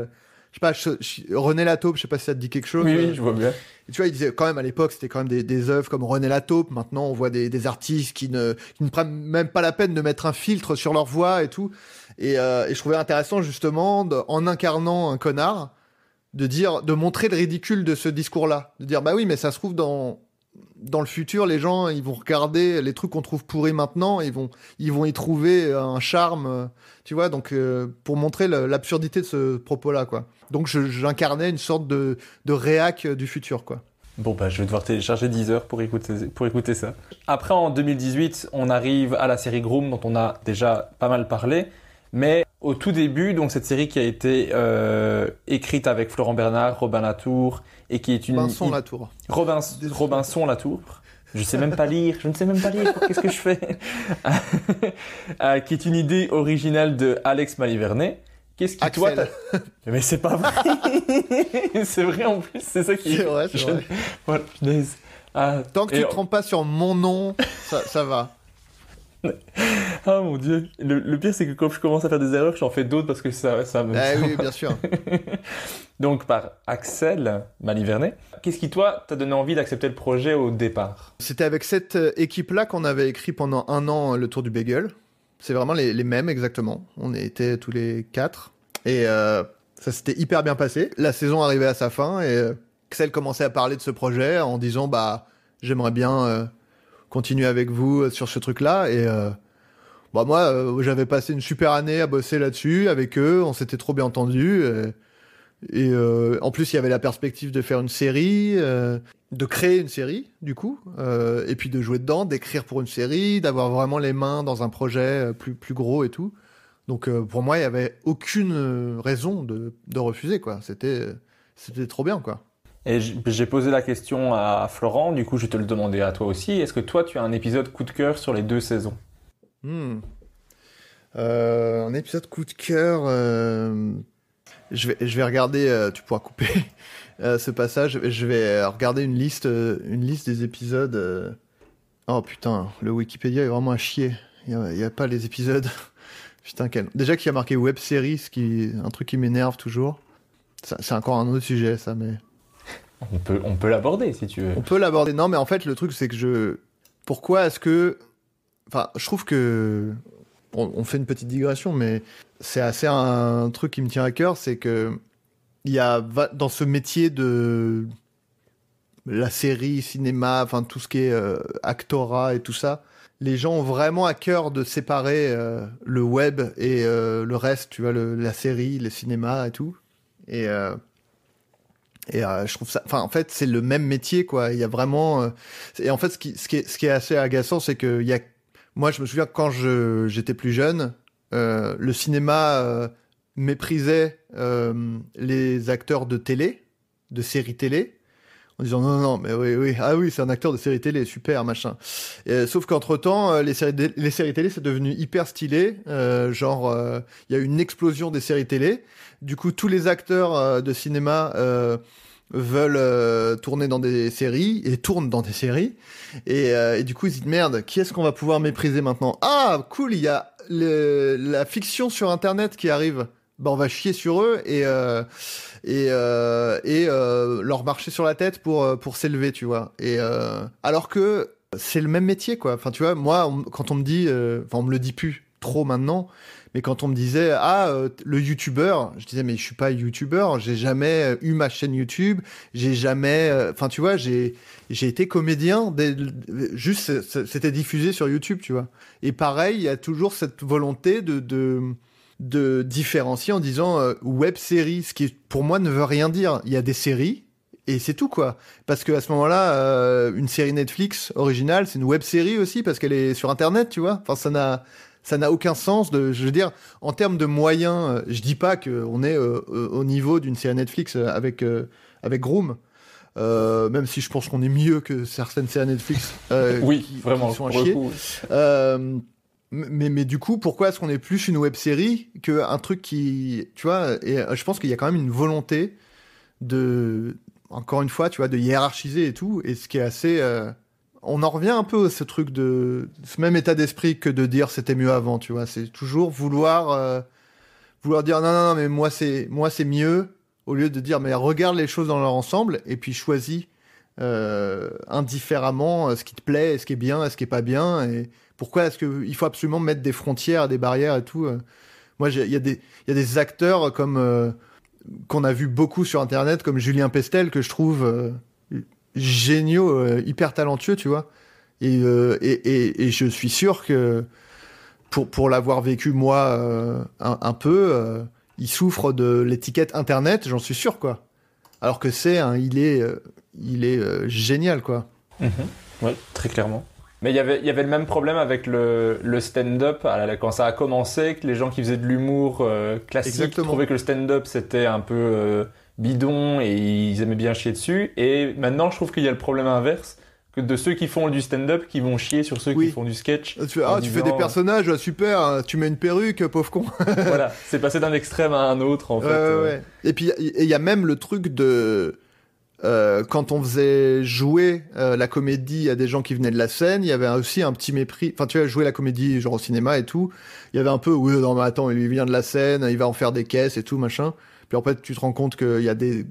je sais pas, René Lataupe, je sais pas si ça te dit quelque chose. Oui, oui je vois bien. tu vois, il disait quand même à l'époque, c'était quand même des, des œuvres comme René Lataupe. Maintenant, on voit des, des artistes qui ne, qui ne prennent même pas la peine de mettre un filtre sur leur voix et tout. Et, euh, et je trouvais intéressant justement, en incarnant un connard, de dire, de montrer le ridicule de ce discours-là, de dire bah oui, mais ça se trouve dans dans le futur, les gens, ils vont regarder les trucs qu'on trouve pourris maintenant, ils vont, ils vont y trouver un charme, euh, tu vois. Donc, euh, pour montrer l'absurdité de ce propos-là, quoi. Donc, j'incarnais une sorte de, de réac du futur, quoi. Bon, bah, je vais devoir télécharger 10 heures pour écouter, pour écouter ça. Après, en 2018, on arrive à la série Groom, dont on a déjà pas mal parlé. Mais au tout début, donc cette série qui a été euh, écrite avec Florent Bernard, Robin Latour, et qui est une... Robinson Latour. Robinson Latour. Je sais même pas lire, je ne sais même pas lire, qu'est-ce que je fais? Euh, Qui est une idée originale de Alex Malivernet. Qu'est-ce qui toi Mais c'est pas vrai. c'est vrai en plus, c'est ça qui est. vrai, c'est vrai. Voilà, ah, Tant que tu ne te trompes pas sur mon nom, ça, ça va. Ah mon dieu. Le, le pire, c'est que quand je commence à faire des erreurs, j'en fais d'autres parce que ça, ça me. Ah oui, bien sûr. Donc, par Axel Malivernet, qu'est-ce qui, toi, t'a donné envie d'accepter le projet au départ? C'était avec cette euh, équipe-là qu'on avait écrit pendant un an euh, le Tour du Bagel. C'est vraiment les, les mêmes exactement. On était tous les quatre. Et euh, ça s'était hyper bien passé. La saison arrivait à sa fin et Axel commençait à parler de ce projet en disant bah j'aimerais bien euh, continuer avec vous euh, sur ce truc-là et euh, bah moi euh, j'avais passé une super année à bosser là-dessus avec eux, on s'était trop bien entendu et, en plus il y avait la perspective de faire une série, de créer une série du coup et puis de jouer dedans, d'écrire pour une série, d'avoir vraiment les mains dans un projet plus plus gros et tout. Donc pour moi il y avait aucune raison de, de refuser quoi. C'était c'était trop bien quoi. Et j'ai posé la question à Florent, du coup, je te le demander à toi aussi. Est-ce que toi, tu as un épisode coup de cœur sur les deux saisons? Hmm. Euh, un épisode coup de cœur. euh, Je vais, regarder. euh, tu pourras couper ce passage. Je vais regarder une liste, une liste des épisodes. Oh putain, le Wikipédia est vraiment à chier. Il y a, pas les épisodes. putain, quel... déjà qu'il y a marqué web série, ce qui, un truc qui m'énerve toujours. C'est encore un autre sujet, ça, mais. On peut, on peut l'aborder si tu veux. On peut l'aborder. Non, mais en fait, le truc, c'est que je. Pourquoi est-ce que. Enfin, je trouve que. On, fait une petite digression, mais c'est assez un, truc qui me tient à cœur, c'est que. Il y a dans ce métier de. La série, cinéma, enfin tout ce qui est euh, actorat et tout ça, les gens ont vraiment à cœur de séparer euh, le web et euh, le reste, tu vois, la série, le cinéma et tout. Et. Euh, et euh, je trouve ça, enfin en fait c'est le même métier quoi. Il y a vraiment, euh, et en fait ce qui, ce qui est, ce qui est assez agaçant c'est que il y a, moi je me souviens quand je j'étais plus jeune, euh, le cinéma euh, méprisait euh, les acteurs de télé, de séries télé, en disant non non mais oui oui ah oui c'est un acteur de série télé super machin. Et, sauf qu'entre temps les séries les séries télé c'est devenu hyper stylé, euh, genre euh, il y a une explosion des séries télé. Du coup, tous les acteurs euh, de cinéma euh, veulent euh, tourner dans des séries et tournent dans des séries. Et, euh, et du coup, ils se disent merde, qui est-ce qu'on va pouvoir mépriser maintenant? Ah, cool, il y a le- la fiction sur Internet qui arrive. Bah, on va chier sur eux et euh, et euh, et leur marcher sur la tête pour pour s'élever, tu vois. Et alors que c'est le même métier, quoi. Enfin, tu vois, moi, quand on me dit, enfin, on me le dit plus trop maintenant. Mais quand on me disait ah euh, le youtubeur, je disais mais je suis pas youtubeur, j'ai jamais euh, eu ma chaîne YouTube, j'ai jamais, euh, enfin tu vois, j'ai j'ai été comédien, juste c'était diffusé sur YouTube, tu vois. Et pareil, il y a toujours cette volonté de de de différencier en disant web série, ce qui pour moi ne veut rien dire. Il y a des séries et c'est tout quoi. Parce que à ce moment-là, une série Netflix originale, c'est une web série aussi parce qu'elle est sur internet, tu vois. Enfin ça n'a ça n'a aucun sens de je veux dire en termes de moyens euh, je dis pas que on est euh, euh, au niveau d'une série Netflix avec euh, avec Groom euh, même si je pense qu'on est mieux que certaines séries Netflix Oui, qui- qui vraiment. sont à chier. coup. Euh, mais, mais du coup, pourquoi est-ce qu'on est plus une web série qu'un truc qui. Tu vois, et je pense qu'il y a quand même une volonté de. Encore une fois, tu vois, de hiérarchiser et tout. Et ce qui est assez. On en revient un peu à ce truc de. Ce même état d'esprit que de dire c'était mieux avant, tu vois. C'est toujours vouloir. euh, vouloir dire non, non, non, mais moi c'est, moi c'est mieux. Au lieu de dire, mais regarde les choses dans leur ensemble et puis choisis euh, indifféremment euh, ce qui te plaît, ce qui est bien, ce qui est pas bien. Et pourquoi est-ce qu'il faut absolument mettre des frontières, des barrières et tout euh. Moi, il y, a des- il y a des acteurs comme euh, qu'on a vu beaucoup sur Internet, comme Julien Pestel, que je trouve géniaux, euh, hyper talentueux, tu vois. Et, euh, et, et, et je suis sûr que pour, pour l'avoir vécu moi euh, un, un peu, euh, il souffre de l'étiquette Internet, j'en suis sûr, quoi. Alors que c'est un, il est, euh, il est euh, génial, quoi. Mhm. Ouais, très clairement. Mais il y avait- il y avait le même problème avec le, le stand-up la- quand ça a commencé, que les gens qui faisaient de l'humour euh, classique Exactement. trouvaient que le stand-up c'était un peu euh, bidon et ils aimaient bien chier dessus. Et maintenant, je trouve qu'il y a le problème inverse, que de ceux qui font du stand-up qui vont chier sur ceux Oui. qui font du sketch. Tu, fais, En ah, tu fais des personnages, ah, super, hein, tu mets une perruque, pauvre con. voilà, c'est passé d'un extrême à un autre en fait. Euh. ouais. Et puis, il y a même le truc de. euh, quand on faisait jouer euh, la comédie à des gens qui venaient de la scène, il y avait aussi un petit mépris. Enfin, tu vois, jouer la comédie genre au cinéma et tout, il y avait un peu, oui, non mais attends, il vient de la scène, il va en faire des caisses et tout machin. Puis en fait, tu te rends compte qu'il y a des,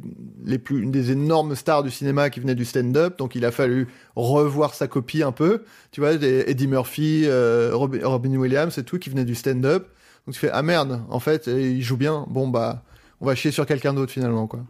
les plus, des énormes stars du cinéma qui venaient du stand-up, donc il a fallu revoir sa copie un peu. Tu vois, des Eddie Murphy, euh, Robin Williams et tout, qui venaient du stand-up. Donc tu fais, ah merde, en fait, il joue bien. Bon, bah, on va chier sur quelqu'un d'autre finalement, quoi.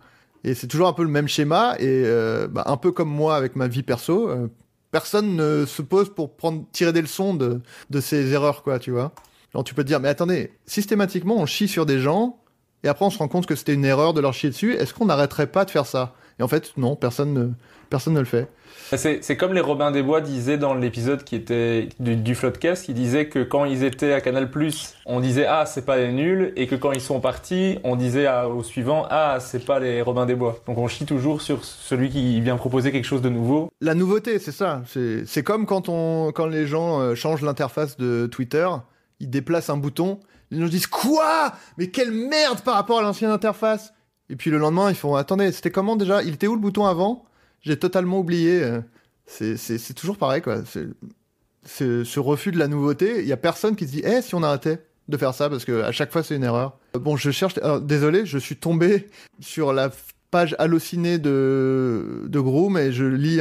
Et c'est toujours un peu le même schéma, et euh, bah, un peu comme moi avec ma vie perso, euh, personne ne se pose pour prendre, tirer des leçons de, de ces erreurs, quoi, tu vois. Alors tu peux te dire, mais attendez, systématiquement on chie sur des gens, et après on se rend compte que c'était une erreur de leur chier dessus, est-ce qu'on n'arrêterait pas de faire ça? Et en fait, non, personne ne, personne ne le fait. C'est comme les Robin des Bois disaient dans l'épisode qui était du, du Floodcast, qui disaient que quand ils étaient à Canal+, on disait ah c'est pas les nuls, et que quand ils sont partis, on disait au suivant ah c'est pas les Robin des Bois. Donc on chie toujours sur celui qui vient proposer quelque chose de nouveau. La nouveauté, c'est ça. C'est comme quand on quand les gens euh, changent l'interface de Twitter, ils déplacent un bouton, les gens disent quoi? Mais quelle merde par rapport à l'ancienne interface. Et puis le lendemain ils font attendez c'était comment déjà? Il était où le bouton avant? J'ai totalement oublié. Euh, c'est toujours pareil, quoi. C'est ce refus de la nouveauté. Il y a personne qui se dit, eh, si on arrêtait de faire ça, parce que à chaque fois c'est une erreur. Bon, je cherche. désolé, je suis tombé sur la page hallucinée de, de Groom et je lis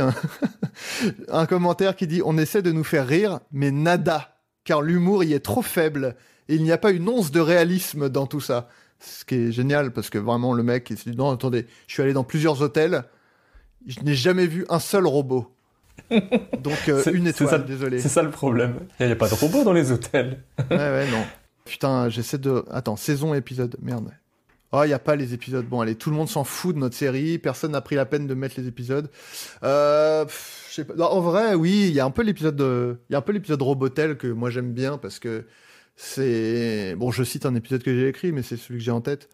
un commentaire qui dit On essaie de nous faire rire, mais nada, car l'humour y est trop faible et il n'y a pas une once de réalisme dans tout ça. Ce qui est génial parce que vraiment le mec il se dit Non, attendez, je suis allé dans plusieurs hôtels je n'ai jamais vu un seul robot. Donc euh, une étoile, désolé. C'est ça le problème. Il n'y a pas de robot dans les hôtels. ouais, ouais, non. Putain, j'essaie de... Attends, saison, épisode, merde. Oh, il n'y a pas les épisodes. Bon, allez, tout le monde s'en fout de notre série. Personne n'a pris la peine de mettre les épisodes. Euh, pas. en vrai, oui, il y a un peu l'épisode de... Il y a un peu l'épisode Robotel que moi j'aime bien parce que c'est... Bon, je cite un épisode que j'ai écrit, mais c'est celui que j'ai en tête.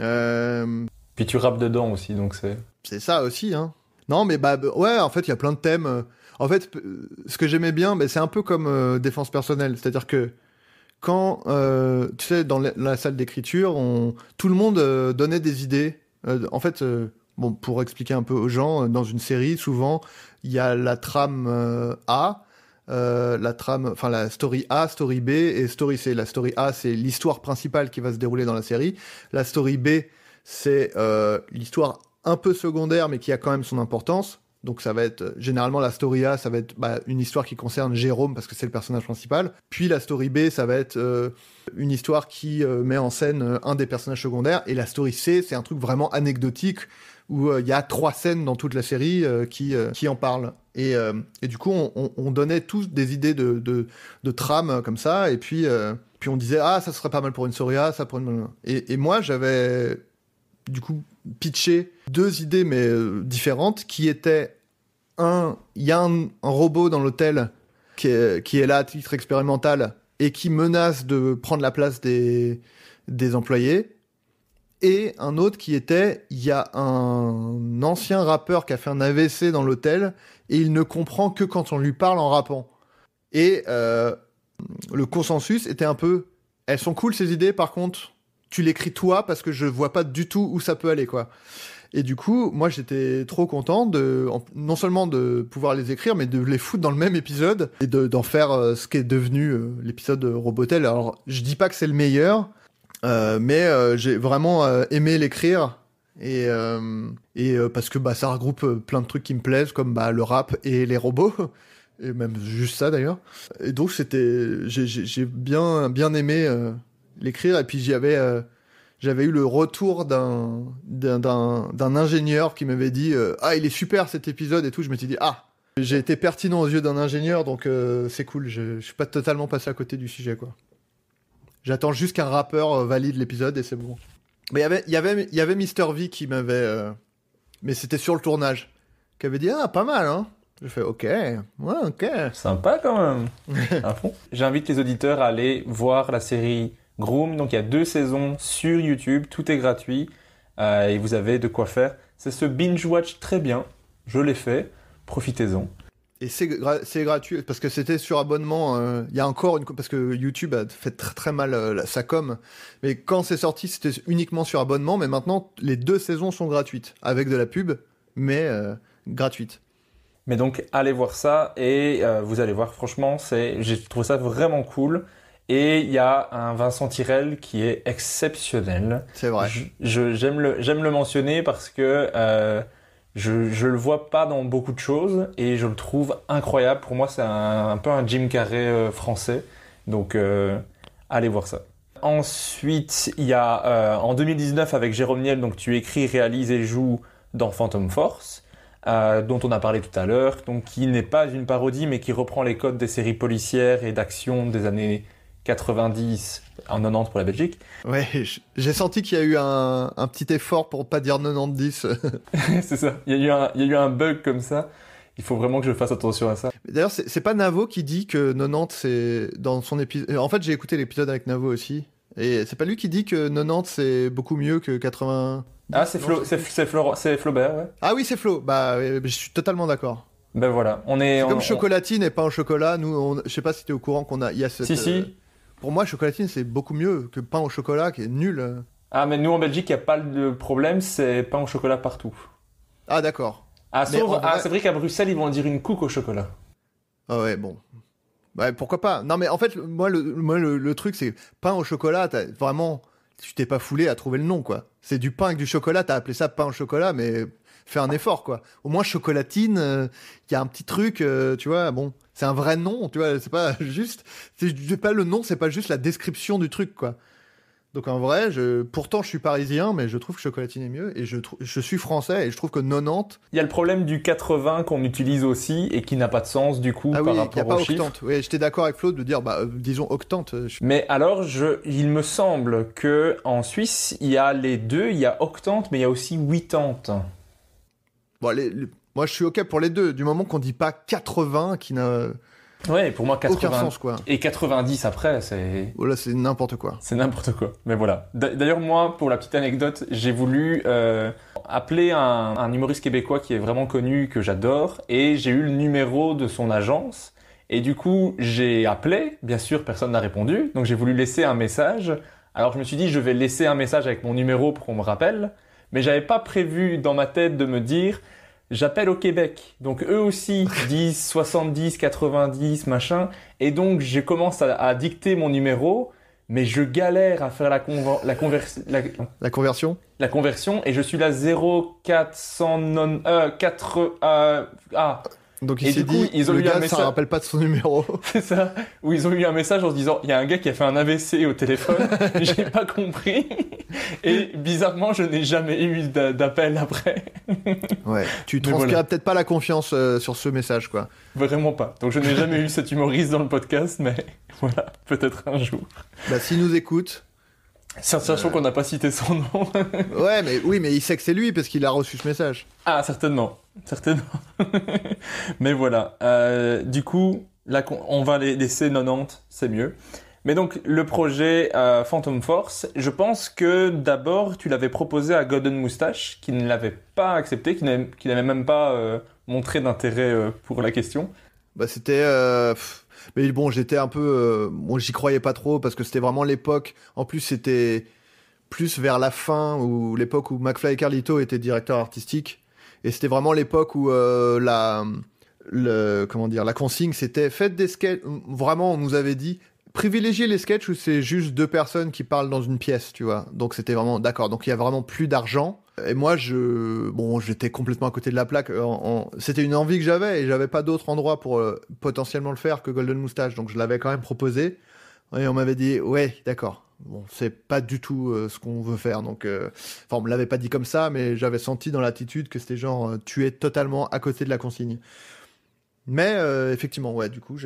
Euh... Puis tu rappes dedans aussi, donc c'est c'est ça aussi, hein. Non, mais bah, bah ouais, en fait, il y a plein de thèmes. Euh. En fait, ce que j'aimais bien, bah, c'est un peu comme euh, défense personnelle, c'est-à-dire que quand, euh, tu sais, dans la, salle d'écriture, on... tout le monde donnait des idées. en fait, bon, pour expliquer un peu aux gens, dans une série, souvent, il y a la trame A, la trame, enfin la story A, story B et story C. La story A, c'est l'histoire principale qui va se dérouler dans la série. La story B, c'est l'histoire un peu secondaire, mais qui a quand même son importance. Donc ça va être euh, généralement la story A, ça va être bah, une histoire qui concerne Jérôme parce que c'est le personnage principal. Puis la story B, ça va être euh, une histoire qui euh, met en scène un des personnages secondaires. Et la story C, c'est un truc vraiment anecdotique où il y a trois scènes dans toute la série qui, qui en parlent. Et, et du coup, on, on, donnait tous des idées de, de, de trame comme ça. Et puis, puis on disait, ah, ça serait pas mal pour une story A, ça pour une... Et, et moi, j'avais du coup pitché deux idées mais euh, différentes qui étaient un, il y a un, robot dans l'hôtel qui est, qui est là à titre expérimental et qui menace de prendre la place des, des employés. Et un autre qui était, il y a un ancien rappeur qui a fait un AVC dans l'hôtel et il ne comprend que quand on lui parle en rappant. Et euh, le consensus était un peu, elles sont cool ces idées, par contre, tu l'écris toi parce que je vois pas du tout où ça peut aller, quoi. Et du coup, moi, j'étais trop content de, non seulement de pouvoir les écrire, mais de les foutre dans le même épisode et d'en faire euh, ce qui est devenu euh, l'épisode Robotel. Alors, je dis pas que c'est le meilleur, mais j'ai vraiment aimé l'écrire. Et parce que bah ça regroupe plein de trucs qui me plaisent comme bah le rap et les robots. Et même juste ça d'ailleurs. Et donc c'était j'ai bien bien aimé l'écrire. Et puis j'y avais euh, j'avais eu le retour d'un ingénieur qui m'avait dit euh, ah il est super cet épisode et tout. Je m'étais dit ah j'ai été pertinent aux yeux d'un ingénieur donc euh, c'est cool. Je, je suis pas totalement passé à côté du sujet quoi j'attends juste qu'un rappeur valide l'épisode et c'est bon mais il y avait Mister V qui m'avait mais c'était sur le tournage qui avait dit ah pas mal hein je fais OK, ouais, OK. Sympa quand même. à fond. J'invite les auditeurs à aller voir la série Groom. Donc il y a deux saisons sur YouTube, tout est gratuit euh, et vous avez de quoi faire. C'est ce binge watch très bien. Je l'ai fait, profitez-en. Et c'est gra- gratuit parce que c'était sur abonnement. euh, Il y a encore une parce que YouTube a fait très très mal euh, sa com. Mais quand c'est sorti, c'était uniquement sur abonnement. Mais maintenant, les deux saisons sont gratuites avec de la pub, mais euh, gratuites. Mais donc, allez voir ça et euh, vous allez voir, franchement, c'est, j'ai trouvé ça vraiment cool. Et il y a un Vincent Tirel qui est exceptionnel. C'est vrai. J'aime le, j'aime le mentionner parce que je, je le vois pas dans beaucoup de choses et je le trouve incroyable. Pour moi, c'est un, peu un Jim Carrey euh, français. Donc, euh, allez voir ça. Ensuite, il y a euh, en 2019 avec Jérôme Niel, donc tu écris, réalises et joues dans Phantom Force, dont on a parlé tout à l'heure, donc qui n'est pas une parodie mais qui reprend les codes des séries policières et d'action des années 90 en 90 pour la Belgique. Ouais, j'ai senti qu'il y a eu un, un petit effort pour pas dire 90. c'est ça. Il y, a eu un, il y a eu un bug comme ça. Il faut vraiment que je fasse attention à ça. D'ailleurs, c'est c'est pas Navo qui dit que 90 c'est dans son épisode. En fait, j'ai écouté l'épisode avec Navo aussi. Et c'est pas lui qui dit que 90 c'est beaucoup mieux que 80. Ah, c'est Flo, c'est, Flaubert, ouais. Ah oui, c'est Flo. Bah, je suis totalement d'accord. Ben voilà, on est. On- comme on- chocolatine et pain au chocolat. Nous, on- je sais pas si t'es au courant qu'on a. Il y a cette, Si, si. Pour moi, chocolatine c'est beaucoup mieux que pain au chocolat qui est nul. Ah, mais nous en Belgique, il n'y a pas de problème, c'est pain au chocolat partout. Ah d'accord. Ah, sauf- vrai- ah, c'est vrai qu'à Bruxelles, ils vont dire une couque au chocolat. Ah ouais, bon. Ouais, pourquoi pas. Non, mais en fait, moi, le, moi, le, le truc, c'est pain au chocolat, vraiment. Tu t'es pas foulé à trouver le nom, quoi. C'est du pain avec du chocolat, t'as appelé ça pain au chocolat, mais fais un effort, quoi. Au moins, chocolatine, il y a un petit truc, euh, tu vois, bon. C'est un vrai nom, tu vois, c'est pas juste. C'est pas le nom, c'est pas juste la description du truc, quoi. Donc en vrai, je, pourtant je suis parisien, mais je trouve que chocolatine est mieux, et je, suis français, et je trouve que 90, Il y a le problème du 80 qu'on utilise aussi et qui n'a pas de sens du coup ah par oui, il n'y a rapport pas aux octante. Oui, j'étais d'accord avec Claude de dire, bah, euh, disons octante. euh, je- Mais alors, je, il me semble que en Suisse, il y a les deux, il y a octante, mais il y a aussi huitante. Bon, les- les- moi je suis ok pour les deux, du moment qu'on dit pas 80 qui n'a Ouais, pour moi aucun 80 sens quoi. et 90 après, c'est Voilà, c'est n'importe quoi. c'est n'importe quoi. Mais voilà. D'a- D'ailleurs, moi, pour la petite anecdote, j'ai voulu euh, appeler un, un humoriste québécois qui est vraiment connu, que j'adore, et j'ai eu le numéro de son agence. Et du coup, j'ai appelé, bien sûr, personne n'a répondu, donc j'ai voulu laisser un message. Alors je me suis dit, je vais laisser un message avec mon numéro pour qu'on me rappelle, mais j'avais pas prévu dans ma tête de me dire, j'appelle au Québec. Donc eux aussi disent 70, 90, machin, et donc je commence à, à dicter mon numéro, mais je galère à faire la, conver- la, convers- la, La conversion? la conversion, et je suis là 0400, euh, 4, euh, ah, Donc il s'est dit, ils ont le eu un gars, ça message- rappelle pas de son numéro. C'est ça, où ils ont eu un message en se disant il y a un gars qui a fait un AVC au téléphone, j'ai pas compris. Et bizarrement, je n'ai jamais eu d'a- d'appel après. ouais. Tu transcriras voilà. peut-être pas la confiance euh, sur ce message quoi. Vraiment pas. Donc je n'ai jamais eu cet humoriste dans le podcast, mais voilà, peut-être un jour. Bah s'il nous écoute. Sachant qu'on n'a pas cité son nom. Ouais, mais oui, mais il sait que c'est lui parce qu'il a reçu ce message. ah, certainement. Certainement. mais voilà. Euh, du coup, là, on va les laisser 90, c'est mieux. Mais donc, le projet euh, Phantom Force, je pense que d'abord, tu l'avais proposé à Golden Moustache, qui ne l'avait pas accepté, qui n'avait même pas euh, montré d'intérêt euh, pour la question. Bah c'était. Mais bon, j'étais un peu. euh, j'y croyais pas trop parce que c'était vraiment l'époque. En plus, c'était plus vers la fin ou l'époque où McFly et Carlito étaient directeurs artistiques. Et c'était vraiment l'époque où euh, la. Comment dire, la consigne, c'était faites des sketchs. Vraiment, on nous avait dit privilégier les sketchs où c'est juste deux personnes qui parlent dans une pièce, tu vois. Donc c'était vraiment d'accord. Donc il y a vraiment plus d'argent. Et moi, je, bon, j'étais complètement à côté de la plaque. C'était une envie que j'avais et j'avais pas d'autre endroit pour euh, potentiellement le faire que Golden Moustache. Donc je l'avais quand même proposé. Et on m'avait dit, ouais, d'accord. Bon, c'est pas du tout euh, ce qu'on veut faire. Donc, euh, enfin, on me l'avait pas dit comme ça, mais j'avais senti dans l'attitude que c'était genre, euh, tu es totalement à côté de la consigne. Mais effectivement, ouais, du coup,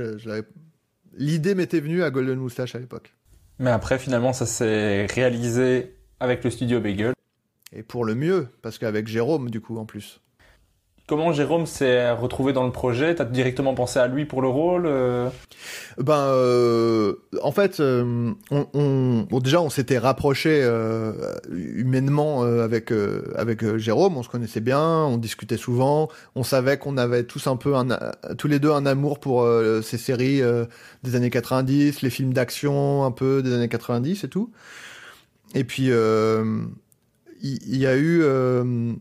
l'idée m'était venue à Golden Moustache à l'époque. Mais après, finalement, ça s'est réalisé avec le studio Bagel. Et pour le mieux, parce qu'avec Jérôme, du coup, en plus. comment Jérôme s'est retrouvé dans le projet? T'as directement pensé à lui pour le rôle euh? Ben, euh, en fait, euh, on, on- bon, déjà, on s'était rapproché euh, humainement euh, avec euh, avec Jérôme. On se connaissait bien, on discutait souvent. On savait qu'on avait tous un peu un, tous les deux un amour pour euh, ces séries euh, des années 90, les films d'action un peu des années 90 et tout. Et puis, euh, il y, a eu euh,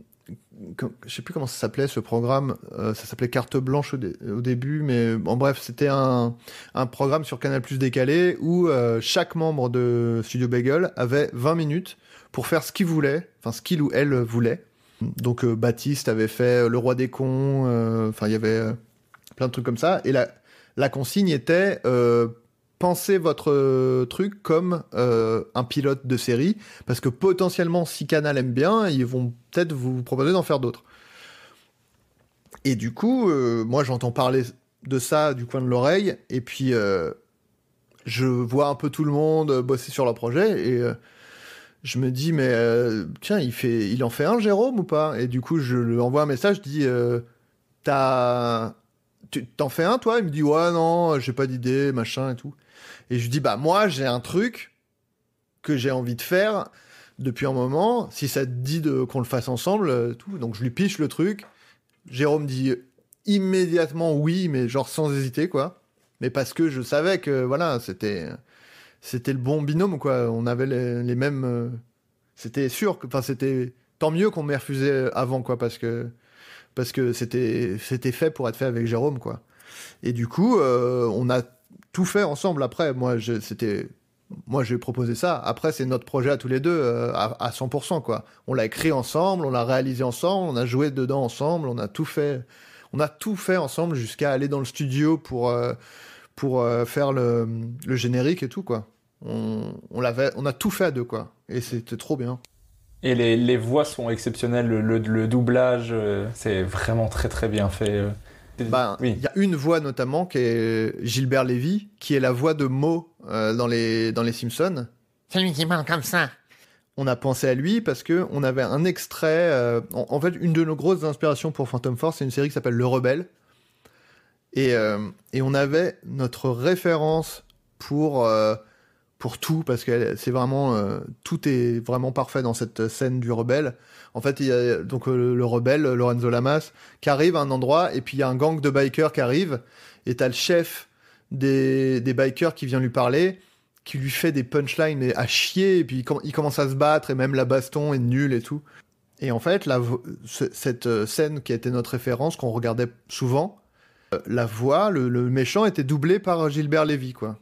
je sais plus comment ça s'appelait ce programme, euh, ça s'appelait Carte Blanche au, dé- au début, mais en bref, c'était un, un programme sur Canal Plus décalé où euh, chaque membre de Studio Bagel avait 20 minutes pour faire ce qu'il voulait, enfin ce qu'il ou elle voulait. Donc euh, Baptiste avait fait Le Roi des cons, enfin il y avait plein de trucs comme ça, et la, la consigne était pensez votre euh, truc comme euh, un pilote de série, parce que potentiellement, si Canal aime bien, ils vont peut-être vous proposer d'en faire d'autres. Et du coup, euh, moi, j'entends parler de ça du coin de l'oreille, et puis je vois un peu tout le monde bosser sur leur projet, et je me dis, mais tiens, il, en fait un, Jérôme, ou pas? Et du coup, je lui envoie un message, je dis, t'as... tu- T'en fais un, toi? Il me dit, ouais, non, j'ai pas d'idée, machin et tout. Et je dis, bah, moi, j'ai un truc que j'ai envie de faire depuis un moment. Si ça te dit qu'on le fasse ensemble, euh, tout. Donc, je lui piche le truc. Jérôme dit immédiatement oui, mais genre sans hésiter, quoi. Mais parce que je savais que, voilà, c'était, c'était le bon binôme, quoi. On avait les, mêmes. euh, C'était sûr enfin, c'était tant mieux qu'on m'ait refusé avant, quoi, parce que, parce que c'était, c'était fait pour être fait avec Jérôme, quoi. Et du coup, euh, on a tout fait ensemble après. Moi, c'était. Moi, j'ai proposé ça. Après, c'est notre projet à tous les deux, euh, à, à 100%, quoi. On l'a écrit ensemble, on l'a réalisé ensemble, on a joué dedans ensemble, on a tout fait. On a tout fait ensemble jusqu'à aller dans le studio pour, euh, pour euh, faire le, le générique et tout, quoi. On, on, l'avait, on a tout fait à deux, quoi. Et c'était trop bien. Et les, les voix sont exceptionnelles, le, le- le doublage, c'est vraiment très très bien fait. Ben, il oui. y a une voix notamment qui est Gilbert Lévy, qui est la voix de Mo euh, dans, les, dans les Simpsons. C'est lui qui parle comme ça. On a pensé à lui parce que on avait un extrait. euh, en, en fait, une de nos grosses inspirations pour Phantom Force, c'est une série qui s'appelle Le Rebelle. Et, euh, et on avait notre référence pour, euh, pour tout, parce que c'est vraiment. euh, tout est vraiment parfait dans cette scène du Rebelle. En fait, il y a donc euh, le Rebelle, Lorenzo Lamas, qui arrive à un endroit, et puis il y a un gang de bikers qui arrive, et t'as le chef des, des bikers qui vient lui parler qui lui fait des punchlines à chier, et puis il, com- il commence à se battre, et même la baston est nulle et tout. Et en fait, cette euh, scène qui été notre référence, qu'on regardait souvent, euh, la voix, le, le méchant était doublé par Gilbert Lévy, quoi.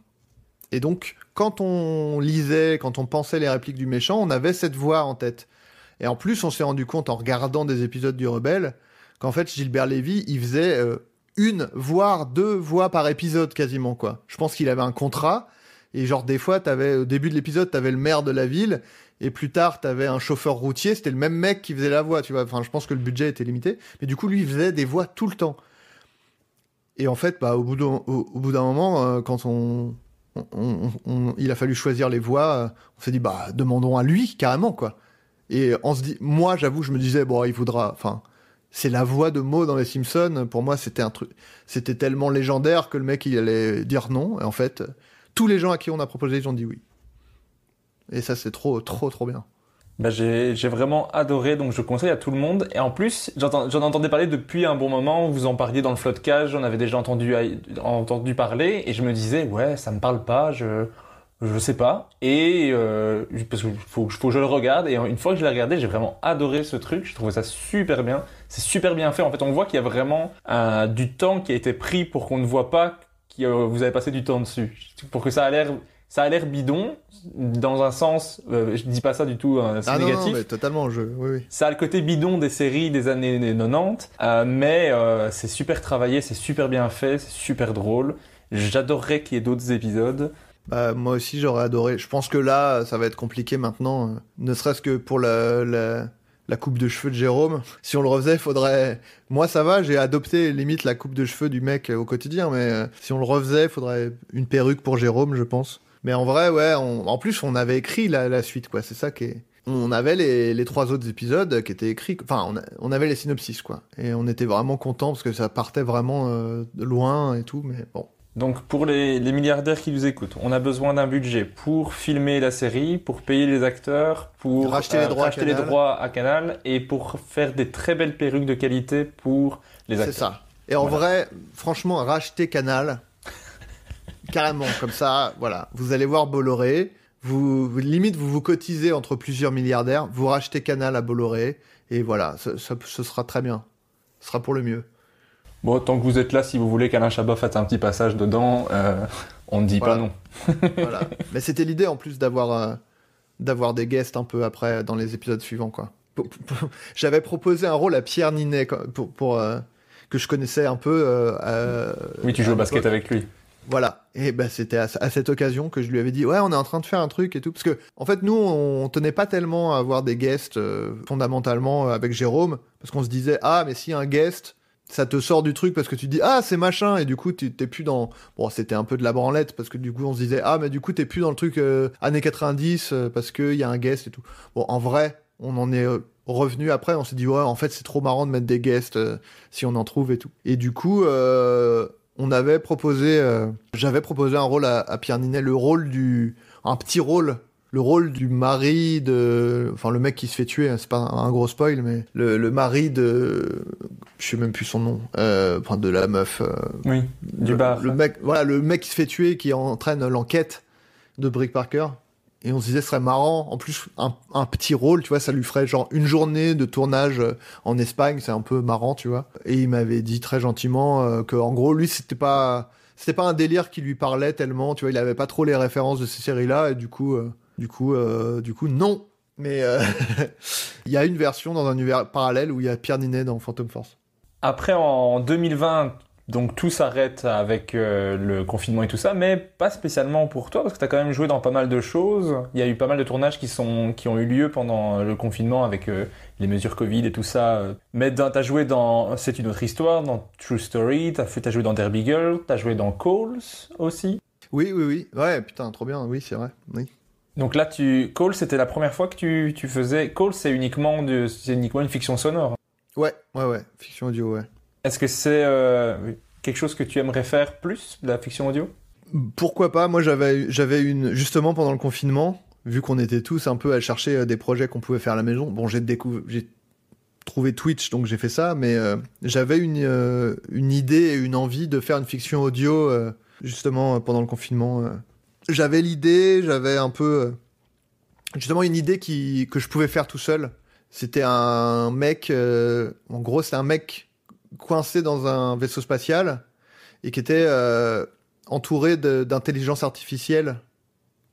Et donc, quand on lisait, quand on pensait les répliques du méchant, on avait cette voix en tête. Et en plus, on s'est rendu compte en regardant des épisodes du Rebelle qu'en fait, Gilbert Lévy, il faisait euh, une, voire deux voix par épisode quasiment, quoi. Je pense qu'il avait un contrat. Et genre, des fois, au début de l'épisode, t'avais le maire de la ville, et plus tard, t'avais un chauffeur routier, c'était le même mec qui faisait la voix, tu vois. Enfin, je pense que le budget était limité. Mais du coup, lui, il faisait des voix tout le temps. Et en fait, bah, au bout d'un, moment, euh, quand on- on- il a fallu choisir les voix, euh, on s'est dit, bah, demandons à lui, carrément, quoi. Et on se dit, moi, j'avoue, je me disais, bon, il faudra, enfin, c'est la voix de Mo dans les Simpsons. Pour moi, c'était un truc, c'était tellement légendaire que le mec, il allait dire non. Et en fait, tous les gens à qui on a proposé, ils ont dit oui. Et ça, c'est trop, trop, trop bien. Bah, j'ai vraiment adoré, donc je conseille à tout le monde. Et en plus, j'en entendais parler depuis un bon moment, vous en parliez dans le Floodcast, j'en avais déjà entendu, entendu parler, et je me disais, ouais, ça me parle pas, je, je sais pas. Et euh, parce qu'il faut, faut que je le regarde, et une fois que je l'ai regardé, j'ai vraiment adoré ce truc, je trouvais ça super bien. C'est super bien fait, en fait, on voit qu'il y a vraiment euh, du temps qui a été pris pour qu'on ne voit pas que euh, vous avez passé du temps dessus. Pour que ça a l'air... Ça a l'air bidon, dans un sens, euh, je dis pas ça du tout, hein, c'est Ah non, négatif. non, mais totalement, je, oui, oui. Ça a le côté bidon des séries des années 90, euh, mais euh, c'est super travaillé, c'est super bien fait, c'est super drôle. J'adorerais qu'il y ait d'autres épisodes. Bah, moi aussi, j'aurais adoré. Je pense que là, ça va être compliqué maintenant, euh, ne serait-ce que pour la, la, la coupe de cheveux de Jérôme. Si on le refaisait, faudrait. Moi, ça va, j'ai adopté limite la coupe de cheveux du mec euh, au quotidien, mais euh, si on le refaisait, faudrait une perruque pour Jérôme, je pense. Mais en vrai, ouais, on- en plus, on avait écrit la, suite, quoi. C'est ça qui est. on avait les, trois autres épisodes qui étaient écrits, enfin, on, avait les synopsis, quoi. Et on était vraiment contents parce que ça partait vraiment loin et tout, mais bon. Donc pour les, les milliardaires qui nous écoutent, on a besoin d'un budget pour filmer la série, pour payer les acteurs, pour euh, Racheter les droits à racheter les Canal. droits à Canal et pour faire des très belles perruques de qualité pour les C'est acteurs. ça. Et en Voilà. vrai, franchement, racheter Canal, carrément, comme ça, voilà. Vous allez voir Bolloré, vous, vous- limite, vous vous cotisez entre plusieurs milliardaires, vous rachetez Canal à Bolloré, et voilà, ce, ce- ce sera très bien. Ce sera pour le mieux. Bon, tant que vous êtes là, si vous voulez qu'Alain Chabat fasse un petit passage dedans, euh, on ne dit Voilà. pas non. Voilà. Mais c'était l'idée en plus d'avoir euh, d'avoir des guests un peu après dans les épisodes suivants quoi. J'avais proposé un rôle à Pierre Ninet pour, pour euh, que je connaissais un peu. Oui, tu joues au basket avec lui. Voilà. Et ben c'était à, à cette occasion que je lui avais dit ouais on est en train de faire un truc et tout parce que en fait nous on tenait pas tellement à avoir des guests euh, fondamentalement avec Jérôme parce qu'on se disait ah mais si un guest ça te sort du truc parce que tu dis ah c'est machin et du coup tu- t'es plus dans bon c'était un peu de la branlette parce que du coup on se disait ah mais du coup t'es plus dans le truc euh, années 90 euh, parce que y a un guest et tout. Bon en vrai on en est euh, revenu après on s'est dit ouais en fait c'est trop marrant de mettre des guests si on en trouve et tout. Et du coup on avait proposé j'avais proposé un rôle à, à Pierre Ninet le rôle du un petit rôle le rôle du mari de enfin le mec qui se fait tuer hein, c'est pas un, un gros spoil mais le, le mari de je sais même plus son nom euh, enfin de la meuf euh, Oui, du le, bar. le mec voilà le mec qui se fait tuer qui entraîne l'enquête de Brick Parker. Et on se disait ce serait marrant. En plus un, un petit rôle tu vois ça lui ferait genre une journée de tournage euh, en Espagne. C'est un peu marrant tu vois. Et il m'avait dit très gentiment euh, que en gros lui c'était pas c'était pas un délire qui lui parlait tellement tu vois. Il avait pas trop les références de ces séries là et du coup euh, du coup euh, du coup non mais euh, il y a une version dans un univers parallèle où il y a Pierre Ninet dans Phantom Force Après, en 2020, donc tout s'arrête avec euh, le confinement et tout ça, mais pas spécialement pour toi, parce que tu as quand même joué dans pas mal de choses. Il y a eu pas mal de tournages qui, sont, qui ont eu lieu pendant le confinement avec euh, les mesures Covid et tout ça. Mais tu as joué dans C'est une autre histoire, dans True Story, tu as, joué dans Derby Girl, tu as joué dans Calls aussi. oui oui oui ouais putain trop bien oui c'est vrai oui Donc là, tu... Calls, c'était la première fois que tu, tu faisais... Calls, c'est uniquement, de... c'est uniquement une fiction sonore. ouais ouais ouais fiction audio ouais Est-ce que c'est euh, quelque chose que tu aimerais faire plus, la fiction audio? Pourquoi pas? Moi, j'avais j'avais une justement pendant le confinement, vu qu'on était tous un peu à chercher euh, des projets qu'on pouvait faire à la maison. Bon, j'ai découvert, j'ai trouvé Twitch, donc j'ai fait ça, mais euh, j'avais une euh, une idée et une envie de faire une fiction audio justement pendant le confinement. J'avais l'idée, j'avais un peu euh, justement une idée que je pouvais faire tout seul. C'était un mec, euh, en gros, c'est un mec coincé dans un vaisseau spatial et qui était euh, entouré d'intelligence artificielle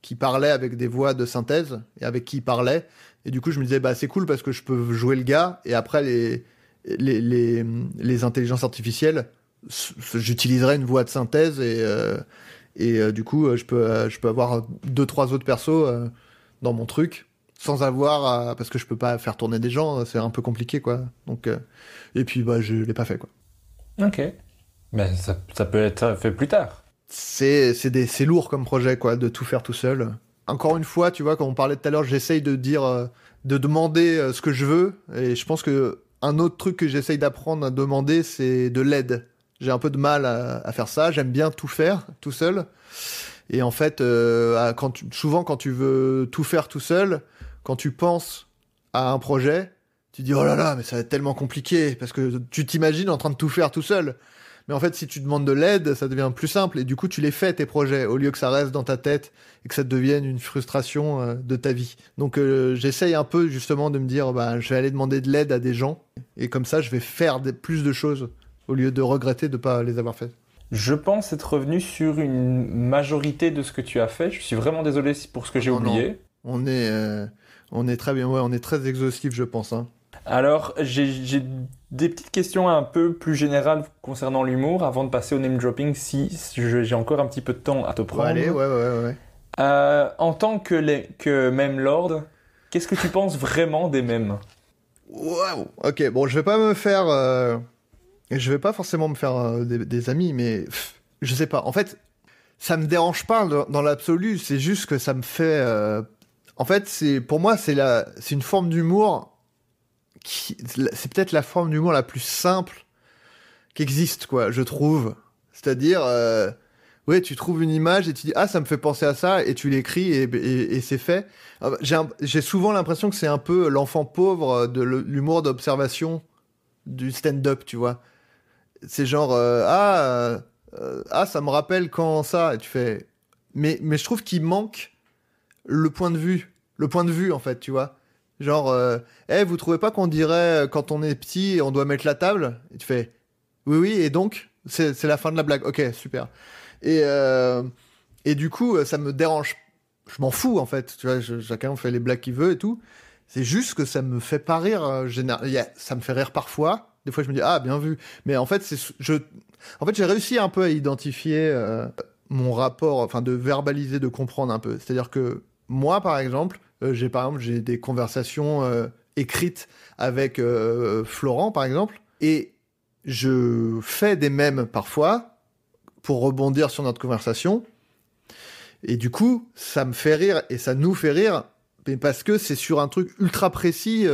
qui parlait avec des voix de synthèse et avec qui il parlait. Et du coup, je me disais, bah, c'est cool parce que je peux jouer le gars et après, les, les, intelligences artificielles, j'utiliserai une voix de synthèse et, et euh, du coup, euh, je peux, euh, je peux avoir deux, trois autres persos euh, dans mon truc sans avoir à- parce que je peux pas faire tourner des gens, c'est un peu compliqué, quoi. Donc, euh, et puis, bah, je l'ai pas fait, quoi. Ok. Mais ça, ça peut être fait plus tard. c'est c'est des- c'est lourd comme projet quoi de tout faire tout seul encore une fois tu vois quand on parlait tout à l'heure j'essaye de dire de demander ce que je veux et je pense que un autre truc que j'essaye d'apprendre à demander c'est de l'aide j'ai un peu de mal à, faire ça. J'aime bien tout faire tout seul. Et en fait euh, quand souvent quand tu veux tout faire tout seul quand tu penses à un projet tu dis oh là là mais ça va être tellement compliqué parce que tu t'imagines en train de tout faire tout seul. Mais en fait, si tu demandes de l'aide, ça devient plus simple. Et du coup, tu les fais tes projets au lieu que ça reste dans ta tête et que ça devienne une frustration euh, de ta vie. Donc, euh, j'essaye un peu justement de me dire, bah, je vais aller demander de l'aide à des gens. Et comme ça, je vais faire plus de choses au lieu de regretter de pas les avoir faites. Je pense être revenu sur une majorité de ce que tu as fait. Je suis vraiment désolé pour ce que j'ai Non, oublié. On est, euh, on est très bien, ouais, on est très exhaustif, je pense. Hein. Alors, j'ai j'ai des petites questions un peu plus générales concernant l'humour avant de passer au name dropping si j'ai encore un petit peu de temps à te prendre. allez, ouais, ouais, ouais. Euh, en tant que, les, que meme lord, qu'est-ce que tu penses vraiment des mèmes Waouh. Ok, bon, je vais pas me faire, euh, je vais pas forcément me faire euh, des, amis, mais je sais pas. En fait, ça me dérange pas dans, l'absolu. C'est juste que ça me fait euh, en fait, c'est pour moi, c'est la, c'est une forme d'humour qui, c'est peut-être la forme d'humour la plus simple qui existe, quoi, je trouve. C'est-à-dire, euh, tu trouves une image et tu dis ah ça me fait penser à ça et tu l'écris et, c'est fait. Ah bah, J'ai souvent l'impression que c'est un peu l'enfant pauvre de l'humour d'observation du stand-up, tu vois. C'est genre euh, ah euh, ah ça me rappelle quand ça et tu fais mais mais je trouve qu'il manque le point de vue, le point de vue en fait, tu vois. Genre euh, Eh, vous trouvez pas qu'on dirait euh, quand on est petit on doit mettre la table? Et tu fais oui oui et donc c'est la fin de la blague. OK, super. Et euh, et du coup, euh, ça me dérange je m'en fous en fait, tu vois, chacun fait les blagues qu'il veut et tout. C'est juste que ça me fait pas rire. général- ça me fait rire parfois. Des fois, je me dis ah bien vu. Mais en fait, c'est je, en fait, j'ai réussi un peu à identifier euh, mon rapport, enfin de verbaliser, de comprendre un peu. C'est-à-dire que moi, par exemple, euh, j'ai par exemple j'ai des conversations euh, écrites avec Florent, par exemple, et je fais des mèmes parfois pour rebondir sur notre conversation. Et du coup, ça me fait rire et ça nous fait rire, mais parce que c'est sur un truc ultra précis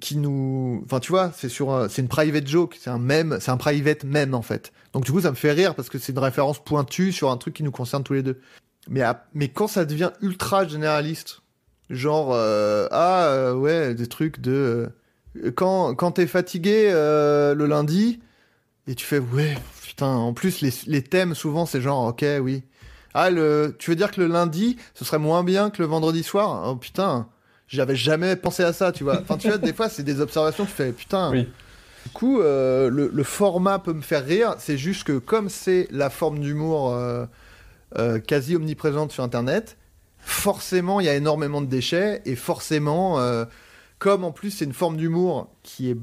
qui nous, enfin tu vois, c'est sur, c'est une private joke, c'est un mème, c'est un private mème en fait. Donc du coup, ça me fait rire parce que c'est une référence pointue sur un truc qui nous concerne tous les deux. Mais mais quand ça devient ultra généraliste, genre euh, ah euh, ouais des trucs de euh, quand quand t'es fatigué euh, le lundi et tu fais ouais putain en plus les, les thèmes souvent c'est genre ok oui ah, le... tu veux dire que le lundi, ce serait moins bien que le vendredi soir? Oh putain, j'avais jamais pensé à ça, tu vois. Enfin, tu vois, des fois, c'est des observations, tu fais putain. Oui. Du coup, euh, le, le format peut me faire rire, c'est juste que comme c'est la forme d'humour euh, euh, quasi omniprésente sur Internet, forcément, il y a énormément de déchets, et forcément, comme en plus c'est une forme d'humour qui est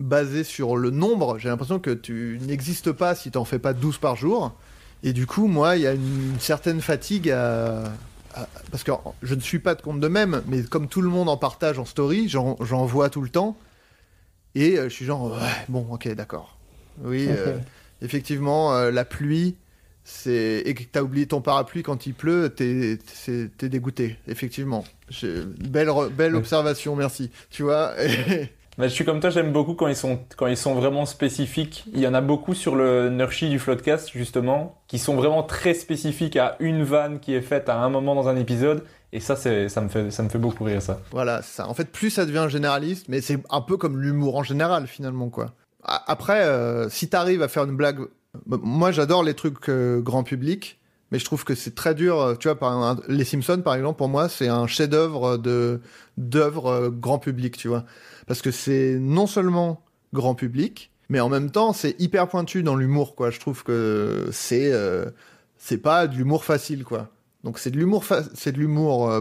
basée sur le nombre, j'ai l'impression que tu n'existes pas si t'en fais pas 12 par jour. Et du coup, moi, il y a une certaine fatigue à... à- Parce que je ne suis pas de compte de même, mais comme tout le monde en partage en story, j'en vois tout le temps. Et euh, je suis genre, ouais, bon, ok, d'accord. Oui, euh, effectivement, euh, la pluie, c'est... Et que t'as oublié ton parapluie quand il pleut, t'es dégoûté, effectivement. Belle, re- belle observation, merci. Tu vois Mais je suis comme toi, j'aime beaucoup quand ils sont quand ils sont vraiment spécifiques. Il y en a beaucoup sur le Nurshi du Floodcast justement, qui sont vraiment très spécifiques à une vanne qui est faite à un moment dans un épisode. Et ça, c'est ça me fait ça me fait beaucoup rire ça. Voilà, ça. En fait, plus ça devient généraliste, mais c'est un peu comme l'humour en général, finalement, quoi. Après, euh, si t'arrives à faire une blague... bah, Moi, j'adore les trucs euh, grand public, mais je trouve que c'est très dur. euh, Tu vois, par un- Les Simpsons, par exemple, pour moi, c'est un chef-d'œuvre de d'œuvre euh, grand public, tu vois. Parce que c'est non seulement grand public, mais en même temps, c'est hyper pointu dans l'humour, quoi. Je trouve que c'est... euh, c'est pas de l'humour facile, quoi. Donc c'est de l'humour, c'est de l'humour euh,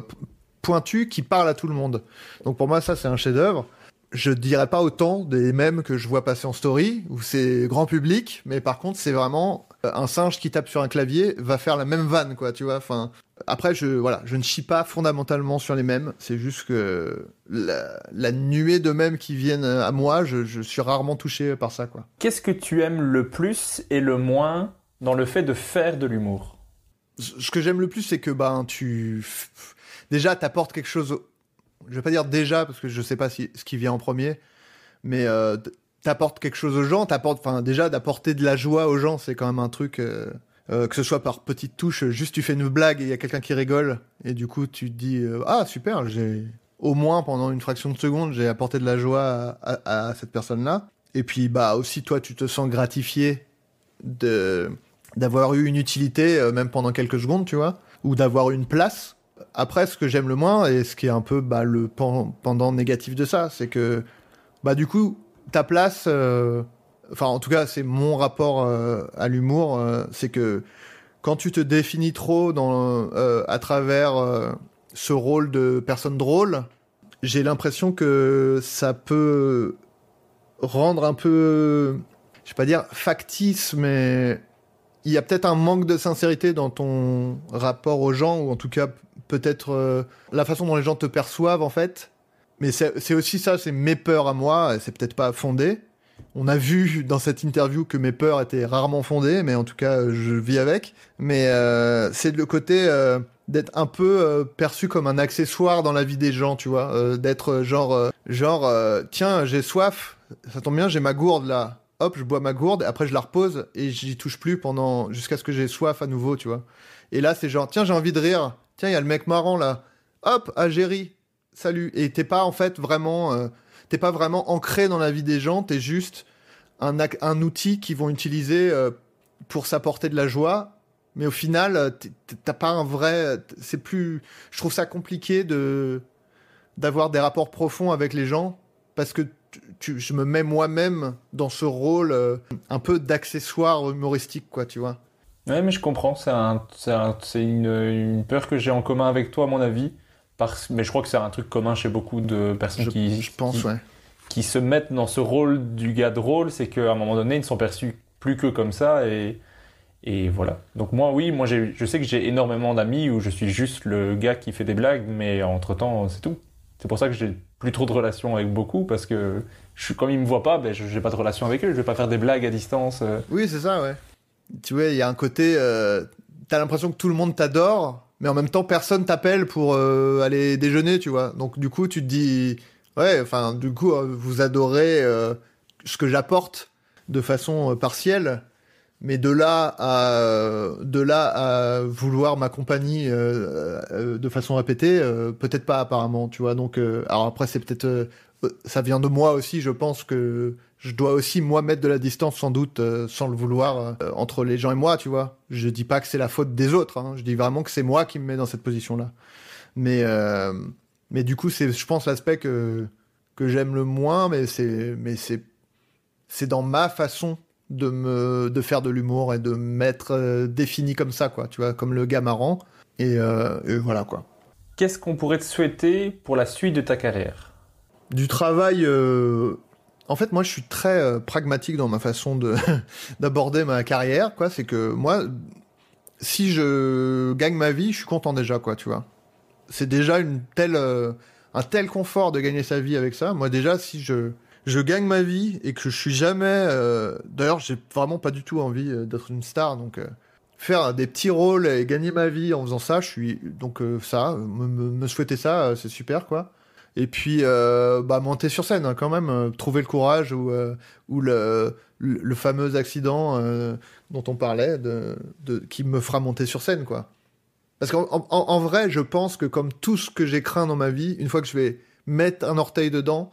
pointu qui parle à tout le monde. Donc pour moi, ça, c'est un chef-d'œuvre. Je dirais pas autant des mêmes que je vois passer en story, où c'est grand public, mais par contre, c'est vraiment euh, un singe qui tape sur un clavier va faire la même vanne, quoi, tu vois. Enfin, après, je, voilà, je ne chie pas fondamentalement sur les mêmes. C'est juste que la, la nuée de mêmes qui viennent à moi, je, je suis rarement touché par ça, quoi. Qu'est-ce que tu aimes le plus et le moins dans le fait de faire de l'humour? Ce que j'aime le plus, c'est que ben tu déjà t'apportes quelque chose. Je vais pas dire déjà parce que je sais pas si ce qui vient en premier, mais euh, t'apportes quelque chose aux gens. T'apportes, enfin déjà d'apporter de la joie aux gens, c'est quand même un truc. euh, euh, que ce soit par petites touches, juste tu fais une blague et il y a quelqu'un qui rigole et du coup tu te dis euh, ah super, j'ai au moins pendant une fraction de seconde j'ai apporté de la joie à, cette personne-là. Et puis bah aussi toi tu te sens gratifié de d'avoir eu une utilité euh, même pendant quelques secondes, tu vois, ou d'avoir une place. Après, ce que j'aime le moins et ce qui est un peu bah, le pen- pendant négatif de ça, c'est que bah du coup ta place, enfin en tout cas c'est mon rapport euh, à l'humour, euh, c'est que quand tu te définis trop euh, à travers ce rôle de personne drôle, j'ai l'impression que ça peut rendre un peu, je vais pas dire factice, mais il y a peut-être un manque de sincérité dans ton rapport aux gens, ou en tout cas peut-être la façon dont les gens te perçoivent en fait. Mais c'est aussi ça, c'est mes peurs à moi, c'est peut-être pas fondé. On a vu dans cette interview que mes peurs étaient rarement fondées, mais en tout cas je vis avec. Mais euh, c'est le côté, euh, d'être un peu euh, perçu comme un accessoire dans la vie des gens, tu vois, euh, d'être euh, genre euh, genre euh, tiens j'ai soif, ça tombe bien j'ai ma gourde là, hop je bois ma gourde, après je la repose et j'y touche plus pendant jusqu'à ce que j'ai soif à nouveau, tu vois. Et là c'est genre tiens j'ai envie de rire, tiens il y a le mec marrant là, hop ah j'ai ri, salut. Et t'es pas en fait vraiment euh, t'es pas vraiment ancré dans la vie des gens, t'es juste un, outil qu'ils vont utiliser euh, pour s'apporter de la joie mais au final, euh, t'as pas un vrai. C'est plus. Je trouve ça compliqué de d'avoir des rapports profonds avec les gens parce que je me mets moi-même dans ce rôle euh, un peu d'accessoire humoristique, quoi, tu vois. Ouais, mais je comprends. C'est un, une peur que j'ai en commun avec toi, à mon avis. Parce, mais je crois que c'est un truc commun chez beaucoup de personnes Je, qui, je pense, qui, ouais. qui se mettent dans ce rôle du gars drôle. C'est qu'à un moment donné, ils ne sont perçus plus que comme ça. Et, et voilà. Donc, moi, oui, moi, je sais que j'ai énormément d'amis où je suis juste le gars qui fait des blagues, mais entre-temps, c'est tout. C'est pour ça que j'ai plus trop de relations avec beaucoup. Parce que je, comme ils me voient pas, ben, je n'ai pas de relation avec eux. Je vais pas faire des blagues à distance. euh. Oui, c'est ça, ouais. Tu vois, il y a un côté. euh, T'as l'impression que tout le monde t'adore, mais en même temps, personne t'appelle pour euh, aller déjeuner, tu vois. Donc, du coup, tu te dis. Ouais, enfin, du coup, euh, vous adorez euh, ce que j'apporte de façon partielle. Mais de là à de là à vouloir ma compagnie de façon répétée, peut-être pas apparemment, tu vois. Donc, alors après, c'est peut-être ça vient de moi aussi. Je pense que je dois aussi moi mettre de la distance sans doute euh, sans le vouloir euh, entre les gens et moi, tu vois. Je dis pas que c'est la faute des autres. Hein. Je dis vraiment que c'est moi qui me mets dans cette position-là. Mais euh, mais du coup, c'est je pense l'aspect que que j'aime le moins, mais c'est mais c'est c'est dans ma façon de me de faire de l'humour et de m'être euh, défini comme ça quoi tu vois comme le gars marrant et, euh, et voilà quoi Qu'est-ce qu'on pourrait te souhaiter pour la suite de ta carrière? Du travail euh, en fait moi je suis très euh, pragmatique dans ma façon de d'aborder ma carrière quoi. C'est que moi si je gagne ma vie je suis content déjà quoi tu vois. C'est déjà une telle euh, un tel confort de gagner sa vie avec ça. Moi déjà si je je gagne ma vie et que je suis jamais euh, d'ailleurs j'ai vraiment pas du tout envie d'être une star. Donc faire des petits rôles et gagner ma vie en faisant ça je suis donc ça me, me- souhaiter ça c'est super quoi et puis euh, bah monter sur scène hein, quand même euh, trouver le courage ou euh, le, fameux accident dont on parlait qui me fera monter sur scène quoi. Parce qu'en en, vrai je pense que comme tout ce que j'ai craint dans ma vie une fois que je vais mettre un orteil dedans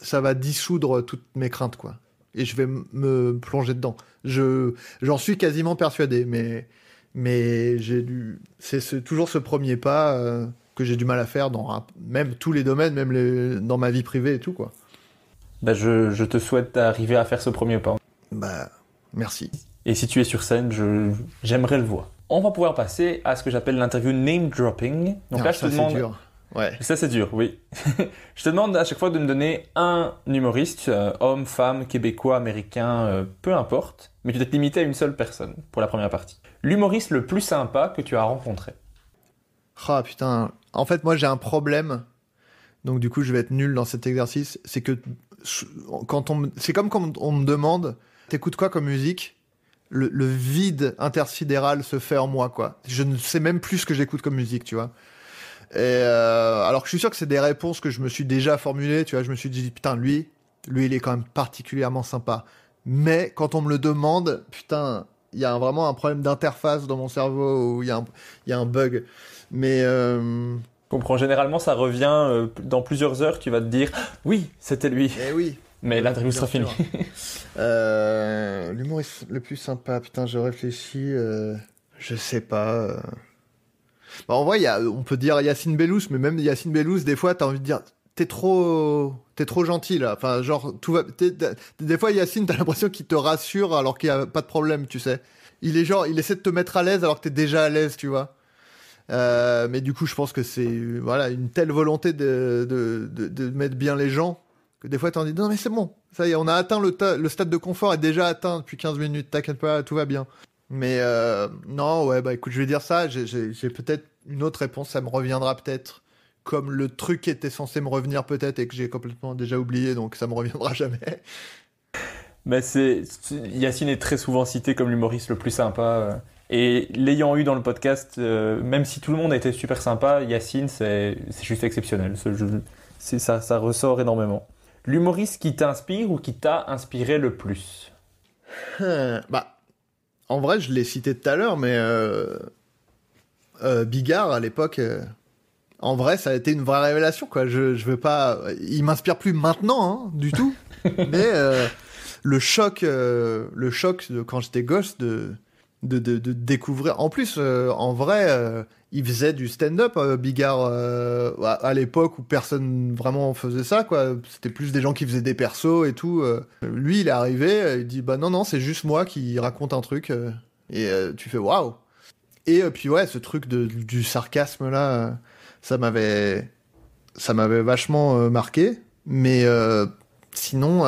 ça va dissoudre toutes mes craintes quoi. Et je vais me plonger dedans. Je j'en suis quasiment persuadé mais mais j'ai dû c'est ce- toujours ce premier pas que j'ai du mal à faire dans un- même tous les domaines même les, dans ma vie privée et tout quoi Ben, je, je te souhaite d'arriver à faire ce premier pas. bah merci Et si tu es sur scène, je, j'aimerais le voir. On va pouvoir passer à ce que j'appelle l'interview name dropping. Donc Ah, là, je ça te c'est demande. dur ouais Ça, c'est dur, oui. je te demande à chaque fois de me donner un humoriste, euh, homme, femme, québécois, américain, euh, peu importe, mais tu dois te limiter à une seule personne pour la première partie. L'humoriste le plus sympa que tu as rencontré. Ah putain. En fait, moi j'ai un problème. Donc du coup, je vais être nul dans cet exercice. C'est que quand on, me- c'est comme quand on me demande, t'écoutes quoi comme musique? Le, vide intersidéral se fait en moi, quoi. Je ne sais même plus ce que j'écoute comme musique, tu vois. Et euh, alors que je suis sûr que c'est des réponses que je me suis déjà formulées, tu vois. Je me suis dit putain, lui, lui, il est quand même particulièrement sympa. Mais quand on me le demande, putain, il y a vraiment un problème d'interface dans mon cerveau il y a un bug. Mais euh, comprends, généralement, ça revient euh, dans plusieurs heures, tu vas te dire oui, c'était lui. eh oui. Mais l'interview sera finie. Euh, L'humoriste le plus sympa, putain, je réfléchis. euh, je sais pas. euh. Bah, en vrai, y a, on peut dire Yacine Bellous, mais même Yacine Bellous, des fois, t'as envie de dire, t'es trop, t'es trop gentil là. Enfin, genre, tout va. Des fois, Yacine, t'as l'impression qu'il te rassure alors qu'il y a pas de problème, tu sais. Il est genre, il essaie de te mettre à l'aise alors que t'es déjà à l'aise, tu vois. Euh, mais du coup, je pense que c'est voilà une telle volonté de, de, de, mettre bien les gens que des fois t'en dis non mais c'est bon, ça y est, on a atteint le, le stade de confort est déjà atteint depuis 15 minutes, t'inquiète pas, tout va bien. Mais euh, non, ouais, bah écoute, je vais dire ça, j'ai- peut-être une autre réponse, ça me reviendra peut-être comme le truc était censé me revenir peut-être et que j'ai complètement déjà oublié, donc ça me reviendra jamais. Mais c'est Yacine est très souvent cité comme l'humoriste le plus sympa. Et l'ayant eu dans le podcast, euh, même si tout le monde a été super sympa, Yacine, c'est juste exceptionnel. Ce jeu- c'est ça, ça ressort énormément. L'humoriste qui t'inspire ou qui t'a inspiré le plus Euh, bah, en vrai, je l'ai cité tout à l'heure, mais euh, euh, Bigard à l'époque, en vrai, ça a été une vraie révélation, quoi. Je, je veux pas, il m'inspire plus maintenant, hein, du tout. mais le choc, le choc de quand j'étais gosse de de, de, découvrir. En plus, euh, en vrai, euh, il faisait du stand-up, euh, Bigard, euh, à, l'époque où personne vraiment faisait ça, quoi. C'était plus des gens qui faisaient des persos et tout. Lui, il est arrivé, il dit bah non non, c'est juste moi qui raconte un truc et tu fais waouh. Et puis ouais, ce truc de, du sarcasme là, ça m'avait ça m'avait vachement marqué. Mais sinon,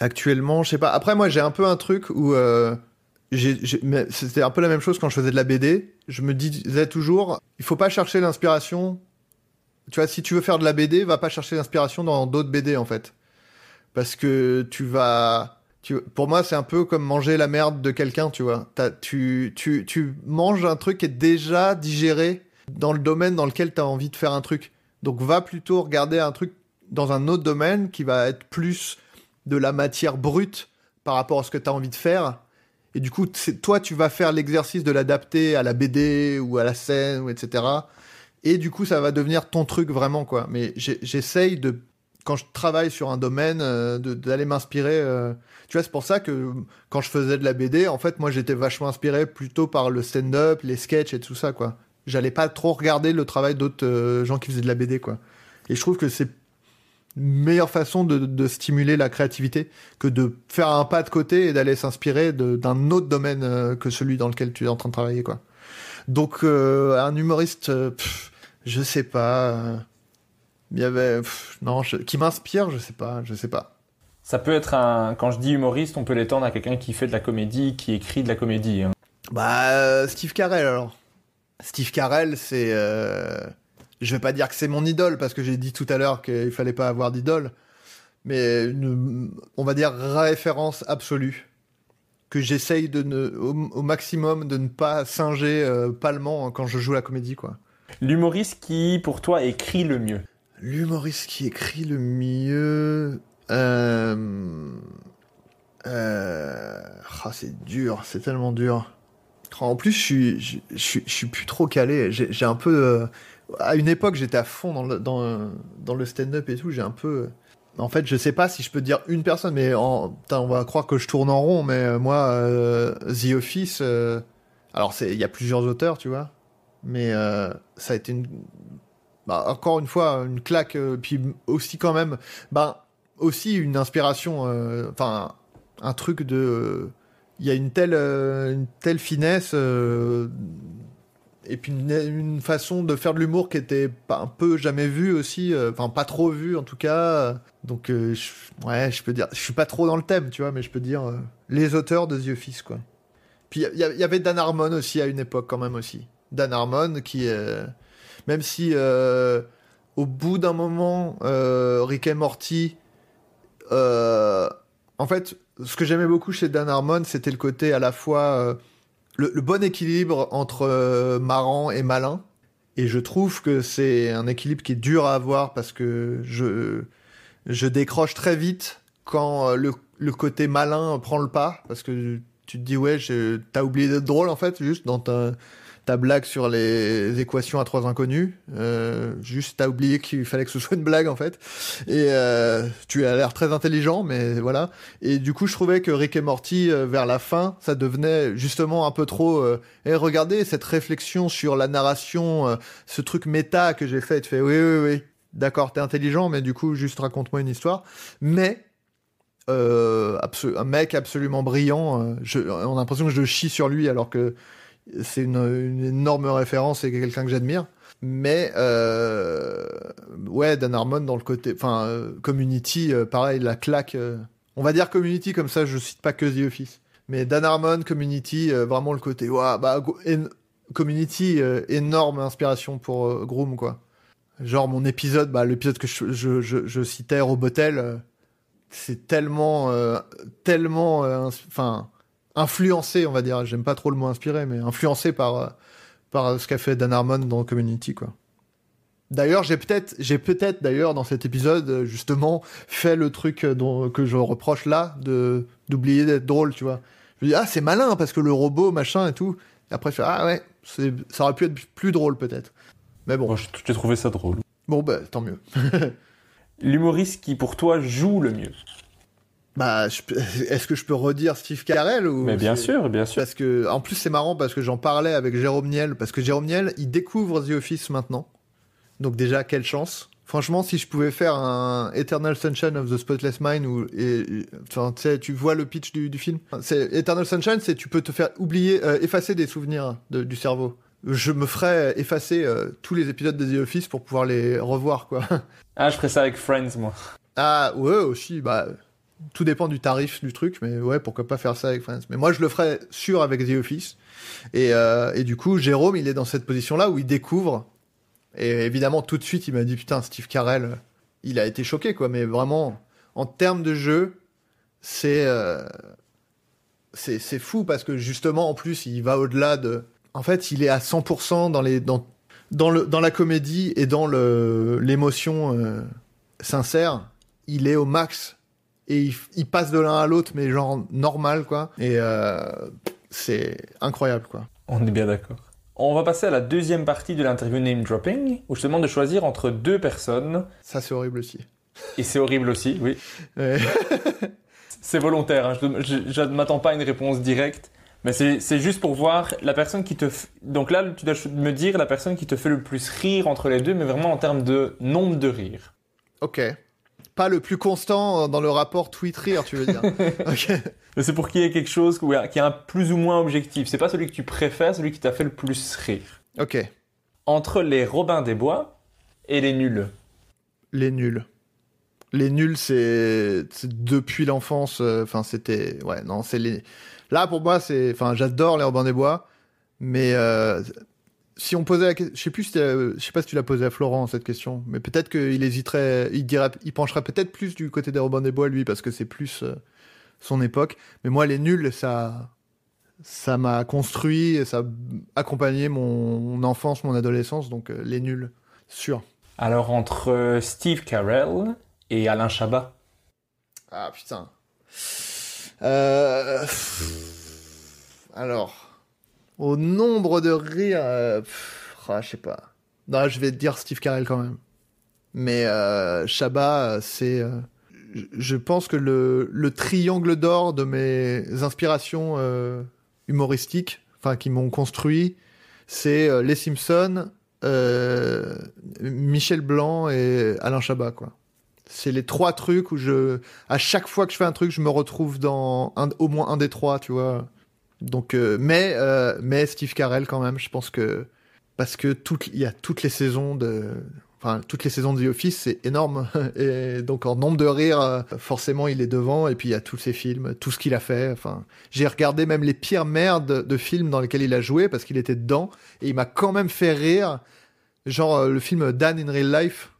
actuellement, je sais pas. Après moi, j'ai un peu un truc où c'était un peu la même chose quand je faisais de la BD. Je me disais toujours, il faut pas chercher l'inspiration. Tu vois, si tu veux faire de la BD, va pas chercher l'inspiration dans d'autres BD en fait, parce que tu vas. Tu, pour moi, c'est un peu comme manger la merde de quelqu'un, tu vois. Tu, tu, tu manges un truc qui est déjà digéré dans le domaine dans lequel tu as envie de faire un truc. Donc va plutôt regarder un truc dans un autre domaine qui va être plus de la matière brute par rapport à ce que tu as envie de faire. Et du coup, toi, tu vas faire l'exercice de l'adapter à la BD ou à la scène, ou etc. Et du coup, ça va devenir ton truc vraiment, quoi. Mais j'essaye de, quand je travaille sur un domaine, euh, d'aller m'inspirer. euh, Tu vois, c'est pour ça que quand je faisais de la BD, en fait, moi, j'étais vachement inspiré plutôt par le stand-up, les sketchs et tout ça, quoi. J'allais pas trop regarder le travail d'autres euh, gens qui faisaient de la BD, quoi. Et je trouve que c'est meilleure façon de, de stimuler la créativité que de faire un pas de côté et d'aller s'inspirer d'un autre domaine euh, que celui dans lequel tu es en train de travailler, quoi. Donc, euh, un humoriste, euh, pff, je sais pas. Il y avait. pff, non, je- qui m'inspire, je sais pas, je sais pas. Ça peut être un. Quand je dis humoriste, on peut l'étendre à quelqu'un qui fait de la comédie, qui écrit de la comédie. hein. Bah, euh, Steve Carell alors. Steve Carell, c'est. euh, Je vais pas dire que c'est mon idole parce que j'ai dit tout à l'heure qu'il fallait pas avoir d'idole, mais une- on va dire référence absolue que j'essaye de ne, au, au maximum de ne pas singer euh, palement quand je joue la comédie quoi. L'humoriste qui, pour toi, écrit le mieux. L'humoriste qui écrit le mieux. Euh... Euh... ah, c'est dur, c'est tellement dur. En plus, je suis, je, je suis, je suis plus trop calé. J'ai j'ai un peu. À une époque, j'étais à fond dans le, stand-up et tout. J'ai un peu. En fait, je sais pas si je peux dire une personne, mais on va croire que je tourne en rond. Mais euh, moi, euh, The Office. euh, Alors, il y a plusieurs auteurs, tu vois. Mais ça a été une, bah, encore une fois une claque puis aussi quand même bah aussi une inspiration enfin un truc de il y a une telle une telle finesse et puis une, façon de faire de l'humour qui était un peu jamais vue aussi euh, enfin pas trop vue en tout cas. Donc euh, ouais je peux dire je suis pas trop dans le thème tu vois mais je peux dire euh, les auteurs de The Office quoi. Puis il y, avait Dan Harmon aussi à une époque quand même aussi. Dan Harmon qui même si au bout d'un moment, Rick et Morty, en fait, ce que j'aimais beaucoup chez Dan Harmon, c'était le côté à la fois le, bon équilibre entre euh, marrant et malin. Et je trouve que c'est un équilibre qui est dur à avoir parce que je, je décroche très vite quand euh, le, le côté malin prend le pas. Parce que tu te dis, ouais, t'as oublié d'être drôle en fait, juste dans ta, ta blague sur les équations à trois inconnus. Euh, juste, t'as oublié qu'il fallait que ce soit une blague en fait. Et euh, tu as l'air très intelligent, mais voilà. Et du coup, je trouvais que Rick et Morty, euh, vers la fin, ça devenait justement un peu trop. Et regardez cette réflexion sur la narration, ce truc méta que j'ai fait. Tu fais oui, oui, oui. D'accord, t'es intelligent, mais du coup, juste raconte-moi une histoire. Mais un mec absolument brillant. je- on a l'impression que je chie sur lui alors que c'est une, énorme référence et quelqu'un que j'admire. Mais euh, ouais, Dan Harmon dans le côté, enfin euh, Community, euh, pareil, la claque. on va dire Community comme ça, je cite pas que The Office. Mais Dan Harmon, Community, vraiment le côté, ouah, bah Community, énorme inspiration pour Groom quoi. Genre mon épisode, bah, l'épisode que je, je, je, je citais, Robotel, c'est tellement, tellement, enfin, influencé, on va dire. J'aime pas trop le mot inspiré, mais influencé par, euh, par ce qu'a fait Dan Harmon dans Community, quoi. D'ailleurs, j'ai peut-être, j'ai peut-être d'ailleurs dans cet épisode euh, justement fait le truc euh, dont, que je reproche là de d'oublier d'être drôle, tu vois. Je me dis ah c'est malin parce que le robot machin et tout. Et après je fais ah ouais, ça aurait pu être plus drôle peut-être. Mais bon, Moi, j'ai j'ai trouvé ça drôle. bon bah tant mieux. L'humoriste qui, pour toi, joue le mieux. Bah, peux- est-ce que je peux redire Steve Carell ou Mais bien sûr, bien sûr. Parce que, en plus, c'est marrant parce que j'en parlais avec Jérôme Niel, parce que Jérôme Niel, il découvre The Office maintenant. Donc, déjà, quelle chance. Franchement, si je pouvais faire un Eternal Sunshine of the Spotless Mind, et, et- enfin, tu sais, tu vois le pitch du, du film. C'est Eternal Sunshine, c'est tu peux te faire oublier, euh, effacer des souvenirs de- du cerveau. Je me ferais effacer euh, tous les épisodes de The Office pour pouvoir les revoir, quoi. Ah, je ferais ça avec Friends, moi. Ah ouais aussi, bah tout dépend du tarif du truc, mais ouais pourquoi pas faire ça avec Friends. Mais moi je le ferais sûr avec The Office. Et, euh, et du coup Jérôme il est dans cette position là où il découvre. Et évidemment tout de suite il m'a dit putain Steve Carell, il a été choqué quoi. Mais vraiment en termes de jeu c'est euh, c'est fou parce que justement en plus il va au-delà de. En fait il est à 100% dans les dans dans le dans la comédie et dans l'émotion. euh, sincère, il est au max et il, il passe de l'un à l'autre, mais genre normal quoi. Et euh, c'est incroyable quoi. On est bien d'accord. On va passer à la deuxième partie de l'interview name dropping, où je te demande de choisir entre deux personnes. Ça c'est horrible aussi. Et c'est horrible aussi, oui. Ouais. C'est volontaire, hein. je, ne m'attends pas à une réponse directe. Mais c'est juste pour voir la personne qui te... f- Donc là, tu dois me dire la personne qui te fait le plus rire entre les deux, mais vraiment en termes de nombre de rires. ok. Pas le plus constant dans le rapport tweet rire, tu veux dire. c'est pour qu'il y ait quelque chose qui est un plus ou moins objectif. C'est pas celui que tu préfères, celui qui t'a fait le plus rire. Ok. Entre les Robins des Bois et les nuls. Les nuls. Les nuls, c'est c'est depuis l'enfance. euh, Enfin, c'était. Ouais, non, c'est les. Là, pour moi, c'est. Enfin, j'adore les Robins des Bois, mais euh, si on posait la question, je sais plus, si t'as- je sais pas si tu l'as posé à Florent cette question, mais peut-être qu'il hésiterait, il dirait, il pencherait peut-être plus du côté des Robins des Bois lui, parce que c'est plus euh, son époque. Mais moi, les nuls, ça, ça m'a construit, et ça a accompagné mon enfance, mon adolescence, donc euh, les nuls, sûr. Alors entre euh, Steve Carell et Alain Chabat. Ah putain. Euh... Alors, au nombre de rires, euh, ah, je sais pas. Non, je vais te dire Steve Carell quand même. Mais euh, c'est. euh, je- pense que le, le triangle d'or de mes inspirations euh, humoristiques, enfin qui m'ont construit, c'est euh, Les Simpsons, Michel Blanc et Alain Chabat, quoi. C'est les trois trucs où je, à chaque fois que je fais un truc, je me retrouve dans au moins un des trois, tu vois. Donc, euh, mais, euh, mais Steve Carell quand même, je pense que parce que il y a toutes les saisons de, enfin toutes les saisons de The Office, c'est énorme. Et donc en nombre de rires, euh, forcément il est devant. Et puis il y a tous ses films, tout ce qu'il a fait. Enfin, j'ai regardé même les pires merdes de films dans lesquels il a joué parce qu'il était dedans et il m'a quand même fait rire. Genre le film Dan in Real Life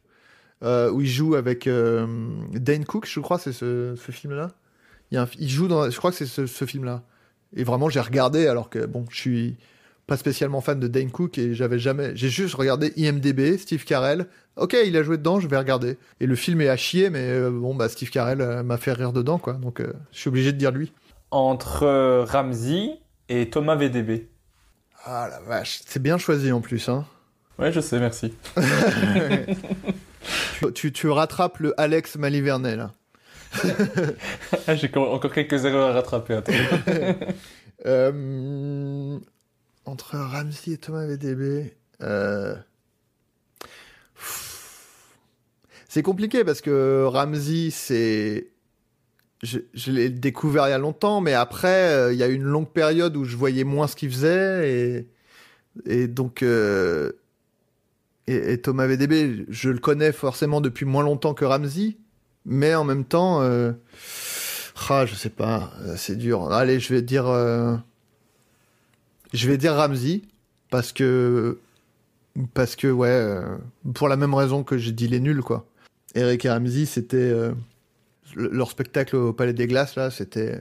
où il joue avec Dane Cook, je crois, c'est ce, film-là. Il, joue dans, je crois que c'est ce, ce film-là. Et vraiment, j'ai regardé alors que bon, je suis pas spécialement fan de Dane Cook et j'avais jamais, j'ai juste regardé IMDb, Steve Carell. Ok, il a joué dedans, je vais regarder. Et le film est à chier, mais euh, bon, bah Steve Carell euh, m'a fait rire dedans, quoi. Donc, euh, je suis obligé de dire lui. Entre Ramsey et Thomas VDB. Ah la vache, c'est bien choisi en plus, hein. Ouais, je sais, merci. tu, tu, rattrapes le Alex Malivernet là. Ah, J'ai encore quelques erreurs à rattraper. Euh, entre Ramsey et Thomas VDB. euh, C'est compliqué parce que Ramsey, c'est. Je, l'ai découvert il y a longtemps, mais après, euh, il y a eu une longue période où je voyais moins ce qu'il faisait. Et, donc. et Thomas VDB, je le connais forcément depuis moins longtemps que Ramsey, mais en même temps. euh, ah, je sais pas, euh, c'est dur. Allez, je vais dire. euh, Je vais dire Ramsey, parce que. Parce que, ouais, pour la même raison que j'ai dit les nuls, quoi. Eric et Ramsey, c'était. le- leur spectacle au Palais des Glaces, là, c'était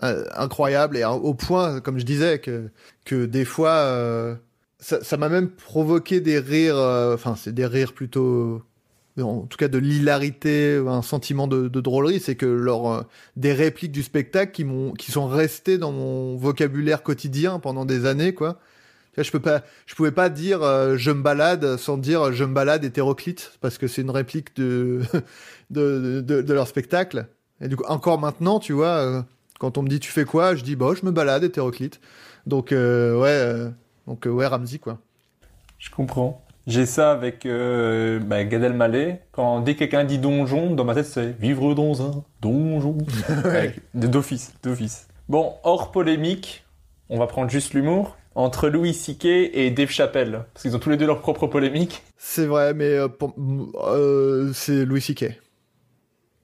incroyable et au point, comme je disais, que, que des fois, ça m'a même provoqué des rires, enfin, c'est des rires plutôt, en tout cas de l'hilarité, un sentiment de, drôlerie, c'est que euh, des répliques du spectacle qui, qui sont restées dans mon vocabulaire quotidien pendant des années, quoi. Je peux pas, je pouvais pas dire euh, je me balade sans dire je me balade hétéroclite parce que c'est une réplique de de, leur spectacle. Et du coup, encore maintenant, tu vois, euh, quand on me dit tu fais quoi, je dis bah je me balade hétéroclite. Donc ouais, donc ouais Ramsey quoi. Je comprends. J'ai ça avec euh, bah, Gad Elmaleh. Quand dès que quelqu'un dit donjon, dans ma tête c'est vivre dans un donjon. Avec- D'office, d'office. Bon, hors polémique, on va prendre juste l'humour. Entre Louis C.K. et Dave Chappelle. Parce qu'ils ont tous les deux leur propre polémique. C'est vrai, mais euh, pour- euh, c'est Louis C.K.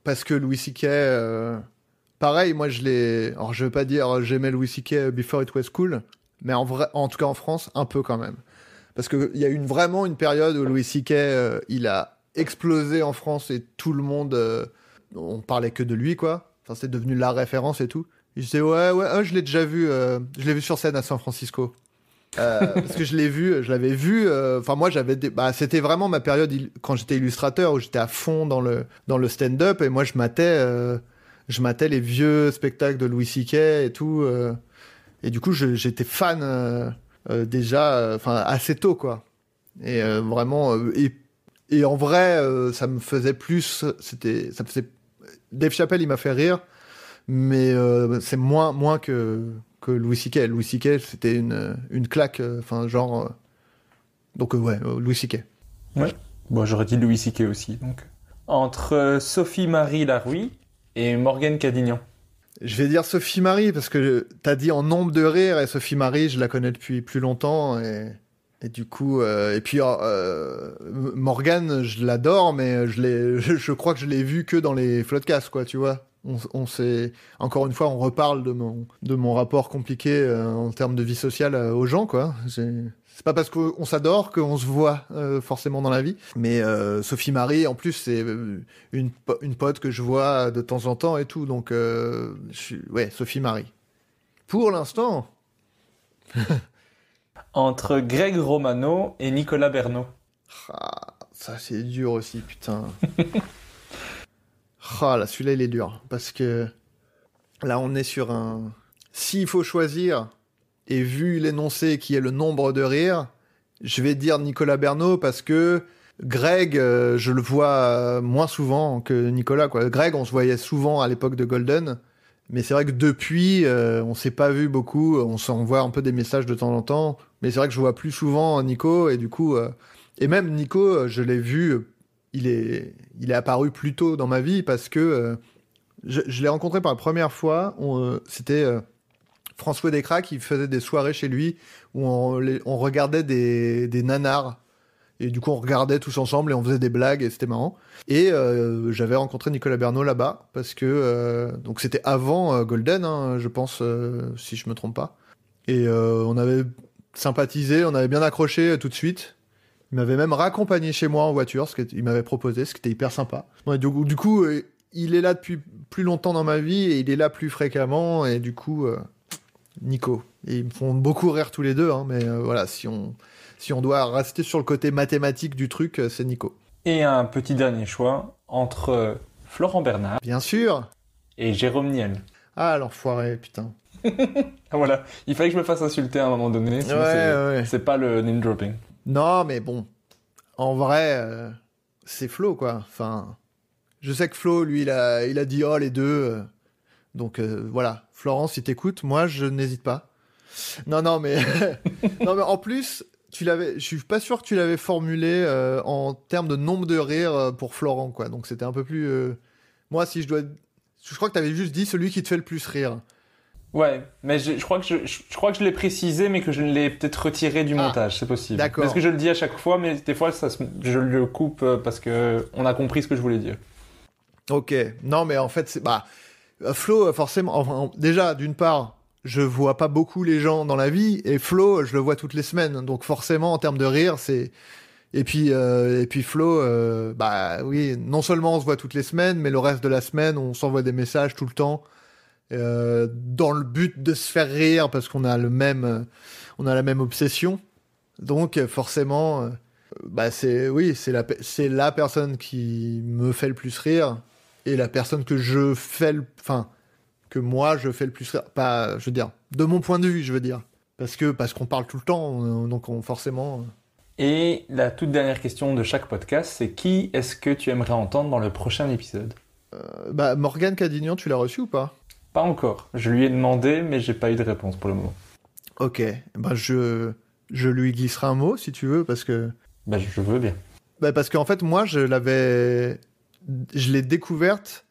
Parce que Louis C.K. euh, pareil, moi je l'ai. Alors je veux pas dire euh, j'aimais Louis C.K. before it was cool, mais en vrai, en tout cas en France, un peu quand même. Parce qu'il y a eu vraiment une période où Louis C.K. euh, il a explosé en France et tout le monde. euh, on parlait que de lui, quoi. Enfin, c'est devenu la référence et tout. Il disait ouais, ouais, ah, je l'ai déjà vu. euh, je l'ai vu sur scène à San Francisco. Parce que je l'ai vu, je l'avais vu. Enfin, moi, j'avais, bah, c'était vraiment ma période quand j'étais illustrateur où j'étais à fond dans le dans le stand-up et moi, je matais, je matais les vieux spectacles de Louis C.K. et tout. et du coup, je- j'étais fan déjà, euh, enfin, assez tôt, quoi. Et euh, vraiment, euh, et en vrai, euh, ça me faisait plus, c'était, ça faisait. Dave Chappelle, il m'a fait rire, mais euh, c'est moins moins que que Louis C.K. Louis C.K. c'était une une claque, euh, enfin genre. euh, donc euh, ouais, euh, Louis C.K. Bon, j'aurais dit Louis C.K. aussi, donc. Entre euh, Sophie-Marie Larouille et Morgane Cadignan. Je vais dire Sophie Marie parce que t'as dit en nombre de rires et Sophie Marie, je la connais depuis plus longtemps et, et du coup euh, et puis euh, Morgane, je l'adore mais je je, je crois que je l'ai vu que dans les floodcasts quoi, tu vois. On, s'est encore une fois, on reparle de mon de mon rapport compliqué euh, en termes de vie sociale euh, aux gens quoi. C'est pas parce qu'on s'adore qu'on se voit euh, forcément dans la vie. Mais euh, Sophie Marie, en plus, c'est euh, une, une pote que je vois de temps en temps et tout. Donc, je suis- ouais, Sophie Marie. Pour l'instant, Entre Greg Romano et Nicolas Bernot. ah, ça c'est dur aussi, putain. Ah, là, celui-là, il est dur. Parce que là, on est sur un. S'il faut choisir, et vu l'énoncé qui est le nombre de rires, je vais dire Nicolas Bernot parce que Greg, euh, je le vois euh, moins souvent que Nicolas. Greg, on se voyait souvent à l'époque de Golden. Mais c'est vrai que depuis, euh, on s'est pas vu beaucoup. On s'envoie un peu des messages de temps en temps. Mais c'est vrai que je vois plus souvent Nico. Et du coup, euh, et même Nico, je l'ai vu, il est, il est apparu plus tôt dans ma vie parce que je, je l'ai rencontré pour la première fois. C'était François Descraques qui faisait des soirées chez lui où on, regardait des, nanars. Et du coup, on regardait tous ensemble et on faisait des blagues et c'était marrant. Et euh, j'avais rencontré Nicolas Bernot là-bas parce que euh, c'était avant euh, Golden, hein, je pense, si je me trompe pas. Et on avait sympathisé, on avait bien accroché tout de suite. Il m'avait même raccompagné chez moi en voiture, ce qu'il m'avait proposé, ce qui était hyper sympa. Du, coup- il est là depuis plus longtemps dans ma vie et il est là plus fréquemment et du coup, Nico. Et ils me font beaucoup rire tous les deux, hein, mais euh, voilà, si on si on doit rester sur le côté mathématique du truc, euh, c'est Nico. Et un petit dernier choix entre euh, Florent Bernard Bien sûr. et Jérôme Niel. Ah l'enfoiré, putain. Ah, voilà, il fallait que je me fasse insulter à un moment donné, sinon c'est- ouais. c'est pas le name dropping. Non, mais bon, en vrai, euh, c'est Flo, quoi. Enfin, je sais que Flo, lui, il a, il a dit oh les deux. euh. Donc euh, voilà, Florence, si t'écoutes, moi, je n'hésite pas. Non, non, mais non, mais en plus, tu l'avais, je suis pas sûr que tu l'avais formulé euh, en termes de nombre de rires euh, pour Florent, quoi. Donc c'était un peu plus. euh, Moi, si je dois, je crois que t'avais juste dit celui qui te fait le plus rire. Ouais, mais je, je crois que je, je- je crois que je l'ai précisé, mais que je l'ai peut-être retiré du Ah, montage, c'est possible. d'accord. Parce que je le dis à chaque fois, mais des fois ça se- je le coupe euh, parce que on a compris ce que je voulais dire. Ok. Non, mais en fait, c'est bah Flo, euh, forcément. enfin, en- déjà, d'une part, je vois pas beaucoup les gens dans la vie, et Flo, je le vois toutes les semaines. Donc forcément, en termes de rire, c'est. Et puis, euh, et puis Flo, euh, bah oui, non seulement on se voit toutes les semaines, mais le reste de la semaine, on s'envoie des messages tout le temps. euh, dans le but de se faire rire parce qu'on a le même, euh, on a la même obsession. Donc euh, forcément, euh, bah c'est oui, c'est la, c'est la personne qui me fait le plus rire et la personne que je fais, le, enfin que moi je fais le plus. Pas, je veux dire, de mon point de vue, je veux dire, parce que parce qu'on parle tout le temps, euh, donc on, forcément. euh, Et la toute dernière question de chaque podcast, c'est qui est-ce que tu aimerais entendre dans le prochain épisode? Euh, bah Morgane Cadignan, tu l'as reçu ou pas? Pas encore. Je lui ai demandé, mais j'ai pas eu de réponse pour le moment. Ok, bah je je lui glisserai un mot si tu veux parce que Bah, je veux bien. Bah parce qu'en fait, moi, je l'avais. Je l'ai découverte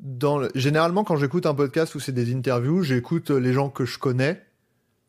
dans. le- Généralement, quand j'écoute un podcast où c'est des interviews, j'écoute les gens que je connais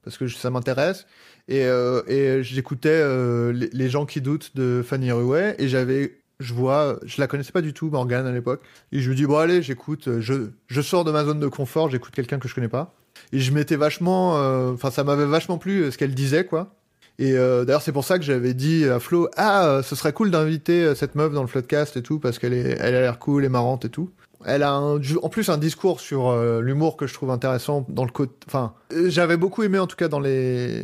parce que ça m'intéresse. Et, euh, et j'écoutais euh, les, gens qui doutent de Fanny Ruet et j'avais. Je vois, je la connaissais pas du tout, Morgane, à l'époque. Et je me dis, bon, allez, j'écoute, je, je sors de ma zone de confort, j'écoute quelqu'un que je connais pas. Et je m'étais vachement. euh, Enfin, ça m'avait vachement plu euh, ce qu'elle disait, quoi. Et euh, d'ailleurs, c'est pour ça que j'avais dit à Flo, ah, euh, ce serait cool d'inviter euh, cette meuf dans le Floodcast et tout, parce qu'elle est, elle a l'air cool et marrante et tout. Elle a en plus un discours sur l'humour que je trouve intéressant dans le côté. Enfin, j'avais beaucoup aimé en tout cas dans les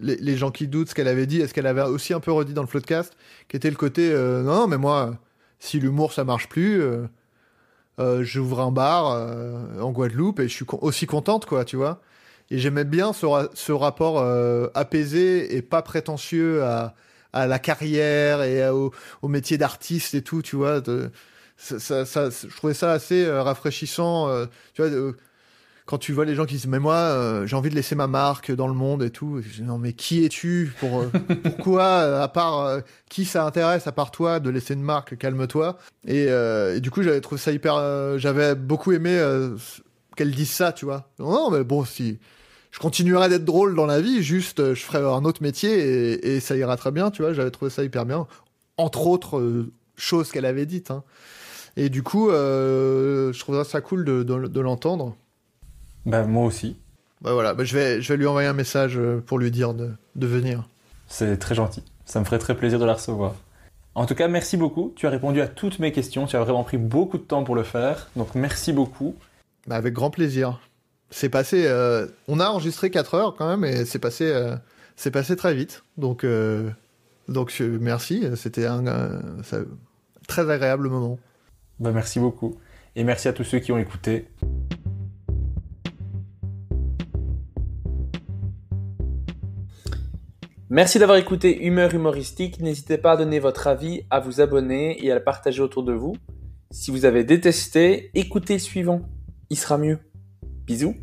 les, gens qui doutent ce qu'elle avait dit, et ce qu'elle avait aussi un peu redit dans le Floodcast, qui était le côté non, mais moi, si l'humour ça marche plus, j'ouvre un bar en Guadeloupe et je suis aussi contente, quoi, tu vois. Et j'aimais bien ce, ra- ce rapport euh, apaisé et pas prétentieux à, à la carrière et à- au, au métier d'artiste et tout, tu vois. de- ça, ça- ça- je trouvais ça assez euh, rafraîchissant. euh, tu vois, de- quand tu vois les gens qui disent mais moi euh, j'ai envie de laisser ma marque dans le monde et tout. Et je dis, non mais qui es-tu pour euh, pourquoi euh, à part qui ça intéresse à part toi de laisser une marque calme-toi. Et, et du coup j'avais trouvé ça hyper. j'avais beaucoup aimé qu'elle dise ça, tu vois. Non, mais bon si je continuerai d'être drôle dans la vie, juste euh, je ferai un autre métier et, et ça ira très bien, tu vois. J'avais trouvé ça hyper bien, entre autres euh, choses qu'elle avait dites. hein. Et du coup, euh, je trouverais ça cool de, de- de l'entendre. Bah, moi aussi. Bah voilà, bah, je, vais, je vais lui envoyer un message pour lui dire de, de venir. C'est très gentil. Ça me ferait très plaisir de la recevoir. En tout cas, merci beaucoup. Tu as répondu à toutes mes questions. Tu as vraiment pris beaucoup de temps pour le faire. Donc, merci beaucoup. Bah, avec grand plaisir. C'est passé. euh, on a enregistré 4 heures quand même, et c'est passé, euh, c'est passé très vite. Donc, euh, donc merci. C'était un ça- très agréable moment. Bah, merci beaucoup. Et merci à tous ceux qui ont écouté. Merci d'avoir écouté Humeur Humoristique. N'hésitez pas à donner votre avis, à vous abonner et à le partager autour de vous. Si vous avez détesté, écoutez le suivant. Il sera mieux. Bisous.